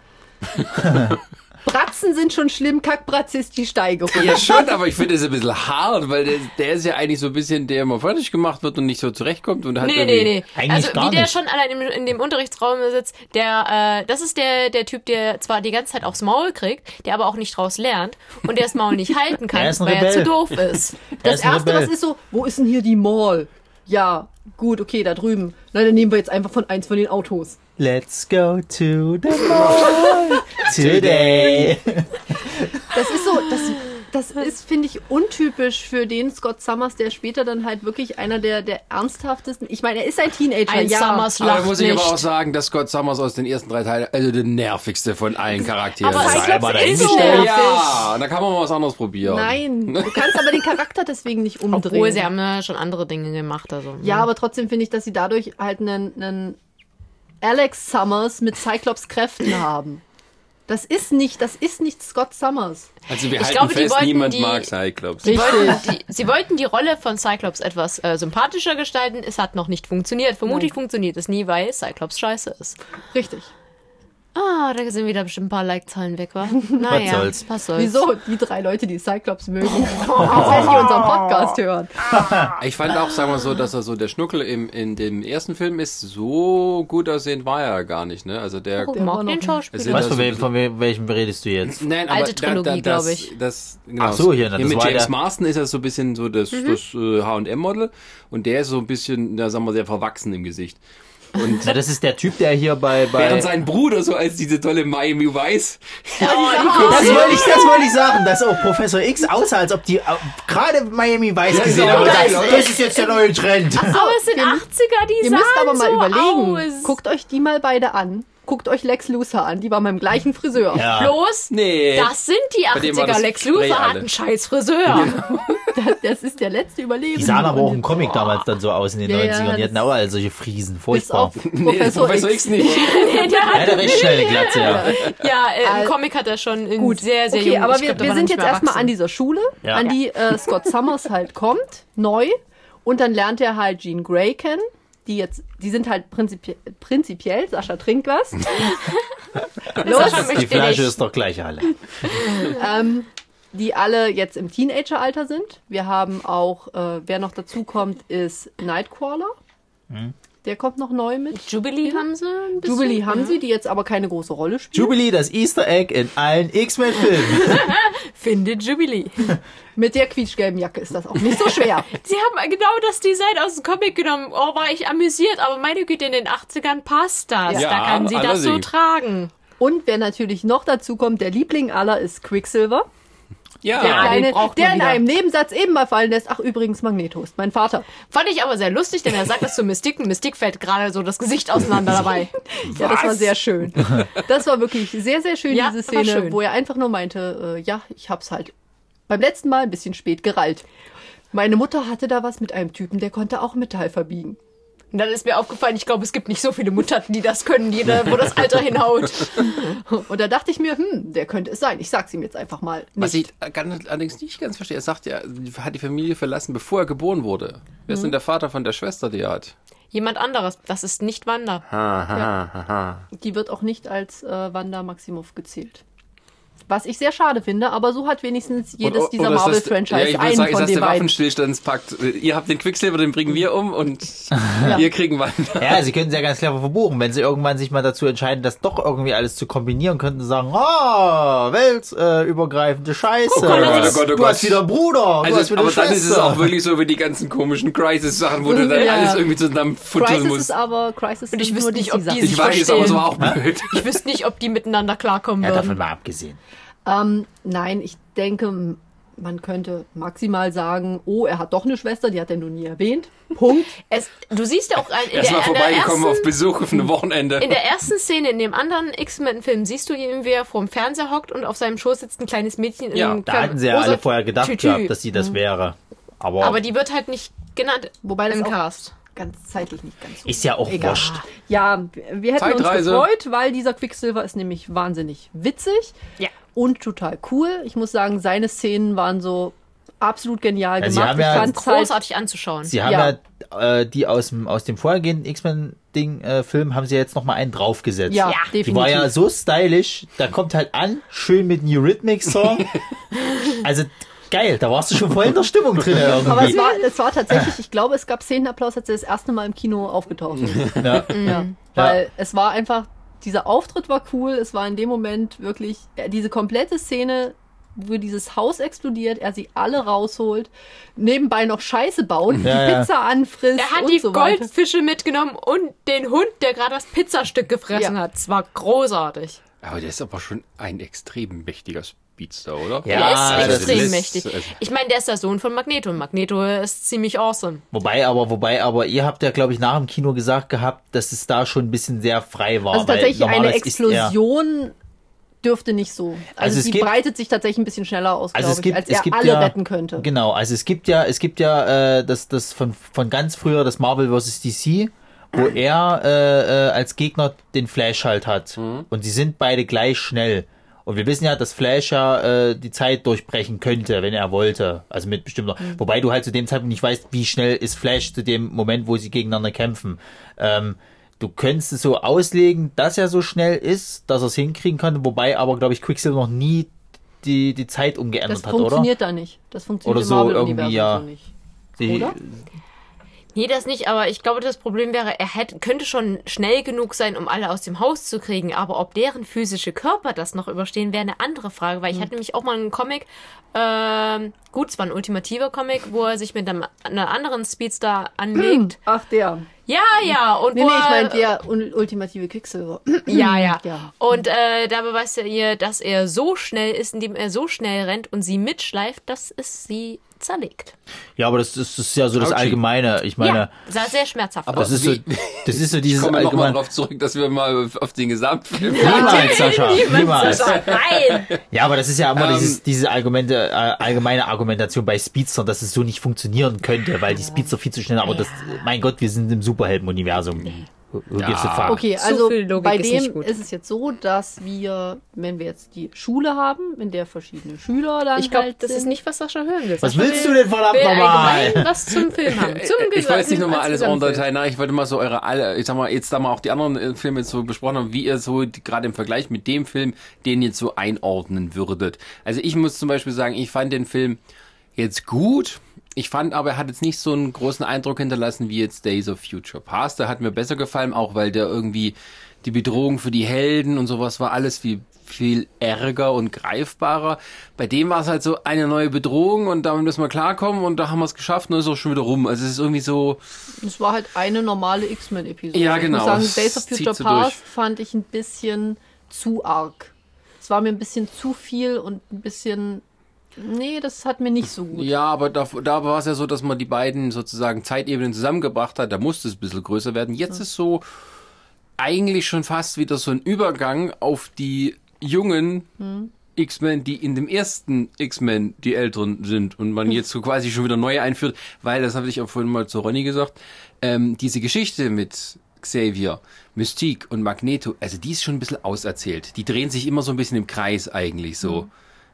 Bratzen sind schon schlimm, Kackbratze ist die Steigerung. Ja, schon, aber ich finde es ein bisschen hart, weil der, der ist ja eigentlich so ein bisschen, der immer fertig gemacht wird und nicht so zurechtkommt und hat Nee, irgendwie- nee, nee. Eigentlich also wie der nicht. schon allein im, in dem Unterrichtsraum sitzt, der, äh, das ist der, der Typ, der zwar die ganze Zeit aufs Maul kriegt, der aber auch nicht draus lernt und der das Maul nicht halten kann, Er weil er Rebell. zu doof ist. Er Das ist erste, Rebell. was ist so, wo ist denn hier die Mall? Ja, gut, okay, da drüben. Na, dann nehmen wir jetzt einfach von eins von den Autos. Let's go to the mall today. Das ist so, das, das ist, finde ich, untypisch für den Scott Summers, der später dann halt wirklich einer der, der ernsthaftesten. Ich meine, er ist ein Teenager, Ein ja. Summers Aber da lacht muss ich nicht. aber auch sagen, dass Scott Summers aus den ersten drei Teilen, also der nervigste von allen Charakteren aber ist. Cyclops einmal ist so dahingestellt. Ja, da kann man mal was anderes probieren. Nein, du kannst aber den Charakter deswegen nicht umdrehen. Obwohl, sie haben ja schon andere Dinge gemacht. Also. Ja, aber trotzdem finde ich, dass sie dadurch halt einen, einen Alex Summers mit Cyclops Kräften haben. Das ist nicht, das ist nicht Scott Summers. Also wir Ich halten glaube, die fest, wollten niemand die- mag Cyclops. Sie wollten, die, sie wollten die Rolle von Cyclops etwas äh, sympathischer gestalten. Es hat noch nicht funktioniert. Vermutlich Nein. funktioniert es nie, weil Cyclops scheiße ist. Richtig. Ah, da sind wieder bestimmt ein paar Like-Zahlen weg, wa? Naja, soll's. was soll's. Wieso? Die drei Leute, die Cyclops mögen, tatsächlich unseren Podcast hören. Ich fand auch, sagen wir so, dass er so der Schnuckel im, in dem ersten Film ist, so gut aussehend war er gar nicht, ne? Also der. Oh, Der mag den noch- Schauspieler. Also- Was, das von, von welchem redest du jetzt? Nein, Alte da- Trilogie, das, glaub ich. Das, genau, Ach so, hier, na, hier das mit war James der- Marston ist er so ein bisschen so das, Mhm. das äh, H&M-Model und der ist so ein bisschen, da sagen wir, sehr verwachsen im Gesicht. Und Na, das ist der Typ, der hier bei... bei während sein Bruder so als diese tolle Miami Vice. das wollte ich, das wollte ich sagen, dass auch Professor X aussah, als ob die äh, gerade Miami Weiß Ja, gesehen haben. das Das ist jetzt der neue Trend. Aber es sind 80er, die Ihr sahen müsst aber mal so überlegen. aus. Guckt euch die mal beide an. Guckt euch Lex Luthor an. Die war beim gleichen Friseur. Ja. Bloß, Nee. das sind die Bei dem war 80er. das Lex Luthor hat einen scheiß Friseur. Das ist der letzte Überlebende. Die sahen aber auch im Comic damals dann so aus in den Ja, ja, 90ern. Die hatten das- auch alle solche Friesen. Furchtbar. auf Professor, Professor X. X nicht. Er hatte recht schnell eine Glatze, ja. Ja, äh, im Comic hat er schon in Gut, sehr, sehr okay, jung. aber wir, glaub, wir sind jetzt erstmal an dieser Schule, Ja. an die äh, Scott Summers halt kommt, neu. Und dann lernt er halt Jean Grey kennen. Die jetzt, die sind halt prinzipi prinzipiell, Sascha trinkt was. Sascha Die möchte Flasche ist doch gleich alle. ähm, die alle jetzt im Teenageralter sind. Wir haben auch, äh, wer noch dazu kommt, ist Nightcrawler. Der kommt noch neu mit. Jubilee haben sie ein bisschen. Jubilee haben sie, die jetzt aber keine große Rolle spielt. Jubilee, das Easter Egg in allen X-Men-Filmen. Findet Jubilee. Mit der quietschgelben Jacke ist das auch nicht so schwer. Sie haben genau das Design aus dem Comic genommen. Oh, war ich amüsiert, aber meine Güte, in den 80ern passt das. Ja, da kann sie das so tragen. Und wer natürlich noch dazu kommt, der Liebling aller ist Quicksilver. Ja. Der, kleine, der in einem Nebensatz eben mal fallen lässt. Ach, übrigens, Magneto ist mein Vater. Fand ich aber sehr lustig, denn er sagt das zu Mystique. und Mystique fällt gerade so das Gesicht auseinander dabei. Ja, das war sehr schön. Das war wirklich sehr, sehr schön, Ja, diese Szene, schön. wo er einfach nur meinte, äh, ja, ich hab's halt beim letzten Mal ein bisschen spät gerallt. Meine Mutter hatte da was mit einem Typen, der konnte auch Metall verbiegen. Und dann ist mir aufgefallen, ich glaube, es gibt nicht so viele Muttern, die das können, jeder, wo das Alter hinhaut. Und da dachte ich mir, hm, der könnte es sein. Ich sag's ihm jetzt einfach mal. Was Nicht. ich ganz- allerdings nicht ganz verstehe, er sagt ja, er hat die Familie verlassen, bevor er geboren wurde. Wer ist denn der Vater von der Schwester, die er hat? Jemand anderes. Das ist nicht Wanda. Ha, ha, ha, ha. Die wird auch nicht als äh, Wanda Maximoff gezählt. Was ich sehr schade finde, aber so hat wenigstens jedes Oder- dieser ist Marvel-Franchise ja, einen sagen, ist von das den der beiden. Waffenstillstandspakt? Ihr habt den Quicksilver, den bringen wir um und wir kriegen Wanda. Ja, sie können es ja ganz clever verbuchen. Wenn sie irgendwann sich mal dazu entscheiden, das doch irgendwie alles zu kombinieren, könnten sie sagen, ah, weltübergreifende Scheiße. mal, das ist- Oh Gott, oh du hast Gott. wieder einen Bruder, du hast Also, wieder aber eine dann ist es Schwester. auch wirklich so wie die ganzen komischen Crisis-Sachen, wo du dann Ja. alles irgendwie zusammen futtern Crisis musst. ist aber Crisis Und ich wüsste nicht, ob die sich Ich weiß, aber es war auch verstehen. blöd. Ich wüsste nicht, ob die miteinander klarkommen Ja, würden. davon mal abgesehen. Ähm, nein, ich denke, man könnte maximal sagen, oh, er hat doch eine Schwester, die hat er nur nie erwähnt. Punkt. Es, du siehst ja auch ein, in, mal in, der vorbeigekommen auf ersten, Besuch auf ein Wochenende. in der ersten Szene, in dem anderen X-Men-Film, siehst du ihn, wie er vorm Fernseher hockt und auf seinem Schoß sitzt ein kleines Mädchen. in Ja, einem Da hatten sie ja alle vorher gedacht Tütü. gehabt, dass sie das wäre. Aber, Aber die wird halt nicht genannt Wobei das im auch Cast. ganz zeitlich nicht ganz so. ist ja auch Egal. wurscht. Ja, wir hätten uns Zeitreise. gefreut, weil dieser Quicksilver ist nämlich wahnsinnig witzig Ja. Und total cool. Ich muss sagen, seine Szenen waren so absolut genial Ja, sie gemacht. haben ich ja halt, Großartig anzuschauen. Sie haben Ja. ja, äh, die aus dem, aus dem vorhergehenden X-Men-Ding-Film haben sie jetzt noch mal einen draufgesetzt. ja, Ja. definitiv. Die war ja so stylisch, da kommt halt an, schön mit Eurythmics-Song. also geil, da warst du schon voll in der Stimmung drin irgendwie. aber es war, es war tatsächlich, ich glaube, es gab Szenenapplaus, als er das erste Mal im Kino aufgetaucht ist. ja. Ja, weil es war einfach, dieser Auftritt war cool, es war in dem Moment wirklich, äh, diese komplette Szene, wo dieses Haus explodiert, er sie alle rausholt, nebenbei noch Scheiße baut, die Ja, ja. Pizza anfrisst Er hat und die so weiter. Goldfische mitgenommen und den Hund, der gerade das Pizzastück gefressen Ja. hat. Es war großartig. Aber der ist aber schon ein extrem mächtiger Speedster, oder? Ja, Der ist extrem ist- mächtig. Ich meine, der ist der Sohn von Magneto und Magneto ist ziemlich awesome. Wobei aber, wobei aber, ihr habt ja, glaube ich, nach dem Kino gesagt gehabt, dass es da schon ein bisschen sehr frei war. Also weil tatsächlich eine Explosion dürfte nicht so. Also, Also sie gibt- breitet sich tatsächlich ein bisschen schneller aus, Also glaube es ich, gibt, als es er gibt alle ja, retten könnte. Genau, also es gibt ja, es gibt ja äh, das, das von, von ganz früher das Marvel vs. DC, wo er äh, äh, als Gegner den Flash halt hat. Und sie sind beide gleich schnell. Und wir wissen ja, dass Flash ja äh, die Zeit durchbrechen könnte, wenn er wollte. Also mit bestimmter. Wobei du halt zu dem Zeitpunkt nicht weißt, wie schnell ist Flash zu dem Moment, wo sie gegeneinander kämpfen. Ähm, du könntest es so auslegen, dass er so schnell ist, dass er es hinkriegen kann, wobei aber, glaube ich, Quicksilver noch nie die, die Zeit umgeändert Das hat, oder? funktioniert da nicht. Das funktioniert Oder im so irgendwie, ja. so nicht. Die, Oder? Nee, das nicht, aber ich glaube, das Problem wäre, er hätte, könnte schon schnell genug sein, um alle aus dem Haus zu kriegen, aber ob deren physische Körper das noch überstehen, wäre eine andere Frage, weil ich hatte nämlich auch mal einen Comic, ähm, gut, es war ein ultimativer Comic, wo er sich mit einem, einer anderen Speedstar anlegt. Ach, der. Ja, ja, und Nee, wo nee, ich er- meine der ul- ultimative Quicksilver. Ja, ja. Ja. Und äh, da beweist er ihr, dass er so schnell ist, indem er so schnell rennt und sie mitschleift, dass es sie zerlegt. ja, aber das, ist- das ist ja so das. Allgemeine. Ich meine, ja, sah sehr schmerzhaft Aber aus. das ist so, das ist so Ich dieses komme nochmal Allgemeine. darauf zurück, dass wir mal auf den Gesamtfilm Niemals, Sascha, niemals. Nein! Ja, aber das ist ja immer Ähm, dieses, diese Argumente, äh, allgemeine Argumentation bei Speedster, dass es so nicht funktionieren könnte, weil die Speedster viel zu schnell, aber das, mein Gott, wir sind im Superhelden-Universum. Who gives a fuck? Okay, also bei dem ist es jetzt so, dass wir, wenn wir jetzt die Schule haben, in der verschiedene Schüler dann Ich glaube, halt das sind, ist nicht, was Sascha hören will. Was Sascha willst will- du denn verdammt nochmal? was zum Film haben. Zum Ich jetzt nicht nochmal alles Gesamtfilm. Detail nach. Ich wollte mal so eure alle, ich sag mal, jetzt da mal auch die anderen äh, Filme so besprochen haben, wie ihr so gerade im Vergleich mit dem Film den jetzt so einordnen würdet. Also ich muss zum Beispiel sagen, ich fand den Film jetzt gut. Ich fand aber, er hat jetzt nicht so einen großen Eindruck hinterlassen wie jetzt Days of Future Past. Der hat mir besser gefallen, auch weil der irgendwie die Bedrohung für die Helden und sowas war alles wie viel ärger und greifbarer. Bei dem war es halt so eine neue Bedrohung und damit müssen wir klarkommen und da haben wir es geschafft und ist auch schon wieder rum. Also es ist irgendwie so, es war halt eine normale X-Men-Episode. Ja, Ich genau. muss sagen, Es Days of Future so Past durch. fand ich ein bisschen zu arg. Es war mir ein bisschen zu viel und ein bisschen, nee, das hat mir nicht so gut. Ja, aber da, da war es ja so, dass man die beiden sozusagen Zeitebenen zusammengebracht hat. Da musste es ein bisschen größer werden. Jetzt ist so eigentlich schon fast wieder so ein Übergang auf die jungen X-Men, die in dem ersten X-Men die Älteren sind und man jetzt so quasi schon wieder neu einführt, weil, das habe ich auch vorhin mal zu Ronny gesagt, ähm, diese Geschichte mit Xavier, Mystique und Magneto, also die ist schon ein bisschen auserzählt. Die drehen sich immer so ein bisschen im Kreis eigentlich so.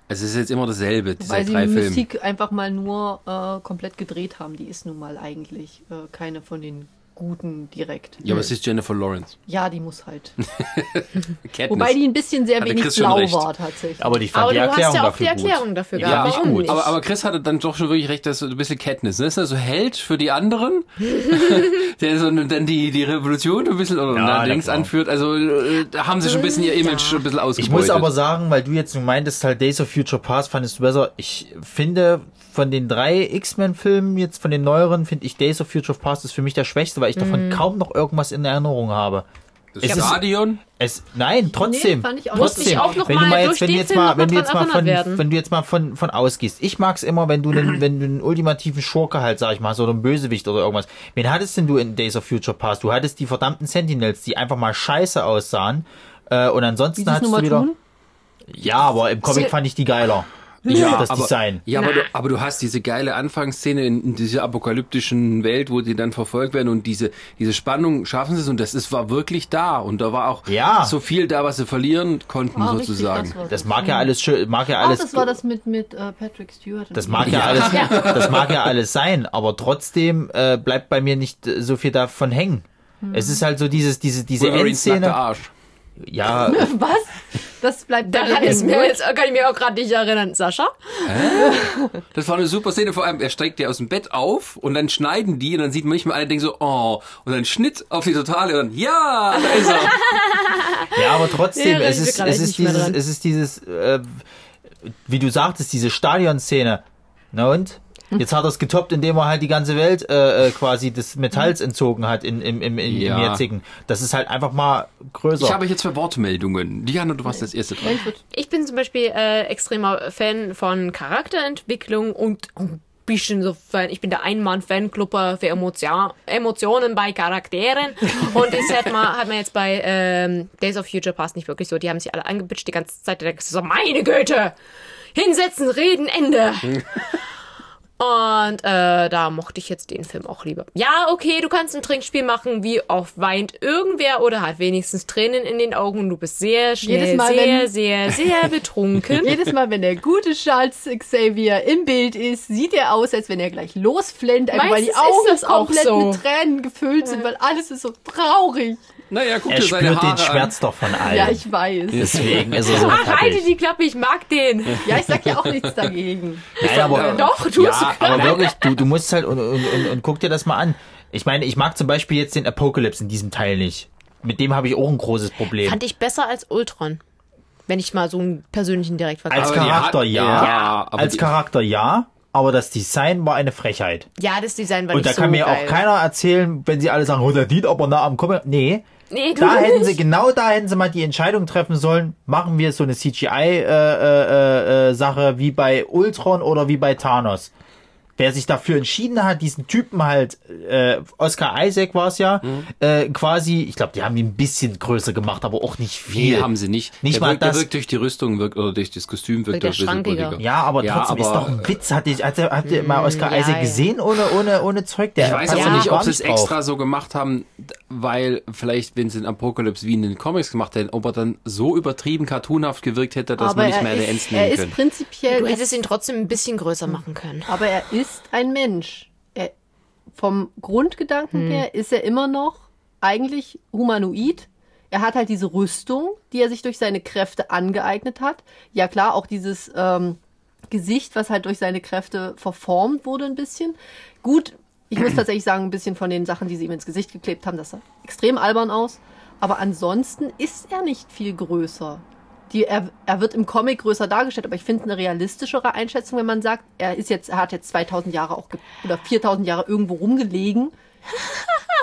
Also es ist jetzt immer dasselbe, diese Weil sie drei Filme. Mystik einfach mal nur äh, komplett gedreht haben. Die ist nun mal eigentlich äh, keine von den Guten direkt. Ja, aber es ist Jennifer Lawrence. Ja, die muss halt. Wobei die ein bisschen sehr Hatte wenig blau recht. war tatsächlich. Aber ich fand Aber die du hast Erklärung ja auch die dafür gut. Erklärung dafür Ja, gehabt. nicht Warum gut. aber, aber Chris hatte dann doch schon wirklich recht, dass so ein bisschen Katniss, ne? Ist er so Held für die anderen, der so dann die, die Revolution ein bisschen oder Ja, links anführt. Also äh, da haben sie schon ein bisschen ihr Image schon ein bisschen Ich ausgebeutet. muss aber sagen, weil du jetzt nun meintest, halt Days of Future Past fandest du besser. Ich finde, von den drei X-Men-Filmen, jetzt von den neueren, finde ich Days of Future Past ist für mich der schwächste, weil ich davon kaum noch irgendwas in Erinnerung habe. das es ist- Stadion, Es, nein, trotzdem. fand ich auch Musste ich trotzdem. auch noch wenn du mal jetzt, wenn du jetzt Film mal, wenn du jetzt mal von, werden. wenn du jetzt mal von, von ausgehst. Ich mag's immer, wenn du einen, wenn du einen ultimativen Schurke halt, sag ich mal, so einen Bösewicht oder irgendwas. Wen hattest denn du in Days of Future Past? Du hattest die verdammten Sentinels, die einfach mal scheiße aussahen. Äh, und ansonsten hattest du wieder. tun? Ja, aber im Comic Sie- fand ich die geiler. Ja, das aber, Design. Ja, aber du, aber du hast diese geile Anfangsszene in, in dieser apokalyptischen Welt, wo die dann verfolgt werden und diese, diese Spannung schaffen sie es und das ist, war wirklich da und da war auch Ja. so viel da, was sie verlieren konnten richtig, sozusagen. das war Das mag ja alles schön, mag ja Ach, alles. das war das mit, mit äh, Patrick Stewart. Das mag ja, alles, das mag ja alles sein, aber trotzdem äh, bleibt bei mir nicht äh, so viel davon hängen. Es ist halt so dieses, diese, diese Wolverines nackter Endszene. Arsch. Ja, Was? Das bleibt dir ist hängen. mir jetzt, kann ich mir auch gerade nicht erinnern. Sascha? Das war eine super Szene, vor allem, er steigt ja aus dem Bett auf und dann schneiden die und dann sieht man manchmal alle denken so, oh, und dann Schnitt auf die Totale und dann, ja, da ist er. ja, aber trotzdem, Ja, es da ist, es ist nicht mehr dieses, es ist dieses, äh, wie du sagtest, diese Stadionszene. Na und? Jetzt hat er es getoppt, indem er halt die ganze Welt äh, äh, quasi des Metalls entzogen hat in, im, im, in, Ja. im jetzigen. Das ist halt einfach mal größer. Ich habe jetzt für Wortmeldungen. Diana, du warst das erste dran. Ich bin zum Beispiel äh, extremer Fan von Charakterentwicklung und ein bisschen so Fan. Ich bin der Ein-Mann-Fanclub äh, für Emotio Emotionen bei Charakteren. Und das hat man, hat man jetzt bei ähm, Days of Future Past nicht wirklich so. Die haben sich alle angebitscht die ganze Zeit. Da denkst du so, meine Güte! Hinsetzen, reden, Ende! Und äh, da mochte ich jetzt den Film auch lieber. Ja, okay, du kannst ein Trinkspiel machen, wie oft weint irgendwer oder hat wenigstens Tränen in den Augen und du bist sehr schnell, Mal, sehr, sehr, sehr betrunken. Jedes Mal, wenn der gute Charles Xavier im Bild ist, sieht er aus, als wenn er gleich losflennt, einfach weil die Augen komplett so. mit Tränen gefüllt sind, weil alles ist so traurig. Naja, guck Er dir seine spürt Haare den Schmerz doch von allen. Ja, ich weiß. Deswegen ist er so Ach, halte die Klappe, ich mag den. Ja, ich sag ja auch nichts dagegen. Nein, aber, Doch, tust ja, du aber wirklich, du, du musst halt und, und, und, und guck dir das mal an. Ich meine, ich mag zum Beispiel jetzt den Apocalypse in diesem Teil nicht. Mit dem habe ich auch ein großes Problem. Fand ich besser als Ultron. Wenn ich mal so einen persönlichen direkt Als vergleiche. Aber die Charakter hat- ja, ja, aber als Charakter ja, aber das Design war eine Frechheit. Ja, das Design war Und da nicht so kann mir geil. auch keiner erzählen, wenn sie alle sagen, oh, der sieht aber nah am Comic. Nee. Nee, du Da hätten sie, genau da hätten sie mal die Entscheidung treffen sollen, machen wir so eine CGI-Sache äh, äh, Sache wie bei Ultron oder wie bei Thanos. Wer sich dafür entschieden hat, diesen Typen halt, äh, Oscar Isaac war es ja, Mhm. äh, quasi, ich glaube, die haben ihn ein bisschen größer gemacht, aber auch nicht viel. Nee, haben sie nicht. Nicht der mal wirkt, der das. wirkt durch die Rüstung wirkt, oder durch das Kostüm wirkt Wirkt der er ein bisschen. Ja, aber Ja, trotzdem ist aber- doch ein Witz. Hat, ihr- hat, hat ihr mal Oscar ja, Isaac ja. gesehen ohne, ohne, ohne Zeug? Der Ich weiß aber ja nicht, ob sie es extra so gemacht haben, weil vielleicht, wenn sie in Apocalypse wie in den Comics gemacht hätten, ob er dann so übertrieben cartoonhaft gewirkt hätte, dass aber man nicht er mehr ist, ernst er nehmen ist können. prinzipiell, Du hättest ihn trotzdem ein bisschen größer machen können. aber er ist ein Mensch. Er, vom Grundgedanken Hm. her ist er immer noch eigentlich humanoid. Er hat halt diese Rüstung, die er sich durch seine Kräfte angeeignet hat. Ja klar, auch dieses ähm, Gesicht, was halt durch seine Kräfte verformt wurde ein bisschen. Gut, ich muss tatsächlich sagen, ein bisschen von den Sachen, die sie ihm ins Gesicht geklebt haben, das sah extrem albern aus. Aber ansonsten ist er nicht viel größer. Die, er, er wird im Comic größer dargestellt, aber ich finde eine realistischere Einschätzung, wenn man sagt, er ist jetzt, er hat jetzt 2000 Jahre auch oder 4000 Jahre irgendwo rumgelegen.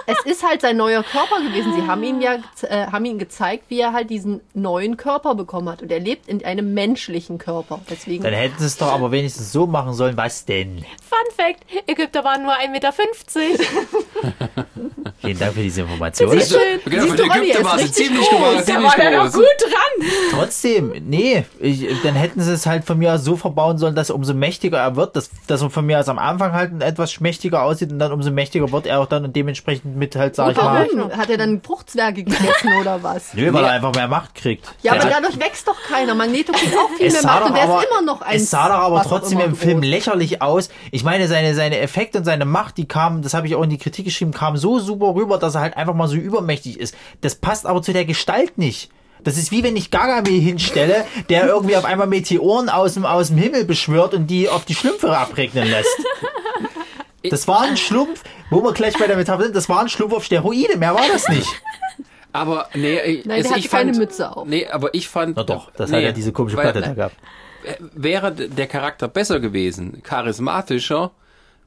Es ist halt sein neuer Körper gewesen. Sie haben ihm ja äh, haben ihm gezeigt, wie er halt diesen neuen Körper bekommen hat und er lebt in einem menschlichen Körper. Deswegen Dann hätten sie es doch aber wenigstens so machen sollen. Was denn? Fun Fact, Ägypter waren nur 1,50 Meter. Vielen Dank für diese Information. Siehst du? Genau, Siehst du, Ronny, Ägypter er war ist sie ziemlich groß. groß. Da war der noch gut dran. Trotzdem, nee, ich, dann hätten sie es halt von mir aus so verbauen sollen, dass umso mächtiger er wird, dass, dass er von mir aus am Anfang halt etwas schmächtiger aussieht und dann umso mächtiger wird er auch dann und dementsprechend mit halt, sag ich mal, warum? Hat er dann Fruchtzwerge gegessen oder was? nö, weil Nee. er einfach mehr Macht kriegt. Ja, aber Der- dadurch wächst doch keiner. Magneto kriegt auch viel mehr Macht und der aber, ist immer noch ein es sah doch aber was auch trotzdem immer im Film groß. lächerlich aus. Ich meine, seine, seine Effekte und seine Macht, die kamen, das habe ich auch in die Kritik geschrieben, kamen so super rüber, dass er halt einfach mal so übermächtig ist. Das passt aber zu der Gestalt nicht. Das ist wie wenn ich Gargamel hinstelle, der irgendwie auf einmal Meteoren aus dem, aus dem Himmel beschwört und die auf die Schlümpfe abregnen lässt. Das war ein Schlumpf, wo wir gleich bei der Metapher sind, das war ein Schlumpf auf Steroide, mehr war das nicht. Aber nee, ich, Nein, der also hatte ich keine fand, Mütze auf. Nee, aber ich fand. Na doch, das nee, hat ja diese komische weil- Platte da gehabt. Wäre der Charakter besser gewesen, charismatischer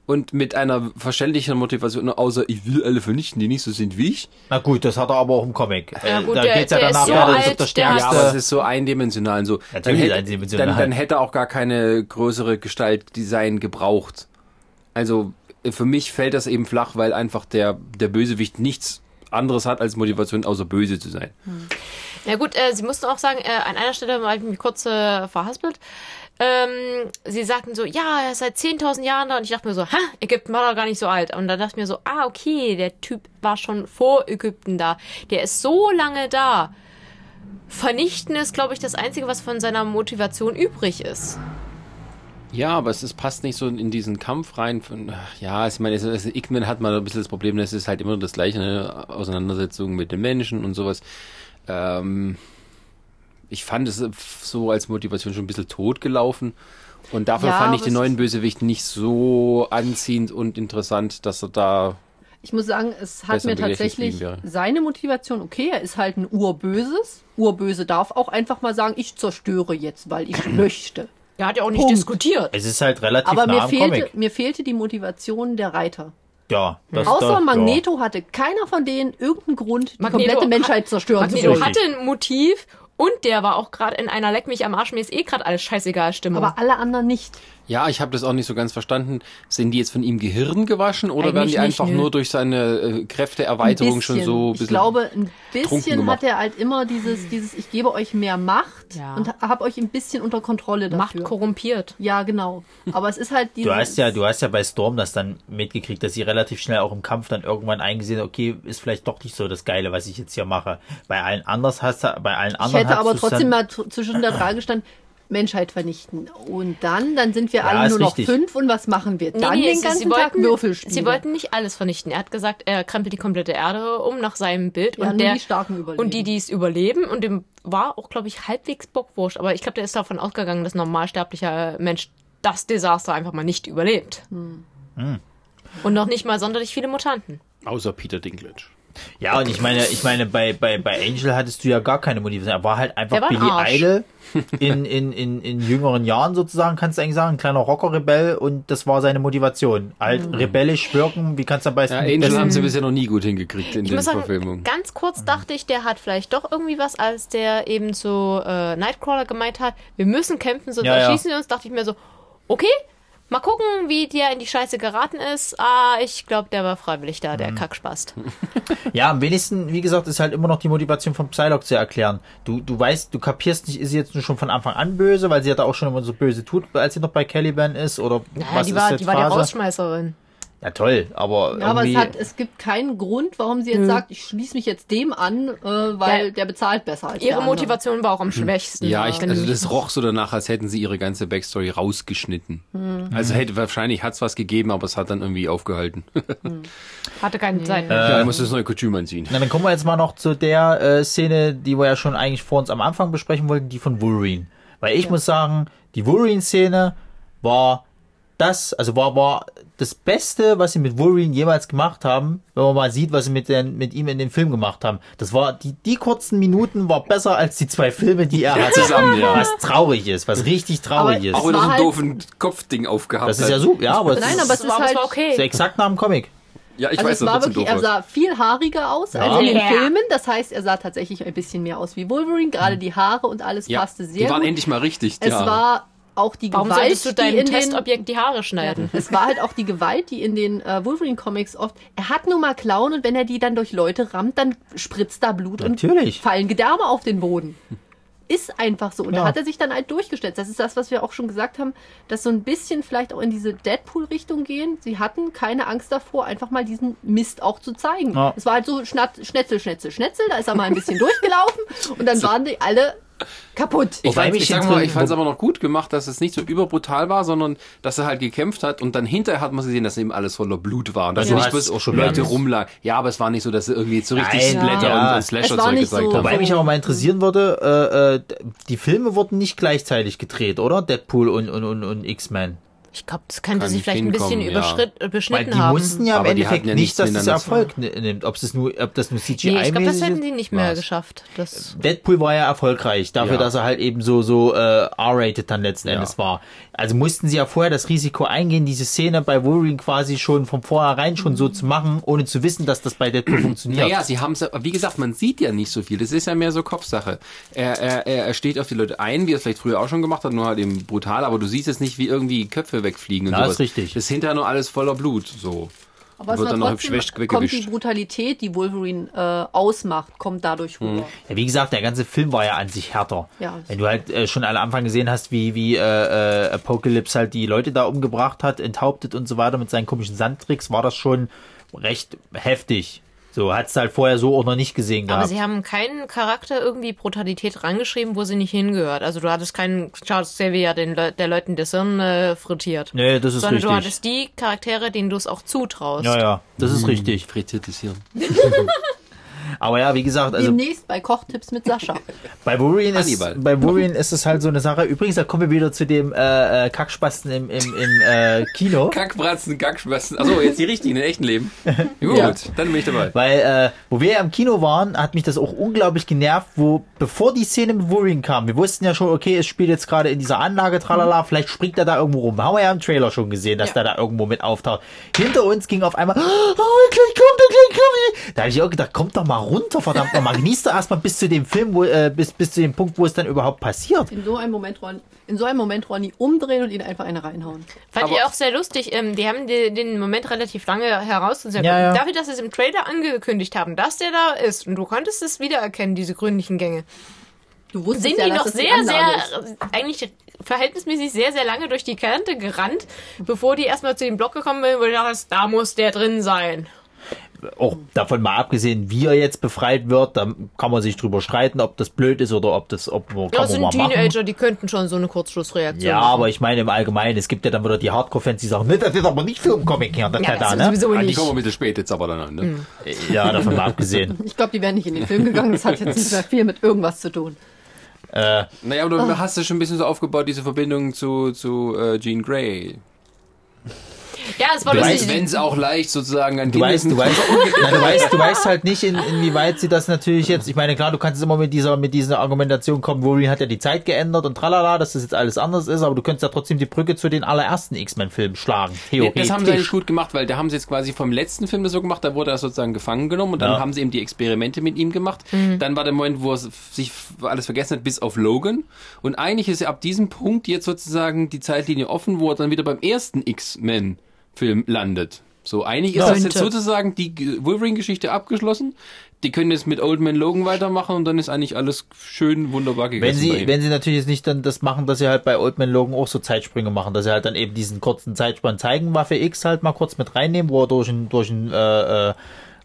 und mit einer verständlicheren Motivation, außer ich will alle vernichten, die nicht so sind wie ich. Na gut, das hat er aber auch im Comic. Ja, Äh, gut, da der- geht's ja der ist danach so weiter, das alt, ist der der Ja, stärkste. aber es ist so eindimensional. So. Dann Natürlich hätte, eindimensional. Dann, dann hätte er auch gar keine größere Gestaltdesign gebraucht. Also äh, für mich fällt das eben flach, weil einfach der, der Bösewicht nichts anderes hat als Motivation, außer böse zu sein. Ja gut, äh, sie mussten auch sagen, äh, an einer Stelle habe ich mich kurz äh, verhaspelt. Ähm, sie sagten so, ja, er ist seit 10.000 Jahren da. Und ich dachte mir so, ha, Ägypten war doch gar nicht so alt. Und dann dachte ich mir so, ah, okay, der Typ war schon vor Ägypten da. Der ist so lange da. Vernichten ist, glaube ich, das Einzige, was von seiner Motivation übrig ist. Ja, aber es ist, passt nicht so in diesen Kampf rein. Von, ach, ja, ich meine, es, es, X-Men hat mal ein bisschen das Problem, es ist halt immer das gleiche, ne? Auseinandersetzung mit den Menschen und sowas. Ähm, ich fand es so als Motivation schon ein bisschen totgelaufen. Und dafür Ja, fand ich den neuen Bösewicht nicht so anziehend und interessant, dass er da. Ich muss sagen, es hat mir tatsächlich seine Motivation, okay, er ist halt ein Urböses. Urböse darf auch einfach mal sagen, ich zerstöre jetzt, weil ich möchte. Er hat ja auch nicht Punkt. diskutiert. Es ist halt relativ Aber nah mir am fehlte, Comic. mir fehlte die Motivation der Reiter. Ja, das Außer Magneto hatte keiner von denen irgendeinen Grund, die Magneto komplette hat- Menschheit zerstören Magneto zu wollen. hatte ein Motiv Und der war auch gerade in einer Leck mich am Arsch, mir ist eh gerade alles scheißegal Stimmung. Aber alle anderen nicht. Ja, ich habe das auch nicht so ganz verstanden. Sind die jetzt von ihm Gehirn gewaschen oder Eigentlich werden die nicht, einfach nö. nur durch seine äh, Kräfteerweiterung schon so ein Ich bisschen glaube, ein bisschen hat er halt immer dieses, dieses ich gebe euch mehr Macht Ja. und habe euch ein bisschen unter Kontrolle dafür. Macht korrumpiert. Ja, genau. Aber es ist halt dieses... Du hast ja, du hast ja bei Storm das dann mitgekriegt, dass sie relativ schnell auch im Kampf dann irgendwann eingesehen, hat, okay, ist vielleicht doch nicht so das Geile, was ich jetzt hier mache. Bei allen anders hast du, bei allen Ich anderen hätte aber trotzdem mal zwischen der Frage gestanden, Menschheit vernichten. Und dann, dann sind wir Ja, alle nur noch richtig. fünf und was machen wir? Dann den sie- ganzen sie Tag wollten. Sie wollten nicht alles vernichten. Er hat gesagt, er krempelt die komplette Erde um nach seinem Bild. Ja, und, der, die Starken überleben. und die, die es überleben. Und dem war auch, glaube ich, halbwegs bockwurscht. Aber ich glaube, der ist davon ausgegangen, dass ein normalsterblicher Mensch das Desaster einfach mal nicht überlebt. Hm. Und noch nicht mal sonderlich viele Mutanten. außer Peter Dinklage. Ja, und ich meine, ich meine, bei, bei, bei Angel hattest du ja gar keine Motivation. Er war halt einfach war ein Billy Arsch. Idol in, in, in, in jüngeren Jahren sozusagen, kannst du eigentlich sagen, ein kleiner Rocker-Rebell und das war seine Motivation. Halt Hm. rebellisch wirken, wie kannst du am besten... Ja, Angel haben sie bisher noch nie gut hingekriegt in Ich den muss sagen, Verfilmungen. ganz kurz dachte ich, der hat vielleicht doch irgendwie was, als der eben zu äh, Nightcrawler gemeint hat, wir müssen kämpfen, sonst Ja, ja. erschießen wir uns, dachte ich mir so, okay, mal gucken, wie der in die Scheiße geraten ist. Ah, ich glaube, der war freiwillig da, Mhm. der Kackspast. Ja, am wenigsten, wie gesagt, ist halt immer noch die Motivation von Psylocke zu erklären. Du, du weißt, du kapierst nicht, ist sie jetzt nur schon von Anfang an böse, weil sie ja da auch schon immer so böse tut, als sie noch bei Caliban ist, oder Naja, was die ist war, jetzt die war die? Rausschmeißerin. Ja, toll, aber Ja, aber es, hat, es gibt keinen Grund, warum sie jetzt sagt, ich schließe mich jetzt dem an, äh, weil Ja. der bezahlt besser als der Ihre. Motivation war auch am schwächsten. Ja, ich, also das roch so danach, als hätten sie ihre ganze Backstory rausgeschnitten. Also hätte wahrscheinlich hat's was gegeben, aber es hat dann irgendwie aufgehalten. hatte keine Zeit. ja, muss das neue Kostüm anziehen. Na, dann kommen wir jetzt mal noch zu der äh, Szene, die wir ja schon eigentlich vor uns am Anfang besprechen wollten, die von Wolverine. Weil ich muss sagen, die Wolverine-Szene war das, also war, war das Beste, was sie mit Wolverine jemals gemacht haben, wenn man mal sieht, was sie mit, den, mit ihm in dem Film gemacht haben. Das war, die, die kurzen Minuten war besser als die zwei Filme, die er Ja, hatte. zusammen, ja. Was traurig ist, was richtig traurig Aber ist. Auch wieder so ein halt- doofen Kopfding aufgehabt. Das ist hat. ja super, ja, aber es Nein, ist, aber es Das ist war, halt war ist okay. exakt nach dem Comic. Ja, ich Also weiß, es war wirklich, doof er sah viel haariger aus Ja. als in den. Filmen. Das heißt, er sah tatsächlich ein bisschen mehr aus wie Wolverine. Gerade die Haare und alles Ja, passte sehr die waren gut. endlich mal richtig. es ja. war auch die Warum Gewalt, solltest du die deinem in den Testobjekt die Haare schneiden? es war halt auch die Gewalt, die in den äh, Wolverine-Comics oft. Er hat nur mal Klauen und wenn er die dann durch Leute rammt, dann spritzt da Blut Natürlich. und fallen Gedärme auf den Boden. Ist einfach so. Und Ja. da hat er sich dann halt durchgestellt. Das ist das, was wir auch schon gesagt haben, dass so ein bisschen vielleicht auch in diese Deadpool-Richtung gehen. Sie hatten keine Angst davor, einfach mal diesen Mist auch zu zeigen. Ja. Es war halt so Schnat Schnetzel, Schnetzel, Schnetzel. Da ist er mal ein bisschen durchgelaufen und dann waren die alle kaputt. Ich, Wobei ich mal, ich fand es aber noch gut gemacht, dass es nicht so überbrutal war, sondern dass er halt gekämpft hat und dann hinterher hat man gesehen, dass eben alles voller Blut war. Und dass Ja. nicht bloß auch schon Leute rumlagen. Ja, aber es war nicht so, dass er irgendwie so richtig Nein, Splatter ja. und, und Slasher-Zeug gezeigt so- haben. Wobei mich aber mal interessieren würde, äh, äh, die Filme wurden nicht gleichzeitig gedreht, oder? Deadpool und, und, und, und X-Men. Ich glaube, das könnte sich vielleicht ein bisschen ja. überschritt, äh, Weil die haben. mussten ja im Aber die Endeffekt ja nicht, dass zu Erfolg ni- nimmt. Ob es nur, ob das nur CGI Nee, ich glaube, das hätten die nicht mehr war's. geschafft. Das Deadpool war ja erfolgreich, dafür, Ja. dass er halt eben so, so äh, R-rated dann letzten Ja. Endes war. Also mussten sie ja vorher das Risiko eingehen, diese Szene bei Wolverine quasi schon von vornherein schon so zu machen, ohne zu wissen, dass das bei Deadpool funktioniert. Naja, sie haben wie gesagt, man sieht ja nicht so viel. Das ist ja mehr so Kopfsache. Er, er, er er steht auf die Leute ein, wie er es vielleicht früher auch schon gemacht hat, nur halt eben brutal, aber du siehst jetzt nicht, wie irgendwie Köpfe wegfliegen und Ja, sowas. ist richtig. Das ist hinterher nur alles voller Blut, so. Aber es Wird war dann noch trotzdem, schlecht kommt die. Brutalität, die Wolverine äh, ausmacht, kommt dadurch rüber. Ja, wie gesagt, der ganze Film war ja an sich härter. Ja. Wenn du halt äh, schon am Anfang gesehen hast, wie, wie äh, äh, Apocalypse halt die Leute da umgebracht hat, enthauptet und so weiter mit seinen komischen Sandtricks, war das schon recht heftig. So, hat's halt vorher so auch noch nicht gesehen Aber gehabt. sie haben keinen Charakter irgendwie Brutalität rangeschrieben, wo sie nicht hingehört. Also du hattest keinen Charles Xavier, den Le der Leuten das Hirn äh, frittiert. Nee, das ist Sondern du richtig. hattest die Charaktere, denen du es auch zutraust. Ja, ja, das ist richtig. Frittiertes Hirn. Aber ja, wie gesagt, also Demnächst bei Kochtipps mit Sascha. bei Wolverine, ist, bei Wolverine ist es halt so eine Sache. Übrigens, da kommen wir wieder zu dem äh, äh, Kackspasten im, im, im äh, Kino. Kackbratzen, Kackschmessen. Achso, jetzt die richtigen, im echten Leben. Gut, Ja. dann bin ich dabei. Weil, äh, wo wir ja im Kino waren, hat mich das auch unglaublich genervt, wo, bevor die Szene mit Wolverine kam, wir wussten ja schon, okay, es spielt jetzt gerade in dieser Anlage, tralala, vielleicht springt er da irgendwo rum. Haben wir ja im Trailer schon gesehen, dass Ja. der da irgendwo mit auftaucht. Hinter uns ging auf einmal, oh, gleich kommt er, gleich kommt er. Da habe ich auch gedacht, kommt doch mal runter, verdammt nochmal. Genieß doch erstmal bis zu dem Film, wo, äh, bis, bis zu dem Punkt, wo es dann überhaupt passiert. In so einem Moment, Ronny, in so einem Moment Ronny umdrehen und ihn einfach eine reinhauen. Fand Aber- ich auch sehr lustig. Ähm, die haben die, den Moment relativ lange herausgesagt. Ja, ja. Dafür, dass sie es im Trailer angekündigt haben, dass der da ist und du konntest es wiedererkennen, diese grünlichen Gänge, Du wusstest sind ja, die noch sehr, Anlage sehr, ist. eigentlich verhältnismäßig sehr, sehr lange durch die Kante gerannt, bevor die erstmal zu dem Block gekommen sind, wo ich dachte, da muss der drin sein. Auch davon mal abgesehen, wie er jetzt befreit wird, da kann man sich drüber streiten, ob das blöd ist oder ob das, ob man, kann Das man sind mal machen. Teenager, die könnten schon so eine Kurzschlussreaktion Ja, machen. aber ich meine im Allgemeinen, es gibt ja dann wieder die Hardcore-Fans, die sagen, ne, das ist aber nicht für einen Comic hier, das ja, ja, da, ne? sowieso Ah, die nicht. kommen ein bisschen spät jetzt aber dann an. Ne? Ja, davon mal abgesehen. Ich glaube, die wären nicht in den Film gegangen. Das hat jetzt nicht mehr viel mit irgendwas zu tun. Äh, Naja, aber du hast ja schon ein bisschen so aufgebaut, diese Verbindung zu, zu äh, Jean Grey. Ja, es war Du lustig. weißt, Wenn es auch leicht sozusagen an Du weißt, du weißt, na, du weißt, du weißt halt nicht, in, inwieweit sie das natürlich jetzt, ich meine, klar, du kannst immer mit dieser, mit dieser Argumentation kommen, Wolverine hat ja die Zeit geändert und tralala, dass das jetzt alles anders ist, aber du könntest ja trotzdem die Brücke zu den allerersten X-Men-Filmen schlagen, theoretisch. Das haben sie eigentlich gut gemacht, weil da haben sie jetzt quasi vom letzten Film das so gemacht, da wurde er sozusagen gefangen genommen und dann Ja. haben sie eben die Experimente mit ihm gemacht. Dann war der Moment, wo er sich alles vergessen hat, bis auf Logan. Und eigentlich ist ja ab diesem Punkt jetzt sozusagen die Zeitlinie offen, wo er dann wieder beim ersten X-Men-Film landet. So, eigentlich ist Ja. das jetzt sozusagen die Wolverine-Geschichte abgeschlossen. Die können jetzt mit Old Man Logan weitermachen und dann ist eigentlich alles schön wunderbar gegessen. Wenn sie, wenn sie natürlich jetzt nicht dann das machen, dass sie halt bei Old Man Logan auch so Zeitsprünge machen, dass sie halt dann eben diesen kurzen Zeitspann zeigen, Waffe X halt mal kurz mit reinnehmen, wo er durch einen durch einen, äh, äh,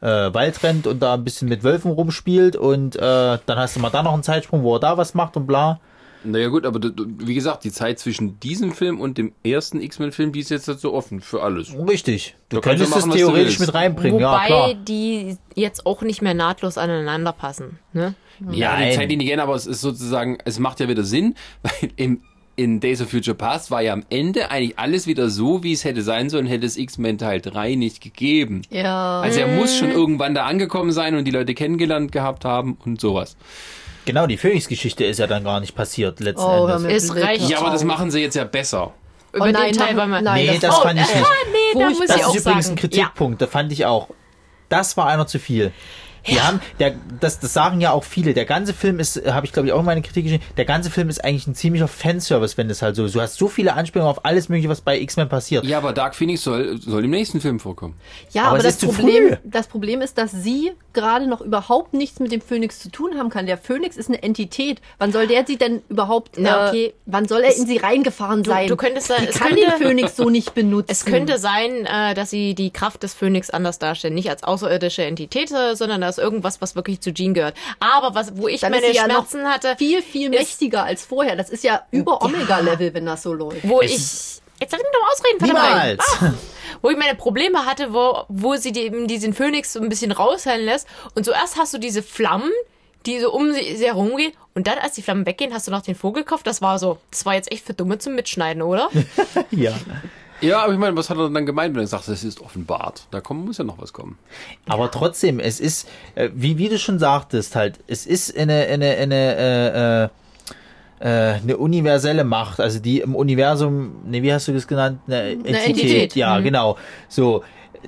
äh, Wald rennt und da ein bisschen mit Wölfen rumspielt und äh, dann hast du mal da noch einen Zeitsprung, wo er da was macht und bla. Naja gut, aber du- du- wie gesagt, die Zeit zwischen diesem Film und dem ersten X-Men-Film, die ist jetzt halt so offen für alles. Richtig. Du Da könntest es theoretisch mit reinbringen, ja Wobei klar. die jetzt auch nicht mehr nahtlos aneinander passen. Ne? Ja, Nein. die Zeitlinie gerne, aber es ist sozusagen, es macht ja wieder Sinn, weil im, in Days of Future Past war ja am Ende eigentlich alles wieder so, wie es hätte sein sollen, hätte es X-Men Teil 3 nicht gegeben. Ja. Also er muss schon irgendwann da angekommen sein und die Leute kennengelernt gehabt haben und sowas. Genau, die Phoenix-Geschichte ist ja dann gar nicht passiert letzten Oh, Endes. Es reicht. Ja, aber das machen sie jetzt ja besser. Über Oh nein, den Teil war man. nein, Nee, das- das oh, fand ich nicht. nee, da muss Das ich ist auch übrigens sagen. ein Kritikpunkt, da fand ich auch. Das war einer zu viel. Die haben, der, das, das sagen ja auch viele. Der ganze Film ist, habe ich glaube ich auch in meine Kritik geschrieben, der ganze Film ist eigentlich ein ziemlicher Fanservice, wenn das halt so ist. Du hast so viele Anspielungen auf alles mögliche, was bei X-Men passiert. Ja, aber Dark Phoenix soll, soll im nächsten Film vorkommen. Ja, Aber aber, das Problem, das Problem ist, dass sie gerade noch überhaupt nichts mit dem Phönix zu tun haben kann. Der Phönix ist eine Entität. Wann soll der sie denn überhaupt, Na, äh, okay. wann soll er in sie reingefahren sein? du könntest sagen, sie es kann könnte- den Phönix so nicht benutzen. Es könnte sein, äh, dass sie die Kraft des Phönix anders darstellen. Nicht als außerirdische Entität, sondern als irgendwas, was wirklich zu Jean gehört. Aber was, wo ich Dann meine ist sie ja Schmerzen hatte, viel, viel ist- mächtiger als vorher. Das ist ja über Omega-Level, wenn das so läuft. wo Es ich. Jetzt lass mich doch ausreden, verdammt. Niemals! Ah, wo ich meine Probleme hatte, wo, wo sie die, eben diesen Phönix so ein bisschen raushellen lässt. Und zuerst hast du diese Flammen, die so um sie sie herumgehen. Und dann, als die Flammen weggehen, hast du noch den Vogelkopf. Das war so, das war jetzt echt für Dumme zum Mitschneiden, oder? Ja. Ja, aber ich meine, was hat er dann gemeint, wenn er sagt, es ist offenbart? Da kommen, muss ja noch was kommen. Aber trotzdem, es ist, äh, wie, wie du schon sagtest, halt, es ist eine, eine, eine, äh, äh, äh, eine universelle Macht, also die im Universum, ne, wie hast du das genannt? Eine Entität. Entität. Ja, genau. So.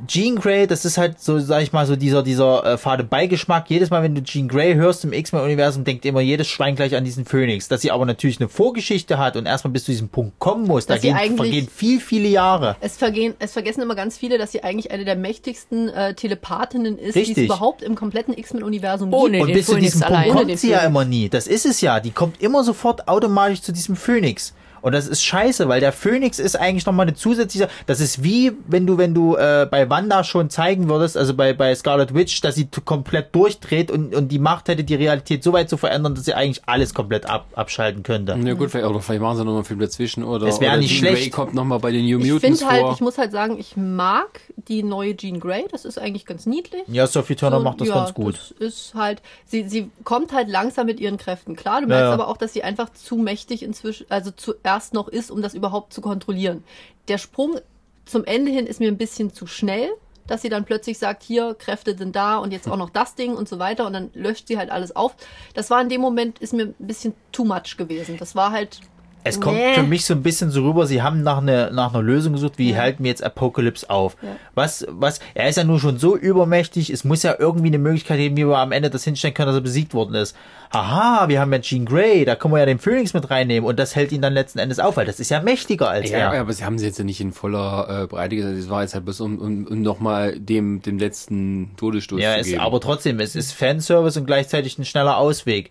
Jean Grey, das ist halt so, sag ich mal, so dieser, dieser äh, fade Beigeschmack. Jedes Mal, wenn du Jean Grey hörst im X-Men-Universum, denkt immer jedes Schwein gleich an diesen Phönix. Dass sie aber natürlich eine Vorgeschichte hat und erstmal bis zu diesem Punkt kommen muss, da Dass sie gehen, vergehen viel, viele Jahre. Es, vergehen, es vergessen immer ganz viele, dass sie eigentlich eine der mächtigsten äh, Telepathinnen ist, die es überhaupt im kompletten X-Men-Universum Ohne gibt. Und den bis zu Phönix diesem Punkt allein. Ohne kommt sie ja immer nie. Das ist es ja. Die kommt immer sofort automatisch zu diesem Phönix. Und das ist scheiße, weil der Phönix ist eigentlich nochmal eine zusätzliche, das ist wie, wenn du, wenn du äh, bei Wanda schon zeigen würdest, also bei, bei Scarlet Witch, dass sie komplett durchdreht und, und die Macht hätte, die Realität so weit zu verändern, dass sie eigentlich alles komplett ab, abschalten könnte. Ja gut, vielleicht, oder vielleicht machen sie noch mal einen Film dazwischen oder, Es oder nicht Jean schlecht. Grey kommt noch mal bei den New Ich Mutants finde halt, vor. ich muss halt sagen, ich mag die neue Jean Grey. Das ist eigentlich ganz niedlich. Ja, Sophie Turner macht das ja, ganz gut. Das ist halt, sie, sie kommt halt langsam mit ihren Kräften klar. Du merkst Ja, ja. aber auch, dass sie einfach zu mächtig inzwischen, also zuerst noch ist, um das überhaupt zu kontrollieren. Der Sprung zum Ende hin ist mir ein bisschen zu schnell, dass sie dann plötzlich sagt, hier, Kräfte sind da und jetzt auch noch das Ding und so weiter und dann löscht sie halt alles auf. Das war in dem Moment, ist mir ein bisschen too much gewesen. Das war halt Es kommt Nee. für mich so ein bisschen so rüber, sie haben nach, eine, nach einer Lösung gesucht, wie halten wir jetzt Apocalypse auf? Was, was, er ist ja nur schon so übermächtig, es muss ja irgendwie eine Möglichkeit geben, wie wir am Ende das hinstellen können, dass er besiegt worden ist. Aha, wir haben ja Jean Grey, da können wir ja den Phoenix mit reinnehmen und das hält ihn dann letzten Endes auf, weil das ist ja mächtiger als Ja, er. aber sie haben sie jetzt ja nicht in voller äh, Breite gesagt. Es war jetzt halt bloß, um, um, um nochmal dem, dem letzten Todesstoß Ja, zu geben. aber trotzdem, es ist Fanservice und gleichzeitig ein schneller Ausweg.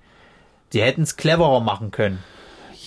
Die hätten es cleverer machen können.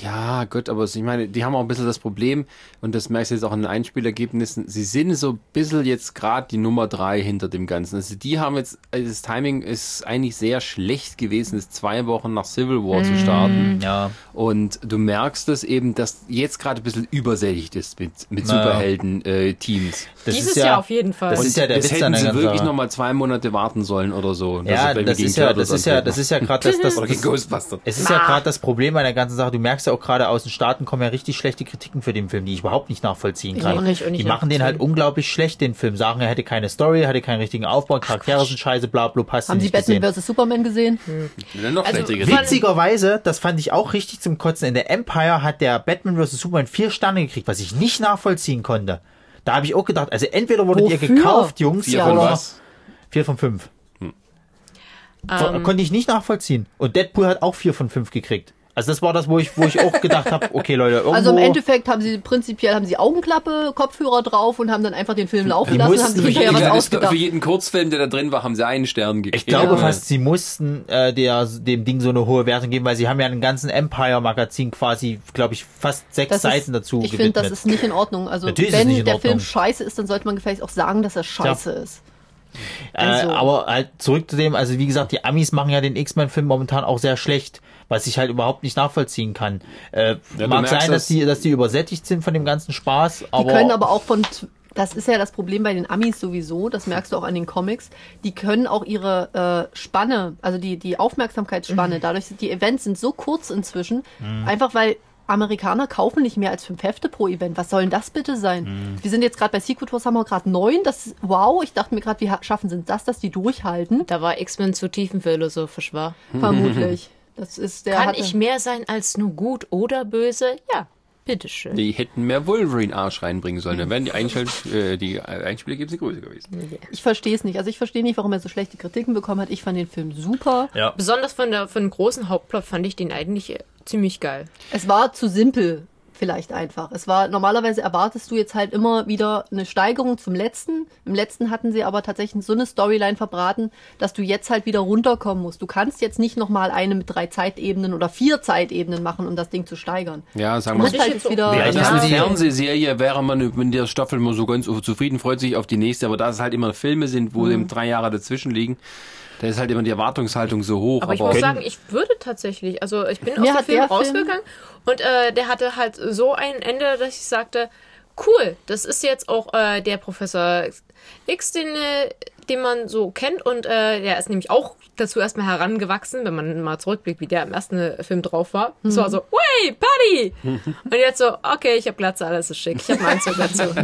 Ja, gut, aber ich meine, die haben auch ein bisschen das Problem, und das merkst du jetzt auch in den Einspielergebnissen, sie sind so ein bisschen jetzt gerade die Nummer drei hinter dem Ganzen. Also die haben jetzt, also das Timing ist eigentlich sehr schlecht gewesen, es zwei Wochen nach Civil War zu starten. Ja. Und du merkst es eben, dass jetzt gerade ein bisschen übersättigt ist mit, mit. Superhelden-Teams. Das Dieses ist ja, Jahr auf jeden Fall. Das ist ja der das Witz an hätten der sie wirklich Sache. noch mal zwei Monate warten sollen oder so. Ja, das ist ja, das ist ja, das ist ja gerade das, das, Ghostbusters. es ist ja gerade das Problem an der ganzen Sache. Du merkst ja auch gerade aus den Staaten kommen ja richtig schlechte Kritiken für den Film, die ich überhaupt nicht nachvollziehen Ich kann. auch nicht, und ich die machen den halt unglaublich schlecht, den Film. Sagen, er hätte keine Story, hätte keinen richtigen Aufbau, Charaktere sind scheiße, bla, bla, passt Haben Sie Batman gesehen. vs. Superman gesehen? Noch Also, Witzigerweise, das fand ich auch richtig zum Kotzen. In der Empire hat der Batman vs. Superman vier Sterne gekriegt, was ich nicht nachvollziehen konnte. Da habe ich auch gedacht, also entweder wurdet ihr gekauft, Jungs, Vier von oder was? vier von fünf. Ähm, Konnte ich nicht nachvollziehen. Und Deadpool hat auch vier von fünf gekriegt. Also das war das, wo ich, wo ich auch gedacht habe, okay Leute, irgendwo... Also im Endeffekt haben sie prinzipiell haben sie Augenklappe, Kopfhörer drauf und haben dann einfach den Film laufen Die lassen und haben sich für hinterher was ausgedacht. Für jeden Kurzfilm, der da drin war, haben sie einen Stern gekriegt. Ich glaube Ja. fast, sie mussten äh, der, dem Ding so eine hohe Wertung geben, weil sie haben ja einen ganzen Empire-Magazin quasi, glaube ich, fast sechs Das Seiten ist, dazu Ich finde, das ist nicht in Ordnung. Also Natürlich wenn nicht in der Ordnung. Film scheiße ist, dann sollte man gefälligst auch sagen, dass er scheiße ist. Also- äh, aber halt zurück zu dem, also wie gesagt, die Amis machen ja den X-Men-Film momentan auch sehr schlecht, was ich halt überhaupt nicht nachvollziehen kann. Äh, Ja, mag sein, dass das- die, dass die übersättigt sind von dem ganzen Spaß, Die aber, können aber auch von, das ist ja das Problem bei den Amis sowieso, das merkst du auch an den Comics, die können auch ihre äh, Spanne, also die, die Mhm. Aufmerksamkeitsspanne, dadurch, die Events sind so kurz inzwischen, einfach weil Amerikaner kaufen nicht mehr als fünf Hefte pro Event. Was soll denn das bitte sein? Mhm. Wir sind jetzt gerade bei Secret Wars, haben wir gerade neun. Das ist, wow, ich dachte mir gerade, wie ha- schaffen sind das, dass die durchhalten? da war X-Men zu tiefenphilosophisch war. Vermutlich. Das ist der Kann hatte- ich mehr sein als nur gut oder böse? Ja, bitteschön. Die hätten mehr Wolverine-Arsch reinbringen sollen. Dann wären die, Einschalt äh, die Einspielergebnisse größer gewesen. Ich verstehe es nicht. Also ich verstehe nicht, warum er so schlechte Kritiken bekommen hat. Ich fand den Film super. ja. Besonders von der von dem großen Hauptplot fand ich den eigentlich äh, ziemlich geil. Es war zu simpel, vielleicht einfach. Es war, normalerweise erwartest du jetzt halt immer wieder eine Steigerung zum letzten. Im letzten hatten sie aber tatsächlich so eine Storyline verbraten, dass du jetzt halt wieder runterkommen musst. Du kannst jetzt nicht nochmal eine mit drei Zeitebenen oder vier Zeitebenen machen, um das Ding zu steigern. Ja, sagen wir ich halt jetzt wieder. Ja, das ist eine Fernsehserie, wäre man mit der Staffel mal so ganz zufrieden, freut sich auf die nächste, aber da es halt immer Filme sind, wo eben drei Jahre dazwischen liegen, da ist halt immer die Erwartungshaltung so hoch. Aber ich muss sagen, ich würde tatsächlich, also ich bin aus dem Film der Film- rausgegangen und äh, der hatte halt so ein Ende, dass ich sagte, cool, das ist jetzt auch äh, der Professor X, den, äh, den man so kennt und äh, der ist nämlich auch dazu erstmal herangewachsen, wenn man mal zurückblickt, wie der im ersten Film drauf war. Es war so, wey, Paddy! und jetzt so, okay, ich habe Glatze, alles ist schick, ich habe einen Anzug dazu.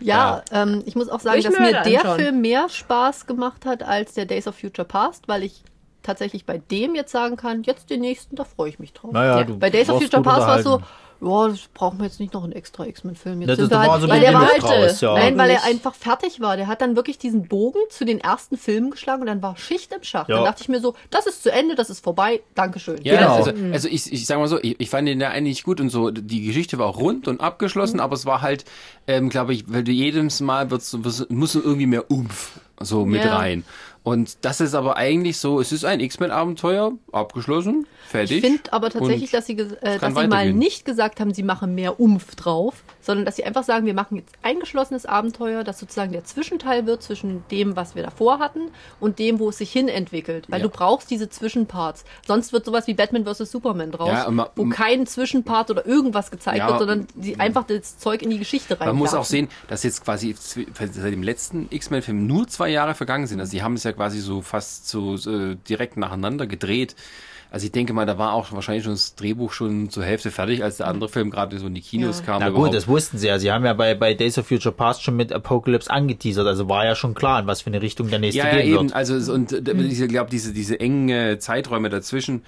Ja, Ähm, ich muss auch sagen, Ich dass mir der anschauen. Film mehr Spaß gemacht hat als der Days of Future Past, weil ich tatsächlich bei dem jetzt sagen kann, jetzt den nächsten, da freue ich mich drauf. Naja, Ja. Bei Days of Future Past war es so. Ja, das brauchen wir jetzt nicht noch einen extra X-Men-Film. Jetzt Das sind ist- wir war halt, so weil der war halt, raus, ja. Nein, weil er einfach fertig war. Der hat dann wirklich diesen Bogen zu den ersten Filmen geschlagen und dann war Schicht im Schacht. Ja. Dann dachte ich mir so, das ist zu Ende, das ist vorbei, Dankeschön. Ja, Genau. also, also ich, ich sag mal so, ich, ich fand den ja eigentlich gut und so. Die Geschichte war rund und abgeschlossen, aber es war halt, ähm, glaube ich, weil du jedes Mal wird's, wird's, muss irgendwie mehr Umf so mit Ja. rein. Und das ist aber eigentlich so, es ist ein X-Men-Abenteuer, abgeschlossen, fertig. Ich finde aber tatsächlich, dass sie, äh, dass sie mal nicht gesagt haben, sie machen mehr Umf drauf, sondern dass sie einfach sagen, wir machen jetzt ein geschlossenes Abenteuer, das sozusagen der Zwischenteil wird zwischen dem, was wir davor hatten und dem, wo es sich hin entwickelt. Weil Ja. du brauchst diese Zwischenparts. Sonst wird sowas wie Batman vs. Superman draus, Ja, und ma- wo kein Zwischenpart oder irgendwas gezeigt Ja, wird, sondern die einfach das Zeug in die Geschichte rein. Man muss auch sehen, dass jetzt quasi seit dem letzten X-Men-Film nur zwei Jahre vergangen sind. Also die haben es ja quasi so fast so äh, direkt nacheinander gedreht. Also ich denke mal, da war auch wahrscheinlich schon das Drehbuch schon zur Hälfte fertig, als der andere Film gerade so in die Kinos Ja. kam. Na gut, überhaupt. das wussten sie ja. Sie haben ja bei, bei Days of Future Past schon mit Apocalypse angeteasert. Also war ja schon klar, in was für eine Richtung der nächste ja, ja, gehen eben. wird. Also es- und äh, ich glaube, diese, diese engen äh, Zeiträume dazwischen,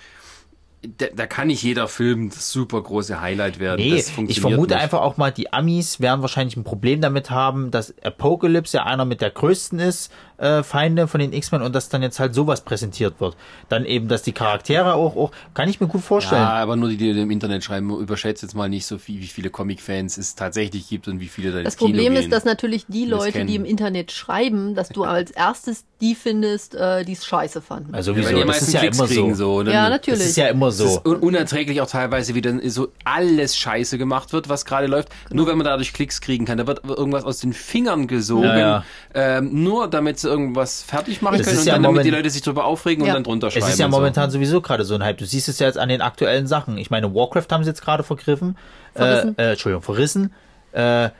da, da kann nicht jeder Film das super große Highlight werden. Nee, das funktioniert ich vermute nicht. einfach auch mal, die Amis werden wahrscheinlich ein Problem damit haben, dass Apocalypse ja einer mit der größten ist, äh, Feinde von den X-Men und dass dann jetzt halt sowas präsentiert wird. Dann eben, dass die Charaktere auch, auch kann ich mir gut vorstellen. Ja, aber nur die, die im Internet schreiben, überschätzt jetzt mal nicht so viel, wie viele Comic-Fans es tatsächlich gibt und wie viele da Das ins Kino Problem gehen. ist, dass natürlich die Das Leute, die im Internet schreiben, dass du als erstes die findest, äh, die es scheiße fanden. Also Ja, sowieso, die das ist ja Klicks immer so. so. Dann, ja, Das natürlich. ist ja immer so. ist un unerträglich auch teilweise, wie dann so alles Scheiße gemacht wird, was gerade läuft. Nur wenn man dadurch Klicks kriegen kann. Da wird irgendwas aus den Fingern gesogen. Ja, ja. Ähm, nur damit sie irgendwas fertig machen Das können ist und ja dann damit die Leute sich drüber aufregen Ja. und dann drunter schreiben. Es ist ja und so. momentan sowieso gerade so ein Hype. Du siehst es ja jetzt an den aktuellen Sachen. Ich meine, Warcraft haben sie jetzt gerade vergriffen. Verrissen. Äh, äh, Entschuldigung, verrissen. Äh,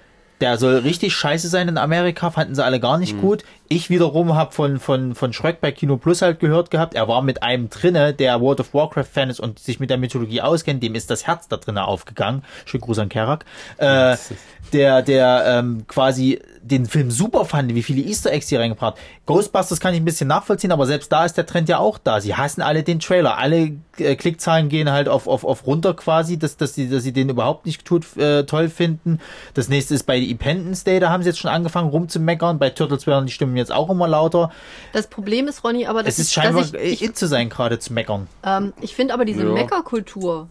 der soll richtig scheiße sein in Amerika, fanden sie alle gar nicht gut. Ich wiederum habe von, von, von Schröck bei Kino Plus halt gehört gehabt, er war mit einem drinne, der World of Warcraft Fan ist und sich mit der Mythologie auskennt, dem ist das Herz da drinne aufgegangen. Schönen Gruß an Kerak. Äh, der, der ähm, quasi den Film super fand, wie viele Easter Eggs die reingebracht. Ghostbusters kann ich ein bisschen nachvollziehen, aber selbst da ist der Trend ja auch da. Sie hassen alle den Trailer. Alle äh, Klickzahlen gehen halt auf, auf, auf runter quasi, dass, dass, sie, dass sie den überhaupt nicht tut, äh, toll finden. Das nächste ist bei Independence Day, da haben sie jetzt schon angefangen rumzumeckern. Bei Turtles werden die Stimmen jetzt auch immer lauter. Das Problem ist, Ronny, aber das Es ist ist, scheinbar dass ich, ich, in zu sein, gerade zu meckern. ähm, ich finde aber diese Ja. Meckerkultur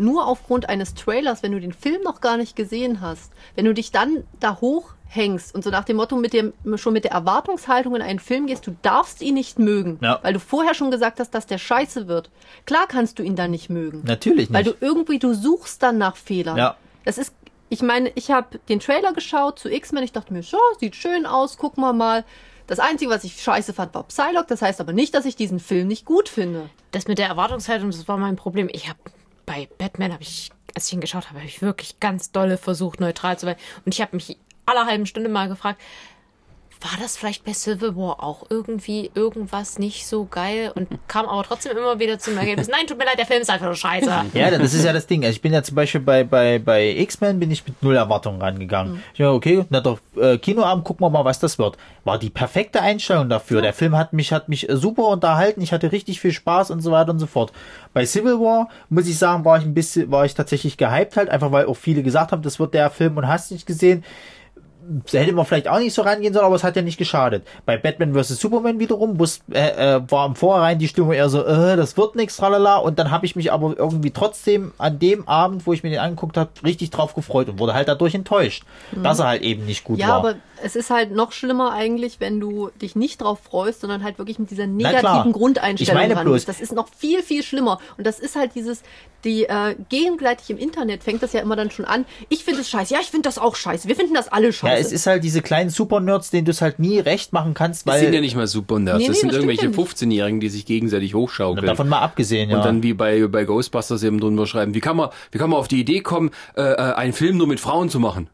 nur aufgrund eines Trailers, wenn du den Film noch gar nicht gesehen hast, wenn du dich dann da hochhängst und so nach dem Motto mit dem, schon mit der Erwartungshaltung in einen Film gehst, du darfst ihn nicht mögen, Ja. weil du vorher schon gesagt hast, dass der scheiße wird. Klar kannst du ihn dann nicht mögen. Natürlich nicht. Weil du irgendwie, du suchst dann nach Fehlern. Ja. Das ist, ich meine, ich habe den Trailer geschaut zu X-Men. Ich dachte mir, so, sieht schön aus, gucken wir mal. Das Einzige, was ich scheiße fand, war Psylocke. Das heißt aber nicht, dass ich diesen Film nicht gut finde. Das mit der Erwartungshaltung, das war mein Problem. Ich habe bei Batman habe ich, als ich ihn geschaut habe, habe ich wirklich ganz dolle versucht, neutral zu sein. Und ich habe mich aller halben Stunde mal gefragt, war das vielleicht bei Civil War auch irgendwie irgendwas nicht so geil und kam aber trotzdem immer wieder zum Ergebnis, nein, tut mir leid, der Film ist einfach nur scheiße. Ja, das ist ja das Ding. Also ich bin ja zum Beispiel bei, bei, bei X-Men bin ich mit null Erwartungen rangegangen. Ich war okay, na doch, äh, Kinoabend, gucken wir mal, was das wird. War die perfekte Einstellung dafür. Der Film hat mich, hat mich super unterhalten. Ich hatte richtig viel Spaß und so weiter und so fort. Bei Civil War, muss ich sagen, war ich ein bisschen, war ich tatsächlich gehypt halt, einfach weil auch viele gesagt haben, das wird der Film und hast nicht gesehen. Hätte man vielleicht auch nicht so rangehen sollen, aber es hat ja nicht geschadet. Bei Batman vs. Superman wiederum wus- äh, äh, war im Vorhinein die Stimmung eher so, äh, das wird nichts, tralala. Und dann habe ich mich aber irgendwie trotzdem an dem Abend, wo ich mir den angeguckt habe, richtig drauf gefreut und wurde halt dadurch enttäuscht, dass er halt eben nicht gut Ja, war. aber es ist halt noch schlimmer eigentlich, wenn du dich nicht drauf freust, sondern halt wirklich mit dieser negativen Grundeinstellung Ich meine bloß-. Das ist noch viel, viel schlimmer. Und das ist halt dieses, die äh, gegenseitig im Internet fängt das ja immer dann schon an. Ich finde es scheiße. Ja, ich finde das auch scheiße. Wir finden das alle scheiße. ja, es ist halt diese kleinen Super-Nerds, denen du es halt nie recht machen kannst, Das sind ja weil nicht mal super Nerds. Nee, das nee, sind das irgendwelche ja nicht. 15-Jährigen, die sich gegenseitig hochschaukeln. davon mal abgesehen, ja. Und dann wie bei, bei Ghostbusters eben drunter schreiben, wie kann man, wie kann man auf die Idee kommen, äh, äh, einen Film nur mit Frauen zu machen?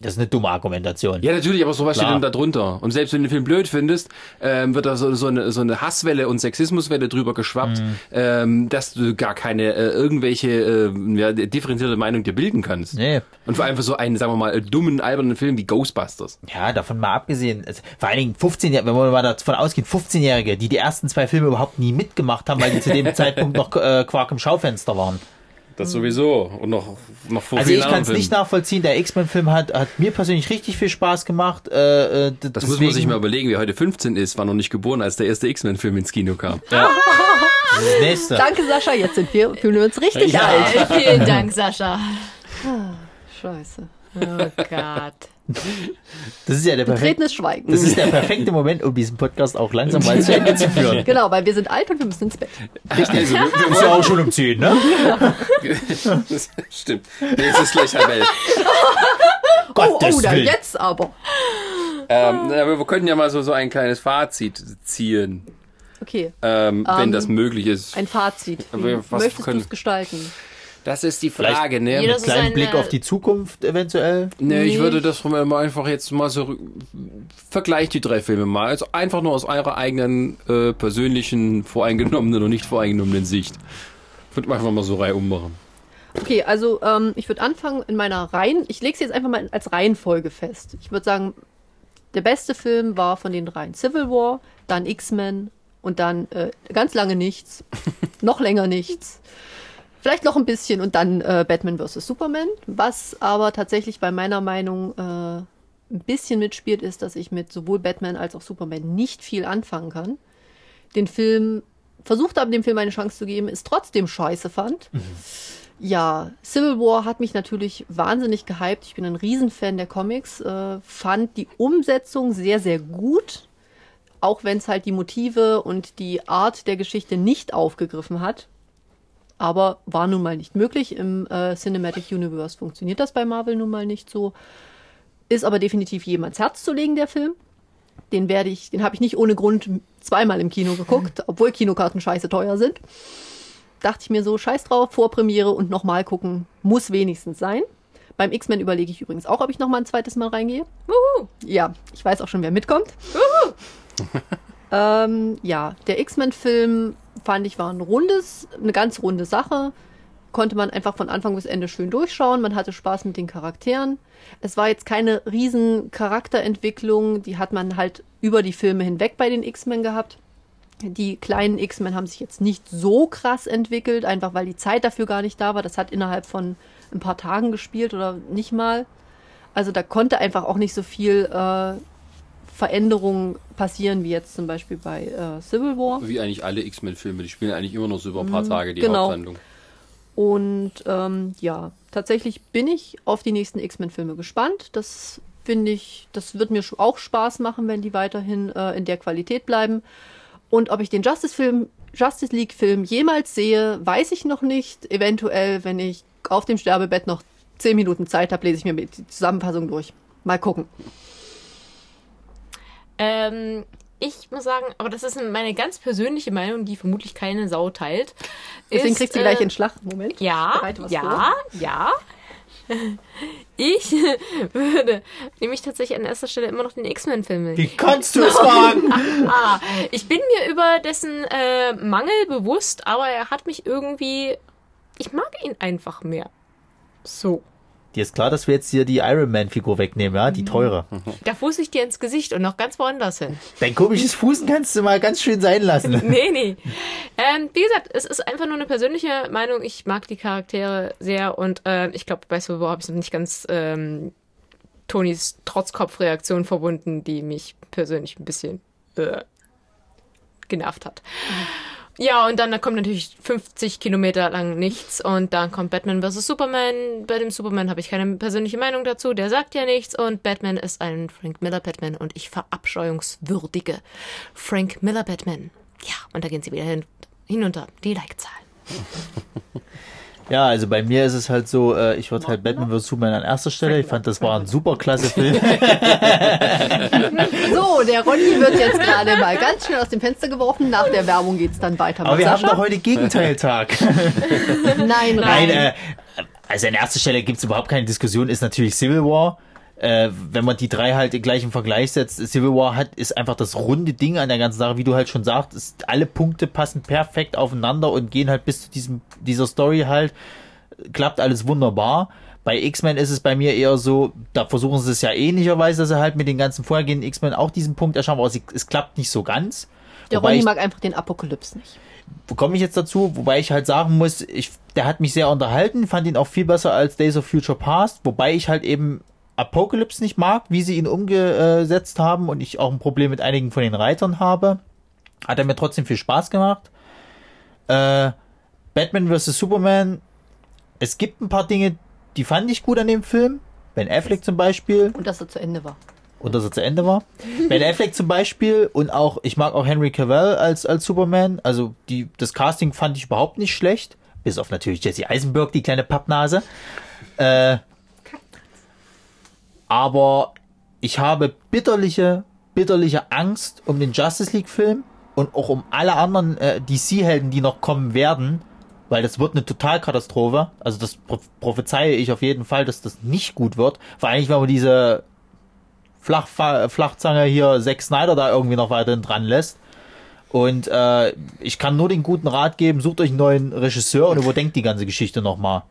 Das ist eine dumme Argumentation. Ja, natürlich, aber sowas Klar. steht dann da drunter. Und selbst wenn du den Film blöd findest, ähm, wird da so, so, eine, so eine Hasswelle und Sexismuswelle drüber geschwappt, Mhm. ähm, dass du gar keine äh, irgendwelche äh, ja, differenzierte Meinung dir bilden kannst. Nee. Und vor allem für so einen, sagen wir mal, dummen, albernen Film wie Ghostbusters. Ja, davon mal abgesehen. Es- Vor allen Dingen 15 Jahre, wenn wir mal davon ausgehen, 15-Jährige, die die ersten zwei Filme überhaupt nie mitgemacht haben, weil die zu dem Zeitpunkt noch äh, Quark im Schaufenster waren. Das sowieso. Und noch, noch vor Also ich kann es nicht nachvollziehen. Der X-Men-Film hat, hat mir persönlich richtig viel Spaß gemacht. Äh, äh, Das muss man sich mal überlegen, wer heute 15 ist, war noch nicht geboren, als der erste X-Men-Film ins Kino kam. Das nächste. Danke, Sascha. Jetzt sind wir, fühlen wir uns richtig Ja. alt. Vielen Dank, Sascha. Scheiße. Oh Gott. Das ist ja der perfekte, Betretenes Schweigen. das ist der perfekte Moment, um diesen Podcast auch langsam mal zu Ende zu führen. Genau, weil wir sind alt und wir müssen ins Bett. Also, wir, wir ja auch schon um 10, ne? das stimmt. Nee, Jetzt ist gleich halb elf. Oh, Gottes oh, dann jetzt aber. Ähm, aber wir könnten ja mal so, so ein kleines Fazit ziehen, Okay, ähm, wenn das möglich ist. ein Fazit. Wie was möchtest du es gestalten? Das ist die Frage, ne? Jeder Einen so kleinen Blick auf die Zukunft eventuell. Ne, ich würde das von mir mal einfach jetzt mal so vergleicht die drei Filme mal. Also einfach nur aus eurer eigenen äh, persönlichen, voreingenommenen und nicht voreingenommenen Sicht. Würde man einfach mal so Reihe ummachen. Okay, also ähm, ich würde anfangen in meiner Reihen. Ich lege es jetzt einfach mal als Reihenfolge fest. Ich würde sagen, der beste Film war von den dreien Civil War, dann X-Men und dann äh, ganz lange nichts, noch länger nichts. Vielleicht noch ein bisschen und dann äh, Batman vs. Superman. Was aber tatsächlich bei meiner Meinung äh, ein bisschen mitspielt, ist, dass ich mit sowohl Batman als auch Superman nicht viel anfangen kann. Den Film versucht habe, dem Film eine Chance zu geben, ist trotzdem scheiße fand. Ja, Civil War hat mich natürlich wahnsinnig gehypt. Ich bin ein Riesenfan der Comics, äh, fand die Umsetzung sehr, sehr gut, auch wenn es halt die Motive und die Art der Geschichte nicht aufgegriffen hat. Aber war nun mal nicht möglich. Im äh, Cinematic Universe funktioniert das bei Marvel nun mal nicht so. Ist aber definitiv jedem ans Herz zu legen, der Film. Den werde ich, den habe ich nicht ohne Grund zweimal im Kino geguckt, obwohl Kinokarten scheiße teuer sind. Dachte ich mir so, scheiß drauf, Vorpremiere und nochmal gucken, muss wenigstens sein. Beim X-Men überlege ich übrigens auch, ob ich nochmal ein zweites Mal reingehe. Wuhu. Ja, ich weiß auch schon, wer mitkommt. ähm, ja, der X-Men-Film fand ich war ein rundes, eine ganz runde Sache. Konnte man einfach von Anfang bis Ende schön durchschauen. Man hatte Spaß mit den Charakteren. Es war jetzt keine riesen Charakterentwicklung. Die hat man halt über die Filme hinweg bei den X-Men gehabt. Die kleinen X-Men haben sich jetzt nicht so krass entwickelt, einfach weil die Zeit dafür gar nicht da war. Das hat innerhalb von ein paar Tagen gespielt oder nicht mal. Also da konnte einfach auch nicht so viel äh, Veränderung passieren, wie jetzt zum Beispiel bei äh, Civil War. Wie eigentlich alle X-Men-Filme, die spielen eigentlich immer noch so über ein paar Tage die genau. Haupthandlung. Und ähm, ja, tatsächlich bin ich auf die nächsten X-Men-Filme gespannt. Das finde ich, das wird mir auch Spaß machen, wenn die weiterhin äh, in der Qualität bleiben. Und ob ich den Justice-Film, Justice League-Film jemals sehe, weiß ich noch nicht. Eventuell, wenn ich auf dem Sterbebett noch zehn Minuten Zeit habe, lese ich mir die Zusammenfassung durch. Mal gucken. Ähm, ich muss sagen, aber das ist meine ganz persönliche Meinung, die vermutlich keine Sau teilt. Deswegen ist, kriegst du gleich äh, in Schlag. Moment. Ja, Bereite was ja, ja. Ich würde nämlich tatsächlich an erster Stelle immer noch den X-Men-Film. Wie kannst du es wagen? Ah, ich bin mir über dessen äh, Mangel bewusst, aber er hat mich irgendwie. Ich mag ihn einfach mehr. So. Dir ist klar, dass wir jetzt hier die Iron Man-Figur wegnehmen, ja? Die teure. Da fuß ich dir ins Gesicht und noch ganz woanders hin. Dein komisches Fußen kannst du mal ganz schön sein lassen. Nee, nee. Ähm, wie gesagt, es ist einfach nur eine persönliche Meinung. Ich mag die Charaktere sehr und äh, ich glaube, bei Civil War habe ich es noch nicht ganz ähm, Tonys Trotzkopfreaktion verbunden, die mich persönlich ein bisschen äh, genervt hat. Ja, und dann da kommt natürlich 50 Kilometer lang nichts und dann kommt Batman vs. Superman. Bei dem Superman habe ich keine persönliche Meinung dazu, der sagt ja nichts und Batman ist ein Frank Miller Batman und ich verabscheuungswürdige Frank Miller Batman. Ja, und da gehen sie wieder hin, hinunter, die Like-Zahlen. Ja, also bei mir ist es halt so, äh, ich würde halt Batman vs. Superman an erster Stelle. Ich fand, das war ein super klasse Film. So, der Ronny wird jetzt gerade mal ganz schnell aus dem Fenster geworfen. Nach der Werbung geht's dann weiter Aber mit wir haben Sascha. doch heute Gegenteiltag. Nein, Nein, nein. äh, also an erster Stelle gibt's überhaupt keine Diskussion, ist natürlich Civil War. Äh, wenn man die drei halt gleich im Vergleich setzt, Civil War hat, ist einfach das runde Ding an der ganzen Sache, wie du halt schon sagst, ist, alle Punkte passen perfekt aufeinander und gehen halt bis zu diesem, dieser Story halt, klappt alles wunderbar. Bei X-Men ist es bei mir eher so, da versuchen sie es ja ähnlicherweise, dass sie halt mit den ganzen vorhergehenden X-Men auch diesen Punkt erschaffen, aber es, es klappt nicht so ganz. der Ronny ich- mag einfach den Apokalypse nicht. komme ich jetzt dazu, wobei ich halt sagen muss, ich, der hat mich sehr unterhalten, fand ihn auch viel besser als Days of Future Past, wobei ich halt eben Apocalypse nicht mag, wie sie ihn umgesetzt haben und ich auch ein Problem mit einigen von den Reitern habe. Hat er mir trotzdem viel Spaß gemacht. Äh, Batman vs. Superman, es gibt ein paar Dinge, die fand ich gut an dem Film. Ben Affleck zum Beispiel Und dass er zu Ende war. und dass er zu Ende war. Ben Affleck zum Beispiel und auch, ich mag auch Henry Cavill als, als Superman. Also die, das Casting fand ich überhaupt nicht schlecht. Bis auf natürlich Jesse Eisenberg, die kleine Pappnase. Äh, aber ich habe bitterliche, bitterliche Angst um den Justice League Film und auch um alle anderen äh, DC-Helden, die noch kommen werden, weil das wird eine Totalkatastrophe. Also das pro prophezeie ich auf jeden Fall, dass das nicht gut wird. Vor allem, wenn man diese Flach, Flachzange hier Zack Snyder da irgendwie noch weiterhin dran lässt. Und äh, ich kann nur den guten Rat geben, sucht euch einen neuen Regisseur und überdenkt die ganze Geschichte nochmal.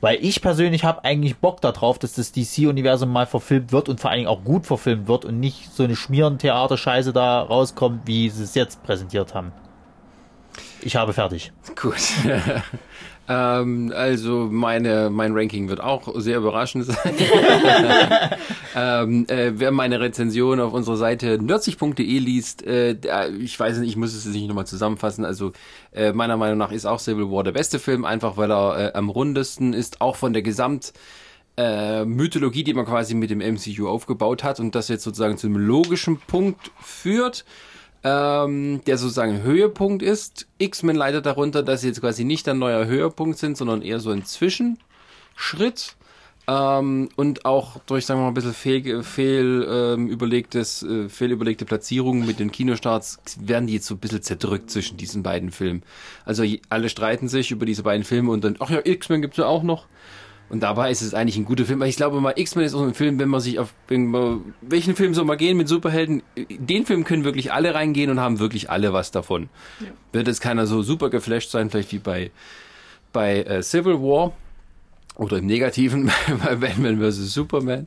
Weil ich persönlich habe eigentlich Bock darauf, dass das DC-Universum mal verfilmt wird und vor allen Dingen auch gut verfilmt wird und nicht so eine Schmierentheater-Scheiße da rauskommt, wie sie es jetzt präsentiert haben. Ich habe fertig. Gut. Ähm, also meine, mein Ranking wird auch sehr überraschend sein. ähm, äh, wer meine Rezension auf unserer Seite nerdsig.de liest, äh, ich weiß nicht, ich muss es nicht nochmal zusammenfassen. Also äh, meiner Meinung nach ist auch Civil War der beste Film, einfach weil er äh, am rundesten ist, auch von der Gesamt äh, Mythologie, die man quasi mit dem MCU aufgebaut hat und das jetzt sozusagen zu einem logischen Punkt führt, ähm, der sozusagen Höhepunkt ist. X-Men leidet darunter, dass sie jetzt quasi nicht ein neuer Höhepunkt sind, sondern eher so ein Zwischenschritt. Ähm, und auch durch, sagen wir mal, ein bisschen fehl, fehl ähm, überlegtes, äh, fehlüberlegte Platzierungen mit den Kinostarts werden die jetzt so ein bisschen zerdrückt zwischen diesen beiden Filmen. Also alle streiten sich über diese beiden Filme und dann, ach ja, X-Men gibt's ja auch noch. Und dabei ist es eigentlich ein guter Film. Weil ich glaube mal, X-Men ist auch ein Film, wenn man sich auf welchen Film soll man gehen mit Superhelden? Den Film können wirklich alle reingehen und haben wirklich alle was davon. Wird jetzt keiner so super geflasht sein, vielleicht wie bei bei äh, Civil War oder im Negativen bei Batman vs. Superman.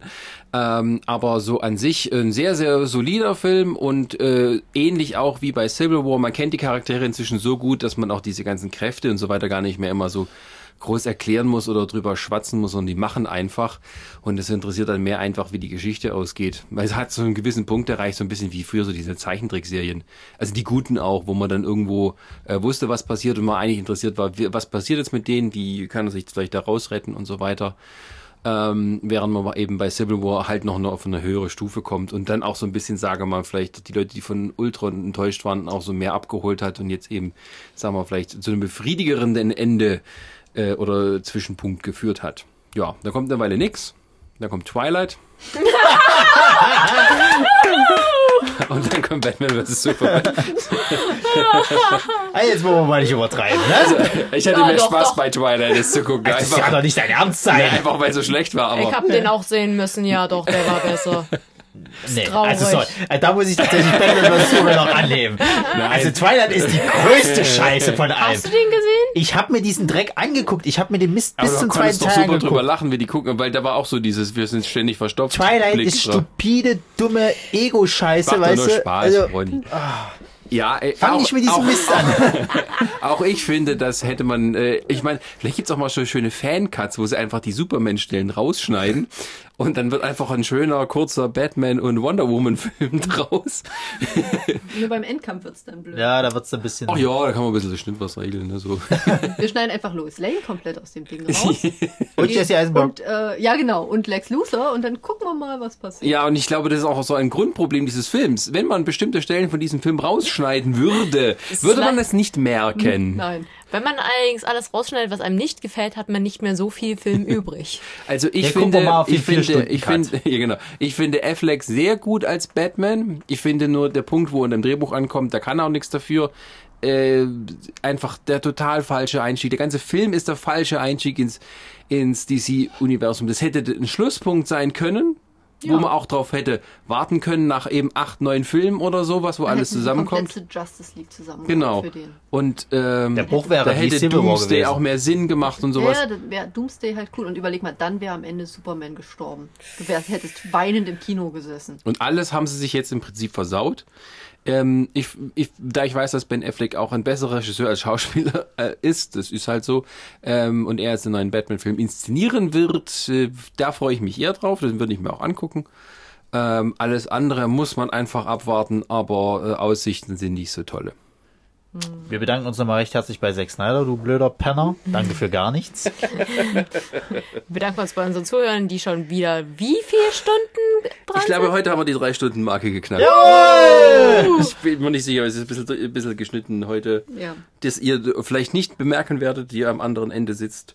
Ähm, aber so an sich ein sehr, sehr solider Film und äh, ähnlich auch wie bei Civil War. Man kennt die Charaktere inzwischen so gut, dass man auch diese ganzen Kräfte und so weiter gar nicht mehr immer so groß erklären muss oder drüber schwatzen muss, sondern die machen einfach. Und es interessiert dann mehr einfach, wie die Geschichte ausgeht. Weil es hat so einen gewissen Punkt erreicht, so ein bisschen wie früher so diese Zeichentrickserien. Also die guten auch, wo man dann irgendwo äh, wusste, was passiert und man eigentlich interessiert war, wie, was passiert jetzt mit denen, wie kann er sich vielleicht da rausretten und so weiter. Ähm, während man eben bei Civil War halt noch auf eine höhere Stufe kommt und dann auch so ein bisschen, sage mal, vielleicht die Leute, die von Ultron enttäuscht waren, auch so mehr abgeholt hat und jetzt eben, sagen wir vielleicht zu einem befriedigerenden Ende äh, oder Zwischenpunkt geführt hat. Ja, da kommt eine Weile nix. Da kommt Twilight. und dann kommt Batman vs. Superman. Ah, jetzt wollen wir mal nicht übertreiben, ne? Ich hatte Ja, mehr doch, Spaß doch. bei Twilight, das zu gucken. Das kann doch nicht dein Ernst sein. Ja, einfach weil es so schlecht war, Ich aber hab den auch sehen müssen, ja doch, der war besser. Nee, also sorry. Äh, Da muss ich tatsächlich Batman vs. Superman noch annehmen. Also Twilight ist die größte Scheiße von allem. Hast du den gesehen? Ich habe mir diesen Dreck angeguckt. Ich habe mir den Mist bis zum du zweiten konntest doch Teil super drüber angeguckt. lachen, wie die gucken, weil da war auch so dieses, wir sind ständig verstopft. Twilight Blick ist drauf. stupide, dumme Ego-Scheiße, weißt nur du? Spaß, Also, Ronny. Ja, ey, fang auch, nicht mit diesem auch, Mist an. Auch ich finde, das hätte man, äh, ich meine, vielleicht gibt's auch mal so schöne Fan-Cuts, wo sie einfach die Superman-Stellen rausschneiden und dann wird einfach ein schöner, kurzer Batman- und Wonder Woman-Film draus. Nur beim Endkampf wird's dann blöd. Ja, da wird's ein bisschen. Ach ja, da kann man ein bisschen Schnittwas regeln, ne, so. Wir schneiden einfach Lois Lane komplett aus dem Ding raus. Und Jesse Eisenberg. Und, äh, ja, genau. Und Lex Luthor. Und dann gucken wir mal, was passiert. Ja, und ich glaube, das ist auch so ein Grundproblem dieses Films. Wenn man bestimmte Stellen von diesem Film rausschneiden würde, würde man es nicht merken. Nein. Wenn man allerdings alles rausschneidet, was einem nicht gefällt, hat man nicht mehr so viel Film übrig. Also ich Ja, finde, mal auf ich finde, ich finde, ja genau, ich finde Affleck sehr gut als Batman. Ich finde nur der Punkt, wo er in dem Drehbuch ankommt, da kann er auch nichts dafür. Äh, einfach der total falsche Einstieg. Der ganze Film ist der falsche Einstieg ins ins DC-Universum. Das hätte ein Schlusspunkt sein können, wo man auch drauf hätte warten können nach eben acht, neun Filmen oder sowas, wo alles sie die zusammenkommt. komplette Justice League zusammen Genau. für den. Und ähm, Der Bruch wäre da hätte Doomsday gewesen. auch mehr Sinn gemacht und sowas. Ja, dann wäre Doomsday halt cool. Und überleg mal, dann wäre am Ende Superman gestorben. Du wärst, hättest weinend im Kino gesessen. Und alles haben sie sich jetzt im Prinzip versaut. Ähm, ich, ich, da ich weiß, dass Ben Affleck auch ein besserer Regisseur als Schauspieler äh, ist, das ist halt so, ähm, und er jetzt einen neuen Batman-Film inszenieren wird, äh, da freue ich mich eher drauf, das würde ich mir auch angucken. Ähm, alles andere muss man einfach abwarten, aber äh, Aussichten sind nicht so tolle. Wir bedanken uns nochmal recht herzlich bei Zack Snyder, du blöder Penner. Danke für gar nichts. Wir bedanken uns bei unseren Zuhörern, die schon wieder wie viele Stunden dran Ich glaube, heute haben wir die drei Stunden Marke geknackt. Ich bin mir nicht sicher, es ist ein bisschen, ein bisschen geschnitten heute. Ja. das ihr vielleicht nicht bemerken werdet, die ihr am anderen Ende sitzt.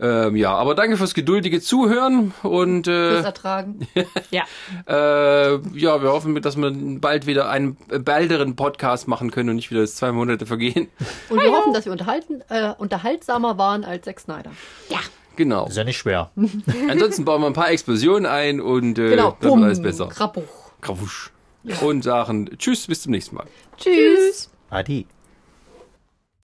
Ähm, ja, aber danke fürs geduldige Zuhören und Fürs äh, Ertragen. Ja. äh, ja, wir hoffen, dass wir bald wieder einen balderen Podcast machen können und nicht wieder zwei Monate vergehen. Und wir hoffen, dass wir unterhalten, äh, unterhaltsamer waren als Zack Snyder. Genau. Ist ja nicht schwer. Ansonsten bauen wir ein paar Explosionen ein und äh, Genau. dann wird alles besser. Krabbuch. Krafusch. Und sagen Tschüss, bis zum nächsten Mal. Tschüss. Adi.